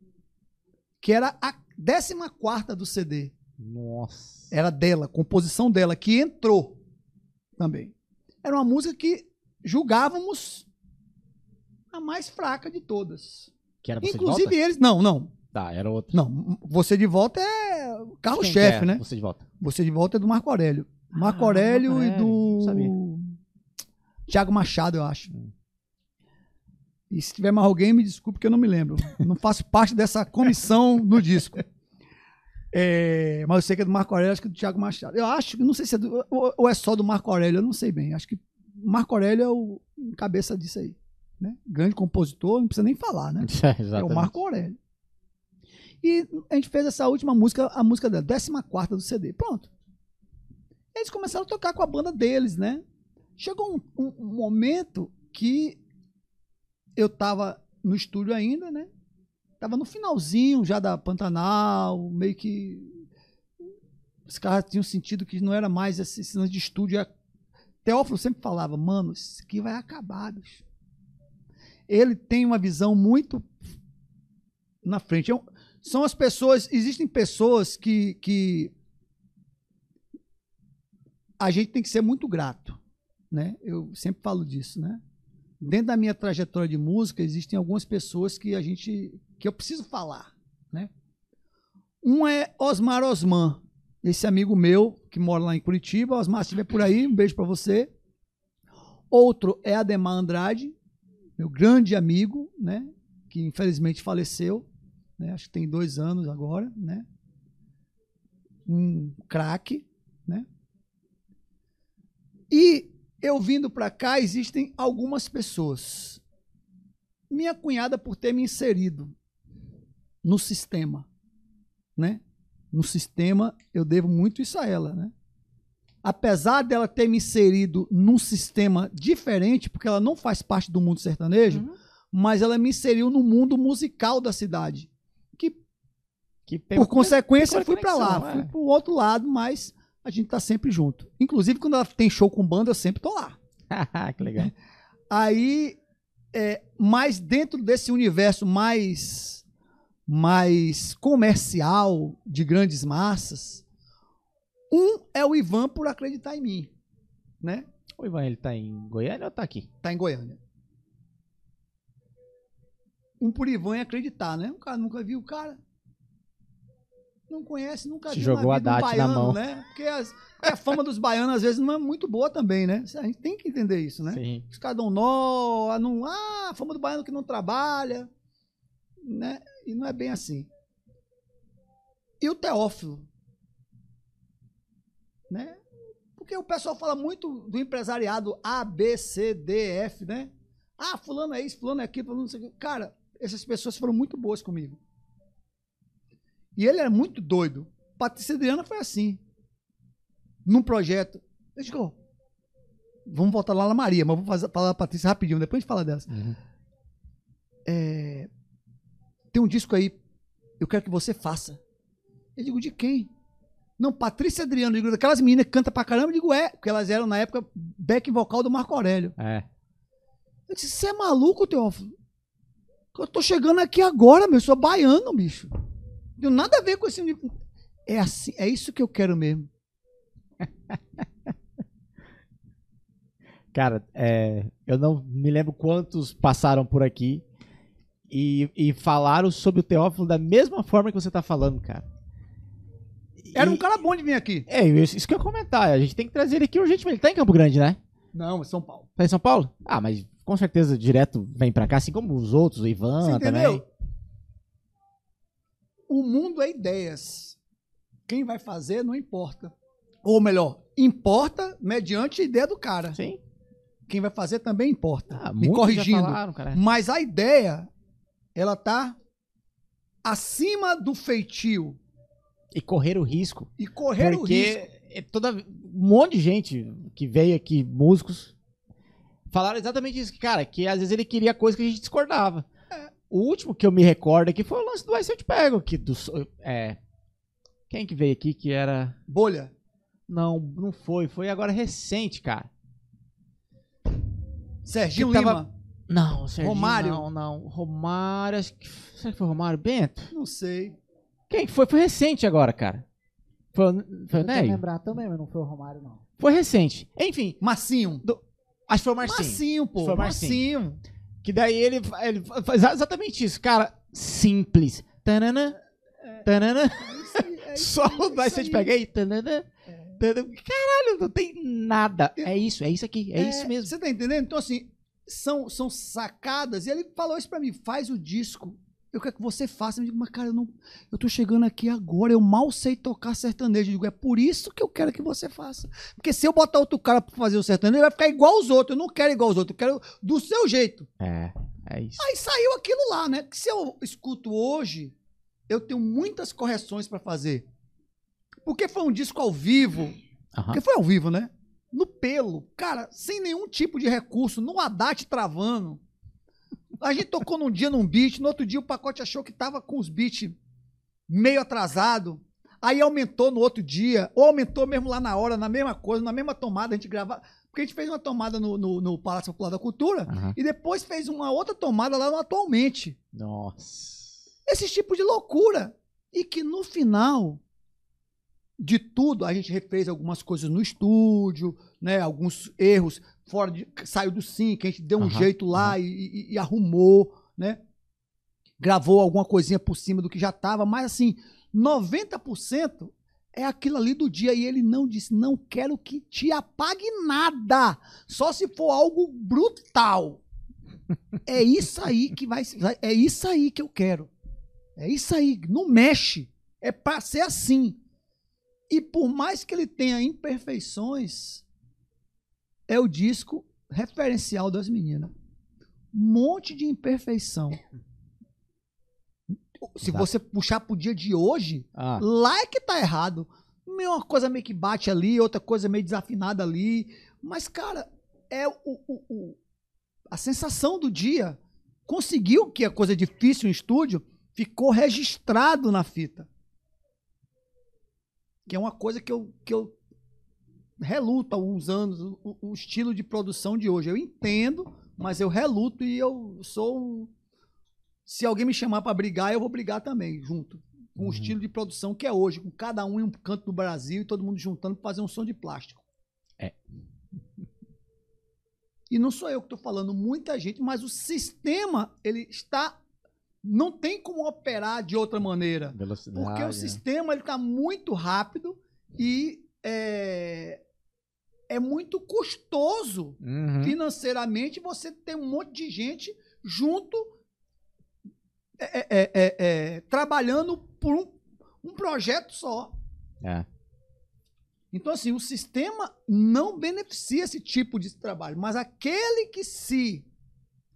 que era a 14 do CD. Nossa. Era dela, composição dela, que entrou também. Era uma música que julgávamos a mais fraca de todas. Que era você de Inclusive volta? eles. Não, não. Tá, era outro. Não. Você de volta é carro-chefe, é né? Você de volta. Você de volta é do Marco Aurélio. Marco Ah, Aurélio Marco e não sabia. do. Tiago Machado, eu acho. E se tiver mais alguém, me desculpe que eu não me lembro. Não faço parte dessa comissão no disco. É, mas eu sei que é do Marco Aurélio, acho que é do Tiago Machado. Eu acho, não sei se é do, ou, ou é só do Marco Aurélio, eu não sei bem. Acho que Marco Aurélio é o cabeça disso aí. Né? Grande compositor, não precisa nem falar, né? É o Exatamente. Marco Aurélio. E a gente fez essa última música, a música da 14 do CD. Pronto. Eles começaram a tocar com a banda deles, né? Chegou um, um- um momento que eu tava no estúdio ainda, né? Tava no finalzinho já da Pantanal, meio que. Os caras tinham sentido que não era mais esse esse de estúdio. Teófilo sempre falava, mano, isso aqui vai acabar, bicho. Ele tem uma visão muito na frente. É São as pessoas, existem pessoas que, que a gente tem que ser muito grato, né? Eu sempre falo disso, né? Dentro da minha trajetória de música, existem algumas pessoas que a gente que eu preciso falar, né? Um é Osmar Osman, esse amigo meu que mora lá em Curitiba. Osmar, se estiver por aí, um beijo para você. Outro é Ademar Andrade, meu grande amigo, né? Que infelizmente faleceu, né? Acho que tem dois anos agora, né? Um craque, né? E eu vindo para cá, existem algumas pessoas. minha cunhada por ter me inserido no sistema, né? No sistema, eu devo muito isso a ela, né? Apesar dela ter me inserido num sistema diferente, porque ela não faz parte do mundo sertanejo, Uhum. mas ela me inseriu no mundo musical da cidade. Que, Que por consequência, fui pra lá, conexão, fui é. pro outro lado, mas a gente tá sempre junto. Inclusive, quando ela tem show com banda, eu sempre tô lá. que legal. Aí, é, mais dentro desse universo mais, mais comercial, de grandes massas, um é o Ivan por acreditar em mim, né? O Ivan, ele tá em Goiânia ou tá aqui? Tá em Goiânia. Um por Ivan em acreditar, né? O cara nunca viu o cara. Não conhece, nunca Te viu jogou a vida um date na baiano, mão. né? Porque as- a fama dos baianos às vezes não é muito boa também, né? A gente tem que entender isso, né? Sim. Os caras dão nó, ah, não, ah, fama do baiano que não trabalha, né? E não é bem assim. E o Teófilo, né? Porque o pessoal fala muito do empresariado A, B, C, D, F, né? Ah, fulano é isso, fulano é aquilo, fulano não sei o quê. Cara, essas pessoas foram muito boas comigo. E ele era muito doido. Patrícia Adriana foi assim. Num projeto. Eu digo, Vamos voltar lá na Maria, mas vou fazer, falar da Patrícia rapidinho, depois a gente fala delas. Uhum. É, tem um disco aí, eu quero que você faça. Eu digo, de quem? Não, Patrícia Adriano, eu digo, daquelas meninas que cantam pra caramba, eu digo, é, porque elas eram na época back vocal do Marco Aurélio. É. Eu disse, você é maluco, Teófilo? Eu tô chegando aqui agora, meu, eu sou baiano, bicho. Não nada a ver com esse. É assim, é isso que eu quero mesmo. Cara, é, eu não me lembro quantos passaram por aqui e, e falaram sobre o Teófilo da mesma forma que você tá falando, cara. Era E- um cara bom de vir aqui. É, isso que eu ia comentar. A gente tem que trazer ele aqui urgentemente. Ele tá em Campo Grande, né? Não, é São Paulo. Tá em São Paulo? Ah, mas com certeza direto vem pra cá, assim como os outros, o Ivan Você também. O mundo é ideias. Quem vai fazer não importa. Ou melhor, importa mediante a ideia do cara. Sim. Quem vai fazer também importa. Ah, Me corrigindo. falaram. Mas a ideia, ela tá acima do feitio. E correr o risco. E correr o porque risco. é toda, um monte de gente que veio aqui, músicos, falaram exatamente isso. Cara, que às vezes ele queria coisa que a gente discordava. O último que eu me recordo aqui foi o lance do Vai Se Eu Te Pego. Que do, é, quem que veio aqui que era... Bolha. Não, não foi. Foi agora recente, cara. Serginho tava- Lima. Não, Serginho, Romário? Não, não. Romário, acho que... Será que foi Romário? Bento? Não sei. Quem que foi? Foi recente agora, cara. Foi, o- foi o Nélio? lembrar também, mas não foi o Romário, não. Foi recente. Enfim, Massinho. acho que foi o Marcinho. Marcinho, pô. Foi Marcinho. Que daí ele, ele faz exatamente isso, cara. Simples. Tanana, tanana. É Só isso vai aí. te pegar aí. Tanana, tanana. Caralho, não tem nada. É isso, é isso aqui. É, isso mesmo. Você tá entendendo? Então, assim, são, são sacadas. E ele falou isso pra mim: faz o disco. Eu quero que você faça. Eu digo, mas cara, eu, não, eu tô chegando aqui agora, eu mal sei tocar sertanejo. Eu digo, é por isso que eu quero que você faça. Porque se eu botar outro cara pra fazer o sertanejo, ele vai ficar igual os outros. Eu não quero igual os outros, eu quero do seu jeito. É, é isso. Aí saiu aquilo lá, né? Que se eu escuto hoje, eu tenho muitas correções pra fazer. Porque foi um disco ao vivo. Aham. Porque foi ao vivo, né? No pelo, cara, sem nenhum tipo de recurso, no Haddad travando. A gente tocou num dia num beat, no outro dia o pacote achou que tava com os beats meio atrasado. Aí aumentou no outro dia, ou aumentou mesmo lá na hora, na mesma coisa, na mesma tomada, a gente gravava. Porque a gente fez uma tomada no, no, no Palácio Popular da Cultura Aham. e depois fez uma outra tomada lá no Atualmente. Nossa. Esse tipo de loucura. E que no final de tudo, a gente refez algumas coisas no estúdio, né? Alguns erros fora de. Saiu do sync, a gente deu um jeito lá e, e- e arrumou, né? Gravou alguma coisinha por cima do que já tava, mas assim, 90% é aquilo ali do dia. E ele não disse: não quero que te apague nada. Só se for algo brutal. É isso aí que vai. vai- É isso aí que eu quero. É isso aí. Não mexe. É pra ser assim. E por mais que ele tenha imperfeições, é o disco referencial das meninas. monte de imperfeição. Se Exato. você puxar pro dia de hoje, Ah, lá é que tá errado. Uma coisa meio que bate ali, outra coisa meio desafinada ali. Mas, cara, é o, o- o- a sensação do dia. Conseguiu que a coisa é difícil em estúdio, ficou registrado na fita. Que é uma coisa que eu, que eu reluto anos, o, o estilo de produção de hoje. Eu entendo, mas eu reluto e eu sou. um- Se alguém me chamar pra brigar, eu vou brigar também, junto. Com Uhum. o estilo de produção que é hoje, com cada um em um canto do Brasil e todo mundo juntando pra fazer um som de plástico. É. E não sou eu que estou falando, muita gente, mas o sistema, ele está. Não tem como operar de outra maneira. velocidade. Porque o né? sistema ele está muito rápido e é, é muito custoso Uhum. financeiramente você ter um monte de gente junto é, é, é, é, trabalhando por um, um projeto só. É. Então, assim, o sistema não beneficia esse tipo de trabalho, mas aquele que se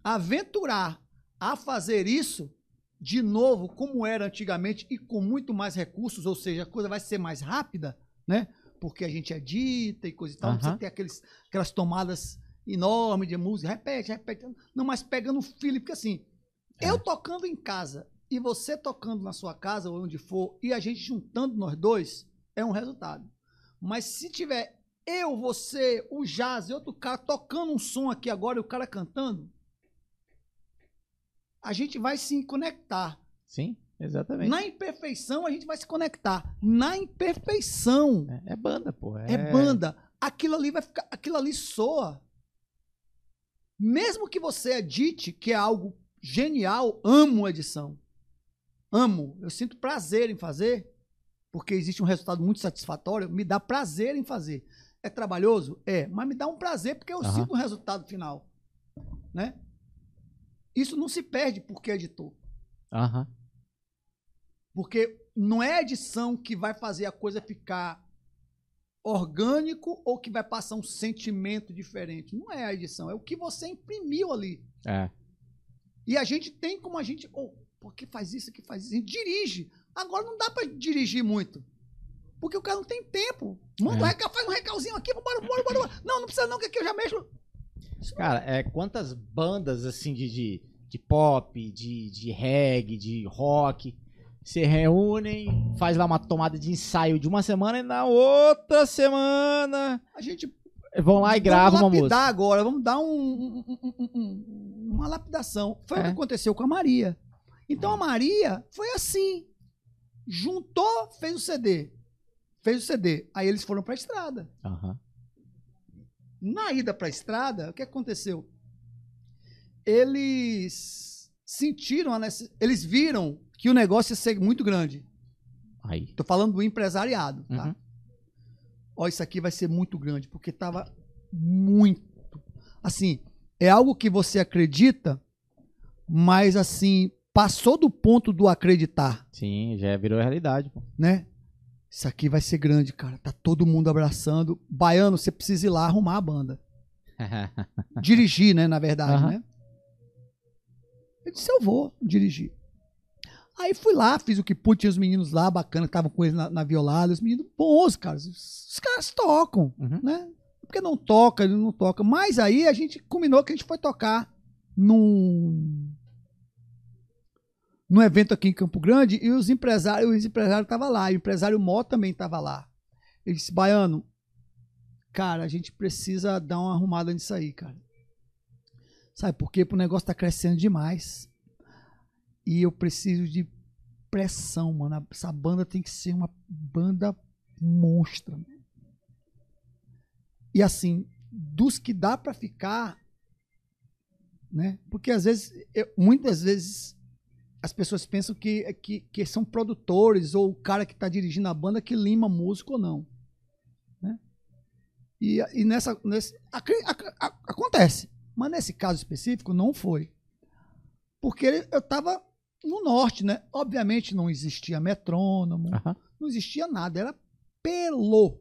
aventurar a fazer isso de novo, como era antigamente, e com muito mais recursos, ou seja, a coisa vai ser mais rápida, né? Porque a gente edita e coisa e tal, não precisa Aham. ter aqueles, aquelas tomadas enormes de música, repete, repete. Não, mas pegando o feeling, porque assim, É. eu tocando em casa e você tocando na sua casa ou onde for, e a gente juntando nós dois, é um resultado. Mas se tiver eu, você, o Jazz e outro cara tocando um som aqui agora e o cara cantando, a gente vai se conectar. Sim, exatamente. Na imperfeição, a gente vai se conectar. Na imperfeição, É, é banda, pô. é, banda. Aquilo ali vai ficar. Aquilo ali soa. Mesmo que você edite, que é algo genial, amo edição. Amo. Eu sinto prazer em fazer, porque existe um resultado muito satisfatório. Me dá prazer em fazer. É trabalhoso? É. Mas me dá um prazer porque eu Aham. sinto um resultado final. Né? Isso não se perde porque editou. Aham. Porque não é a edição que vai fazer a coisa ficar orgânico ou que vai passar um sentimento diferente. Não é a edição, é o que você imprimiu ali. É. E a gente tem como a gente. Oh, por que faz isso, que faz isso? A gente dirige. Agora não dá pra dirigir muito. Porque o cara não tem tempo. Manda É. um recal, faz um recalzinho aqui, bora, bora, bora, bora. Não, não precisa não, que aqui eu já mexo. Cara, é, quantas bandas assim de, de, de pop, de, de reggae, de rock se reúnem, faz lá uma tomada de ensaio de uma semana e na outra semana A gente vão lá e gravam uma vamos música. agora, vamos dar um- um- um- um- um- uma lapidação. Foi o É. que aconteceu com a Maria. Então a Maria foi assim. Juntou, fez o CD. Fez o CD. Aí eles foram pra estrada. Aham. Na ida pra estrada, o que aconteceu? Eles sentiram a. Eles viram que o negócio ia ser muito grande. Aí. Tô falando do empresariado, tá? Uhum. Ó, isso aqui vai ser muito grande, porque tava muito. Assim, é algo que você acredita, mas assim, passou do ponto do acreditar, Sim, já virou realidade, pô. né? Isso aqui vai ser grande, cara. Tá todo mundo abraçando. Baiano, você precisa ir lá arrumar a banda. Dirigir, né, na verdade, Aham. né? Eu disse, eu vou dirigir. Aí fui lá, fiz o que pude, tinha os meninos lá, bacana, que estavam com eles na, na violada, os meninos bons, cara. Os, caras tocam, Uhum. né? Porque não toca, ele não toca. Mas aí a gente combinou que a gente foi tocar num num evento aqui em Campo Grande e os empresários, os empresários estavam lá, e o empresário Mó também estava lá. Ele disse, Baiano, cara, a gente precisa dar uma arrumada nisso aí, cara. Sabe por quê? Porque o negócio tá crescendo demais. E eu preciso de pressão, mano. Essa banda tem que ser uma banda monstra. E assim, dos que dá pra ficar, né? Porque às vezes, eu- muitas vezes as pessoas pensam que, que, que são produtores ou o cara que tá dirigindo a banda que lima músico ou não. Né? E, e nessa. Nesse, acre- ac- a- acontece. Mas nesse caso específico, não foi. Porque eu tava no norte, né? Obviamente não existia metrônomo, não existia nada, era pelo.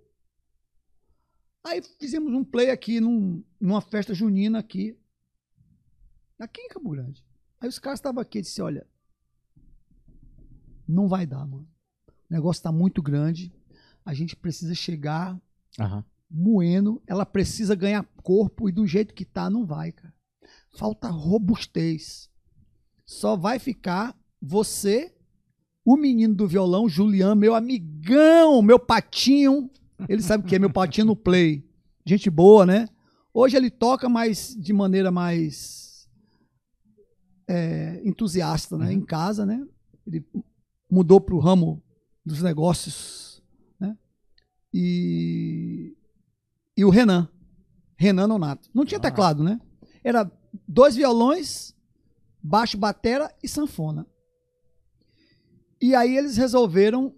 Aí fizemos um play aqui num- numa festa junina aqui. Aqui em Campo Grande. Aí os caras estavam aqui e disse, olha, não vai dar, mano. O negócio tá muito grande. A gente precisa chegar moendo, ela precisa ganhar corpo e do jeito que tá, não vai, cara. Falta robustez. Só vai ficar você, o menino do violão, Julian, meu amigão, meu patinho. Ele sabe o que é meu patinho no play. Gente boa, né? Hoje ele toca, mas de maneira mais é, entusiasta, né? Em casa, né? Ele mudou para o ramo dos negócios, né? E e o Renan. Renan Nonato. Não tinha Ah. teclado, né? Era dois violões, baixo, batera e sanfona. E aí eles resolveram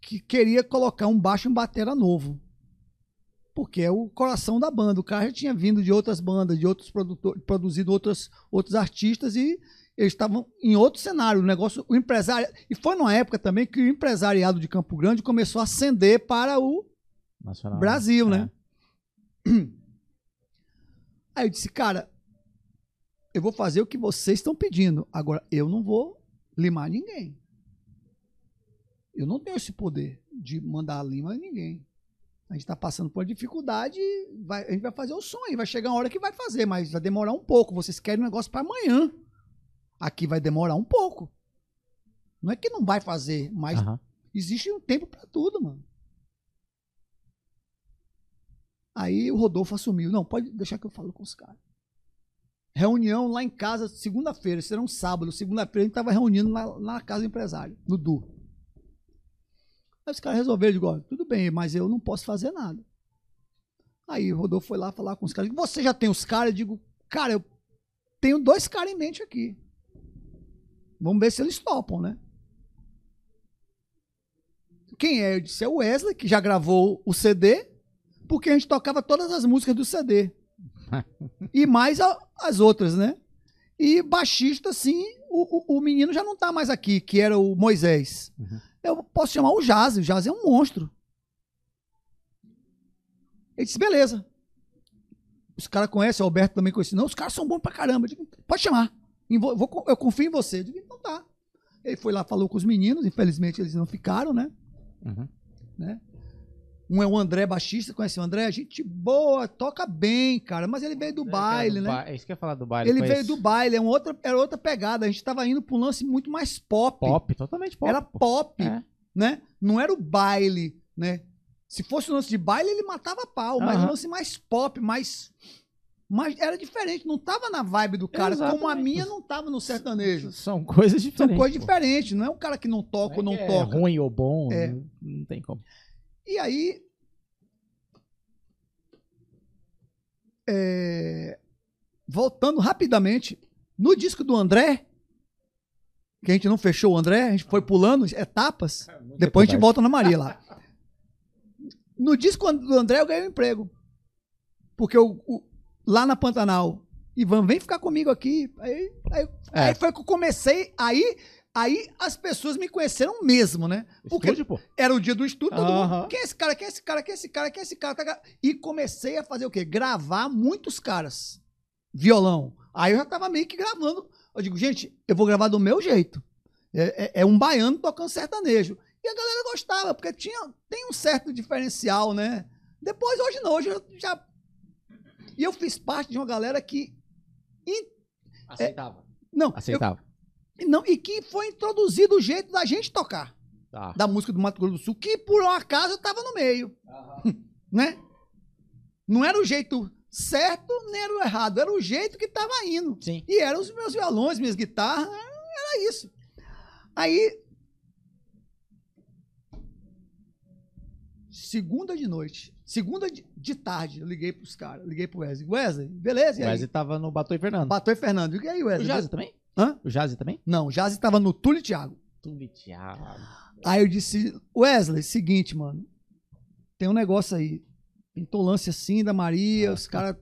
que queria colocar um baixo e um batera novo. Porque é o coração da banda. O cara já tinha vindo de outras bandas, de outros produtores, produzido outros, outros artistas e eles estavam em outro cenário. O negócio, o empresário. E foi numa época também que o empresariado de Campo Grande começou a ascender para o Nacional. Brasil, É. né? Aí eu disse, cara, eu vou fazer o que vocês estão pedindo. Agora, eu não vou limar ninguém. Eu não tenho esse poder de mandar lima em ninguém. A gente está passando por uma dificuldade, vai- a gente vai fazer o sonho, vai chegar uma hora que vai fazer, mas vai demorar um pouco. Vocês querem um negócio para amanhã. Aqui vai demorar um pouco. Não é que não vai fazer, mas Aham. Existe um tempo pra tudo, mano. Aí o Rodolfo assumiu. Não, pode deixar que eu falo com os caras. Reunião lá em casa, segunda-feira. Era um sábado. Segunda-feira a gente tava reunindo na, na casa do empresário, no Du. Aí os caras resolveram, digo, ó, tudo bem, mas eu não posso fazer nada. Aí o Rodolfo foi lá falar com os caras. Você já tem os caras? Eu digo, cara, eu tenho dois caras em mente aqui. Vamos ver se eles topam, né? Quem é? Eu disse, é o Wesley, que já gravou o CD, porque a gente tocava todas as músicas do CD. E mais a- as outras, né? E baixista, sim, o, o, o menino já não tá mais aqui, que era o Moisés. Eu posso chamar o Jazz, o Jazz é um monstro. Ele disse, beleza. Os caras conhecem, o Alberto também conhece. Não, os caras são bons pra caramba. Eu digo, pode chamar. Eu vou- eu confio em você. Eu digo, então tá. Ele foi lá, falou com os meninos, infelizmente eles não ficaram, né? Uhum. né? Um é o André baixista, conhece o André? Gente boa, toca bem, cara, mas ele veio do baile, né? É isso que eu ia falar do baile. Ele veio do baile, é uma outra, era outra pegada. A gente tava indo pra um lance muito mais pop. Pop, totalmente pop. era pop, É. né? Não era o baile, né? Se fosse um lance de baile, ele matava pau, mas Aham. um lance mais pop, mais. Mas era diferente, não tava na vibe do cara, como a Exatamente. minha não tava no sertanejo. São coisas São diferentes. coisas pô. diferentes, não é um cara que não toca ou não é que é toca. ruim ou bom, É. não, não tem como. E aí. é, voltando rapidamente, no disco do André, que a gente não fechou o André, a gente foi pulando etapas, depois a gente volta na Maria lá. No disco do André eu ganhei um emprego. Porque eu, o- lá na Pantanal, Ivan, vem ficar comigo aqui. Aí, aí, É. aí foi que eu comecei, aí, aí as pessoas me conheceram mesmo, né? Porque Estúdio, pô. era o dia do estudo, todo mundo. Quem é esse cara? Quem é esse cara? Quem é esse cara? Quem é esse cara? E comecei a fazer o quê? Gravar muitos caras. Violão. Aí eu já tava meio que gravando. Eu digo, gente, eu vou gravar do meu jeito. É, é- é um baiano tocando sertanejo. E a galera gostava, porque tinha, tem um certo diferencial, né? Depois, hoje não, hoje eu já. E eu fiz parte de uma galera que. Aceitava. Não, Aceitava. Não e que foi introduzido o jeito da gente tocar Tá. da música do Mato Grosso do Sul, que por um acaso eu tava no meio. Né? Não era o jeito certo, nem era o errado, era o jeito que tava indo. Sim. E eram os meus violões, minhas guitarras, era isso. Aí. Segunda de noite, segunda de, de tarde, eu liguei pros caras, liguei pro Wesley. Wesley, beleza? O? Wesley tava no Batom e Fernando. Batou e Fernando. E aí, O Wesley? Jazzy também? Hã? O Jazzy também? Não, Jazzy tava no Túlio e Thiago. Tudo Thiago. Aí eu disse, Wesley, seguinte, mano. Tem um negócio aí. Intolância assim da Maria, os caras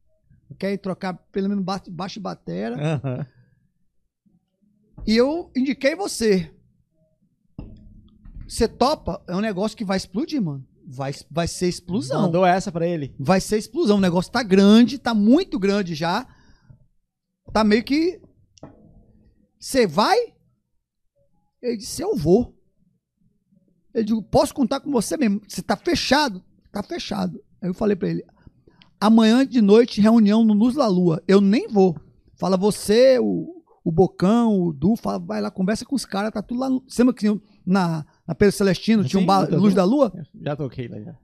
querem trocar pelo menos ba- baixo e batera. Aham. E eu indiquei você. Você topa? É um negócio que vai explodir, mano. Vai, vai ser explosão. Mandou essa pra ele. Vai ser explosão. O negócio tá grande, tá muito grande já. tá meio que. Você vai? Ele disse, eu vou. Eu digo, posso contar com você mesmo? Você tá fechado? Tá fechado. Aí eu falei pra ele, amanhã de noite, reunião no Luz da Lua. Eu nem vou. Fala você, o, o Bocão, o Du, fala, vai lá, conversa com os caras, tá tudo lá. No, lembra que na, na Pedro Celestino tinha um Sim, bar, Luz da Lua? Já toquei lá já.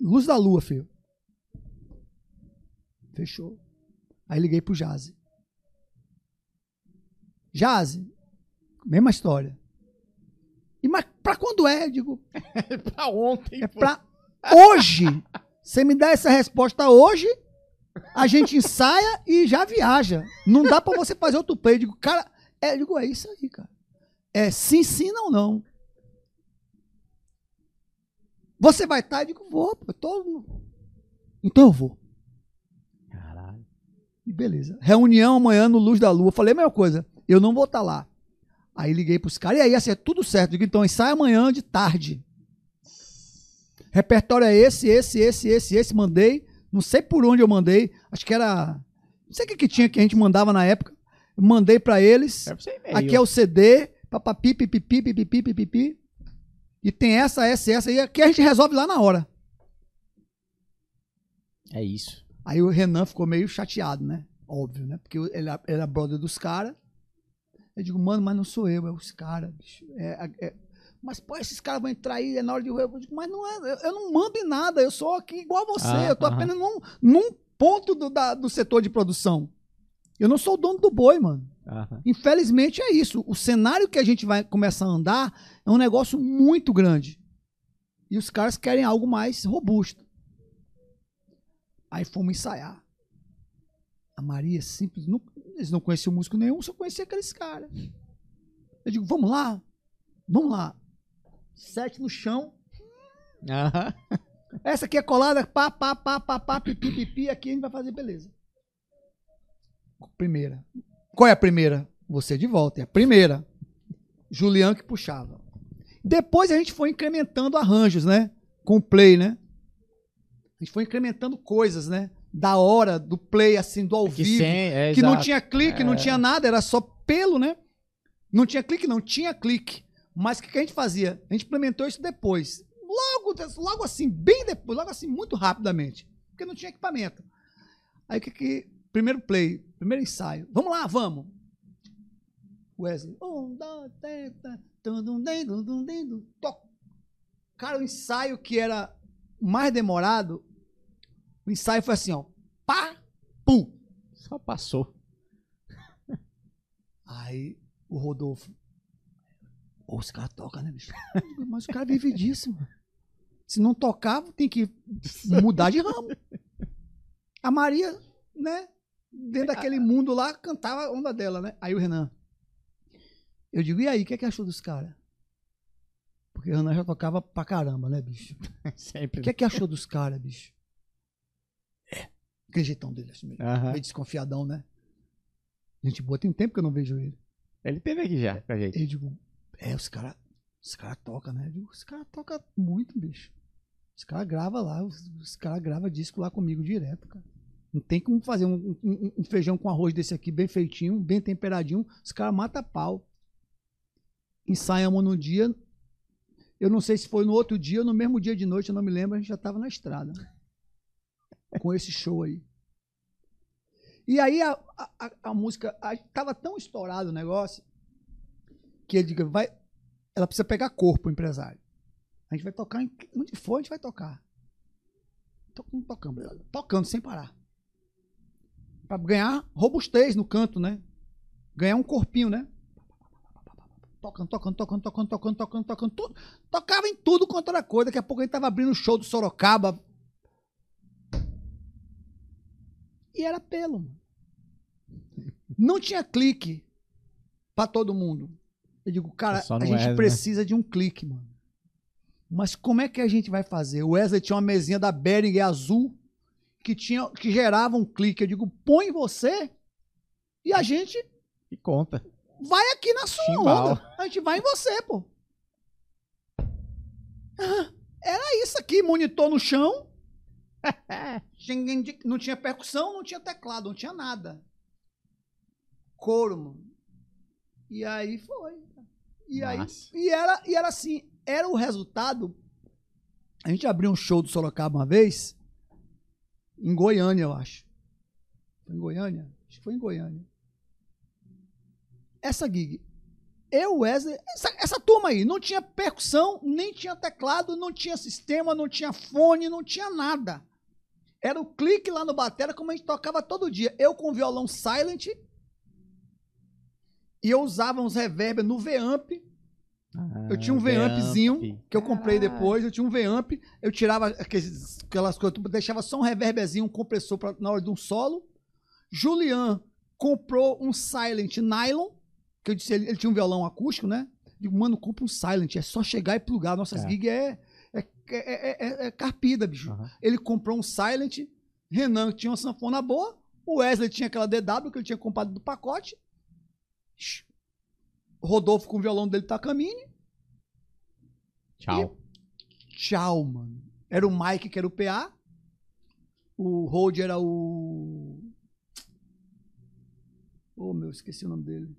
Luz da Lua, filho. Fechou. Aí liguei pro Jazzy. Jazzy, mesma história. E mas pra quando é? Eu digo, pra ontem. é pra hoje. Você me dá essa resposta hoje, a gente ensaia e já viaja. Não dá pra você fazer outro play. Eu digo, cara, é, digo, é isso aí, cara. É sim, sim, não, não. Você vai estar? Eu digo, vou, pô, eu tô... Então eu vou. Caralho. E beleza. Reunião amanhã no Luz da Lua. Falei a mesma coisa. Eu não vou estar lá. Aí liguei pros caras. E aí, assim, é tudo certo. Digo, então ensaio amanhã de tarde. Repertório é esse, esse, esse, esse, esse. Mandei. Não sei por onde eu mandei. Acho que era. Não sei o que, que tinha que a gente mandava na época. Mandei pra eles. É. Aqui é o CD. Papapi, pipipi, pipipi, pipipi. E tem essa, essa, essa. E aqui a gente resolve lá na hora. É isso. Aí o Renan ficou meio chateado, né? Óbvio, né? Porque ele era- era brother dos caras. Eu digo, mano, mas não sou eu, é os caras, bicho. É, é- mas, pô, esses caras vão entrar aí, é na hora de eu digo, mas não é, eu, não mando em nada, eu sou aqui igual a você, Ah, eu tô apenas num, num ponto do, da- do setor de produção. Eu não sou o dono do boi, mano. Infelizmente é isso. O cenário que a gente vai começar a andar é um negócio muito grande. E os caras querem algo mais robusto. Aí fomos ensaiar. A Maria simples, eles não conheciam músico nenhum, só conhecia aqueles caras. Eu digo, vamos lá? Vamos lá. Sete no chão. Essa aqui é colada, pá, pá, pá, pá, pá, pipi, pipi, aqui a gente vai fazer beleza. Primeira. Qual é a primeira? Você de volta, é a primeira. Julião que puxava. Depois a gente foi incrementando arranjos, né? Com o play, né? A gente foi incrementando coisas, né? Da hora, do play, assim, do ao Que vivo. sem, é, que não exato. tinha clique, não tinha nada, era só pelo, né? Não tinha clique, não tinha clique. Mas o que, que a gente fazia? A gente implementou isso depois. Logo, logo assim, bem depois, logo assim, muito rapidamente. Porque não tinha equipamento. Aí o que que. Primeiro play, primeiro ensaio. Vamos lá, vamos. Wesley. Um, dois, três. Cara, o ensaio que era mais demorado, o ensaio foi assim, ó. Pá, pum. Só passou. Aí o Rodolfo. Ô, os caras tocam, né, bicho? Mas o cara vive disso, mano. Se não tocava, tem que mudar de ramo. A Maria, né? Dentro daquele mundo lá, cantava a onda dela, né? Aí o Renan. Eu digo, e aí, o que é que achou dos caras? Porque o Renan já tocava pra caramba, né, bicho? Sempre. O que é que achou dos caras, bicho? Aquele jeitão dele, assim, meio, meio desconfiadão, né? Gente boa, tem tempo que eu não vejo ele. Ele teve aqui já com a gente. Eu digo, é, os caras os cara tocam, né? Eu digo, os caras tocam muito, bicho. Os caras gravam lá, os, os caras gravam disco lá comigo direto, cara. Não tem como fazer um, um- um- feijão com arroz desse aqui, bem feitinho, bem temperadinho. Os caras matam pau. Ensaiamos no dia. Eu não sei se foi no outro dia ou no mesmo dia de noite, eu não me lembro, a gente já tava na estrada. Com esse show aí. E aí a, a, a- a música. A, tava tão estourado o negócio que ele diga, vai, ela precisa pegar corpo, o empresário. A gente vai tocar em, onde for, a gente vai tocar. Tocando, tocando, tocando sem parar. Pra ganhar robustez no canto, né? Ganhar um corpinho, né? Tocando, tocando, tocando, tocando, tocando, tocando, tocando, tudo. Tocava em tudo quanto era coisa. Daqui a pouco a gente tava abrindo o show do Sorocaba. E era pelo, mano. Não tinha clique pra todo mundo. Eu digo, cara, a gente Wesley, né? precisa de um clique, mano. Mas como é que a gente vai fazer? O Wesley tinha uma mesinha da Behringer azul que, tinha, que gerava um clique. Eu digo, põe você e a gente E conta. vai aqui na sua Chimbal. onda. A gente vai em você, pô. Ah, Era isso aqui, monitor no chão. Não tinha percussão, não tinha teclado, não tinha nada. couro, mano. E aí foi. E aí, Massa. e era, e era assim, era o resultado. A gente abriu um show do Sorocaba uma vez, em Goiânia, eu acho. Foi em Goiânia? Acho que foi em Goiânia. Essa gig. Eu, Wesley, essa, essa turma aí, não tinha percussão, nem tinha teclado, não tinha sistema, não tinha fone, não tinha nada. Era o clique lá no batera, como a gente tocava todo dia. Eu com violão silent, e eu usava uns reverb no V-Amp, eu tinha um V-Ampzinho que eu comprei depois, eu tinha um V-Amp, eu tirava aqueles, aquelas coisas, eu deixava só um reverbzinho, um compressor pra, na hora de um solo. Julian comprou um Silent Nylon, que eu disse, ele, ele tinha um violão acústico, né? Digo, mano, compra um Silent, é só chegar e plugar. Nossas É. gigs é, é, é, é- é carpida, bicho. Aham. Ele comprou um Silent, Renan tinha uma sanfona boa, o Wesley tinha aquela DW que ele tinha comprado do pacote. Rodolfo com o violão dele Takamine. Tchau. Tchau, mano. Era o Mike, que era o PA. O Hold era o. Oh, meu, esqueci o nome dele.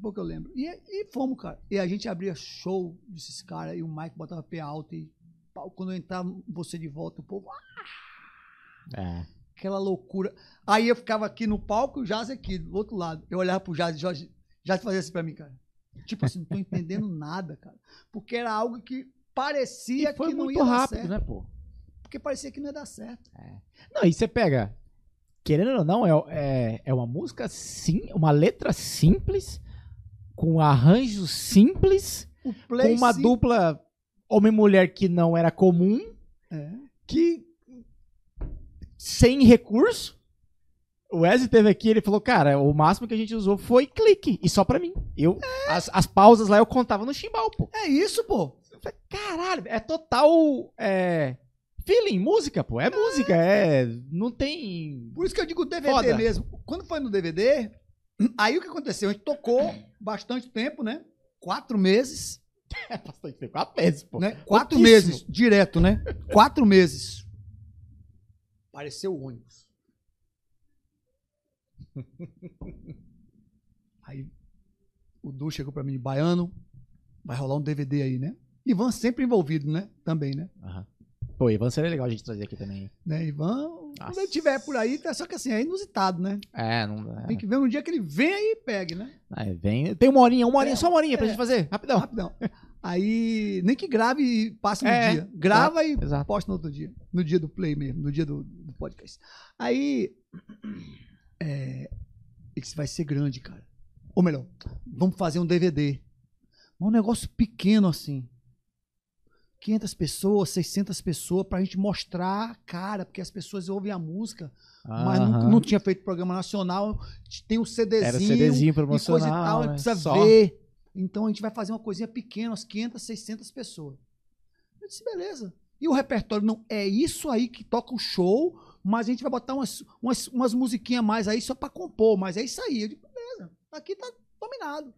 Pouco eu lembro. E, e fomos, cara. E a gente abria show desses caras e o Mike botava PA alto e pau, quando eu entrava você de volta, o povo. ah, É. aquela loucura. Aí eu ficava aqui no palco e o Jazz aqui, do outro lado. Eu olhava pro Jazz e Jorge, Jazz fazia assim pra mim, cara. Tipo assim, não tô entendendo nada, cara. Porque era algo que parecia E foi que não muito ia dar rápido, certo. né, pô? Porque parecia que não ia dar certo. Não, e você pega, querendo ou não, é, é, é uma música sim, uma letra simples, com arranjo simples, com uma sim- dupla homem e mulher que não era comum, É. que sem recurso. O Wesley teve aqui, ele falou, cara, o máximo que a gente usou foi clique, e só pra mim. Eu, as, as pausas lá eu contava no chimbal, pô. É isso, pô. Eu falei, Caralho, é total é, feeling, música, pô. É, música, é. Não tem. Por isso que eu digo DVD Foda. mesmo. Quando foi no DVD, aí o que aconteceu? A gente tocou bastante tempo, né? Quatro meses. É bastante tempo. Quatro meses, pô. né? Quatro meses, direto, né? Quatro meses. Pareceu o ônibus. Aí o Du chegou pra mim, baiano, vai rolar um DVD aí, né? Ivan sempre envolvido, né? Também, né? Aham. Pô, Ivan seria legal a gente trazer aqui também. né? Ivan, quando Nossa. ele estiver por aí, tá, só que assim, é inusitado, né? É, não dá. Tem que ver no dia que ele vem aí e pegue, né? Aí vem. Tem uma horinha, uma horinha, É, só uma horinha pra é. gente fazer. Rapidão. Rapidão. Aí, nem que grave e passe no É, dia. Grava e exato. posta no outro dia. No dia do play mesmo, no dia do, do podcast. Aí, é, isso vai ser grande, cara. Ou melhor, vamos fazer um DVD. Um negócio pequeno assim. 500 pessoas, 600 pessoas, pra gente mostrar a cara, porque as pessoas ouvem a música, mas não, não tinha feito programa nacional, tem um CDzinho, Era CDzinho e coisa e promocional. tal, né? precisa Só. ver. Então a gente vai fazer uma coisinha pequena, umas 500, 600 pessoas. Eu disse, beleza. E o repertório, não, é isso aí que toca o show, mas a gente vai botar umas, umas, umas musiquinhas mais aí só pra compor, mas é isso aí. Eu digo, beleza, aqui tá dominado.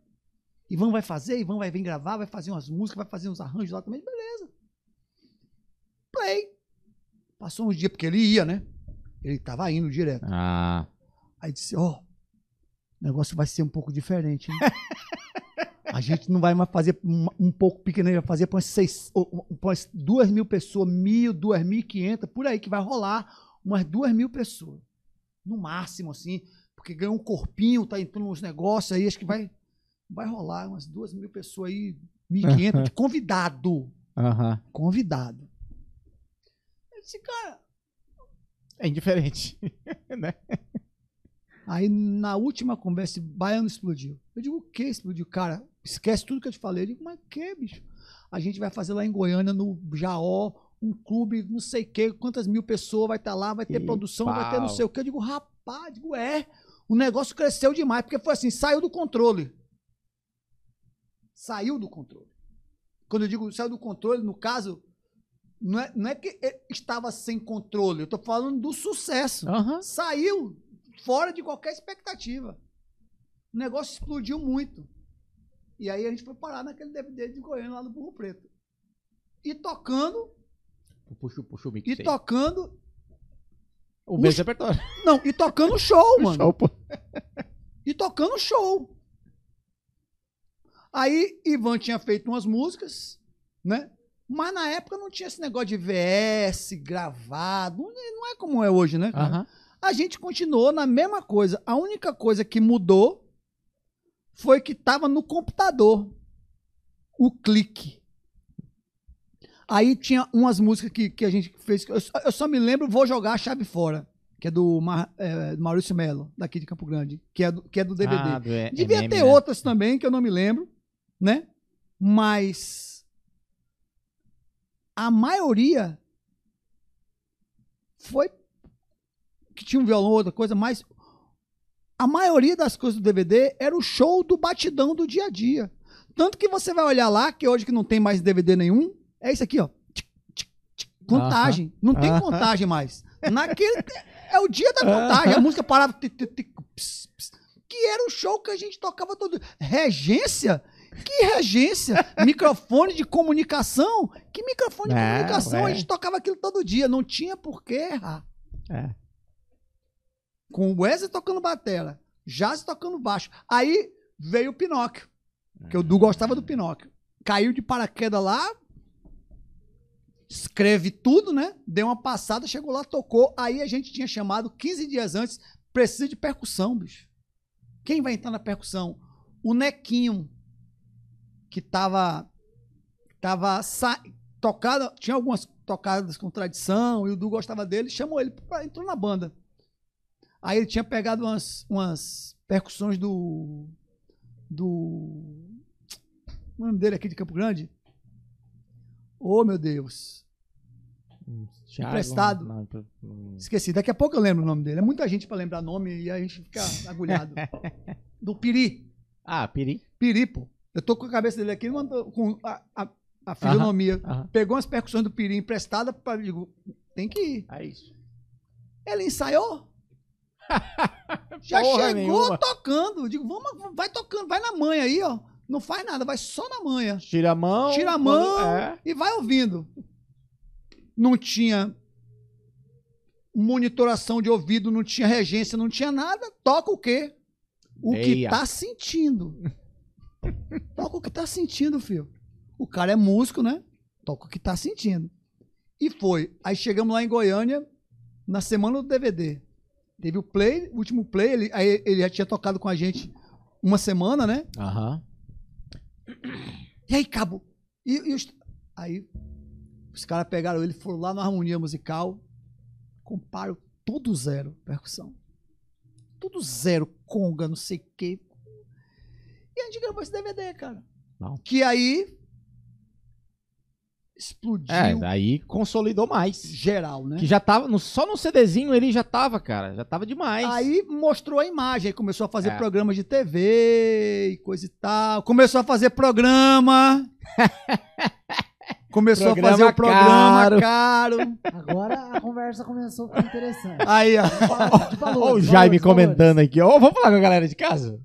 Ivan vai fazer, Ivan vai vir gravar, vai fazer umas músicas, vai fazer uns arranjos lá também, beleza. Play. Passou uns dias, porque ele ia, né? Ele tava indo direto. Ah. Aí disse, ó, o negócio vai ser um pouco diferente, hein? A gente não vai mais fazer um, um pouco pequeno, vai fazer para umas, seis, umas duas mil pessoas, mil, duas mil e quinhentas, por aí que vai rolar umas duas mil pessoas. No máximo, assim, porque ganhou um corpinho, tá entrando uns negócios aí, acho que vai, vai rolar umas duas mil pessoas aí, mil e quinhentas, de convidado. Aham. Convidado. Eu disse, cara, É indiferente. né? Aí na última conversa, Baiano explodiu. Eu digo, o que explodiu? Cara, esquece tudo que eu te falei. Eu digo, mas que, bicho? A gente vai fazer lá em Goiânia, no Jaó, um clube, não sei o que, quantas mil pessoas vai estar lá, vai ter Que produção, vai ter não pau. sei o que. Eu digo, rapaz, digo, é. O negócio cresceu demais, porque foi assim, saiu do controle. Saiu do controle. Quando eu digo saiu do controle, no caso, não é, não é que ele estava sem controle, eu tô falando do sucesso Aham. saiu fora de qualquer expectativa. O negócio explodiu muito. E aí a gente foi parar naquele DVD de Goiânia lá no Burro Preto. E tocando, Puxa, puxa o mic. e sei. tocando. O mesmo repertório. Não, e tocando show, mano. Show, pô. e tocando show. Aí Ivan tinha feito umas músicas, né? Mas na época não tinha esse negócio de VS gravado, não é- não é como é hoje, né? A gente continuou na mesma coisa. A única coisa que mudou foi que tava no computador o clique. Aí tinha umas músicas que, que a gente fez. Eu só, eu só me lembro Vou Jogar a Chave Fora, que é do, Mar- é, Maurício Melo, daqui de Campo Grande, que é do, que é do DVD. Ah, do Devia MM, ter né? outras também, que eu não me lembro, né? Mas a maioria foi que tinha um violão ou outra coisa, mas a maioria das coisas do DVD era o show do batidão do dia a dia. Tanto que você vai olhar lá, que hoje que não tem mais DVD nenhum, é isso aqui, ó. Tic, tic, tic, Contagem. Não tem Aham. contagem mais. Naquele. É o dia da contagem. A música parava. que era o show que a gente tocava todo Regência? Que regência? microfone de comunicação? Que microfone de É, comunicação? A gente tocava aquilo todo dia. Não tinha por que errar. É. Com o Wesley tocando batera, Jazz tocando baixo. Aí veio o Pinóquio. Que o Du gostava do Pinóquio. Caiu de paraquedas lá, escreve tudo, né? Deu uma passada, chegou lá, tocou. Aí a gente tinha chamado 15 dias antes, precisa de percussão, bicho. Quem vai entrar na percussão? O Nequinho, que tava, tava sa... tocado, tinha algumas tocadas com tradição, e o Du gostava dele, chamou ele, pra, entrou na banda. Aí ele tinha pegado umas, umas percussões do. Do. O nome dele aqui de Campo Grande? Oh, meu Deus. Thiago, Emprestado. não, empre- hum. Esqueci. Daqui a pouco eu lembro o nome dele. É muita gente pra lembrar nome e a gente fica agulhado. Do Piri. Ah, Piri. Piri, pô. Eu tô com a cabeça dele aqui mandou- com a, a, a fisionomia. Aham. Pegou umas percussões do Piri emprestada para digo, tem que ir. É isso. Ele ensaiou. Já Porra chegou nenhuma. tocando. Digo, vamos, vai tocando, vai na manha aí, ó. Não faz nada, vai só na manha. Tira a mão. Tira a mão É. e vai ouvindo. Não tinha monitoração de ouvido, não tinha regência, não tinha nada. Toca o quê? O que Eia. tá sentindo. Toca o que tá sentindo, filho. O cara é músico, né? Toca o que tá sentindo. E foi. Aí chegamos lá em Goiânia, na semana do DVD. Teve o play, o último play, ele, aí ele já tinha tocado com a gente uma semana, né? Aham. E aí, cabo? E, e os- Aí os caras pegaram ele, foram lá na harmonia musical, comparam tudo zero percussão. Tudo zero, conga, não sei o quê. E a gente gravou esse DVD, cara. Bom. Que aí explodiu É, aí consolidou mais. geral, né? Que já tava, no- só no CDzinho ele já tava, cara. Já tava demais. Aí mostrou a imagem, aí começou a fazer É. programas de TV e coisa e tal. Começou a fazer programa. começou a Programa fazer o programa caro. caro. Agora a conversa começou a ficar interessante. Aí, ó. Valores, Ó, o Jaime valores, comentando aqui. Ó, vamos falar com a galera de casa?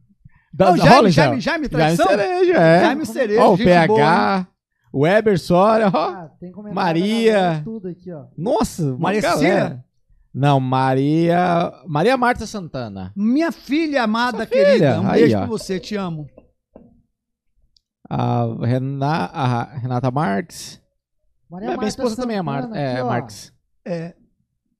Da, Ó, o rola, Jaime, Jaime? Jaime, Jaime, Jaime? Cereja, é. Jaime Cereja, Ó, o gente PH, boa, o Weber Soria, ó. Ah, Maria. Tudo aqui, ó. Nossa, Maria galera. Cecília? Não, Maria. Maria Marta Santana. Minha filha amada, Sua querida. filha, Um aí, beijo ó. pra você, te amo. A, Rena, a Renata Marques. Maria minha Marta esposa também é, Mar, Santana é ó. Marques. É,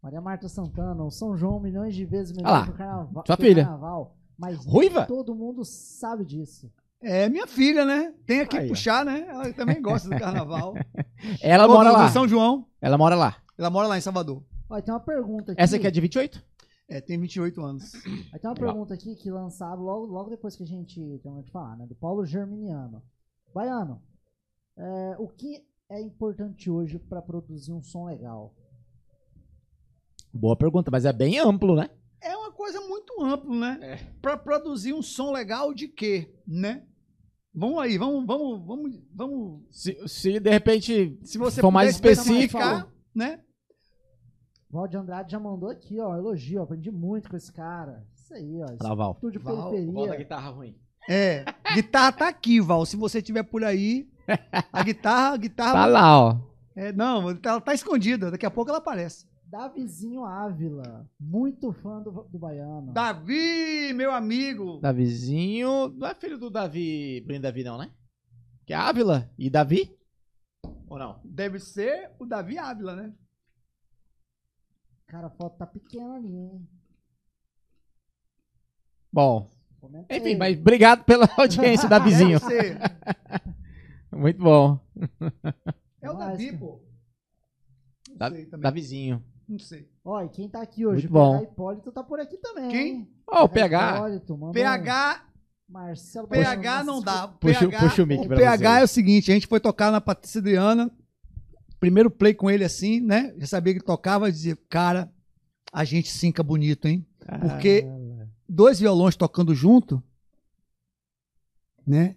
Maria Marta Santana, o São João milhões de vezes melhor Ah lá, que o carnaval. sua filha. carnaval, mas Ruiva? todo mundo sabe disso. é minha filha, né? Tem que Aí, puxar, né? Ela também gosta do carnaval. Ela mora lá. São João. Ela mora lá. Ela mora lá em Salvador. Ó, tem uma pergunta aqui. Essa aqui é de 28? É, tem 28 anos. Aí tem uma Legal. pergunta aqui que lançaram logo, logo depois que a gente terminou de falar, né? Do Paulo Germiniano. Baiano, é, o que é importante hoje para produzir um som legal? Boa pergunta, mas é bem amplo, né? É uma coisa muito ampla, né? Pra produzir um som legal de quê, né? Vamos aí, vamos, vamos, vamos, vamos. Se, se de repente Se você for mais especificar, né? Valde Andrade já mandou aqui, ó, elogio, ó, aprendi muito com esse cara. Isso aí, ó. Lá, Val. Estúdio Val, periferia. guitarra ruim. É, guitarra tá aqui, Val. Se você tiver por aí, a guitarra, a guitarra. Tá lá, ó. É, não, ela tá escondida. Daqui a pouco ela aparece. Davizinho Ávila, muito fã do, do Baiano. Davi, meu amigo. Davizinho. Não é filho do Davi. Bruno Davi, não, né? Que é Ávila e Davi? Ou não? Deve ser o Davi Ávila, né? Cara, a foto tá pequena ali, hein? Bom. Comenta Enfim, mas obrigado pela audiência, Davizinho. Muito bom. É o Davi, pô. Não Da- sei também. Davizinho. Não sei. Ó, e quem tá aqui hoje? Muito bom. O PH Hipólito tá por aqui também. Quem? hein? Ó, o PH. Hipólito, manda um PH, Marcelo PH não dá. Puxa, PH, puxa o mic o pra PH você. é o seguinte, a gente foi tocar na Patrícia Adriana, primeiro play com ele assim, né? Já sabia que tocava e dizia, cara, a gente sinca bonito, hein? Porque dois violões tocando junto, né?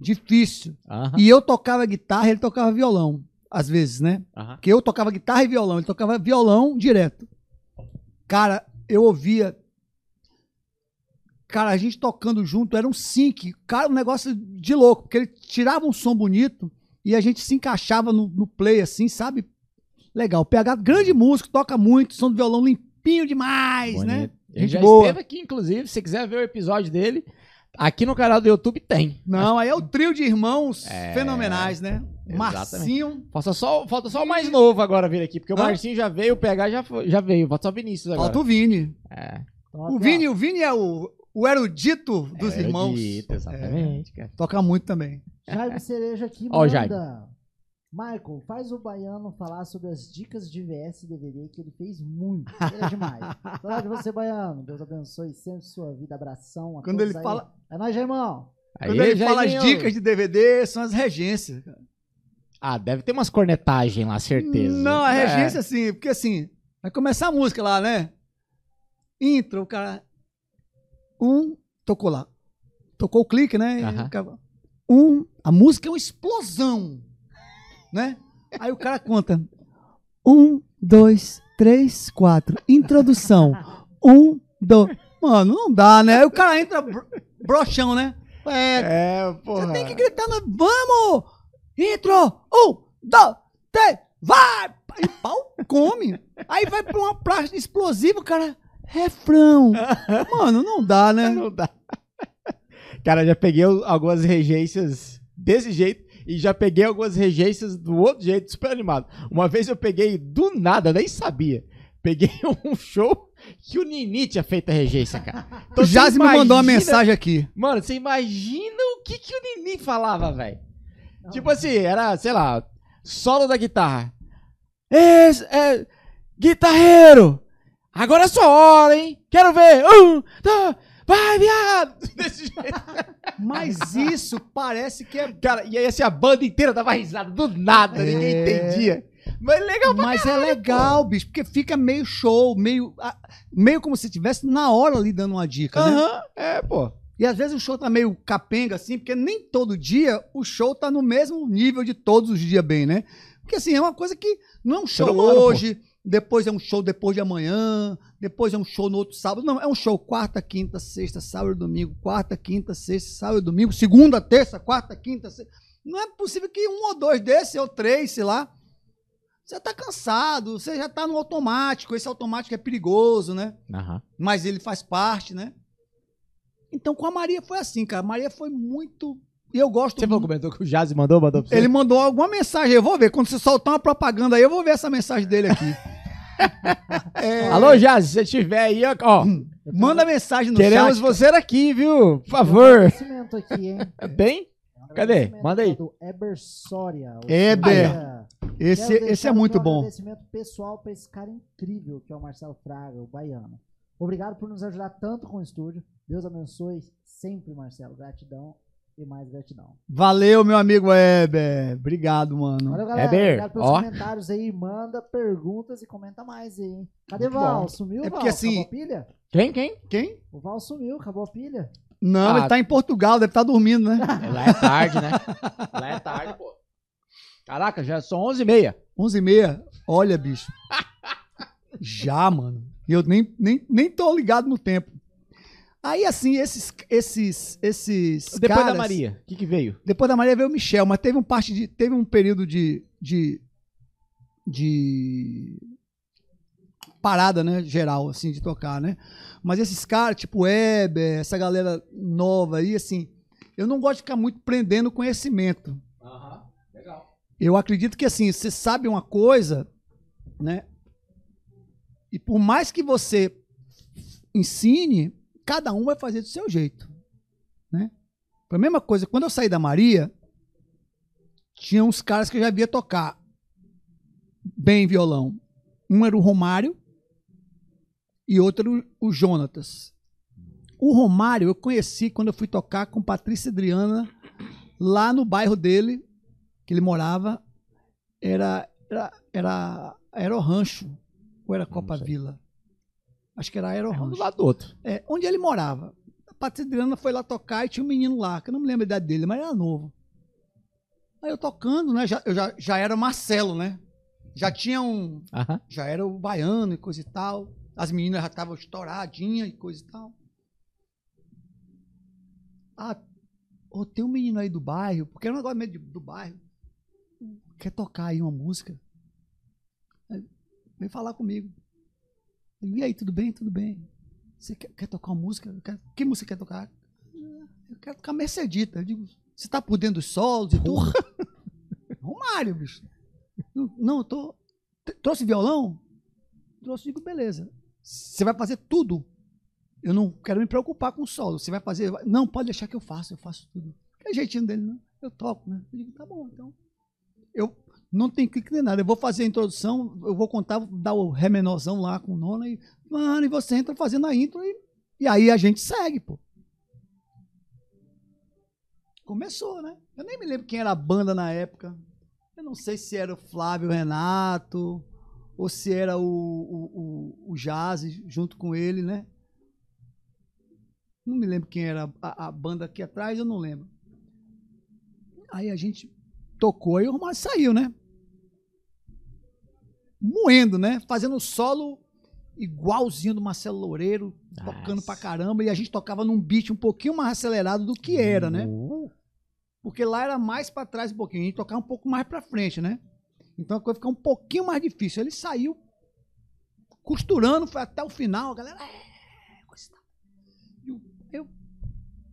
Difícil. Aham, E eu tocava guitarra, ele tocava violão, às vezes, né? aham. Porque eu tocava guitarra e violão, ele tocava violão direto. Cara, eu ouvia. Cara, a gente tocando junto, era um sync. Cara, um negócio de louco, porque ele tirava um som bonito e a gente se encaixava no, no play, assim, sabe? Legal. PH, grande músico, toca muito, som do violão limpinho demais, né? Bonito. Ele Gente já boa. esteve aqui, inclusive. Se você quiser ver o episódio dele, aqui no canal do YouTube tem. Não, aí é o trio de irmãos É, fenomenais, né? exatamente. Marcinho. Falta só, falta só o mais novo agora vir aqui, porque o Hã? Marcinho já veio, o PH já, foi- já veio. Falta só o Vinícius agora. Falta o Vini. É. Top, O. Vini, o Vini é o, o erudito dos É, irmãos. erudito, exatamente, cara. Toca muito também. Jaime Cereja aqui Ó, o Jaime. Michael, faz o Baiano falar sobre as dicas de VS e DVD que ele fez muito. Ele é demais. Falar de você, Baiano. Deus abençoe sempre sua vida. Abração. a Quando ele aí. fala- É nóis, irmão. Quando Aí, ele fala as dicas de DVD, são as regências. Ah, deve ter umas cornetagens lá, certeza. Não, a É. regência, assim, porque assim, vai começar a música lá, né? Intro, o cara. Um, tocou lá. Tocou o clique, né? E Aham. o cara- Um, a música é uma explosão, né? Aí o cara conta. Um, dois, três, quatro. Introdução. Um, dois. Mano, não dá, né? Aí o cara entra bro- broxão, né? É, É, porra. você tem que gritar, no, vamos! Intro! Um, dois, três, vai! E pau come. Aí vai pra uma praça explosiva, cara. Refrão. Mano, não dá, né? Não dá. Cara, já peguei algumas regências desse jeito e já peguei algumas regências do outro jeito, super animado. Uma vez eu peguei do nada, eu nem sabia. Peguei um show que o Nini tinha feito a regência, cara. Então, o Jazz você me mandou uma imagina- mensagem aqui. Mano, você imagina o que, que o Nini falava, velho? Tipo assim, era, sei lá, solo da guitarra. Esse é. Guitarreiro! Agora é sua hora, hein? Quero ver! Um, dois, vai, viado! Desse jeito. Mas isso parece que é. Cara, e aí assim, a banda inteira dava risada do nada, ninguém É. entendia. Mas legal pra Mas é legal, bicho, porque fica meio show, meio, ah, meio como se estivesse na hora ali dando uma dica, né? Aham, é, pô. E às vezes o show tá meio capenga, assim, porque nem todo dia o show tá no mesmo nível de todos os dias bem, né? Porque assim, é uma coisa que não é um show pô. Depois é um show depois de amanhã, depois é um show no outro sábado. Não, é um show quarta, quinta, sexta, sábado e domingo, quarta, quinta, sexta, sábado e domingo, segunda, terça, quarta, quinta, sexta. Não é possível que um ou dois desses, ou três, sei lá. Você tá cansado, você já tá no automático, esse automático é perigoso, né? Aham. mas ele faz parte, né? Então com a Maria foi assim, cara. A Maria foi muito. E eu gosto Você falou, muito. comentou que o Jazz mandou, mandou pra você? Ele mandou alguma mensagem, eu vou ver. Quando você soltar uma propaganda aí, eu vou ver essa mensagem dele aqui. É, Alô, Jazz, se você tiver aí, ó, ó, manda mensagem no queremos chat. você aqui, viu? Por um favor. agradecimento aqui, hein? Bem? Cadê? Agradecimento Manda aí. Do Eber Soria. Eber. Esse, esse é muito um bom. agradecimento pessoal para esse cara incrível que é o Marcelo Fraga, o baiano. Obrigado por nos ajudar tanto com o estúdio. Deus abençoe sempre, Marcelo. Gratidão e mais gratidão. Valeu, meu amigo Heber. Obrigado, mano. Valeu, galera. Eber, Obrigado pelos ó. comentários aí. Manda perguntas e comenta mais aí. hein? Cadê o Muito Val? bom. Sumiu, É Val? porque, assim, Acabou a pilha? Quem, quem? Quem? O Val sumiu, acabou a pilha. Não, Ah. ele tá em Portugal, deve estar dormindo, né? Lá é tarde, né? Lá é tarde, pô. Caraca, já são 11h30. 11 e meia. Olha, bicho. Já, mano. E eu nem, nem, nem tô ligado no tempo. Aí, assim, esses. esses, esses Depois caras- da Maria, o que, que veio? Depois da Maria veio o Michel, mas teve um parte de. Teve um período de. de. de parada, né, geral, assim, de tocar, né? Mas esses caras, tipo Weber, essa galera nova aí, assim, eu não gosto de ficar muito prendendo conhecimento. Legal. Eu acredito que, assim, você sabe uma coisa, né? E por mais que você ensine, cada um vai fazer do seu jeito, né? Foi a mesma coisa, quando eu saí da Maria, tinha uns caras que eu já via tocar bem violão. Um era o Romário e outro era o Jonatas. O Romário eu conheci quando eu fui tocar com Patrícia Adriana lá no bairro dele, que ele morava, era era era Aero Rancho ou era Copa. Vila? Acho que era Aero É um do lado do outro. É, onde ele morava. A Patrícia Adriana foi lá tocar e tinha um menino lá, que eu não me lembro a idade dele, mas era novo. Aí eu tocando, né? Já, eu já, já era Marcelo, né? Já tinha um. Aham. Já era o baiano e coisa e tal. As meninas já estavam estouradinhas e coisa e tal. Ah, ô, tem um menino aí do bairro, porque era um negócio meio de- do bairro. Quer tocar aí uma música? Aí, Vem falar comigo. E aí, tudo bem? Tudo bem. Você quer, quer tocar uma música? Quero- que música quer tocar? Eu quero tocar Mercedita. Eu digo, você tá por dentro dos solos e tudo? Romário, bicho. Não, eu tô. Trouxe violão? Trouxe, digo, beleza. Você vai fazer tudo. Eu não quero me preocupar com o solo. Você vai fazer. Não, pode deixar que eu faço, eu faço tudo. Que é jeitinho dele, não. Eu toco, né? Eu digo, tá bom, então. Eu não tenho clique nem nada. Eu vou fazer a introdução, eu vou contar, vou dar o ré menorzão lá com o nono e. Mano, e você entra fazendo a intro e, e aí a gente segue, pô. Começou, né? Eu nem me lembro quem era a banda na época. Eu não sei se era o Flávio Renato ou se era o, o, o, o Jazz junto com ele, né? Não me lembro quem era a, a banda aqui atrás, eu não lembro. Aí a gente tocou e o Romário saiu, né? Moendo, né? Fazendo solo igualzinho do Marcelo Loureiro, tocando Nossa. pra caramba, e a gente tocava num beat um pouquinho mais acelerado do que era, né? Uh, Porque lá era mais pra trás um pouquinho, a gente tocava um pouco mais pra frente, né? Então a coisa ficava um pouquinho mais difícil. Ele saiu costurando, foi até o final, a galera. "É, e tal." Eu, eu,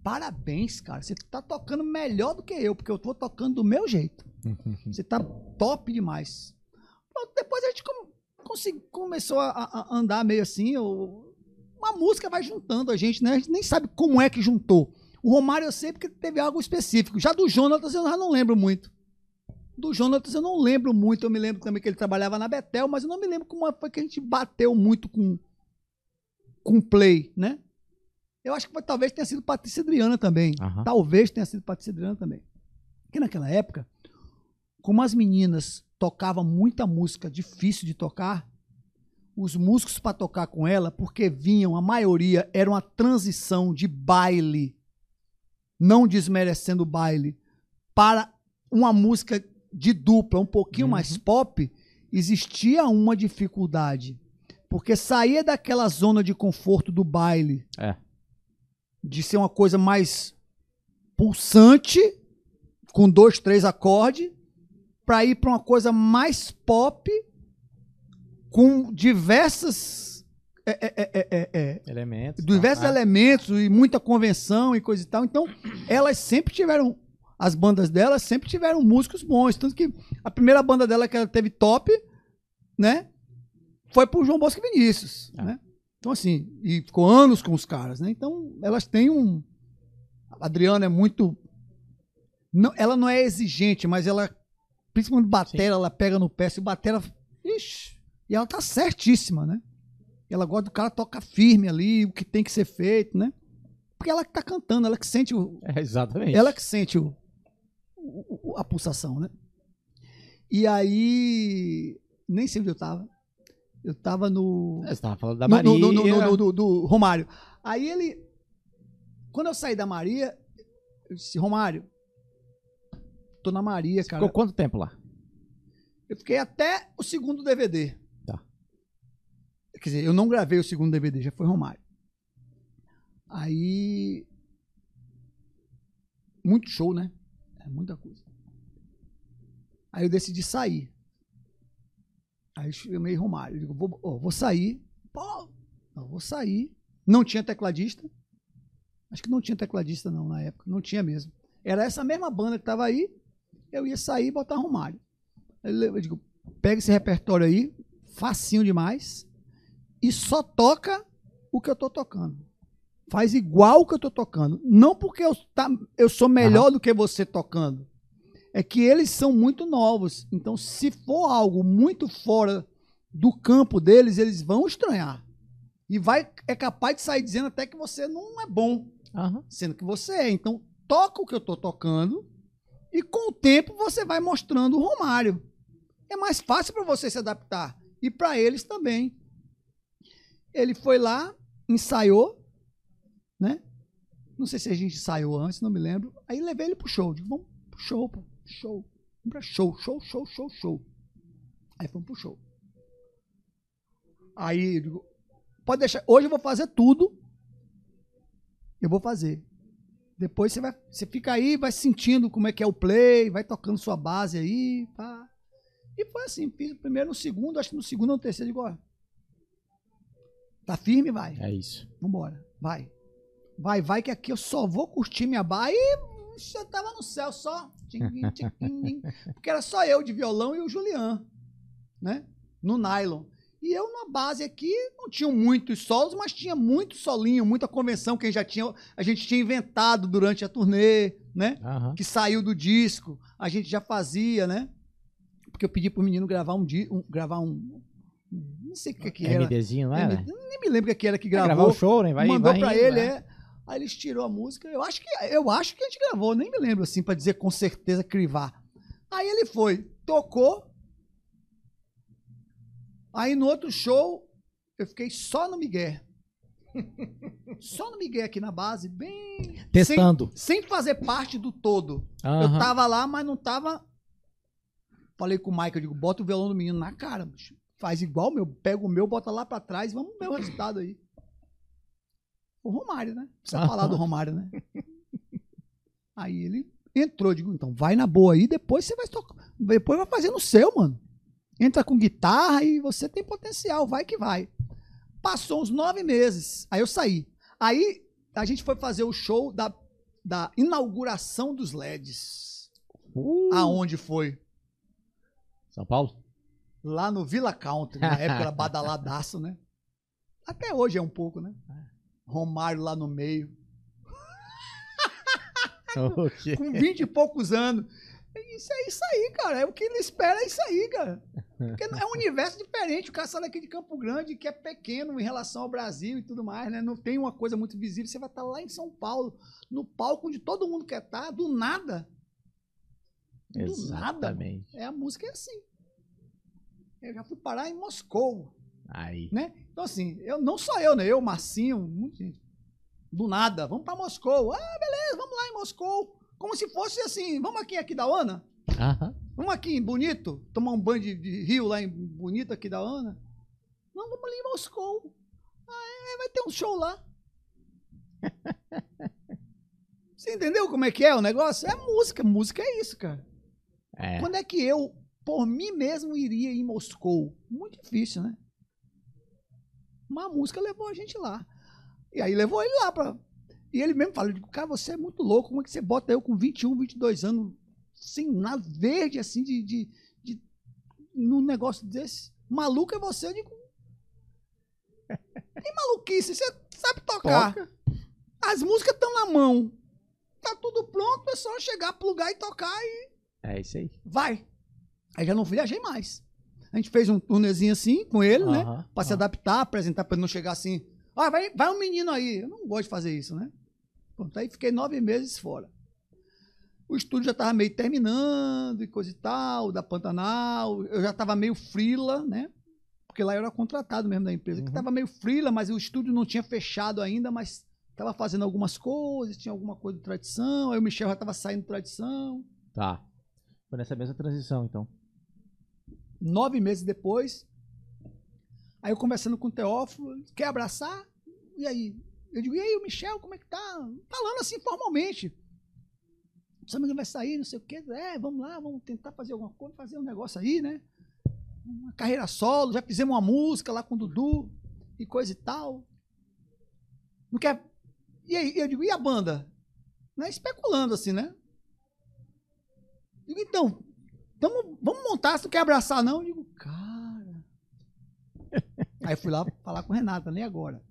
parabéns, cara. Você tá tocando melhor do que eu, porque eu tô tocando do meu jeito. Você tá top demais. Pronto, depois a gente come- consegui- começou a, a- andar meio assim. eu- uma música vai juntando a gente, né? A gente nem sabe como é que juntou. O Romário eu sei porque teve algo específico. Já do Jonatas eu já não lembro muito. Do Jonatas eu não lembro muito. Eu me lembro também que ele trabalhava na Betel, mas eu não me lembro como foi que a gente bateu muito com com play, né? Eu acho que talvez tenha sido Patrícia Adriana também. Aham. Talvez tenha sido Patrícia Adriana também. Porque naquela época, como as meninas tocavam muita música difícil de tocar, os músicos para tocar com ela, porque vinham, a maioria, era uma transição de baile, não desmerecendo o baile, para uma música de dupla, um pouquinho Uhum. mais pop, existia uma dificuldade. Porque saía daquela zona de conforto do baile, É. de ser uma coisa mais pulsante, com dois, três acordes, para ir para uma coisa mais pop, com diversas. é, é, é, é, é, Elementos. diversos tá? elementos e muita convenção e coisa e tal. Então, elas sempre tiveram. As bandas delas sempre tiveram músicos bons. Tanto que a primeira banda dela que ela teve top, né? Foi pro João Bosco e Vinícius, Ah. né? Então, assim, e ficou anos com os caras, né? Então, elas têm um. A Adriana é muito. Não, ela não é exigente, mas ela. Principalmente batera, ela pega no pé. Se o batera. Ixi, e ela tá certíssima, né? Ela gosta do cara tocar firme ali, o que tem que ser feito, né? Porque ela que tá cantando, ela que sente o. É, exatamente. Ela que sente o, o- a pulsação, né? E aí. Nem sei onde eu tava. Eu tava no. É, Você tava falando da Maria. no- no- no- no- do, do Romário. Aí ele. Quando eu saí da Maria, eu disse, Romário, tô na Maria, cara. Ficou quanto tempo lá? Eu fiquei até o segundo DVD. Tá. Quer dizer, eu não gravei o segundo DVD, já foi Romário. Aí. Muito show, né? É muita coisa. Aí eu decidi sair. Aí eu chamei Romário. Eu digo, vou, ó, vou sair. Pô, eu vou sair. Não tinha tecladista. Acho que não tinha tecladista, não, na época. Não tinha mesmo. Era essa mesma banda que tava aí. Eu ia sair e botar. Aí Eu digo, pega esse repertório aí, facinho demais, e só toca o que eu tô tocando. Faz igual o que eu tô tocando. Não porque eu, tá, eu sou melhor do que você tocando. É que eles são muito novos. Então, se for algo muito fora do campo deles, eles vão estranhar. E vai, é capaz de sair dizendo até que você não é bom Aham. sendo que você é. Então, toca o que eu tô tocando e com o tempo você vai mostrando o Romário. É mais fácil para você se adaptar e para eles também. Ele foi lá, ensaiou, né? Não sei se a gente ensaiou antes, não me lembro. Aí levei ele pro show. Digo, vamos pro show, pô. Show. Vamos pra show, show, show, show, show. Aí fomos pro show. Aí digo, pode deixar. Hoje eu vou fazer tudo. Eu vou fazer. Depois você vai, você fica aí, vai sentindo como é que é o play, vai tocando sua base aí, pá. E foi assim, fiz o primeiro, no segundo, acho que no segundo ou no terceiro, digo, ó, tá firme, vai. É isso. Vambora, vai. Vai, vai, que aqui eu só vou curtir minha barra. E eu tava no céu só. Porque era só eu de violão e o Julian, né? No nylon. E eu na base aqui não tinha muitos solos, mas tinha muito solinho, muita convenção que a gente já tinha, a gente tinha inventado durante a turnê, né? Aham. que saiu do disco, a gente já fazia, né? Porque eu pedi pro menino gravar um, um gravar um não sei o que que era. MDzinho, não era? MD, nem me lembro o que era que Vai gravar gravou. o show, né? Vai, mandou vai pra indo, ele, né? é. Aí eles tirou a música. Eu acho que eu acho que a gente gravou, nem me lembro assim pra dizer com certeza crivar. Aí ele foi, tocou. Aí no outro show eu fiquei só no Miguel. só no Miguel aqui na base, bem Testando. sem, sem fazer parte do todo. Eu Aham. tava lá, mas não tava. Falei com o Mike, eu digo, bota o violão do menino na cara, bicho. Faz igual meu, pega o meu, bota lá pra trás, vamos ver o resultado aí. O Romário, né? Precisa falar do Romário, né? Aí ele entrou, digo, então vai na boa aí, depois você vai tocar. Depois vai fazer no seu, mano. Entra com guitarra e você tem potencial, vai que vai. Passou uns nove meses, aí eu saí. Aí a gente foi fazer o show da, da inauguração dos LEDs. Uh, Aonde foi? São Paulo? Lá no Villa Country, na época era badaladaço, né? Até hoje é um pouco, né? Romário lá no meio, O quê? com 20 e poucos anos. Isso é isso aí, cara. É o que ele espera, é isso aí, cara. Porque é um universo diferente. O cara sai daqui de Campo Grande, que é pequeno em relação ao Brasil e tudo mais, né? Não tem uma coisa muito visível. Você vai estar lá em São Paulo, no palco onde todo mundo quer estar, do nada. Do nada. Exatamente. É a música é assim. Eu já fui parar em Moscou. Aí. né? Então, assim, eu, não só eu, né? Eu, Marcinho, muita gente. Do nada, vamos pra Moscou. Ah, beleza, vamos lá em Moscou. Como se fosse assim, vamos aqui, aqui da Ana? Aham. Vamos aqui em Bonito? Tomar um banho de, de rio lá em Bonito, aqui da Ana? Não, vamos ali em Moscou. Ah, é, vai ter um show lá. Você entendeu como é que é o negócio? É música, música é isso, cara. É. Quando é que eu, por mim mesmo, iria em Moscou? Muito difícil, né? Mas a música levou a gente lá. E aí levou ele lá pra. E ele mesmo fala: eu digo, cara, você é muito louco. Como é que você bota eu com 21, 22 anos, sem nada, verde assim, de. de, de num negócio desse? Maluco é você? Eu digo. Que maluquice, você sabe tocar. As músicas estão na mão. Tá tudo pronto, é só chegar, plugar e tocar e É isso aí. vai. Aí já não viajei mais. A gente fez um turnezinho assim com ele, né? Aham, Pra se aham. adaptar, apresentar pra ele não chegar assim. Ah, vai, vai um menino aí. Eu não gosto de fazer isso, né? Pronto, aí fiquei nove meses fora. O estúdio já tava meio terminando e coisa e tal, da Pantanal. Eu já tava meio frila, né? Porque lá eu era contratado mesmo da empresa. Que Uhum. tava meio frila, mas o estúdio não tinha fechado ainda, mas tava fazendo algumas coisas, tinha alguma coisa de tradição. Aí o Michel já tava saindo de tradição. Tá. Foi nessa mesma transição, então. nove meses depois, aí eu conversando com o Teófilo, quer abraçar? E aí? Eu digo, e aí, o Michel, como é que tá? Falando assim formalmente. Se não vai sair, não sei o quê. É, vamos lá, vamos tentar fazer alguma coisa, fazer um negócio aí, né? uma carreira solo, já fizemos uma música lá com o Dudu e coisa e tal. Não quer. E aí, eu digo, e a banda? Né? Especulando assim, né? Digo, então, vamos, vamos montar, se tu quer abraçar, não? Eu digo, cara. Aí fui lá falar com Renata, nem agora.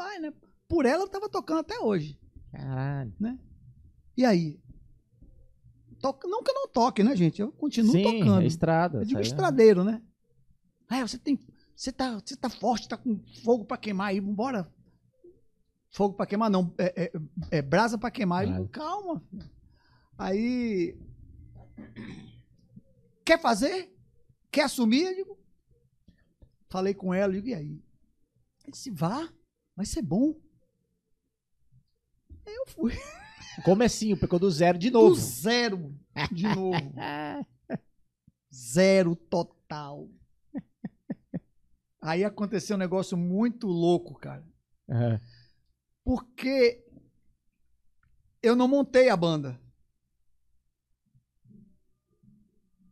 Vai, né? Por ela eu tava tocando até hoje. Caralho. E aí? Toca, não que eu não toque, né, gente? Eu continuo Sim, tocando. é estrada. Eu digo é- estradeiro, né? Ah, você tem. Você tá, você tá forte, tá com fogo pra queimar aí, vambora. Fogo pra queimar, não. É, é- é brasa pra queimar. Eu digo, calma. filho. Aí. Quer fazer? Quer assumir? Eu digo. Falei com ela, eu digo, e aí? Ele disse, vá, vai ser bom. Aí eu fui. Comecinho, pegou do zero de Do novo. zero de novo. zero total. Aí aconteceu um negócio muito louco, cara. Aham. Porque eu não montei a banda.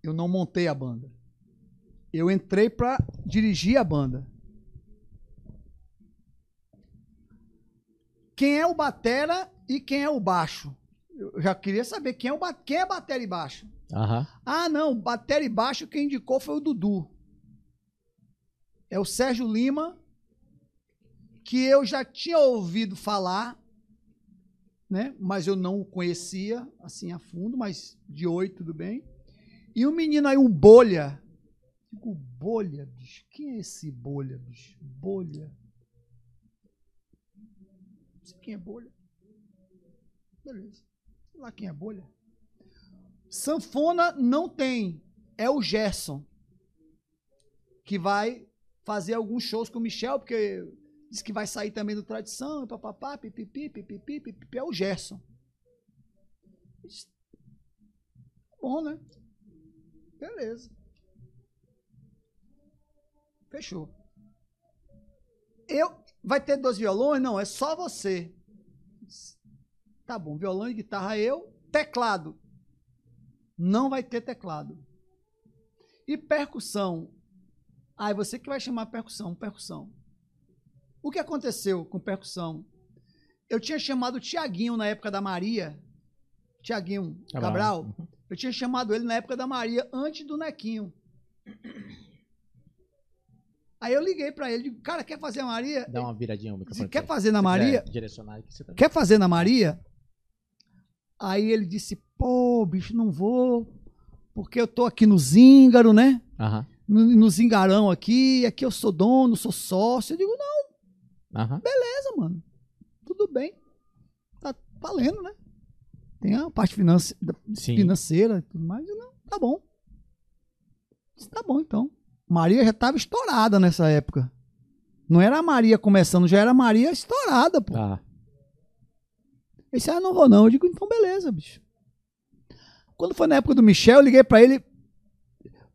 Eu não montei a banda. Eu entrei pra dirigir a banda. Quem é o batera e quem é o baixo? Eu já queria saber quem é o quem é batera e baixo. Aham. Ah, não, batera e baixo quem indicou foi o Dudu. É o Sérgio Lima, que eu já tinha ouvido falar, né? Mas eu não o conhecia assim a fundo, mas de oi, tudo bem. E um menino aí, um bolha. Digo, bolha, bicho. Quem é esse bolha, bicho? Bolha. Sei quem é bolha. Beleza. Sei lá quem é bolha. Sanfona não tem. É o Gerson. Que vai fazer alguns shows com o Michel, porque diz que vai sair também do Tradição, papapá, pipipi, pipipi, pipipi. É o Gerson. Bom, né? Beleza. Fechou. Eu. Vai ter dois violões? Não, é só você. Tá bom, violão e guitarra eu. Teclado. Não vai ter teclado. E percussão? Ah, é você que vai chamar percussão, percussão. O que aconteceu com percussão? Eu tinha chamado o Tiaguinho na época da Maria. Tiaguinho Cabral. Cabral. Eu tinha chamado ele na época da Maria, antes do Nequinho. Aí eu liguei pra ele, digo, cara, quer fazer a Maria? Dá uma viradinha no microfone. quer fazer na Maria? Direcionar aqui, você tá... Quer fazer na Maria? Aí ele disse, pô, bicho, não vou, porque eu tô aqui no Zíngaro, né? Aham. No, no Zingarão aqui, aqui eu sou dono, sou sócio. Eu digo, não, Aham. beleza, mano. Tudo bem. Tá valendo, né? Tem a parte finance, Sim. financeira e tudo mais. Eu, não, tá bom. Disse, tá bom, então. Maria já tava estourada nessa época. Não era a Maria começando, já era a Maria estourada, pô. Tá. Ele disse, ah, não vou não. Eu digo, então beleza, bicho. Quando foi na época do Michel, eu liguei pra ele.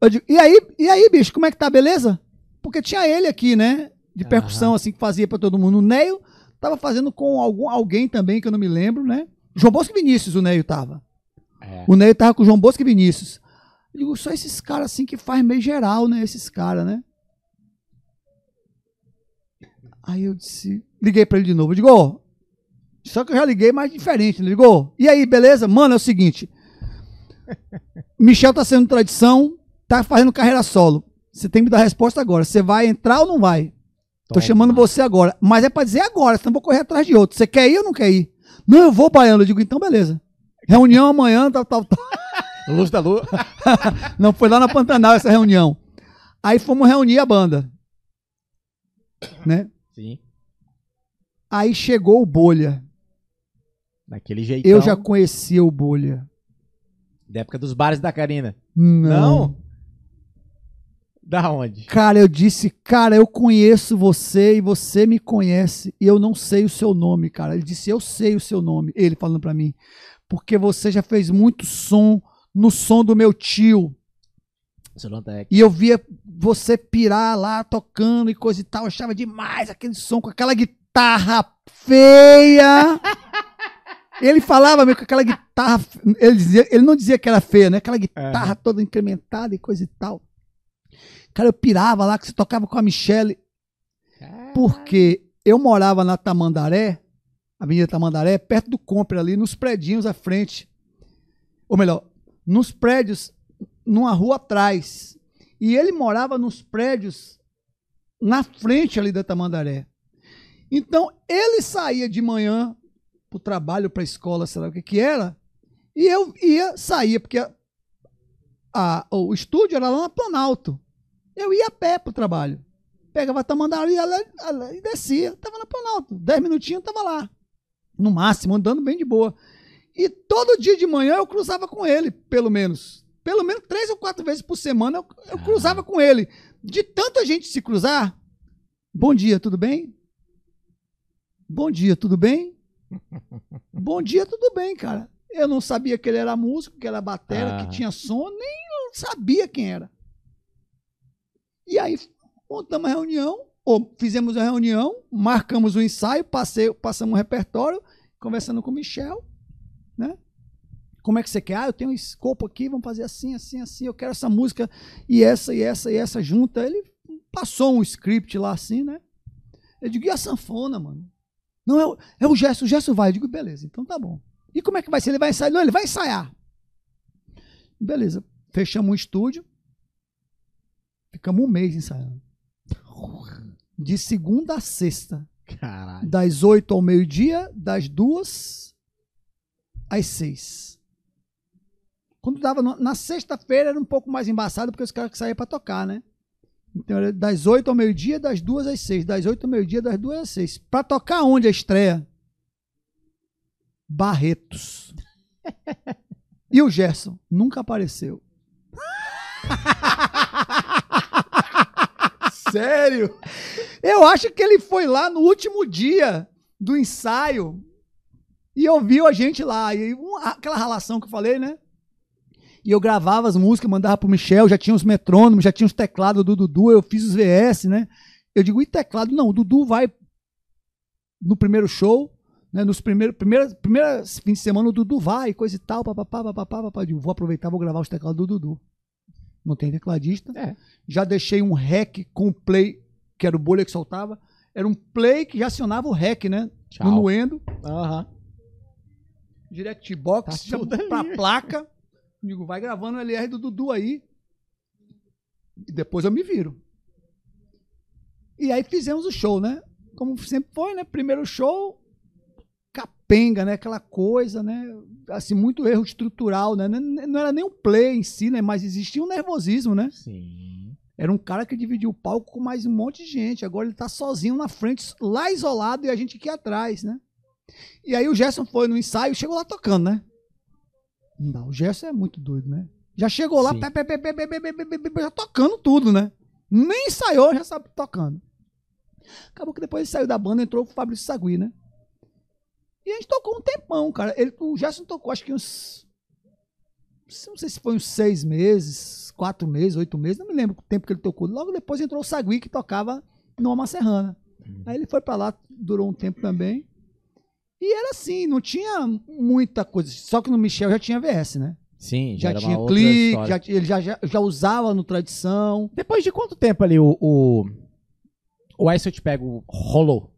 Eu digo, e aí, e aí, bicho, como é que tá, beleza? Porque tinha ele aqui, né? De percussão, Aham. assim, que fazia pra todo mundo. O Neio tava fazendo com algum, alguém também, que eu não me lembro, né? João Bosco e Vinícius, o Neio tava. É. O Neio tava com o João Bosco e Vinícius. Eu digo, só esses caras assim que faz meio geral, né? Esses caras, né? Aí eu disse, liguei pra ele de novo. Eu digo, ó, só que eu já liguei mais diferente. Ele ligou, e aí, beleza? Mano, é o seguinte. Michel tá sendo tradição, tá fazendo carreira solo. Você tem que me dar a resposta agora. Você vai entrar ou não vai? Tô Toma. chamando você agora. Mas é pra dizer agora, senão eu vou correr atrás de outro. Você quer ir ou não quer ir? Não, eu vou, Baiano. Eu digo, então beleza. Reunião amanhã, tal, tal, tal. Luz da lua. Não, foi lá na Pantanal essa reunião. Aí fomos reunir a banda. Né? Sim. Aí chegou o Bolha. Daquele jeitão. Eu já conhecia o Bolha. Da época dos bares da Karina. Não. Da onde? Cara, eu disse, cara, eu conheço você e você me conhece e eu não sei o seu nome, cara. Ele disse, eu sei o seu nome. Ele falando pra mim, porque você já fez muito som no som do meu tio. Solantec. E eu via você pirar lá tocando e coisa e tal. Eu achava demais aquele som com aquela guitarra feia. Ele falava meio com aquela guitarra. Ele, dizia, ele não dizia que era feia, né? Aquela guitarra toda incrementada e coisa e tal. Cara, eu pirava lá que você tocava com a Michelle. Porque eu morava na Tamandaré, Avenida Tamandaré, perto do Compre ali, nos predinhos à frente. Ou melhor, nos prédios, numa rua atrás. E ele morava nos prédios na frente ali da Tamandaré. Então, ele saía de manhã para o trabalho, para a escola, sei lá o que que era, e eu ia, saía, porque a- a- o estúdio era lá na Planalto. Eu ia a pé para o trabalho. Pegava a Tamandaré e descia. Tava na Planalto. Dez minutinhos, tava lá. No máximo, andando bem de boa. E todo dia de manhã eu cruzava com ele, pelo menos. Pelo menos três ou quatro vezes por semana eu, eu cruzava com ele. De tanta gente se cruzar. Bom dia, tudo bem? Bom dia, tudo bem? Bom dia, tudo bem, cara. Eu não sabia que ele era músico, que era batera, Ah. que tinha som, nem eu sabia quem era. E aí montamos a reunião, ou fizemos a reunião, marcamos o ensaio, passei, passamos o repertório, conversando com o Michel, né? Como é que você quer? Ah, eu tenho um escopo aqui, vamos fazer assim, assim, assim, eu quero essa música e essa, e essa, e essa junta. Ele passou um script lá assim, né? Eu digo, e a sanfona, mano? Não, é o, é o Gesso, o Gesso vai. Eu digo, beleza, então tá bom. E como é que vai ser? Ele vai ensaiar? Não, ele vai ensaiar. Beleza, fechamos um estúdio. Ficamos um mês ensaiando. De segunda a sexta. Caralho. Das oito ao meio-dia, das duas às seis. Quando dava na sexta-feira era um pouco mais embaçado, porque os caras que saíam pra tocar, né? Então era das oito ao meio-dia, das duas às seis. Das oito ao meio-dia, das duas às seis. Pra tocar onde a estreia? Barretos. E o Gerson nunca apareceu. Sério? Eu acho que ele foi lá no último dia do ensaio e ouviu a gente lá. E um- aquela relação que eu falei, né? E eu gravava as músicas, mandava pro Michel, já tinha os metrônomos, já tinha os teclados do Dudu, eu fiz os VS, né? Eu digo, e teclado? Não, o Dudu vai no primeiro show, né? Nos primeiros primeiras, primeiras fins de semana, o Dudu vai, coisa e tal, papapá, papapá, papapá. Eu digo, vou aproveitar, vou gravar os teclados do Dudu. Não tem tecladista. É. Já deixei um rec com o play, que era o bolha que soltava. Era um play que já acionava o rec, né? Tchau. No Nuendo. Aham. Direct box, Tá pra placa. Digo, vai gravando o LR do Dudu aí. E depois eu me viro. E aí fizemos o show, né? Como sempre foi, né? Primeiro show, capenga, né? Aquela coisa, né? Assim, muito erro estrutural, né? Não era nem um play em si, né? Mas existia um nervosismo, né? Sim. Era um cara que dividia o palco com mais um monte de gente. Agora ele tá sozinho na frente, lá isolado, e a gente aqui atrás, né? E aí o Gerson foi no ensaio, chegou lá tocando, né? Não, o Gerson é muito doido, né? Já chegou lá, Sim. pé, pé, pé, pé, pé, pé, pé, pé, pé, pé, já tocando tudo, né? Nem ensaiou, já sabe tocando. Acabou que depois ele saiu da banda, entrou o Fabrício Sagui, né? E a gente tocou um tempão, cara. Ele, o Gerson tocou, acho que uns. Não sei se foi uns seis meses, quatro meses, oito meses, não me lembro o tempo que ele tocou. Logo depois entrou o Sagui, que tocava no Alma Serrana. Aí ele foi pra lá, durou um tempo também. E era assim, não tinha muita coisa. Só que no Michel já tinha VS, né? Sim, Já uma tinha clique, já, ele já, já, já usava no Tradição. Depois de quanto tempo ali o. O, o Se Eu Te Pego rolou?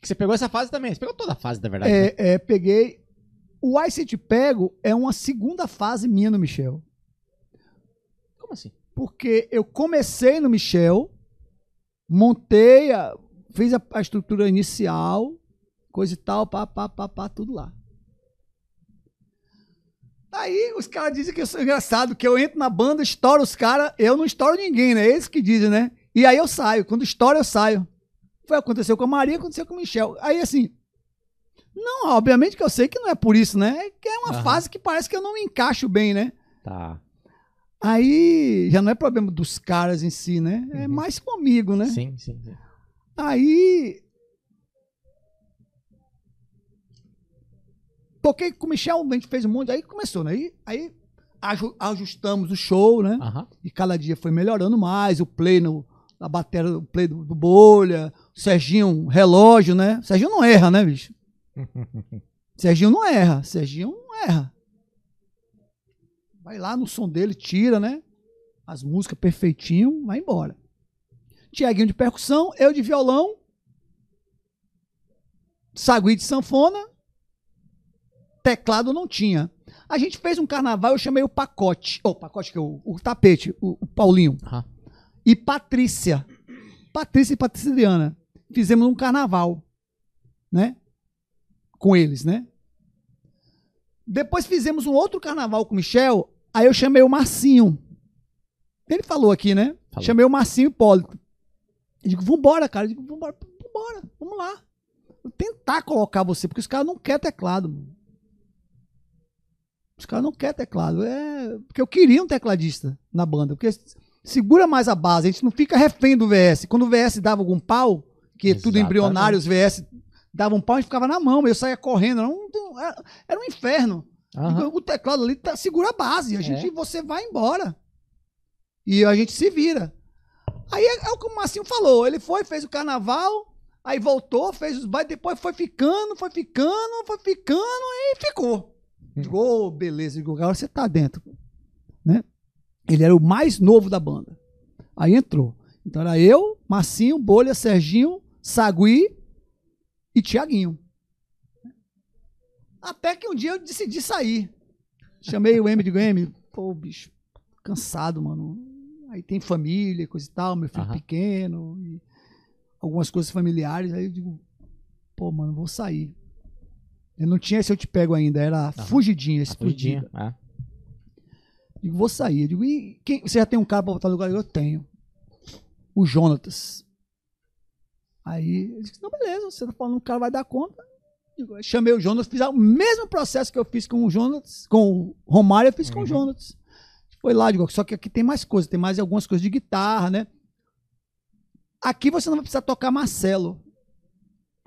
Que você pegou essa fase também. Você pegou toda a fase, na verdade. né? É, é, peguei. O Ice Te Pego é uma segunda fase minha no Michel. Como assim? Porque eu comecei no Michel, montei, a, fiz a, a estrutura inicial, coisa e tal, pá, pá, pá, pá, tudo lá. Aí os caras dizem que eu sou engraçado, que eu entro na banda, estouro os caras, eu não estouro ninguém, né? Eles que dizem, né? E aí eu saio. Quando estouro, eu saio. Foi aconteceu com a Maria, aconteceu com o Michel. Aí assim. Não, obviamente que eu sei que não é por isso, né? É que é uma Aham. fase que parece que eu não me encaixo bem, né? Tá. Aí já não é problema dos caras em si, né? É Uhum. mais comigo, né? Sim, sim, sim. Aí. Toquei com o Michel, a gente fez um monte, aí começou, né? Aí, aí aju- ajustamos o show, né? E cada dia foi melhorando mais, o play no, na bateria, o play do, do Bolha, o Serginho, relógio, né? O Serginho não erra, né, bicho? Serginho não erra, Serginho não erra. Vai lá no som dele, tira, né? as músicas perfeitinho, vai embora. Tiaguinho de percussão, eu de violão, Sagui de sanfona, teclado não tinha. A gente fez um carnaval, eu chamei o pacote, o pacote que é o, o tapete, o, o Paulinho, Aham. e Patrícia. Patrícia e Patrícia Adriana. Fizemos um carnaval, né? Com eles, né? Depois fizemos um outro carnaval com o Michel, aí eu chamei o Marcinho. Ele falou aqui, né? Falou. Chamei o Marcinho Hipólito. Eu digo, vambora, cara. Eu digo, vambora, vambora, vamos lá. Vou tentar colocar você, porque os caras não querem teclado, mano. Os caras não querem teclado. É, porque eu queria um tecladista na banda. Porque segura mais a base. A gente não fica refém do VS. Quando o VS dava algum pau, que é tudo Exatamente. embrionário, os VS davam um pau, a gente ficava na mão. Eu saía correndo. Era um, era- um inferno. Aham. O teclado ali tá, segura a base. A gente, É. você vai embora. E a gente se vira. Aí é, é o que o Marcinho falou. Ele foi, fez o carnaval, aí voltou, fez os bailes, depois foi ficando, foi ficando, foi ficando e ficou. Digo, ô, beleza. Digo, agora você tá dentro. Né? Ele era o mais novo da banda. Aí entrou. Então era eu, Marcinho, Bolha, Serginho, Sagui e Tiaguinho. Até que um dia eu decidi sair. Chamei o M de M. Pô, bicho, cansado, mano. Aí tem família, coisa e tal, meu filho Aham. pequeno, e algumas coisas familiares. Aí eu digo, pô, mano, vou sair. Eu não tinha esse eu te pego ainda, era fugidinha, A explodida. fugidinha, é. Digo, vou sair. Eu digo, e quem, você já tem um cara pra botar no lugar? Eu tenho. O Jonatas. Aí ele disse, não, beleza, você tá falando que o cara vai dar conta. Digo, chamei o Jonas, fiz o mesmo processo que eu fiz com o Jonas, com o Romário, eu fiz com o Jonas. Foi lá, digo, só que aqui tem mais coisas, tem mais algumas coisas de guitarra, né? Aqui você não vai precisar tocar Marcelo.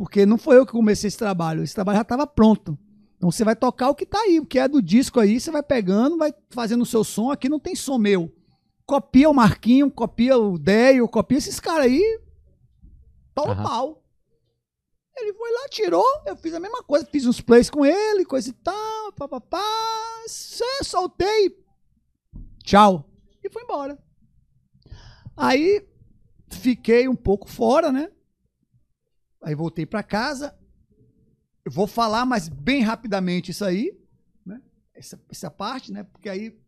Porque não foi eu que comecei esse trabalho, esse trabalho já estava pronto. Então você vai tocar o que tá aí, o que é do disco aí, você vai pegando, vai fazendo o seu som. Aqui não tem som meu. Copia o Marquinho, copia o Deio, copia esses caras aí. Toma Aham. pau. Ele foi lá, tirou, eu fiz a mesma coisa, fiz uns plays com ele, coisa e tal, papapá. Soltei. Tchau. E fui embora. Aí fiquei um pouco fora, né? Aí voltei pra casa. Eu vou falar, mas bem rapidamente isso aí, né? Essa, essa parte, né? Porque aí,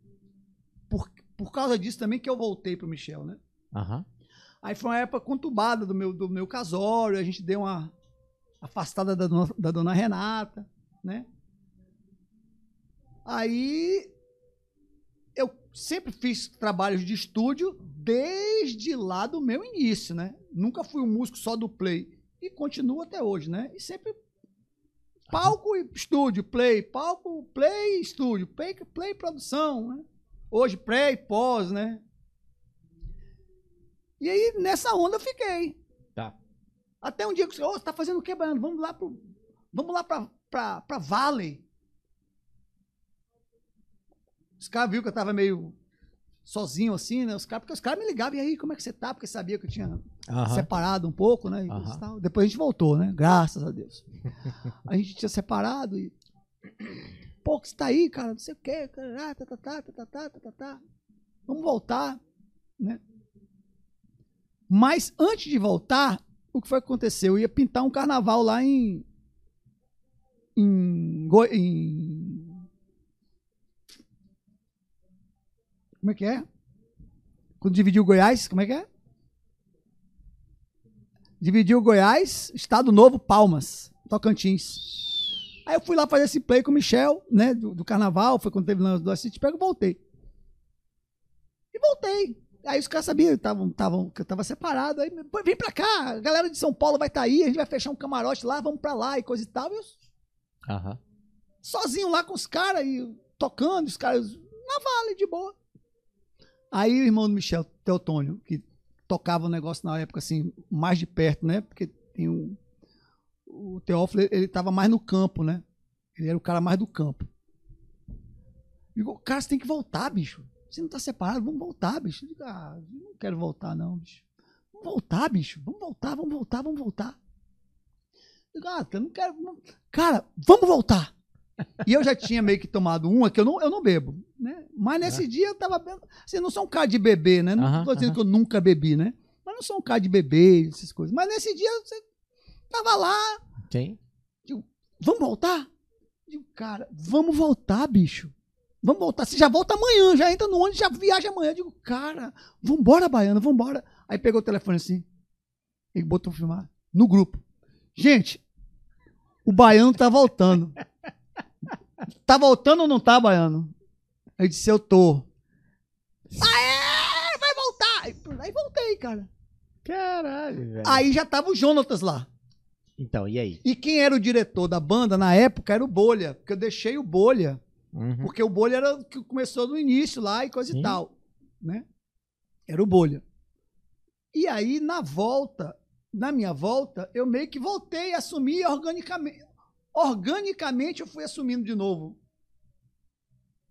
por, por causa disso também que eu voltei pro Michel, né? Aham. Aí foi uma época conturbada do meu, do meu casório, a gente deu uma afastada da dona, da dona Renata, né? Aí eu sempre fiz trabalhos de estúdio desde lá do meu início, né? Nunca fui um músico só do play e continuo até hoje, né? E sempre palco e estúdio, play, palco, play, estúdio, play, play produção, né? Hoje pré e pós, né? E aí, nessa onda, eu fiquei. Tá. Até um dia que você, ô, você tá fazendo o Baiano? Vamos lá pro. Vamos lá pra, pra, pra Valley. Os caras viram que eu tava meio sozinho assim, né? Os caras, porque os caras me ligavam, e aí, como é que você tá? Porque sabia que eu tinha separado um pouco, né? tal. Depois a gente voltou, né? Graças a Deus. a gente tinha separado e. Pô, que você tá aí, cara? Não sei o quê. cara, ah, Tá, tá, tá, tá, tá, tá, tá, tá, tá. Vamos voltar, né? Mas antes de voltar, o que foi que aconteceu? Eu ia pintar um carnaval lá em. Em. Em como é que é? Quando dividiu Goiás, como é que é? Dividiu Goiás, Estado Novo, Palmas, Tocantins. Aí eu fui lá fazer esse play com o Michel, né, do, do carnaval, foi quando teve lá do Assiste Pega, eu voltei. E voltei. Aí os caras sabiam tavam, tavam, que eu tava separado. Aí, "Pô, vem pra cá, a galera de São Paulo vai estar aí, a gente vai fechar um camarote lá, vamos pra lá e coisa e tal. E eu Aham. sozinho lá com os caras e tocando, os caras na vale, de boa. Aí o irmão do Michel, Teotônio, que tocava o negócio na época assim, mais de perto, né? Porque tem um. O Teófilo, ele tava mais no campo, né? Ele era o cara mais do campo. Digo, cara, você tem que voltar, bicho. Você não tá separado, vamos voltar, bicho. Digo, ah, não quero voltar, não, bicho. Vamos voltar, bicho. Vamos voltar, vamos voltar, vamos voltar. Digo, ah, eu não quero. Cara, vamos voltar. E eu já tinha meio que tomado uma, que eu não, eu não bebo, né? Mas nesse dia eu tava bebendo. Assim, não sou um cara de beber, né? Não Aham, tô dizendo aham. que eu nunca bebi, né? Mas não sou um cara de beber, essas coisas. Mas nesse dia você tava lá, Sim. vamos voltar? Digo, cara, vamos voltar, bicho. Vamos voltar. Você já volta amanhã, já entra no ônibus, já viaja amanhã. Eu digo, cara, vambora, Baiana, vambora. Aí pegou o telefone assim, e botou filmar no grupo. Gente, o Baiano tá voltando. Tá voltando ou não tá, Baiano? Aí disse, eu tô. Aê, vai voltar. Aí, aí voltei, cara. Caralho, velho. Aí já tava o Jonatas lá. Então, e aí? E quem era o diretor da banda na época era o Bolha, porque eu deixei o Bolha, Uhum. porque o Bolha era o que começou no início lá e coisa Sim. e tal, né? Era o Bolha. E aí na volta, na minha volta, eu meio que voltei a assumir organicamente. Organicamente eu fui assumindo de novo.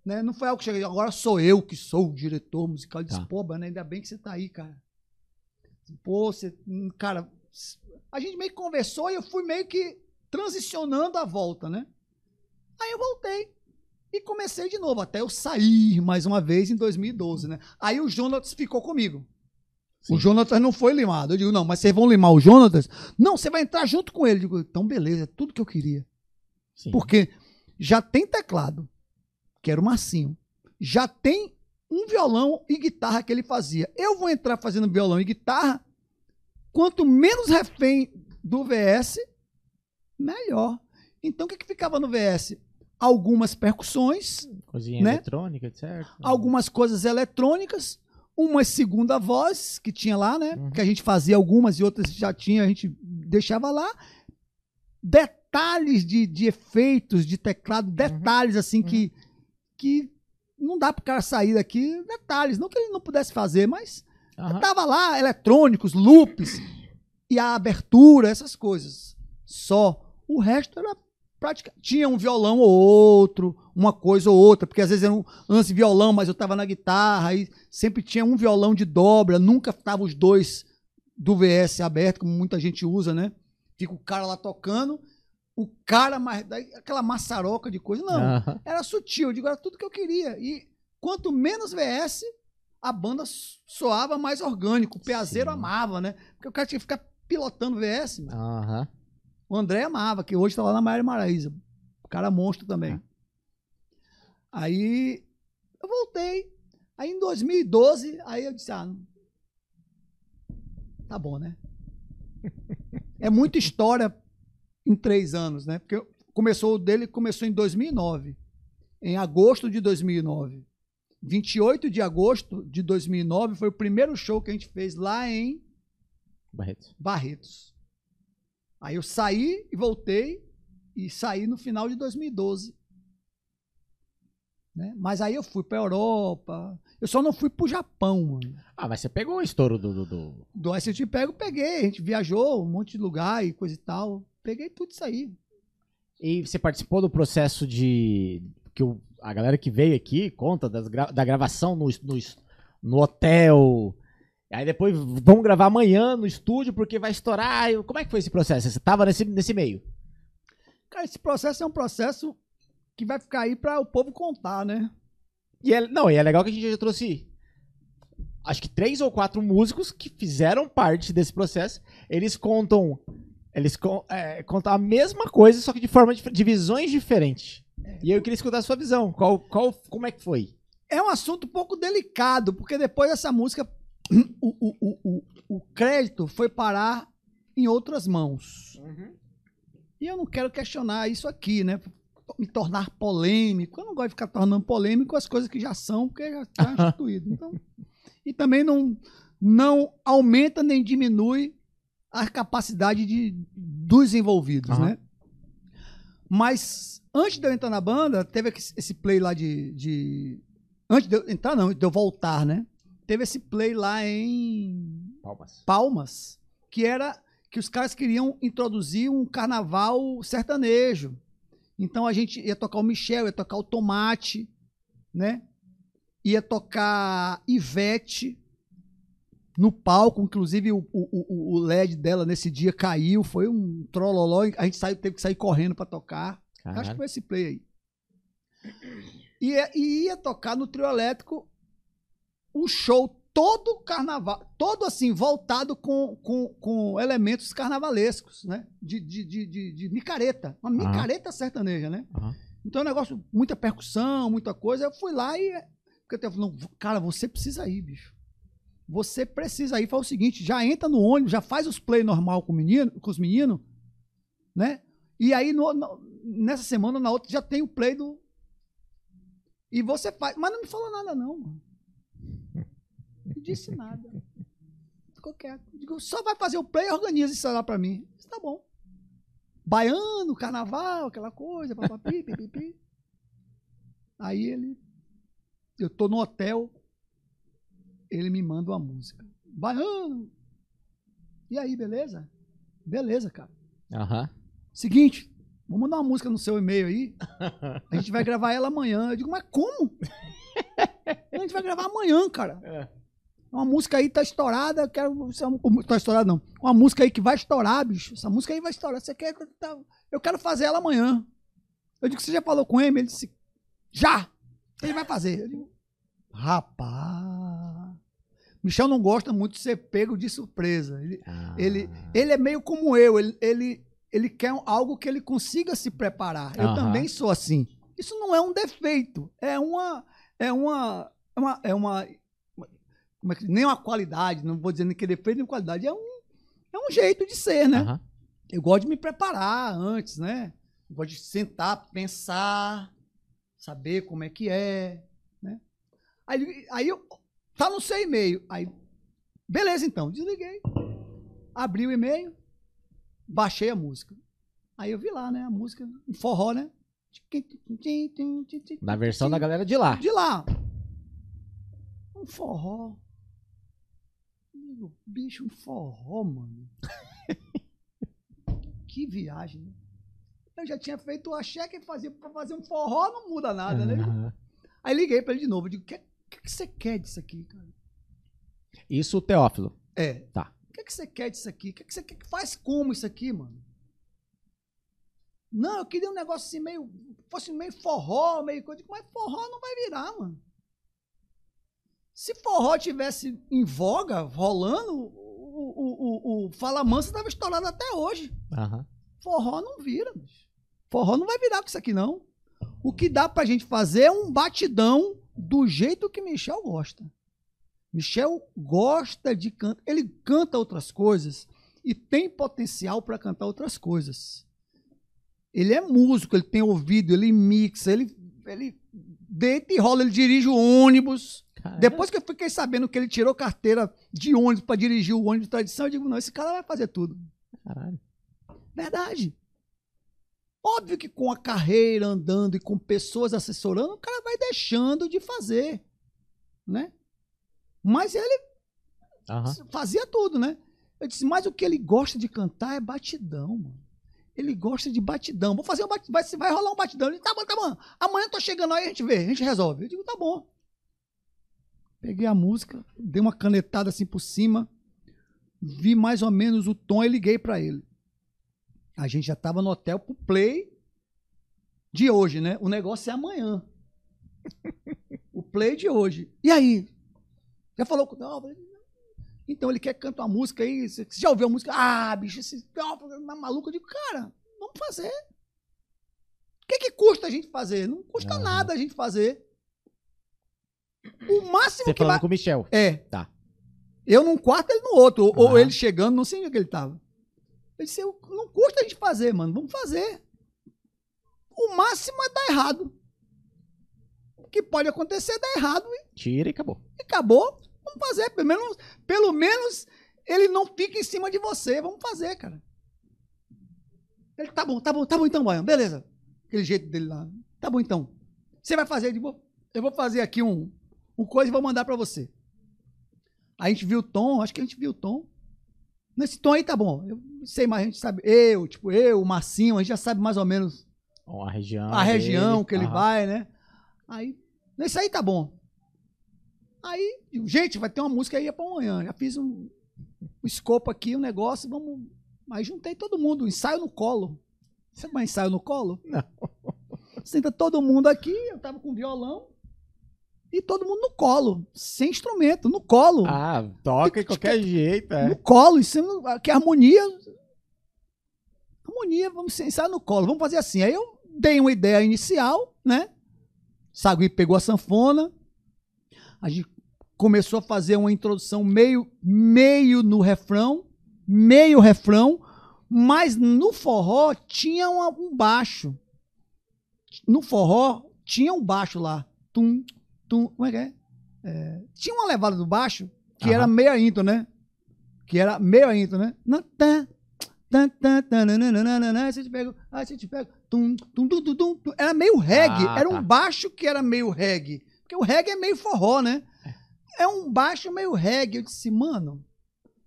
Né? Não foi algo que cheguei, agora sou eu que sou o diretor musical. Eu disse, Tá. pô, Bana, ainda bem que você tá aí, cara. Pô, você, hum, cara, a gente meio que conversou e eu fui meio que transicionando a volta, né? Aí eu voltei e comecei de novo, até eu sair mais uma vez em 2012, né? Aí o Jonatas ficou comigo. Sim. O Jonatas não foi limado. Eu digo, não, mas vocês vão limar o Jonatas? Não, você vai entrar junto com ele. Eu digo, então beleza, é tudo que eu queria. Sim. Porque já tem teclado, que era o Marcinho. Já tem um violão e guitarra que ele fazia. Eu vou entrar fazendo violão e guitarra. Quanto menos refém do VS, melhor. Então o que, que ficava no VS? Algumas percussões, Cozinha né? eletrônica, certo? algumas coisas eletrônicas, uma segunda voz que tinha lá, né? Uhum. Que a gente fazia algumas e outras já tinha, a gente deixava lá. Detalhes de, de efeitos de teclado, detalhes assim que, que não dá pro cara sair daqui. Detalhes, não que ele não pudesse fazer, mas Aham. tava lá, eletrônicos, loops e a abertura, essas coisas. Só. O resto era prática. Tinha um violão ou outro, uma coisa ou outra, porque às vezes era um lance violão, mas eu tava na guitarra, aí sempre tinha um violão de dobra, nunca tava os dois do VS aberto, como muita gente usa, né? Fica o cara lá tocando, o cara mais aquela maçaroca de coisa, não Aham. era sutil, eu digo, era tudo que eu queria. E quanto menos VS, a banda soava mais orgânico. O Piazeiro Sim. amava, né? Porque o cara tinha que ficar pilotando VS. Aham. O André amava, que hoje tá lá na Maria Maraíza. O cara monstro também. Aí eu voltei. Aí em 2012, aí eu disse, ah, tá bom, né? É muita história em três anos, né? Porque começou o dele começou em 2009, em agosto de 2009. 28 de agosto de 2009 foi o primeiro show que a gente fez lá em Barreto. Barretos. Aí eu saí e voltei e saí no final de 2012. Né? Mas aí eu fui pra Europa. Eu só não fui pro Japão, mano. Ah, mas você pegou o estouro do. do, do- Do ST Pego, peguei. A gente viajou um monte de lugar e coisa e tal. Peguei tudo isso aí. E você participou do processo de. que o- a galera que veio aqui conta das gra- da gravação no, no, no hotel. Aí depois vamos gravar amanhã no estúdio porque vai estourar. Como é que foi esse processo? Você tava nesse, nesse meio? Cara, esse processo é um processo que vai ficar aí para o povo contar, né? E é, não, e é legal que a gente já trouxe. Acho que três ou quatro músicos que fizeram parte desse processo. Eles contam. Eles é, contam a mesma coisa, só que de forma de visões diferentes. E eu queria escutar a sua visão. Qual, qual, como é que foi? É um assunto um pouco delicado, porque depois dessa música, o, o, o, o, o crédito foi parar em outras mãos. E eu não quero questionar isso aqui, né? Me tornar polêmico. Eu não gosto de ficar tornando polêmico as coisas que já são, porque já está instituído. Então, e também não, não aumenta nem diminui a capacidade de, dos envolvidos, Aham. né? Mas antes de eu entrar na banda, teve esse esse play lá de, de. Antes de eu entrar, não, de eu voltar, né? Teve esse play lá em Palmas. Palmas, que era que os caras queriam introduzir um carnaval sertanejo. Então a gente ia tocar o Michel, ia tocar o Tomate, né? Ia tocar Ivete no palco, inclusive o, o, o- LED dela nesse dia caiu, foi um trololó, a gente saiu, teve que sair correndo para tocar. Acho que Caralho. foi esse play aí. E, ia- e ia tocar no trio elétrico o show todo carnaval, todo assim, voltado com, com, com elementos carnavalescos, né? De, de, de, de, de micareta. Uma micareta sertaneja, né? Aham. Então é um negócio, muita percussão, muita coisa. Eu fui lá e. Porque eu falei, não, cara, você precisa ir, bicho. Você precisa ir. Faz o seguinte: já entra no ônibus, já faz os play normal com, menino, com os meninos, né? E aí, no- no- nessa semana, na outra, já tem o play do. E você faz. Mas não me falou nada, não, mano. Não disse nada. Ficou quieto. Digo, só vai fazer o play e organiza isso lá pra mim. Isso tá bom. Baiano, carnaval, aquela coisa, papapi, pipipi. Aí ele. Eu tô no hotel, ele me manda uma música. Baiano! E aí, beleza? Beleza, cara. Aham. Seguinte, vou mandar uma música no seu e-mail aí. A gente vai gravar ela amanhã. Eu digo, mas como? A gente vai gravar amanhã, cara. É. Uma música aí tá estourada, eu quero. é Tá estourada, não. Uma música aí que vai estourar, bicho. Essa música aí vai estourar. Você quer. tá- Eu quero fazer ela amanhã. Eu digo, você já falou com ele? Ele disse, já! Ele vai fazer. Eu digo, rapaz. Michel não gosta muito de ser pego de surpresa. Ele, Ah. ele, ele é meio como eu, ele, ele, ele quer algo que ele consiga se preparar. Eu também sou assim. Isso não é um defeito, é uma. É uma. É uma, é uma como é que, nem uma qualidade, não vou dizer nem que defeito nem qualidade, é um, é um jeito de ser, né? Aham. Eu gosto de me preparar antes, né? Eu gosto de sentar, pensar, saber como é que é, né? Aí, aí eu, tá no seu e-mail. Aí, beleza então, desliguei. Abri o e-mail, baixei a música. Aí eu vi lá, né, a música, em forró, né? Na versão da galera de lá. De lá. Um forró. Digo, Bicho, um forró, mano. que viagem, né? Eu já tinha feito o axé que fazia pra fazer um forró, não muda nada, né? Aham. Aí liguei pra ele de novo. Digo, o que, que, que você quer disso aqui, cara? Isso, o Teófilo. É. Tá. O que, que você quer disso aqui? O que, que você quer que faz como isso aqui, mano? Não, eu queria um negócio assim meio. Fosse meio forró, meio coisa. Mas forró não vai virar, mano. Se forró tivesse em voga, rolando, o, o, o, o Fala Mansa estava estourado até hoje. Aham. Forró não vira, bicho. Forró não vai virar com isso aqui, não. O que dá pra gente fazer é um batidão do jeito que Michel gosta. Michel gosta de cantar. Ele canta outras coisas e tem potencial para cantar outras coisas. Ele é músico, ele tem ouvido, ele mixa, ele, ele deita e rola, ele dirige o ônibus. Caramba. Depois que eu fiquei sabendo que ele tirou carteira de ônibus para dirigir o ônibus de tradição, eu digo, não, esse cara vai fazer tudo. Caralho. Verdade. Óbvio que com a carreira andando e com pessoas assessorando, o cara vai deixando de fazer, né? Mas ele Aham. fazia tudo, né? Eu disse, mas o que ele gosta de cantar é batidão, mano. Ele gosta de batidão. Vou fazer um batidão, vai, vai rolar um batidão. Ele, tá bom, tá bom. Amanhã eu tô chegando aí, a gente vê, a gente resolve. Eu digo, tá bom. Peguei a música, dei uma canetada assim por cima, vi mais ou menos o tom e liguei pra ele. A gente já tava no hotel pro play de hoje, né? O negócio é amanhã. o play de hoje. E aí? Já falou com. Falei, então ele quer cantar uma música aí. Você já ouviu a música? Ah, bicho, esse na maluco. Eu digo, cara, vamos fazer. O que, que custa a gente fazer? Não custa Aham. nada a gente fazer. O máximo Você que falando vai. com o Michel. É. Tá. Eu num quarto, ele no outro. Ou, ele chegando, não sei onde é que ele tava. Eu disse, "Eu- não custa a gente fazer, mano. Vamos fazer. O máximo é dar errado. O que pode acontecer é dar errado e Tira e acabou. acabou. Vamos fazer. Pelo menos, pelo menos ele não fica em cima de você. Vamos fazer, cara. Ele, tá bom, tá bom, tá bom então, Baiano. Beleza. Aquele jeito dele lá. Tá bom então. Você vai fazer, eu vou, eu vou fazer aqui um, um coisa e vou mandar pra você. A gente viu o tom, acho que a gente viu o tom. Nesse tom aí tá bom. Eu sei mais, a gente sabe. Eu, tipo, eu, o Marcinho, a gente já sabe mais ou menos Ó, a região. a região dele. que ele Aham. vai, né? Aí, nesse aí tá bom. Aí, gente, vai ter uma música aí pra amanhã. Já fiz um, um escopo aqui, um negócio, vamos. Aí juntei todo mundo, ensaio no colo. Sabe mais ensaio no colo? Não. Senta todo mundo aqui, eu tava com violão. E todo mundo no colo, sem instrumento, no colo. Ah, toca de qualquer jeito, No é. colo, isso é- que harmonia. Harmonia, vamos ensaiar no colo, vamos fazer assim. Aí eu dei uma ideia inicial, né? Sagui pegou a sanfona, a gente começou a fazer uma introdução meio, meio no refrão, meio refrão, mas no forró tinha uma- um baixo. No forró tinha um baixo lá. Tum, tum, como é que é? É, tinha uma levada do baixo que Aham. era meia intro, né? Que era meia intro, né? Tá, tá, tá, tá, Aí você te pega, aí você te pega, tum, tum, tum, tum. Era meio reggae, Ah, era tá. um baixo que era meio reggae. Porque o reggae é meio forró, né? É um baixo meio reggae. Eu disse, mano.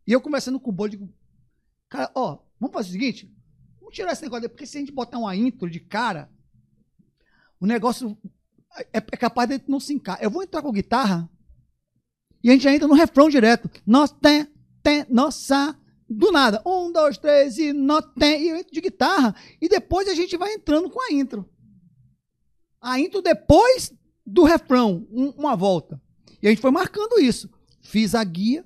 E eu conversando com o Bolo, digo, cara, ó, vamos fazer o seguinte, vamos tirar esse negócio, porque se a gente botar uma intro de cara, o negócio é, é capaz de não se encaixar. Eu vou entrar com guitarra e a gente entra no refrão direto. Nós tem, tem, nossa. Do nada. Um, dois, três e nós tem. E eu entro de guitarra. E depois a gente vai entrando com a intro. A intro depois do refrão. um- uma volta. E a gente foi marcando isso. Fiz a guia.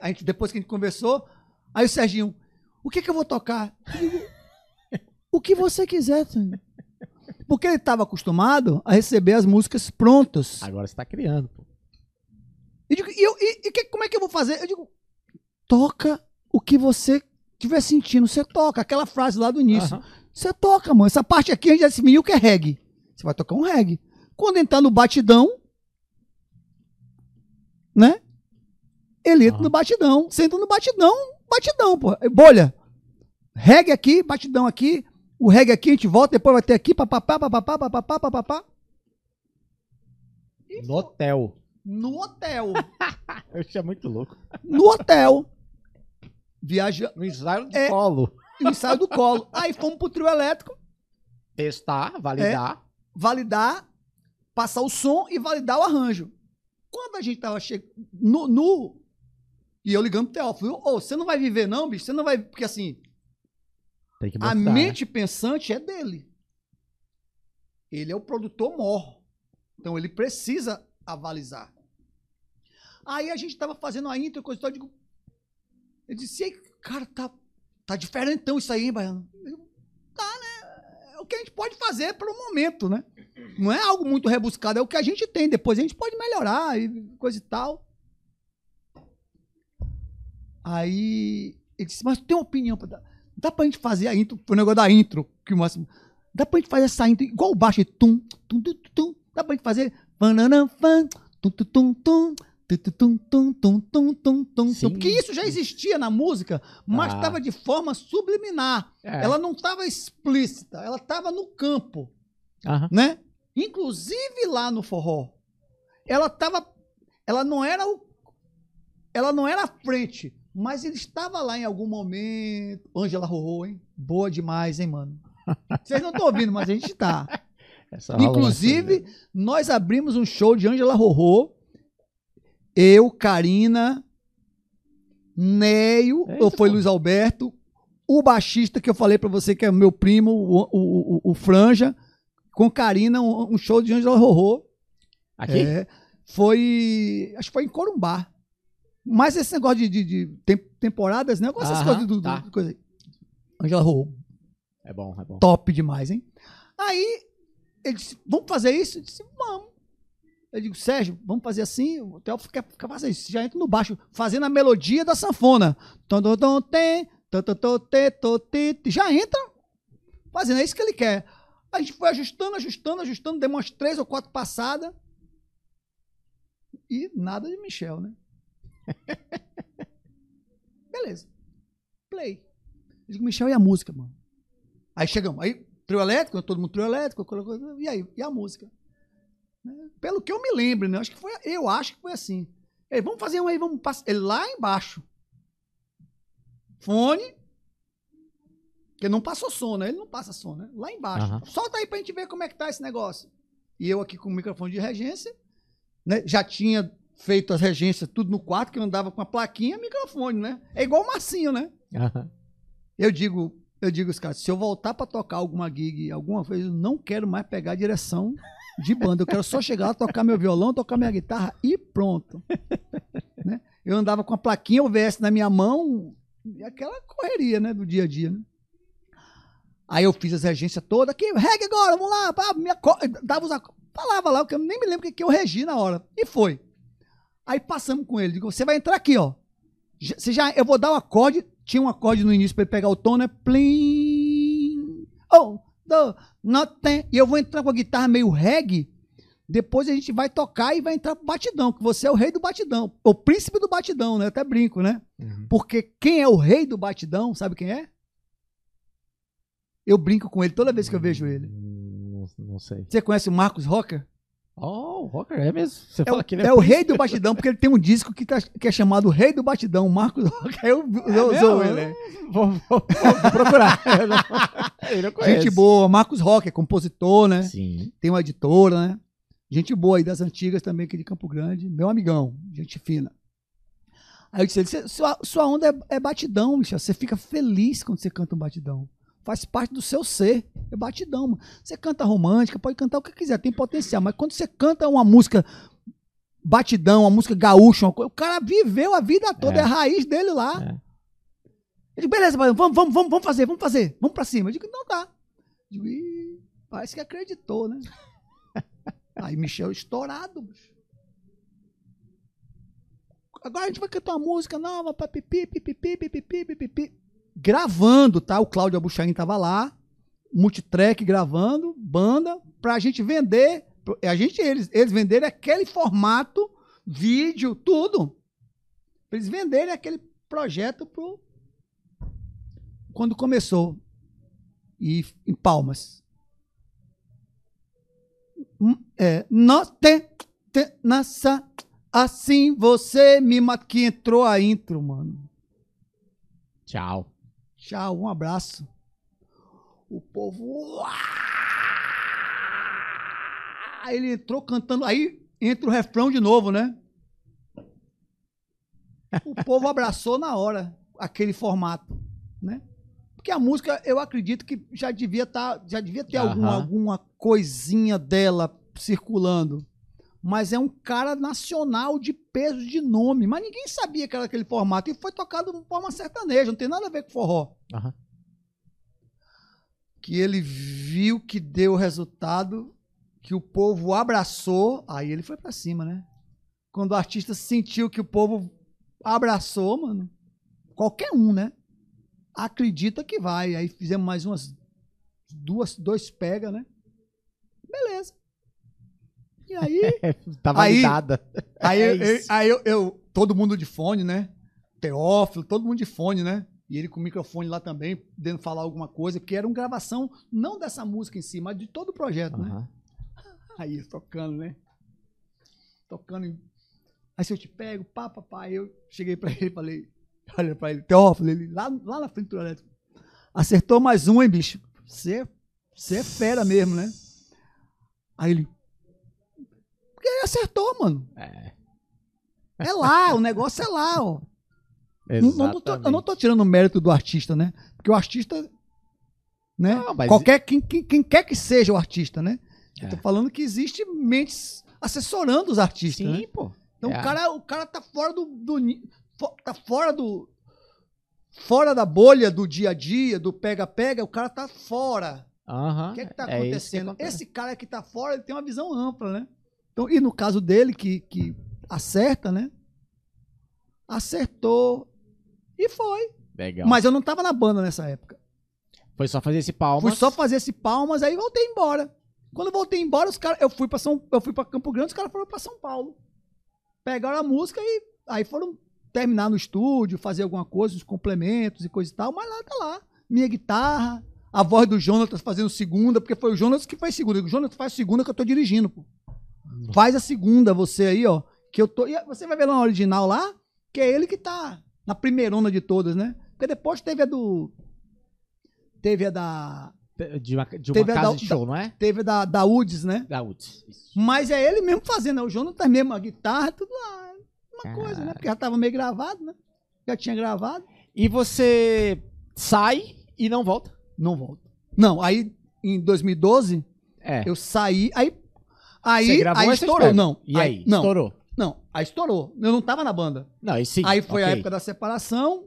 A gente, depois que a gente conversou. Aí o Serginho, o que, que eu vou tocar? Eu digo, o que você quiser, Serginho. Porque ele estava acostumado a receber as músicas prontas. Agora você tá criando, pô. Eu digo, e, eu, e, e que- como é que eu vou fazer? Eu digo, toca o que você estiver sentindo. Você toca. Aquela frase lá do início. Você toca, mano. Essa parte aqui a gente já definiu que é reggae. Você vai tocar um reggae. Quando entrar no batidão, né? Ele entra Aham. no batidão. Você entra no batidão, batidão, pô. É Bolha. Reggae aqui, batidão aqui. O reggae aqui, a gente volta, depois vai ter aqui, papapá, papapá, papapá, papapá. No hotel. No hotel. Eu achei muito louco. No hotel. Viaja No ensaio de É. colo. no ensaio do colo. Aí fomos pro trio elétrico, Testar, validar. validar, passar o som e validar o arranjo. Quando a gente tava chegando no, no- E eu ligando pro Teófilo, ô, você não vai viver não, bicho? Você não vai... Porque assim, Tem que a né? mente pensante é dele. Ele é o produtor mor. Então ele precisa avalizar. Aí a gente tava fazendo a intro, coisa e tal, eu digo... Eu disse, "E aí, cara, tá, tá diferentão isso aí, hein, Baiano? Eu tá, né? O que a gente pode fazer pelo momento, né? Não é algo muito rebuscado, é o que a gente tem. Depois a gente pode melhorar e coisa e tal. Aí ele disse, mas tem uma opinião pra dar. Dá pra gente fazer a intro, o negócio da intro, que o máximo. Dá pra gente fazer essa intro igual o baixo, tum, tum, tum, tum, tum. Dá pra gente fazer. fananã, fan, tum, tum, tum, tum, tum, tum, tum, tum, tum, tum, tum, tum. Sim. Porque isso já existia na música, mas Ah. estava de forma subliminar. É. Ela não estava explícita, ela estava no campo Aham. né? Inclusive lá no forró, ela tava, ela não era o, ela não era a frente, mas ele estava lá em algum momento. Ângela Rorô, hein? Boa demais, hein, mano? Vocês não estão ouvindo, mas a gente tá. Rola Inclusive, nós abrimos um show de Ângela Rorô. Eu, Karina, Neio, Eita, ou foi pô. Luiz Alberto, o baixista que eu falei pra você que é meu primo, o, o, o- o Franja, com Karina, um, um show de Ângela Rorô. Aqui? É, foi. Acho que foi em Corumbá. Mas esse negócio de, de- de tem- temporadas, né? Eu gosto dessas Aham, coisas do, do- tá. coisa aí. Ângela Rorô, É bom, é bom. top demais, hein? Aí ele disse: vamos fazer isso? Eu disse: vamos. Eu digo, Sérgio, vamos fazer assim? O Theo quer, fazer isso. Já entra no baixo, fazendo a melodia da sanfona. Já entra fazendo, é isso que ele quer. A gente foi ajustando, ajustando, ajustando, deu umas três ou quatro passadas. E nada de Michel, né? Beleza. Play. Eu digo, Michel, e a música, mano? Aí chegamos, aí, trio elétrico, todo mundo trio elétrico, e aí, e a música? Né? Pelo que eu me lembro, né? Acho que foi, eu acho que foi assim. Vamos fazer um aí, vamos passar. Ele lá embaixo. Fone. Porque não passou som, né? Ele não passa som, né? Lá embaixo. Aham. Solta aí pra gente ver como é que tá esse negócio. E eu aqui com o microfone de regência, né? Já tinha feito as regências tudo no quarto, que eu andava com a plaquinha e microfone, né? É igual o Marcinho, né? Aham. Eu digo, eu digo os caras, se eu voltar pra tocar alguma gig alguma vez, eu não quero mais pegar direção de banda. Eu quero só chegar lá, tocar meu violão, tocar minha guitarra e pronto. Né? Eu andava com a plaquinha OVS na minha mão, e aquela correria, né, do dia a dia, né? Aí eu fiz as regências todas, aqui, regue agora, vamos lá, pá, me aco- dava os falava lá, porque eu nem me lembro o que que eu regi na hora. E foi. Aí passamos com ele, digo, você vai entrar aqui, ó. Você já, eu vou dar o acorde, tinha um acorde no início pra ele pegar o tom, né? Plim. Oh. E eu vou entrar com a guitarra meio reggae. Depois a gente vai tocar e vai entrar pro batidão, que você é o rei do batidão. O príncipe do batidão, né? Eu até brinco, né? Porque quem é o rei do batidão, sabe quem é? Eu brinco com ele toda vez que eu vejo ele. Não, não sei. Você conhece o Marcos Rocker? Oh, o Rocker é mesmo. Você É, fala o, que ele é o rei do batidão, porque ele tem um disco que, tá- que é chamado Rei do Batidão, Marcos Rocker. Eu, eu, É sou mesmo? ele. Vou, vou- vou procurar. Eu não, eu não. Gente boa, Marcos Rocker, compositor, né? Sim. Tem uma editora, né? Gente boa aí das antigas também, aqui de Campo Grande. Meu amigão, gente fina. Aí eu disse, "Cê- sua, sua onda é, é batidão, bicho. Você fica feliz quando você canta um batidão. Faz parte do seu ser. É batidão, mano. Você canta romântica, pode cantar o que quiser, tem potencial. Mas quando você canta uma música batidão, uma música gaúcha, uma coisa, o cara viveu a vida toda, É. é, a raiz dele lá. É. Eu digo, beleza, vamos, vamos, vamos, vamos fazer, vamos fazer, vamos pra cima. Eu digo, não dá. Eu digo, parece que acreditou, né? Aí Michel estourado. bicho. Agora a gente vai cantar uma música nova, pra pipi, pipi, pipi, pipi, pipi, pipi. Gravando, tá? O Cláudio Abuchain tava lá, multitrack gravando, banda, pra gente vender. A gente, eles, eles venderem aquele formato, vídeo, tudo. Pra eles venderem aquele projeto pro. Quando começou. E em Palmas. Hum, É, nós tem, tem nessa assim você me mata que entrou a intro, mano. Tchau. Tchau, um abraço. O povo uá! ele entrou cantando aí entra o refrão de novo, né? O povo abraçou na hora aquele formato, né? Porque a música, eu acredito que já devia tá, já devia ter alguma, Aham. alguma coisinha dela circulando. Mas é um cara nacional de peso de nome. Mas ninguém sabia que era aquele formato. E foi tocado de forma sertaneja, não tem nada a ver com forró. Aham. Que ele viu que deu resultado, que o povo abraçou, aí ele foi pra cima, né? Quando o artista sentiu que o povo abraçou, mano, qualquer um, né? Acredita que vai. Aí fizemos mais umas duas, dois pega, né? Beleza. E aí, Tá Aí- validada. aí, É eu- aí eu, eu- todo mundo de fone, né? Teófilo, todo mundo de fone, né? E ele com o microfone lá também, podendo falar alguma coisa, porque era uma gravação, não dessa música em si, mas de todo o projeto, né? Aham. Aí tocando, né? Tocando. Aí se eu te pego, pá, pá, pá. Aí eu cheguei pra ele e falei, olha pra ele, Teófilo, ele lá, lá na frente do elétrico. Acertou mais um, hein, bicho? Você é fera mesmo, né? Aí ele. Porque ele acertou, mano. É. É lá, o negócio é lá, ó. Não- não tô- eu não tô tirando o mérito do artista, né? Porque o artista. Né? Não, mas- Qualquer, quem, quem, quem quer que seja o artista, né? Eu tô É. falando que existe mentes assessorando os artistas. Sim, né? pô. Então É. o, cara, o cara tá fora do. do tá fora do. Fora da bolha do dia a dia, do pega-pega, o cara tá fora. Aham. O que é que tá É que acontecendo? acontece. Esse cara que tá fora, ele tem uma visão ampla, né? Então, e no caso dele, que, que acerta, né? Acertou e foi. Legal. Mas eu não tava na banda nessa época. Foi só fazer esse palmas. Fui só fazer esse palmas, aí voltei embora. Quando eu voltei embora, os caras, eu fui para São, eu fui para Campo Grande, os caras foram para São Paulo. Pegaram a música e aí foram terminar no estúdio, fazer alguma coisa, os complementos e coisa e tal, mas lá tá lá. Minha guitarra, a voz do Jonatas fazendo segunda, porque foi o Jonas que faz segunda. O Jonas faz segunda que eu tô dirigindo, pô. Faz a segunda você aí, ó, que eu tô, e você vai ver lá na original lá, que é ele que tá na primeirona de todas, né? Porque depois teve a do teve a da De uma, de uma Teve a casa da- de show, não é? teve a da, da UDS, né? Da. Isso. Mas é ele mesmo fazendo, né? O Jonathan mesmo, a guitarra, tudo lá. Uma coisa, né? Porque já tava meio gravado, né? Já tinha gravado. E você sai E não volta. Não volto. Não, aí em 2012 É. eu saí, aí Você aí, gravou aí essa estourou, não. E aí? Não, Estourou. não, aí estourou. Eu não tava na banda. Não, e sim. aí foi a ok. época da separação,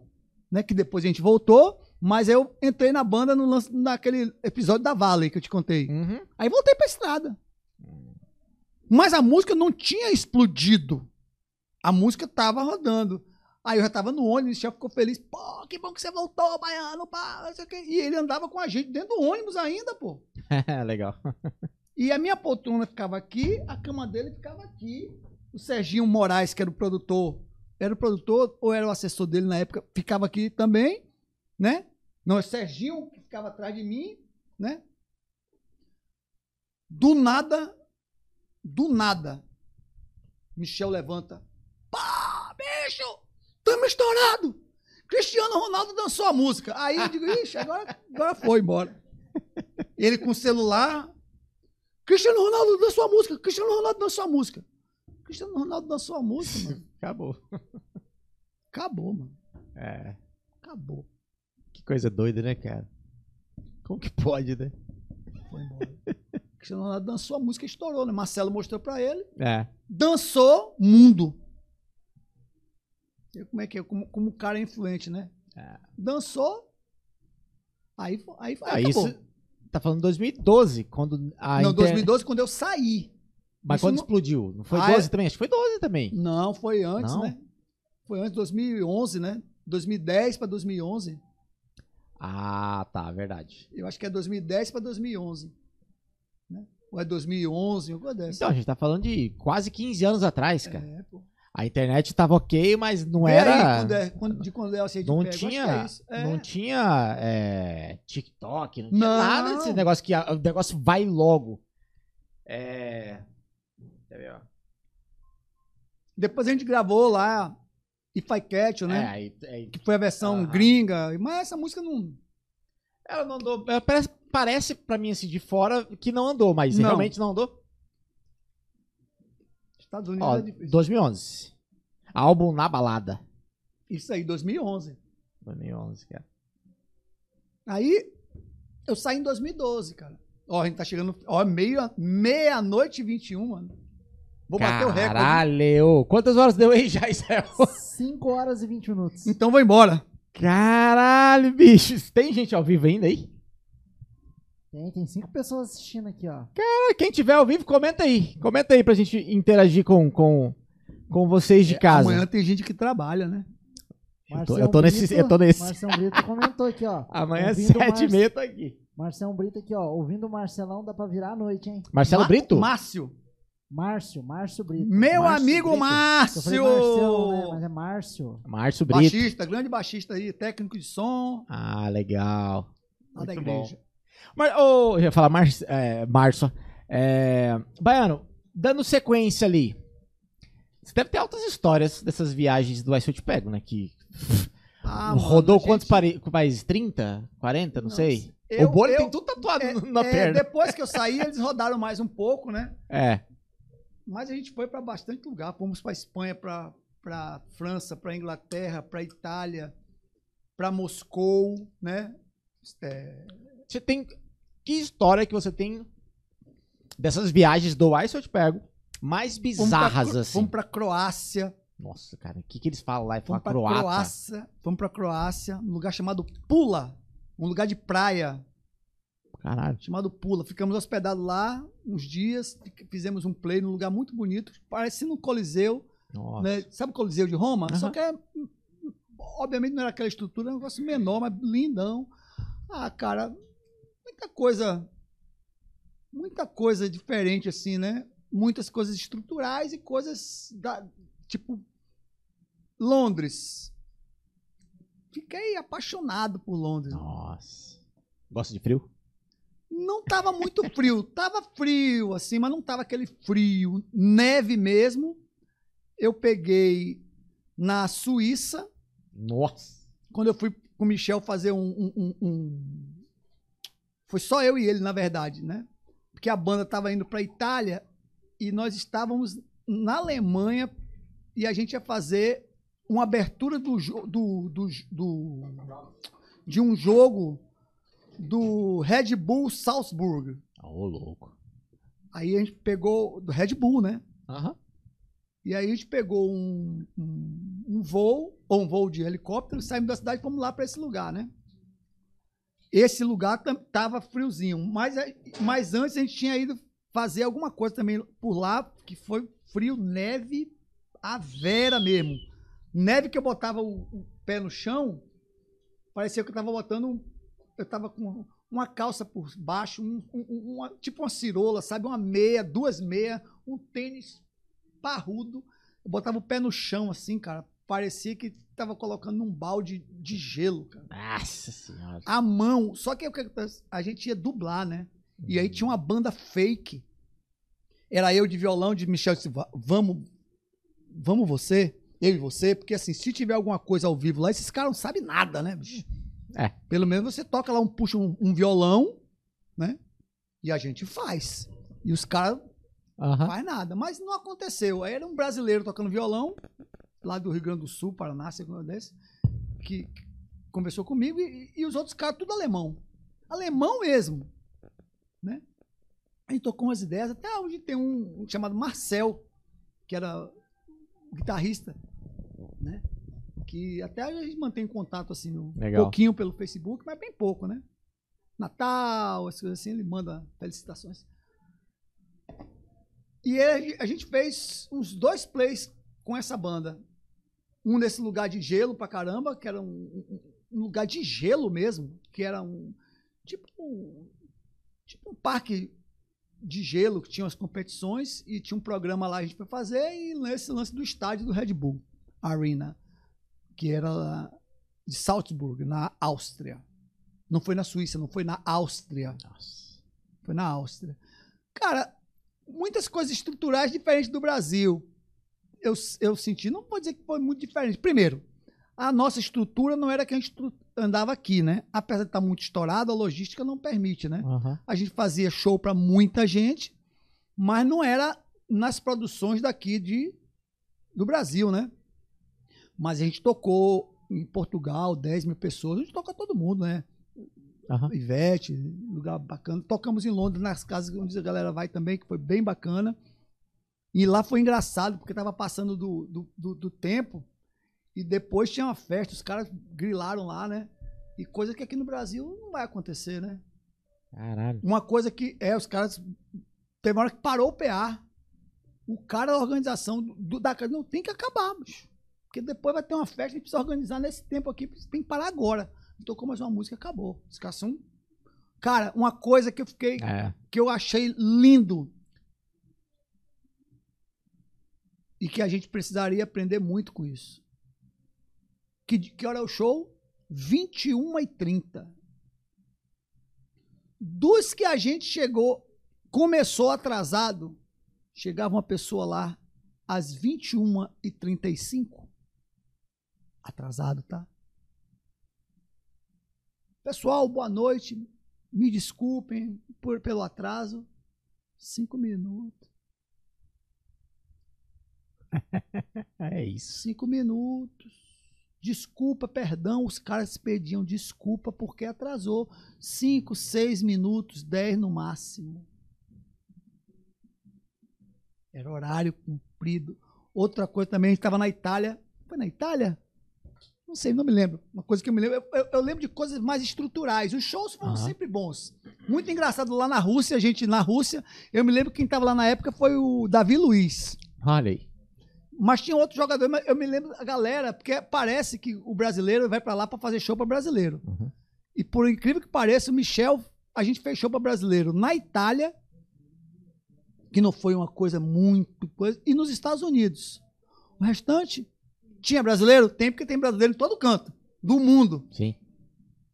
né, que depois a gente voltou, mas eu entrei na banda no lance, naquele episódio da Valley que eu te contei. Uhum. Aí voltei pra estrada. Mas a música não tinha explodido. A música tava rodando. Aí eu já tava no ônibus, o chefe ficou feliz. Pô, que bom que você voltou, baiano, pá, não sei o quê. E ele andava com a gente dentro do ônibus ainda, pô. Legal. E a minha poltrona ficava aqui, a cama dele ficava aqui. O Serginho Moraes, que era o produtor, era o produtor ou era o assessor dele na época, ficava aqui também, né? Não, é Serginho que ficava atrás de mim, né? Do nada, do nada, Michel levanta. Pá, bicho, tamo estourado. Cristiano Ronaldo dançou a música. Aí eu digo, ixi, agora, agora foi embora. Ele com o celular, Cristiano Ronaldo dançou a música. Cristiano Ronaldo dançou a música. Cristiano Ronaldo dançou a música, mano. Acabou. Acabou, mano. É. Acabou. Que coisa doida, né, cara? Como que pode, né? Foi embora. Cristiano Ronaldo dançou a música e estourou, né? Marcelo mostrou pra ele. É. Dançou mundo. Como é que é? Como, como o cara é influente, né? É. Dançou. Aí, fo- aí, Ah, aí acabou. isso tá falando 2012, quando a Não, inter- 2012, quando eu saí. Mas isso quando não- explodiu? Não foi Ah, 12 é- também? Acho que foi 12 também. Não, foi antes, Não? né? Foi antes, 2011, né? 2010 pra 2011. Ah, tá, verdade. Eu acho que é 2010 pra 2011. Né? Ou é 2011, alguma dessa. Então, a gente tá falando de quase 15 anos atrás, cara. É, pô. A internet tava ok, mas não Vê era. aí quando é, quando- de quando é o Cid não Pego, que tinha, é. É. não tinha é, TikTok, não tinha Não. nada desse negócio que o negócio vai logo. É. Quer ver, ó? Depois a gente gravou lá If I Catch É, né? aí, aí- Que foi a versão Aham. gringa. Mas essa música não. ela não andou. ela Parece, parece pra mim assim de fora que não andou, mas Não. realmente não andou. Estados Unidos Ó, é difícil. 2011. Álbum Na Balada. Isso aí, 2011. 2011, cara. Aí eu saí em 2012, cara. Ó, a gente tá chegando. Ó, meia- meia-noite e 21, mano. Vou bater o recorde. Caralho! Quantas horas deu aí já, Israel? 5 horas e 20 minutos. Então vou embora. Caralho, bicho! Tem gente ao vivo ainda aí? Tem, tem cinco pessoas assistindo aqui, ó. Ah, Quem tiver ao vivo, comenta aí. Comenta aí pra gente interagir com, com, com vocês de casa. Amanhã tem gente que trabalha, né? Eu tô- eu tô nesse- eu tô nesse. Marcelo Brito comentou aqui, ó. Amanhã, Ouvindo o sete e meia, tô aqui. Marcelo Brito aqui, ó. Ouvindo o Marcelão dá pra virar a noite, hein? Marcelo Ma- Brito? Márcio. Márcio, Márcio Brito. Meu Márcio amigo Brito. Márcio. falei Marcelo, né? Mas é Márcio. Márcio Brito. Baixista, grande baixista aí, técnico de som. Ah, legal. Lá da Muito igreja. Mar... Oh, eu ia falar Mar... é, Márcio. É... Baiano, dando sequência ali. Você deve ter altas histórias dessas viagens do Ice Eu Te Pego, né? Que Ah, mano, rodou gente- quantos pari- países? 30? 40? Não Nossa, sei. eu- o Bolo eu- tem tudo tatuado É, na é, perna. depois que eu saí, eles rodaram mais um pouco, né? É. Mas a gente foi para bastante lugar. Fomos para Espanha, para França, para Inglaterra, para Itália, para Moscou, né? É, Você tem. Que história que você tem dessas viagens do Ice Eu Te Pego mais pra bizarras, Cro- assim? Fomos para Croácia, Nossa, cara, o que, que eles falam lá? Fala fomos para croata. Croácia, fomos para Croácia, num lugar chamado Pula, um lugar de praia Caralho. chamado Pula. Ficamos hospedados lá uns dias, fi- fizemos um play num lugar muito bonito, parecendo um coliseu, Nossa. né? Sabe o Coliseu de Roma? Aham. Só que é, obviamente não era aquela estrutura, é um negócio menor, mas lindão. Ah, cara, muita coisa, muita coisa diferente assim, né? Muitas coisas estruturais e coisas da, tipo Londres. Fiquei apaixonado por Londres. Nossa. Gosta de frio? Não tava muito frio, tava frio assim, mas não tava aquele frio, neve mesmo. Eu peguei na Suíça, Nossa. quando eu fui com o Michel fazer um, um- um- um- Foi só eu e ele, na verdade, né? Porque a banda estava indo para Itália e nós estávamos na Alemanha e a gente ia fazer uma abertura do, do, do, do- de um jogo do Red Bull Salzburg. Ô, louco. Aí a gente pegou do Red Bull, né? Aham. E aí a gente pegou um, um, um voo, ou um voo de helicóptero, saímos da cidade e fomos lá para esse lugar, né? Esse lugar tava friozinho, mas, mas antes a gente tinha ido fazer alguma coisa também por lá, que foi frio, neve, a vera mesmo. Neve que eu botava o, o pé no chão, parecia que eu tava botando, eu tava com uma calça por baixo, um- um- uma- tipo uma cirola, sabe? Uma meia, duas meias, um tênis parrudo. Eu botava o pé no chão, assim, cara. Parecia que tava colocando num balde de gelo, cara. Nossa senhora. A mão. Só que a gente ia dublar, né? E aí tinha uma banda fake. Era eu de violão, de Michel disse, "Va- vamos, vamos você, eu e você, porque assim, se tiver alguma coisa ao vivo lá, esses caras não sabem nada, né, bicho? É. Pelo menos você toca lá, um, puxa um, um violão, né? E a gente faz. E os caras Aham. faz nada. Mas não aconteceu. Aí era um brasileiro tocando violão, lá do Rio Grande do Sul, Paraná, segundo desse, que que conversou comigo e, e os outros caras tudo alemão. Alemão mesmo. Né? A gente tocou umas ideias, até hoje tem um, um chamado Marcel, que era guitarrista, né? Que até a gente mantém contato assim, um Legal. pouquinho pelo Facebook, mas bem pouco, né? Natal, as coisas assim, ele manda felicitações. E a gente fez uns dois plays com essa banda. Um nesse lugar de gelo pra caramba, que era um, um- um lugar de gelo mesmo, que era um tipo um, tipo um parque de gelo que tinha as competições e tinha um programa lá a gente foi fazer e nesse lance do estádio do Red Bull Arena, que era de Salzburg, na Áustria. Não foi na Suíça, não foi na Áustria. Nossa. Foi na Áustria. Cara, muitas coisas estruturais diferentes do Brasil. Eu, eu senti, não vou dizer que foi muito diferente. Primeiro, a nossa estrutura não era que a gente andava aqui, né? Apesar de estar muito estourado, a logística não permite, né? Aham. A gente fazia show para muita gente, mas não era nas produções daqui de, do Brasil, né? Mas a gente tocou em Portugal, 10 mil pessoas, a gente toca todo mundo, né? Aham. Ivete, lugar bacana. Tocamos em Londres, nas casas onde a galera vai também, que foi bem bacana. E lá foi engraçado, porque tava passando do, do, do- do tempo e depois tinha uma festa, os caras grilaram lá, né? E coisa que aqui no Brasil não vai acontecer, né? Caralho. Uma coisa que é, os caras. Teve uma hora que parou o PA. O cara da organização do, da não tem que acabar, bicho. Porque depois vai ter uma festa, a gente precisa organizar nesse tempo aqui, tem que parar agora. Tocou mais uma música, acabou. Os caras são. Cara, uma coisa que eu fiquei. É. que eu achei lindo. E que a gente precisaria aprender muito com isso. Que, que hora é o show? 21 e 30 Dos que a gente chegou, começou atrasado, chegava uma pessoa lá às 21 e 35 Atrasado, tá? Pessoal, boa noite. Me desculpem por, pelo atraso. Cinco minutos. É isso. Cinco minutos. Desculpa, perdão. Os caras pediam desculpa porque atrasou. Cinco, seis minutos, dez no máximo. Era horário cumprido. Outra coisa também, a gente estava na Itália. Foi na Itália? Não sei, não me lembro. Uma coisa que eu me lembro. Eu, eu- eu lembro de coisas mais estruturais. Os shows foram Aham. sempre bons. Muito engraçado lá na Rússia, a gente na Rússia. Eu me lembro que quem estava lá na época foi o Davi Luiz. Olha aí. Mas tinha outro jogador, mas eu me lembro a galera, porque parece que o brasileiro vai pra lá pra fazer show pra brasileiro. Uhum. E por incrível que pareça, o Michel, a gente fez show pra brasileiro na Itália, que não foi uma coisa muito coisa, e nos Estados Unidos. O restante tinha brasileiro? Tem, porque tem brasileiro em todo canto do mundo. Sim.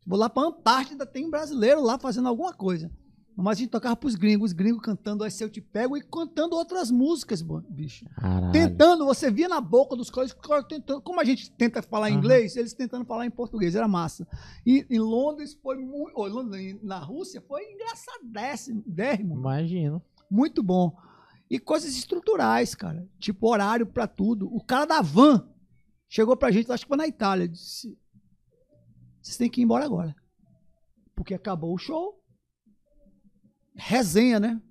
Vou lá pra Antártida, tem um brasileiro lá fazendo alguma coisa. Mas a gente tocava pros gringos, os gringos cantando Aí Se Eu Te Pego e cantando outras músicas, bicho. Caralho. Tentando, você via na boca dos caras tentando, como a gente tenta falar Aham. inglês, eles tentando falar em português, era massa. E em Londres foi muito, ou Londres, na Rússia foi engraçadéssimo, dérrimo, Imagino. muito bom. E coisas estruturais, cara, tipo horário pra tudo. O cara da van chegou pra gente, acho que foi na Itália, disse: "Vocês têm que ir embora agora. Porque acabou o show. Resenha, né?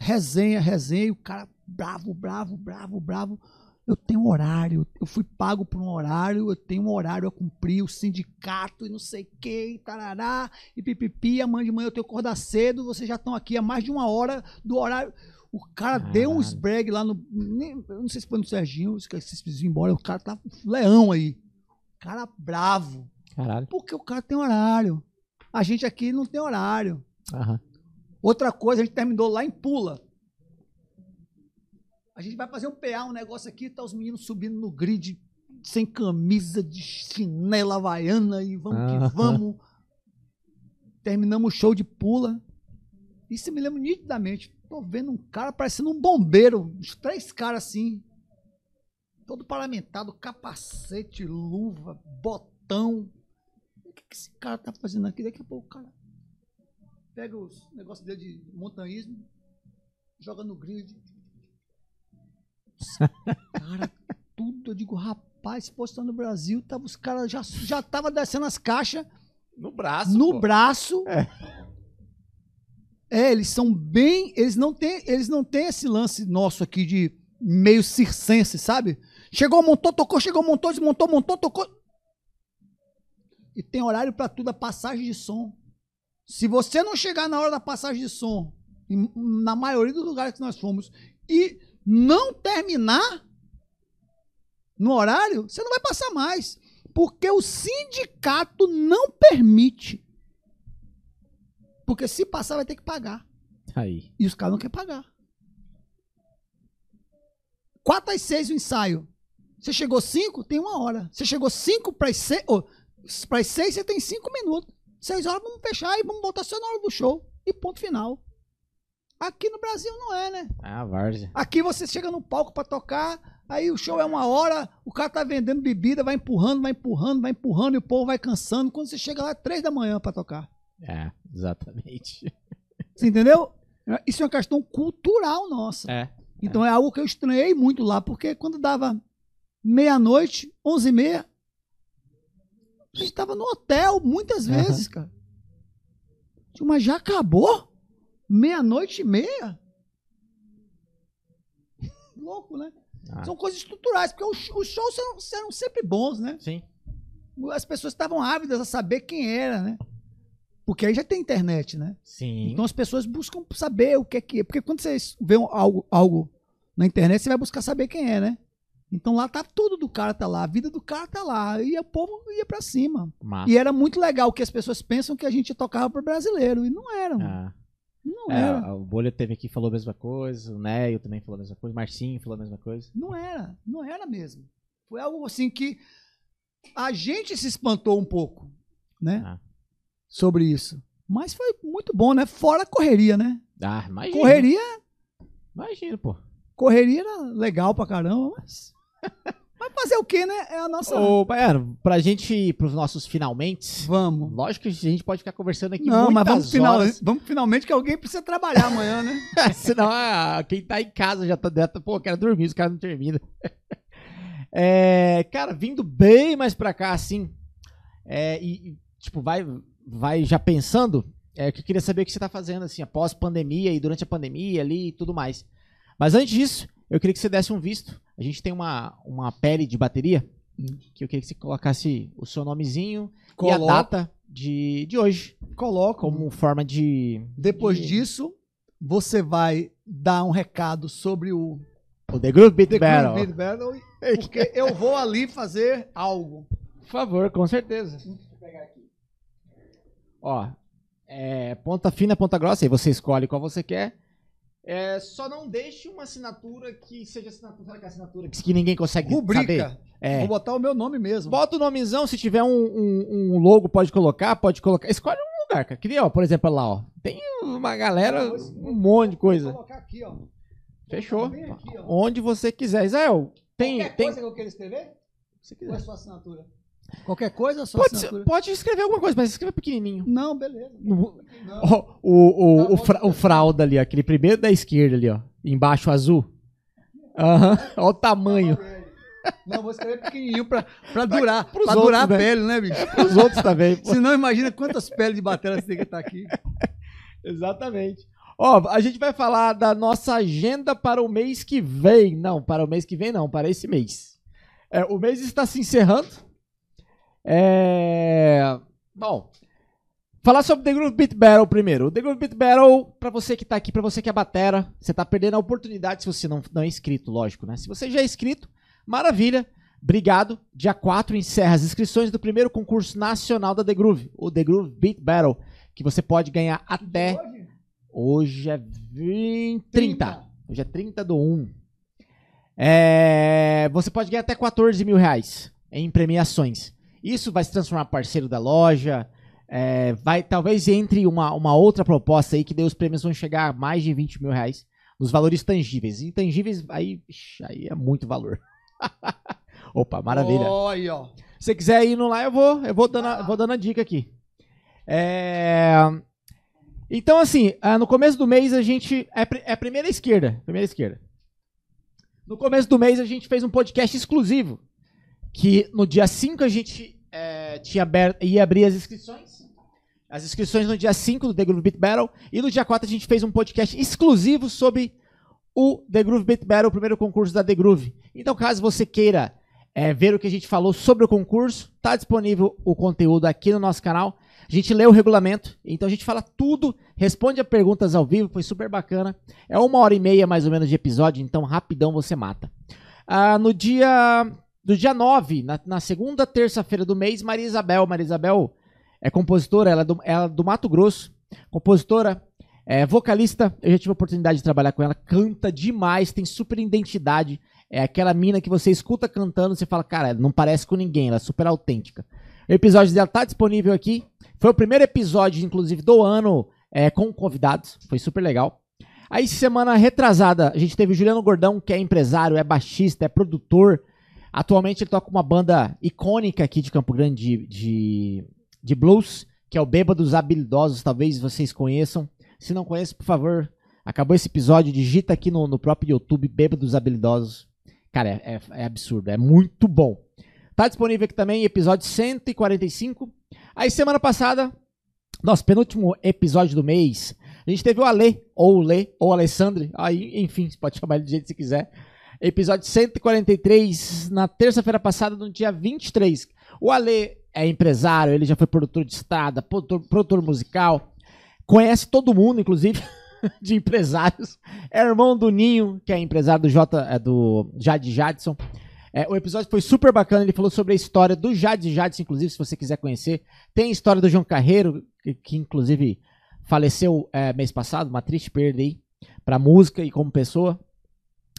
Resenha, resenha, e o cara bravo, bravo, bravo, bravo. Eu tenho horário, eu fui pago por um horário, eu tenho um horário a cumprir, o sindicato e não sei o que, e tarará, e pipipi, amanhã de manhã eu tenho que acordar cedo, vocês já estão aqui há mais de uma hora do horário. O cara deu um Caralho. esbregue lá no. nem- Eu não sei se foi no Serginho, se vocês precisam ir embora, o cara tá leão aí. Cara bravo. Caralho. Porque o cara tem horário. A gente aqui não tem horário. Aham. Outra coisa, a gente terminou lá em Pula. A gente vai fazer um PA, um negócio aqui, tá os meninos subindo no grid, sem camisa, de chinela havaiana e vamos que vamos. Terminamos o show de Pula. Isso me lembro nitidamente. Tô vendo um cara parecendo um bombeiro, uns três caras assim. Todo paramentado, capacete, luva, botão. O que, que esse cara tá fazendo aqui? Daqui a pouco o cara pega os negócios dele de montanhismo, joga no grid. Cara, tudo. Eu digo, rapaz, se fosse lá no Brasil, tava, os caras já, já tava descendo as caixas No braço. no pô. braço. É. eles são bem. Eles não têm, eles não têm esse lance nosso aqui de meio circense, sabe? Chegou, montou, tocou, chegou, montou, desmontou, montou, tocou. E tem horário pra tudo, a passagem de som. Se você não chegar na hora da passagem de som, na maioria dos lugares que nós fomos, e não terminar no horário, você não vai passar mais. Porque o sindicato não permite. Porque se passar, vai ter que pagar. Aí. E os caras não querem pagar. 4 às 6 o ensaio. Você chegou 5, tem uma hora. Você chegou 5 para as 6. para as 6 você tem 5 minutos. 6 horas vamos fechar e vamos botar só na hora do show. E ponto final. Aqui no Brasil não é, né? Ah, várzea. Aqui você chega no palco pra tocar, aí o show é uma hora, o cara tá vendendo bebida, vai empurrando, vai empurrando, vai empurrando e o povo vai cansando. Quando você chega lá, é três da manhã pra tocar. É, exatamente. Você entendeu? Isso é uma questão cultural nossa. É. Então é algo que eu estranhei muito lá, porque quando dava meia-noite, onze e meia, a gente tava no hotel muitas vezes, cara. Digo, Mas já acabou? Meia-noite e meia? Louco, né? Ah. São coisas estruturais, porque os, shows eram, eram sempre bons, né? Sim. As pessoas estavam ávidas a saber quem era, né? Porque aí já tem internet, né? Sim. Então as pessoas buscam saber o que é que é. Porque quando você vê algo, algo na internet, você vai buscar saber quem é, né? Então lá tá tudo do cara tá lá, a vida do cara tá lá. E o povo ia pra cima. Massa. E era muito legal que as pessoas pensam que a gente tocava pro brasileiro. E não era, mano. Ah. Não É, era. o Bolha teve aqui falou a mesma coisa, o Neio também falou a mesma coisa, o Marcinho falou a mesma coisa. Não era. Não era mesmo. Foi algo assim que a gente se espantou um pouco, né? Ah. Sobre isso. Mas foi muito bom, né? Fora a correria, né? Ah, imagina. Correria Imagina, pô. Correria era legal pra caramba, mas. Mas fazer o quê, né? É a nossa. Ô, Baiano, pra gente ir pros nossos finalmente, Vamos. lógico que a gente pode ficar conversando aqui Não, mas vamos, final, vamos finalmente que alguém precisa trabalhar amanhã, né? Senão, ah, quem tá em casa já tá dentro. Pô, quero dormir, os caras não terminam. É, cara, vindo bem mais pra cá, assim. é, e, e, tipo, vai, vai já pensando. É, que eu queria saber o que você tá fazendo, assim, após pandemia e durante a pandemia ali e tudo mais. Mas antes disso, eu queria que você desse um visto. A gente tem uma, uma pele de bateria. Que eu queria que você colocasse o seu nomezinho e a data de, de hoje. Coloca. Como forma de. Depois de- disso, você vai dar um recado sobre o O The Groove Beat The Battle. Groove Beat Battle, porque eu vou ali fazer algo. Por favor, com certeza. Ó, é, ponta fina, ponta grossa, aí você escolhe qual você quer. É, só não deixe uma assinatura que seja assinatura, aquela assinatura que, que ninguém consegue Rubrica. saber. É. Vou botar o meu nome mesmo. Bota o nomezão, se tiver um, um- um logo, pode colocar, pode colocar. Escolhe um lugar, cara. Cria, ó, por exemplo, lá, ó. Tem uma galera, um monte de Vou coisa. colocar aqui, ó. Fechou. Aqui, ó. Onde você quiser. Israel, tem. Qualquer tem... coisa que eu queira escrever? Se Ou é quiser. sua assinatura? Qualquer coisa sua Pode, assinatura? pode escrever alguma coisa, mas escreva pequenininho. Não, beleza. O, Não. o, o, Tá o, bom, fra- o fralda ali, ó, aquele primeiro da esquerda ali, ó. Embaixo azul. Aham. Olha o tamanho. Não, vou escrever pequenininho pra, pra durar. pros Pra durar a outros, pele, né, bicho? Os outros também. pô. Senão, imagina quantas peles de bateria você tem que estar aqui. Exatamente. Ó, a gente vai falar da nossa agenda para o mês que vem. Não, para o mês que vem não, para esse mês. É, o mês está se encerrando. É... Bom, falar sobre The Groove Beat Battle primeiro. O The Groove Beat Battle, pra você que tá aqui, pra você que é batera, você tá perdendo a oportunidade se você não, não é inscrito, lógico, né? Se você já é inscrito, maravilha. Obrigado. Dia 4 encerra as inscrições do primeiro concurso nacional da The Groove, o The Groove Beat Battle, que você pode ganhar até Hoje é 20, 30. Hoje é 30 do 1. É, você pode ganhar até 14 mil reais em premiações. Isso vai se transformar em parceiro da loja. é, vai, talvez entre uma, uma outra proposta aí que daí os prêmios vão chegar a mais de 20 mil reais nos valores tangíveis. Intangíveis, aí, aí é muito valor. Opa, maravilha. Aí, ó. Se você quiser ir no lá, eu vou, eu vou dando, a, vou dando a dica aqui. É, Então, assim, ah, no começo do mês a gente. É, é a primeira esquerda. Primeira esquerda. No começo do mês a gente fez um podcast exclusivo. Que no dia 5 a gente é, tinha aberto, ia abrir as inscrições. As inscrições no dia 5 do The Groove Beat Battle. E no dia 4 a gente fez um podcast exclusivo sobre o The Groove Beat Battle, o primeiro concurso da The Groove. Então, caso você queira é, ver o que a gente falou sobre o concurso, tá disponível o conteúdo aqui no nosso canal. A gente lê o regulamento, então a gente fala tudo, responde a perguntas ao vivo, foi super bacana. É uma hora e meia mais ou menos de episódio, então rapidão você mata. Ah, no dia do dia 9, na, na segunda terça-feira do mês, Maria Isabel. Maria Isabel é compositora, ela é do, ela é do Mato Grosso, compositora, é vocalista. Eu já tive a oportunidade de trabalhar com ela, canta demais, tem super identidade. É aquela mina que você escuta cantando, você fala, cara, não parece com ninguém, ela é super autêntica. O episódio dela tá disponível aqui. Foi o primeiro episódio, inclusive, do ano é, com convidados. Foi super legal. Aí, semana retrasada, a gente teve o Juliano Gordão, que é empresário, é baixista, é produtor. Atualmente ele toca uma banda icônica aqui de Campo Grande de, de, de blues, que é o Bêbados Habilidosos, talvez vocês conheçam. Se não conhece, por favor, acabou esse episódio, digita aqui no, no próprio YouTube, Bêbados Habilidosos. Cara, é, é- é absurdo, é muito bom. Tá disponível aqui também, episódio 145. Aí, semana passada, nosso penúltimo episódio do mês, a gente teve o Ale, ou o Lê, ou o Alessandre, aí, enfim, você pode chamar ele do jeito que você quiser. Episódio 143, na terça-feira passada, no dia 23. O Ale é empresário, ele já foi produtor de estrada, produtor, produtor musical, conhece todo mundo, inclusive, de empresários. É irmão do Ninho, que é empresário do, J, é, do Jade Jadson. É, o episódio foi super bacana, ele falou sobre a história do Jade Jadson, inclusive, se você quiser conhecer. Tem a história do João Carreiro, que, que, inclusive faleceu é, mês passado, uma triste perda aí, pra música e como pessoa.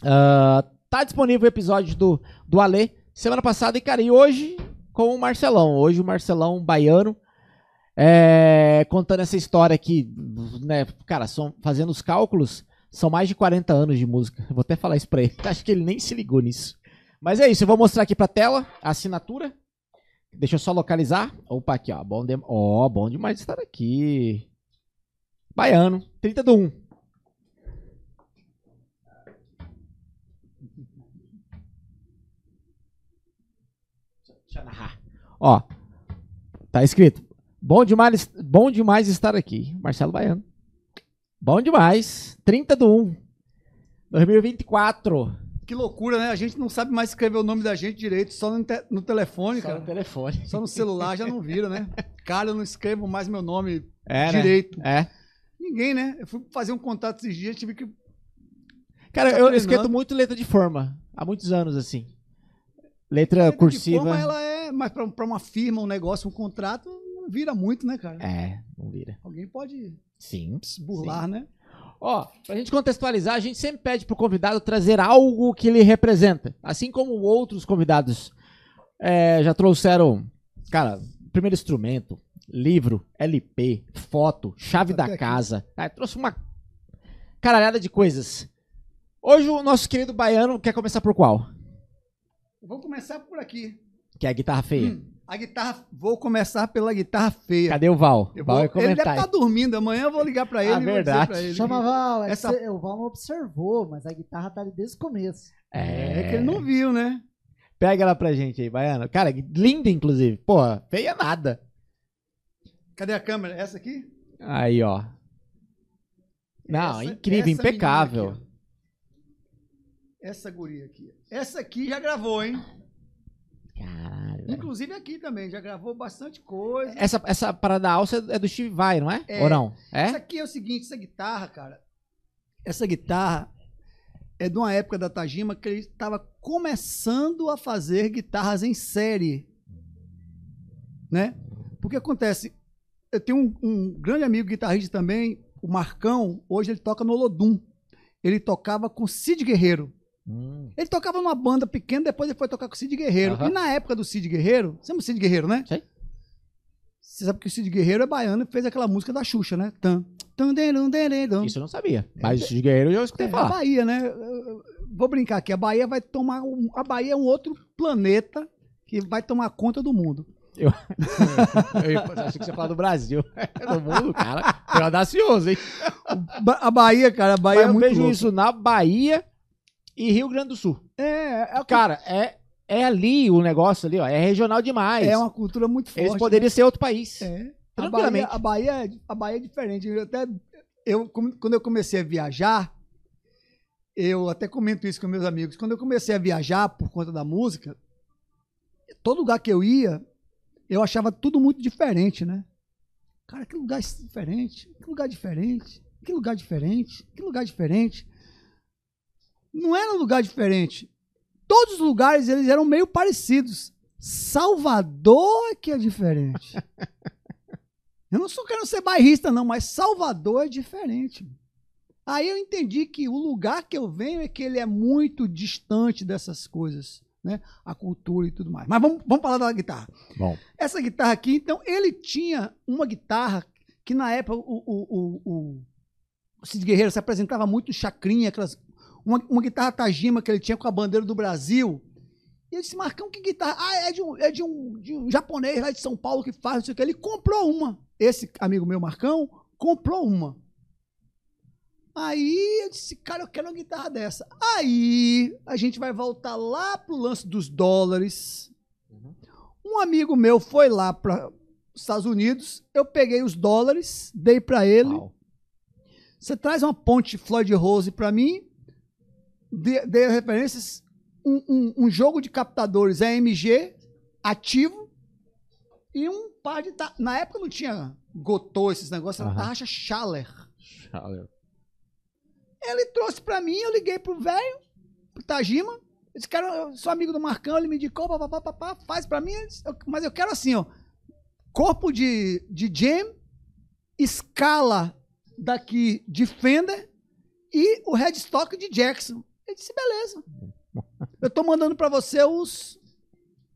Ah, tá disponível o episódio do, do Ale semana passada e, cara, e hoje com o Marcelão. Hoje o Marcelão baiano é, contando essa história aqui, né? Cara, são, fazendo os cálculos, são mais de 40 anos de música. Vou até falar isso pra ele. Acho que ele nem se ligou nisso. Mas é isso, eu vou mostrar aqui pra tela a assinatura. Deixa eu só localizar. Opa, aqui, ó. Bom, de... ó, bom demais estar aqui. Baiano, 30 do 1. Deixa eu narrar. Ó, tá escrito. Bom demais, bom demais estar aqui. Marcelo Baiano. Bom demais. 30 do 1. 2024. Que loucura, né? A gente não sabe mais escrever o nome da gente direito, só no, te- no telefone, Só cara. no telefone. Só no celular já não vira, né? Cara, eu não escrevo mais meu nome É, né? direito. É. Ninguém, né? Eu fui fazer um contato esses dias, tive que. Cara, Tá eu treinando. escrevo muito letra de forma. Há muitos anos, assim. Letra Letra cursiva. forma, ela é, mas pra, pra uma firma, um negócio, um contrato, não vira muito, né, cara? É, não vira. Alguém pode Sim. burlar, né? Ó, pra gente contextualizar, a gente sempre pede pro convidado trazer algo que lhe representa. Assim como outros convidados é, já trouxeram, cara, primeiro instrumento, livro, LP, foto, chave Até da aqui. casa. Ah, trouxe uma caralhada de coisas. Hoje o nosso querido baiano quer começar por qual? Vamos começar por aqui. Que é a guitarra feia. Hum, a guitarra. Vou começar pela guitarra feia. Cadê o Val? Eu Val vou- vai ele deve comentar. estar dormindo. Amanhã eu vou ligar pra ele. Ah, e vou dizer verdade. pra ele Chama que- Val, é Essa- o Val não observou, mas a guitarra tá ali desde o começo. É que ele não viu, né? Pega ela pra gente aí, Baiano. Cara, linda, inclusive. Porra, feia nada. Cadê a câmera? Essa aqui? Aí, ó. Não, Essa- incrível, essa impecável. Essa guria aqui. Essa aqui já gravou, hein? Caralho. Inclusive aqui também, já gravou bastante coisa. Essa, essa parada alça é do Steve Vai, não é? É. Ou não? É? aqui é o seguinte, essa guitarra, cara. Essa guitarra é de uma época da Tajima que ele estava começando a fazer guitarras em série. Né? Porque acontece, eu tenho um, um grande amigo guitarrista também, o Marcão, hoje ele toca no Olodum. Ele tocava com Cid Guerreiro. Hum, Ele tocava numa banda pequena, depois ele foi tocar com o Cid Guerreiro. Aham. E na época do Cid Guerreiro, você lembra o Cid Guerreiro, né? Sei. Você sabe que o Cid Guerreiro é baiano e fez aquela música da Xuxa, né? Tan, tan, derum, deredum. isso eu não sabia. Mas o Steve Guerreiro eu já escutei É, a falar. Bahia, né? Eu- eu- Vou brincar aqui. A Bahia vai tomar. um- a Bahia é um outro planeta que vai tomar conta do mundo. Eu achei que você ia falar do Brasil. do mundo, cara. É audacioso, hein? A Bahia, cara, a Bahia Mas é eu muito vejo louca. isso na Bahia e Rio Grande do Sul. É, é, Cara, é, é ali o negócio ali, ó. É regional demais. é uma cultura muito forte. Eles poderiam ser outro país. É. A Bahia, Tranquilamente. a, Bahia, é- a Bahia é diferente. Eu até, eu, quando eu comecei a viajar, eu até comento isso com meus amigos. Quando eu comecei a viajar por conta da música, todo lugar que eu ia, eu achava tudo muito diferente, né? Cara, que lugar diferente, que lugar diferente, que lugar diferente, que lugar diferente. Não era um lugar diferente. Todos os lugares eles eram meio parecidos. Salvador é que é diferente. Eu não sou querendo ser bairrista, não, mas Salvador é diferente. Aí eu entendi que o lugar que eu venho é que ele é muito distante dessas coisas, né? A cultura e tudo mais. Mas vamos, vamos falar da guitarra. Bom. Essa guitarra aqui, então, ele tinha uma guitarra que na época o, o, o, o- Cid Guerreiro se apresentava muito Chacrinha, aquelas, uma, uma guitarra Tajima que ele tinha com a bandeira do Brasil. E eu disse, Marcão, que guitarra? Ah, é de um, é de um, de um japonês lá de São Paulo que faz, não sei o que. Ele comprou uma. Esse amigo meu, Marcão, comprou uma. Aí eu disse, cara, eu quero uma guitarra dessa. Aí a gente vai voltar lá pro lance dos dólares. Um amigo meu foi lá para os Estados Unidos, eu peguei os dólares, dei para ele. Uau. Você traz uma ponte Floyd Rose para mim, dê, dê referências, um, um- um jogo de captadores AMG ativo e um par de. ta- Na época não tinha Gotô, esses negócios, era Aham. tarraxa Schaller. Valeu. Ele trouxe pra mim, eu liguei pro velho, pro Tajima. Esse cara, eu sou amigo do Marcão, ele me indicou, papapá, papá, faz pra mim. Eu eu- Mas eu quero assim, ó. Corpo de, de jam, escala daqui de Fender e o headstock de Jackson. Disse, beleza. Eu tô mandando pra você os.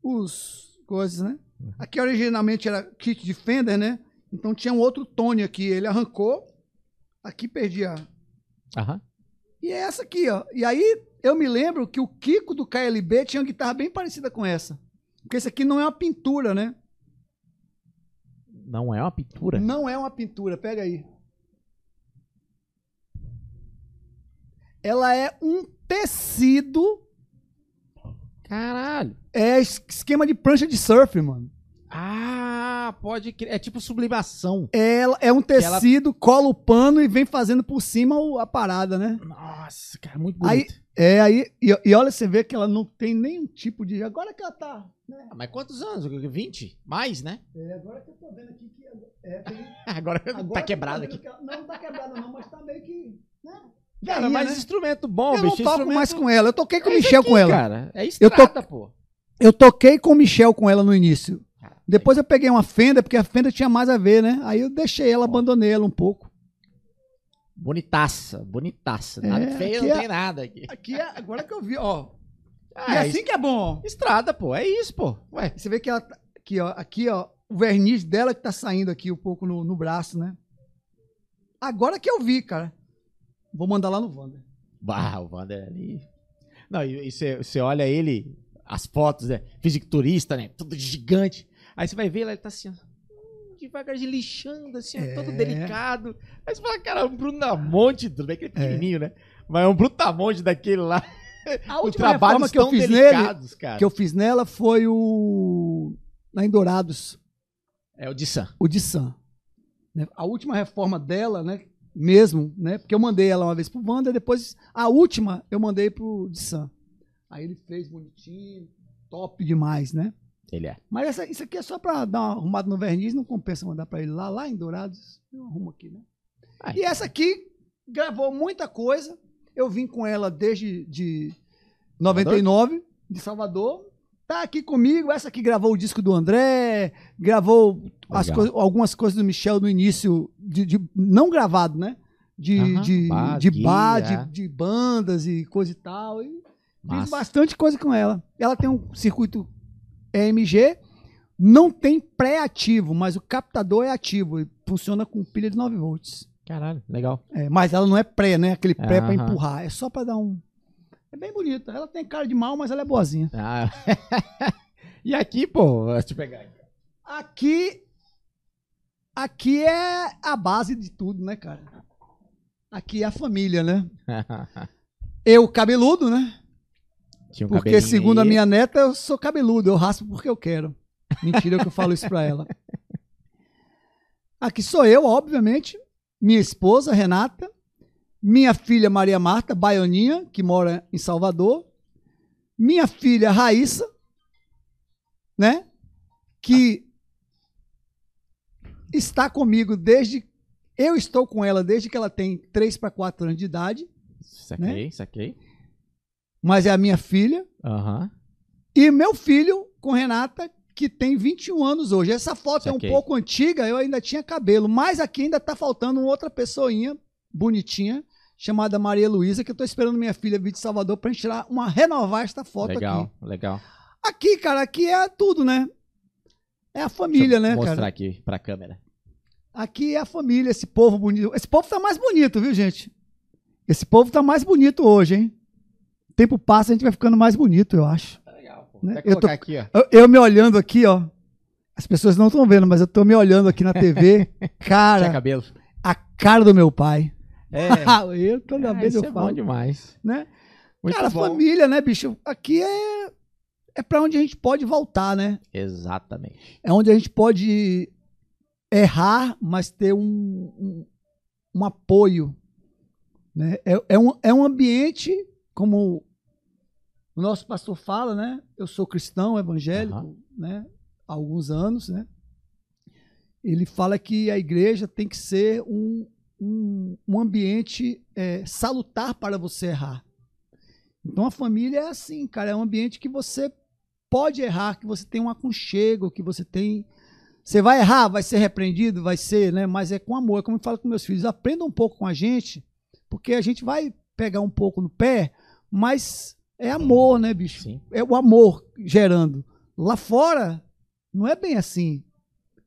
Os coisas, né? Aqui originalmente era kit de Fender, né? Então tinha um outro Tone aqui. Ele arrancou. Aqui perdi a, Aham. e é essa aqui, ó. E aí eu me lembro que o Kiko do KLB tinha uma guitarra bem parecida com essa. Porque esse aqui não é uma pintura, né? Não é uma pintura? Não é uma pintura, pega aí. Ela é um tecido, Caralho. é es- esquema de prancha de surf, mano. Ah, pode crer. É tipo sublimação. Ela é um ela- tecido, cola o pano e vem fazendo por cima a parada, né? Nossa, cara, muito Aí- bonito. É, aí, e, e olha, você vê que ela não tem nenhum tipo de. Agora que ela tá. Né? Ah, Mas quantos anos? 20? Mais, né? É, agora que eu tô vendo aqui que. É, tem, Agora, Agora tá que quebrado eu tô aqui. que ela- Não, não tá quebrada não, mas tá meio que... Né? Cara, mas né? instrumento bom, Eu não bicho. toco instrumento... mais com ela. Eu toquei com o É Michel aqui, com ela. Cara. É Eu tô- estrada, pô. Eu toquei com o Michel com ela no início. Depois eu peguei uma Fender, porque a Fender tinha mais a ver, né? Aí eu deixei ela, abandonei ela um pouco. Bonitaça, bonitaça. Nada É, feio, não é- tem nada aqui. Aqui é, agora que eu vi, ó. Ah, é assim que é bom. Estrada, pô. É isso, pô. Ué. Você vê que ela tá- aqui, ó, aqui, ó, o verniz dela que tá saindo aqui um pouco no, no braço, né? Agora que eu vi, cara. Vou mandar lá no Wander. Bah, o Wander ali. Não, e você você olha ele, as fotos, né? Fisiculturista, né? Tudo gigante. Aí você vai ver, ele tá assim, ó. hum, Devagarzinho lixando, assim, ó, todo É. delicado. Aí você fala, cara, um Brutamonte, tudo bem que ele é pequenininho, né? Mas é um Brutamonte daquele lá. A Os última trabalhos reforma que eu fiz nele, delicados, cara. que eu fiz nela foi o lá em Dourados, É o de Sam. o de Sam. né? A última reforma dela, né, mesmo, né, porque eu mandei ela uma vez pro Wanda, depois a última eu mandei pro de Sam. Aí ele fez bonitinho, top demais, né? Ele é. Mas essa- isso aqui é só pra dar uma arrumada no verniz, não compensa mandar pra ele lá, lá em Dourados. Eu arrumo aqui, né? Ai. E essa aqui gravou muita coisa. Eu vim com ela desde de 99, de Salvador. Tá aqui comigo. Essa aqui gravou o disco do André, gravou coi- algumas coisas do Michel no início, de, de- não gravado, né? De, Aham, de, bar, de bar, é. de, de bandas e coisa e tal. E Fiz Massa. bastante coisa com ela. Ela tem um circuito EMG, não tem pré-ativo, mas o captador é ativo e funciona com pilha de 9 volts. Caralho, legal. É, mas ela não é pré, né? Aquele pré pra Aham. empurrar, é só pra dar um. É bem bonita. Ela tem cara de mal, mas ela é boazinha. Ah. e aqui, pô, deixa eu pegar. aqui. Aqui aqui é a base de tudo, né, cara? Aqui é a família, né? Eu cabeludo, né? Um Porque, segundo a minha neta, eu sou cabeludo, eu raspo porque eu quero. Mentira que eu falo isso pra ela. Aqui sou eu, obviamente, minha esposa, Renata, minha filha Maria Marta, baianinha, que mora em Salvador, minha filha Raíssa, né? Que está comigo desde. Eu estou com ela desde que ela tem 3 para 4 anos de idade, Saquei, saquei. mas é a minha filha. Aham. E meu filho com Renata, que tem 21 anos hoje. Essa foto é Saquei. um pouco antiga, eu ainda tinha cabelo, mas aqui ainda tá faltando outra pessoinha bonitinha, chamada Maria Luísa, que eu tô esperando minha filha vir de Salvador pra gente tirar uma renovar esta foto Legal, aqui. legal. Aqui, cara, aqui é tudo, né? É a família, né, mostrar cara? aqui pra câmera. Aqui é a família, esse povo bonito. Esse povo tá mais bonito, viu, gente? Esse povo tá mais bonito hoje, hein? Tempo passa, a gente vai ficando mais bonito, eu acho. Tá legal, pô. Né? Eu tô- aqui, ó. Eu, eu me olhando aqui, ó. As pessoas não estão vendo, mas eu tô me olhando aqui na TV. Tinha Cara, cabelo. a cara do meu pai. É. eu toda Ah, vez eu é falo, bom demais. né? Muito cara, bom. família, né, bicho? Aqui é é para onde a gente pode voltar, né? Exatamente. É onde a gente pode errar, mas ter um, um, um apoio, né? É, é, um, é um ambiente como o nosso pastor fala, né? Eu sou cristão, evangélico, Aham. né? Há alguns anos, né? Ele fala que a igreja tem que ser um, um, um ambiente é, salutar para você errar. Então a família é assim, cara, é um ambiente que você pode errar, que você tem um aconchego, que você tem. Você vai errar, vai ser repreendido, vai ser, né? Mas é com amor. É como eu falo com meus filhos, aprenda um pouco com a gente, porque a gente vai pegar um pouco no pé, mas é amor, né, bicho? Sim. É o amor gerando. Lá fora, não é bem assim.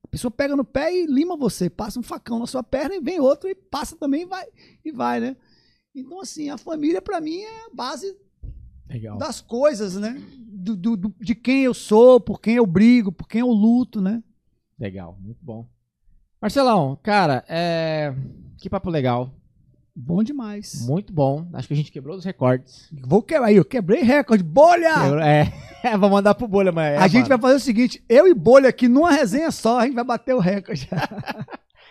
A pessoa pega no pé e lima você, passa um facão na sua perna e vem outro e passa também e vai, e vai, né? Então, assim, a família, para mim, é a base Legal. das coisas, né? Do, do- do- de quem eu sou, por quem eu brigo, por quem eu luto, né? Legal, muito bom. Marcelão, cara, é... que papo legal. Bom demais. Muito bom. Acho que a gente quebrou os recordes. Vou quebrar aí, eu quebrei recorde. Bolha! Quebrou- É, vou mandar pro bolha, mas. é, a gente mano. vai fazer o seguinte: eu e Bolha aqui numa resenha só, a gente vai bater o recorde.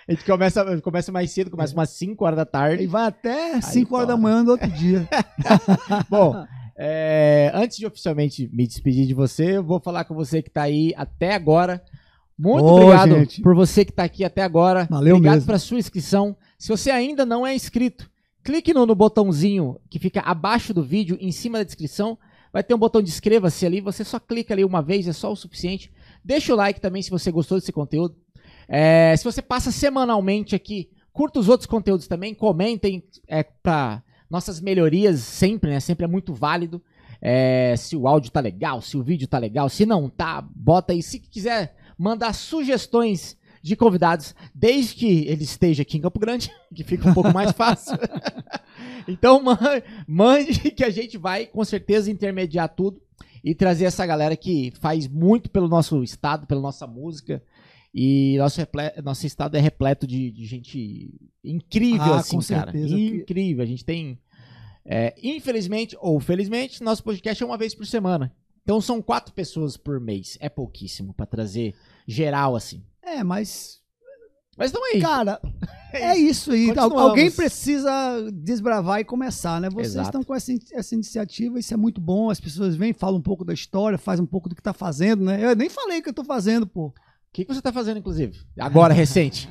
A gente começa, começa mais cedo, começa umas 5 horas da E tarde. vai até 5 horas da manhã do outro dia. Bom, é, antes de oficialmente me despedir de você, eu vou falar com você que tá aí até agora. Muito Ô, obrigado gente. por você que tá aqui até agora. Valeu obrigado mesmo. pela sua inscrição. Se você ainda não é inscrito, clique no, no botãozinho que fica abaixo do vídeo, em cima da descrição. Vai ter um botão de inscreva-se ali. Você só clica ali uma vez, é só o suficiente. Deixa o like também se você gostou desse conteúdo. É, se você passa semanalmente aqui, curta os outros conteúdos também, comentem é, para nossas melhorias sempre, né? Sempre é muito válido. É, se o áudio tá legal, se o vídeo tá legal, se não tá, bota aí. Se quiser mandar sugestões de convidados, desde que ele esteja aqui em Campo Grande, que fica um pouco mais fácil. então man- mande que a gente vai com certeza intermediar tudo e trazer essa galera que faz muito pelo nosso estado, pela nossa música. E nosso, nosso estado é repleto de, de gente incrível, Ah, assim, com cara. certeza. Incrível. A gente tem É, infelizmente ou felizmente, nosso podcast é uma vez por semana. Então são quatro pessoas por mês. É pouquíssimo pra trazer geral assim. É, mas, Mas estão aí. cara, é isso aí. Alguém precisa desbravar e começar, né? Vocês Exato. estão com essa, essa iniciativa, isso é muito bom. As pessoas vêm, falam um pouco da história, fazem um pouco do que tá fazendo, né? Eu nem falei o que eu tô fazendo, pô. O que, que você tá fazendo, inclusive? Agora, recente.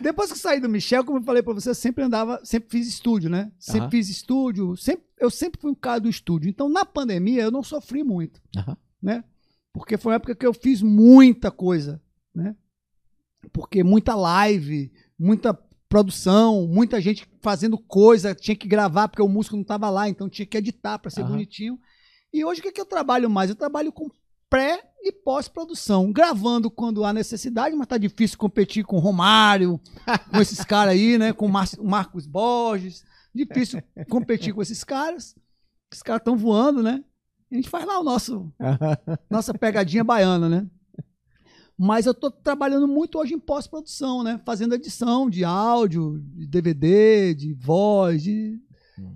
Depois que eu saí do Michel, como eu falei pra você, eu sempre andava, sempre fiz estúdio, né? Sempre fiz estúdio, sempre, eu sempre fui um cara do estúdio. Então, na pandemia, eu não sofri muito, né? Porque foi uma época que eu fiz muita coisa, né? Porque muita live, muita produção, muita gente fazendo coisa, tinha que gravar porque o músico não tava lá, então tinha que editar pra ser Aham. bonitinho. E hoje o que, que eu trabalho mais? Eu trabalho com pré e pós-produção, gravando quando há necessidade, mas tá difícil competir com o Romário, com esses caras aí, né? Com o Mar- Marcos Borges. Difícil competir com esses caras. Os caras estão voando, né? A gente faz lá o nosso nossa pegadinha baiana, né? Mas eu tô trabalhando muito hoje em pós-produção, né? Fazendo edição de áudio, de DVD, de voz, de...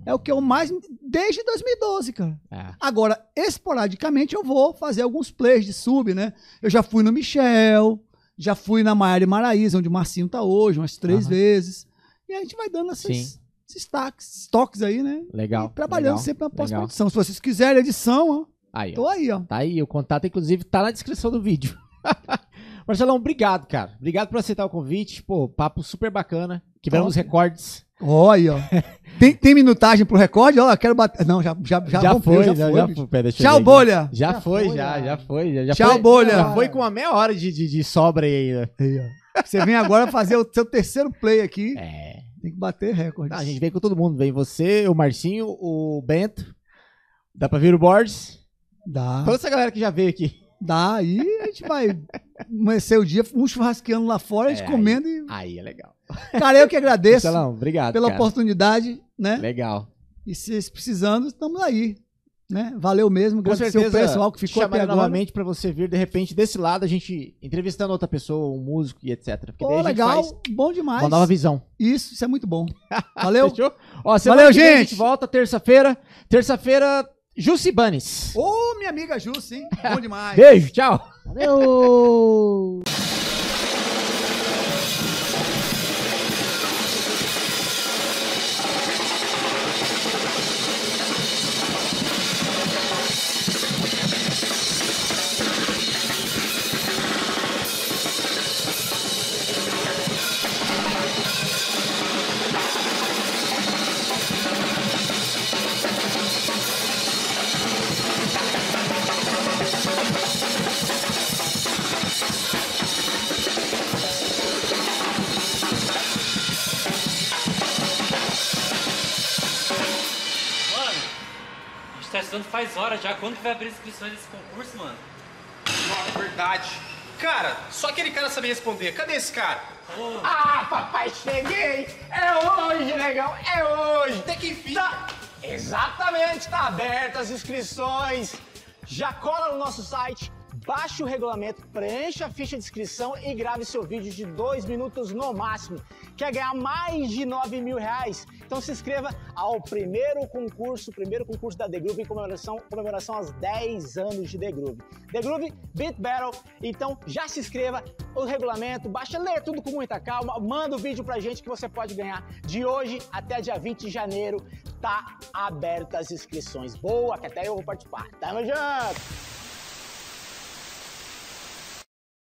É o que eu mais... Desde 2012, cara. É. Agora, esporadicamente, eu vou fazer alguns plays de sub, né? Eu já fui no Michel, já fui na Maiara e Maraíza, onde o Marcinho tá hoje, umas três vezes. E a gente vai dando Sim. esses, esses taques, toques aí, né? Legal. E trabalhando legal, sempre na pós-produção. Se vocês quiserem edição, ó, Aí, ó. tô aí, ó. Tá aí, o contato, inclusive, tá na descrição do vídeo. Marcelão, obrigado, cara. Obrigado por aceitar o convite. Pô, papo super bacana. Quebramos Top. recordes. Olha, ó. Tem, tem minutagem pro recorde? Ó, quero bater. Não, já, já, já, Já, rompeu, foi, já, já, foi. já bicho. foi. Pera, Tchau, ver bolha. Já, Já foi, já, já. já foi. Já, já Tchau, foi, bolha. Já foi com uma meia hora de, de, de sobra aí ainda. Aí, ó. Você vem agora fazer o seu terceiro play aqui. É. Tem que bater recorde. Não, a gente vem com todo mundo. Vem você, o Marcinho, o Bento. Dá pra vir o Borges. Dá. Toda essa galera que já veio aqui. Dá. Aí gente vai amanhecer o dia, um churrasqueando lá fora, a gente É, comendo e. Aí é legal. Cara, eu que agradeço Marcelão, obrigado. pela cara. oportunidade, né? Legal. E se precisando, estamos aí. Né? Valeu mesmo, Com agradecer certeza, o pessoal que ficou até agora. novamente pra você vir, de repente, desse lado, a gente entrevistando outra pessoa, um músico e etc. Porque Pô, legal, bom demais. uma nova visão. Isso, isso é muito bom. Valeu. Ó, Valeu, gente. gente volta terça-feira. Terça-feira, Jussi Banes. Ô, minha amiga Jussi, hein? Bom demais. Beijo, tchau. Valeu! Horas já. Quando que vai abrir as inscrições desse concurso, mano? Nossa, verdade. Cara, só aquele cara sabia responder. Cadê esse cara? Ah, papai, cheguei! É hoje, legal, é hoje! Até que enfim. Tá, exatamente, tá abertas as inscrições. Já cola no nosso site, baixe o regulamento, preencha a ficha de inscrição e grave seu vídeo de dois minutos no máximo. Quer ganhar mais de 9 mil reais? Então se inscreva ao primeiro concurso, primeiro concurso da The Groove em comemoração, comemoração aos 10 anos de The Groove. The Groove Beat Battle. Então já se inscreva, o regulamento, baixa, lê tudo com muita calma, manda o vídeo pra gente que você pode ganhar. De hoje até dia 20 de janeiro, tá aberta as inscrições. Boa, que até eu vou participar. Tamo junto!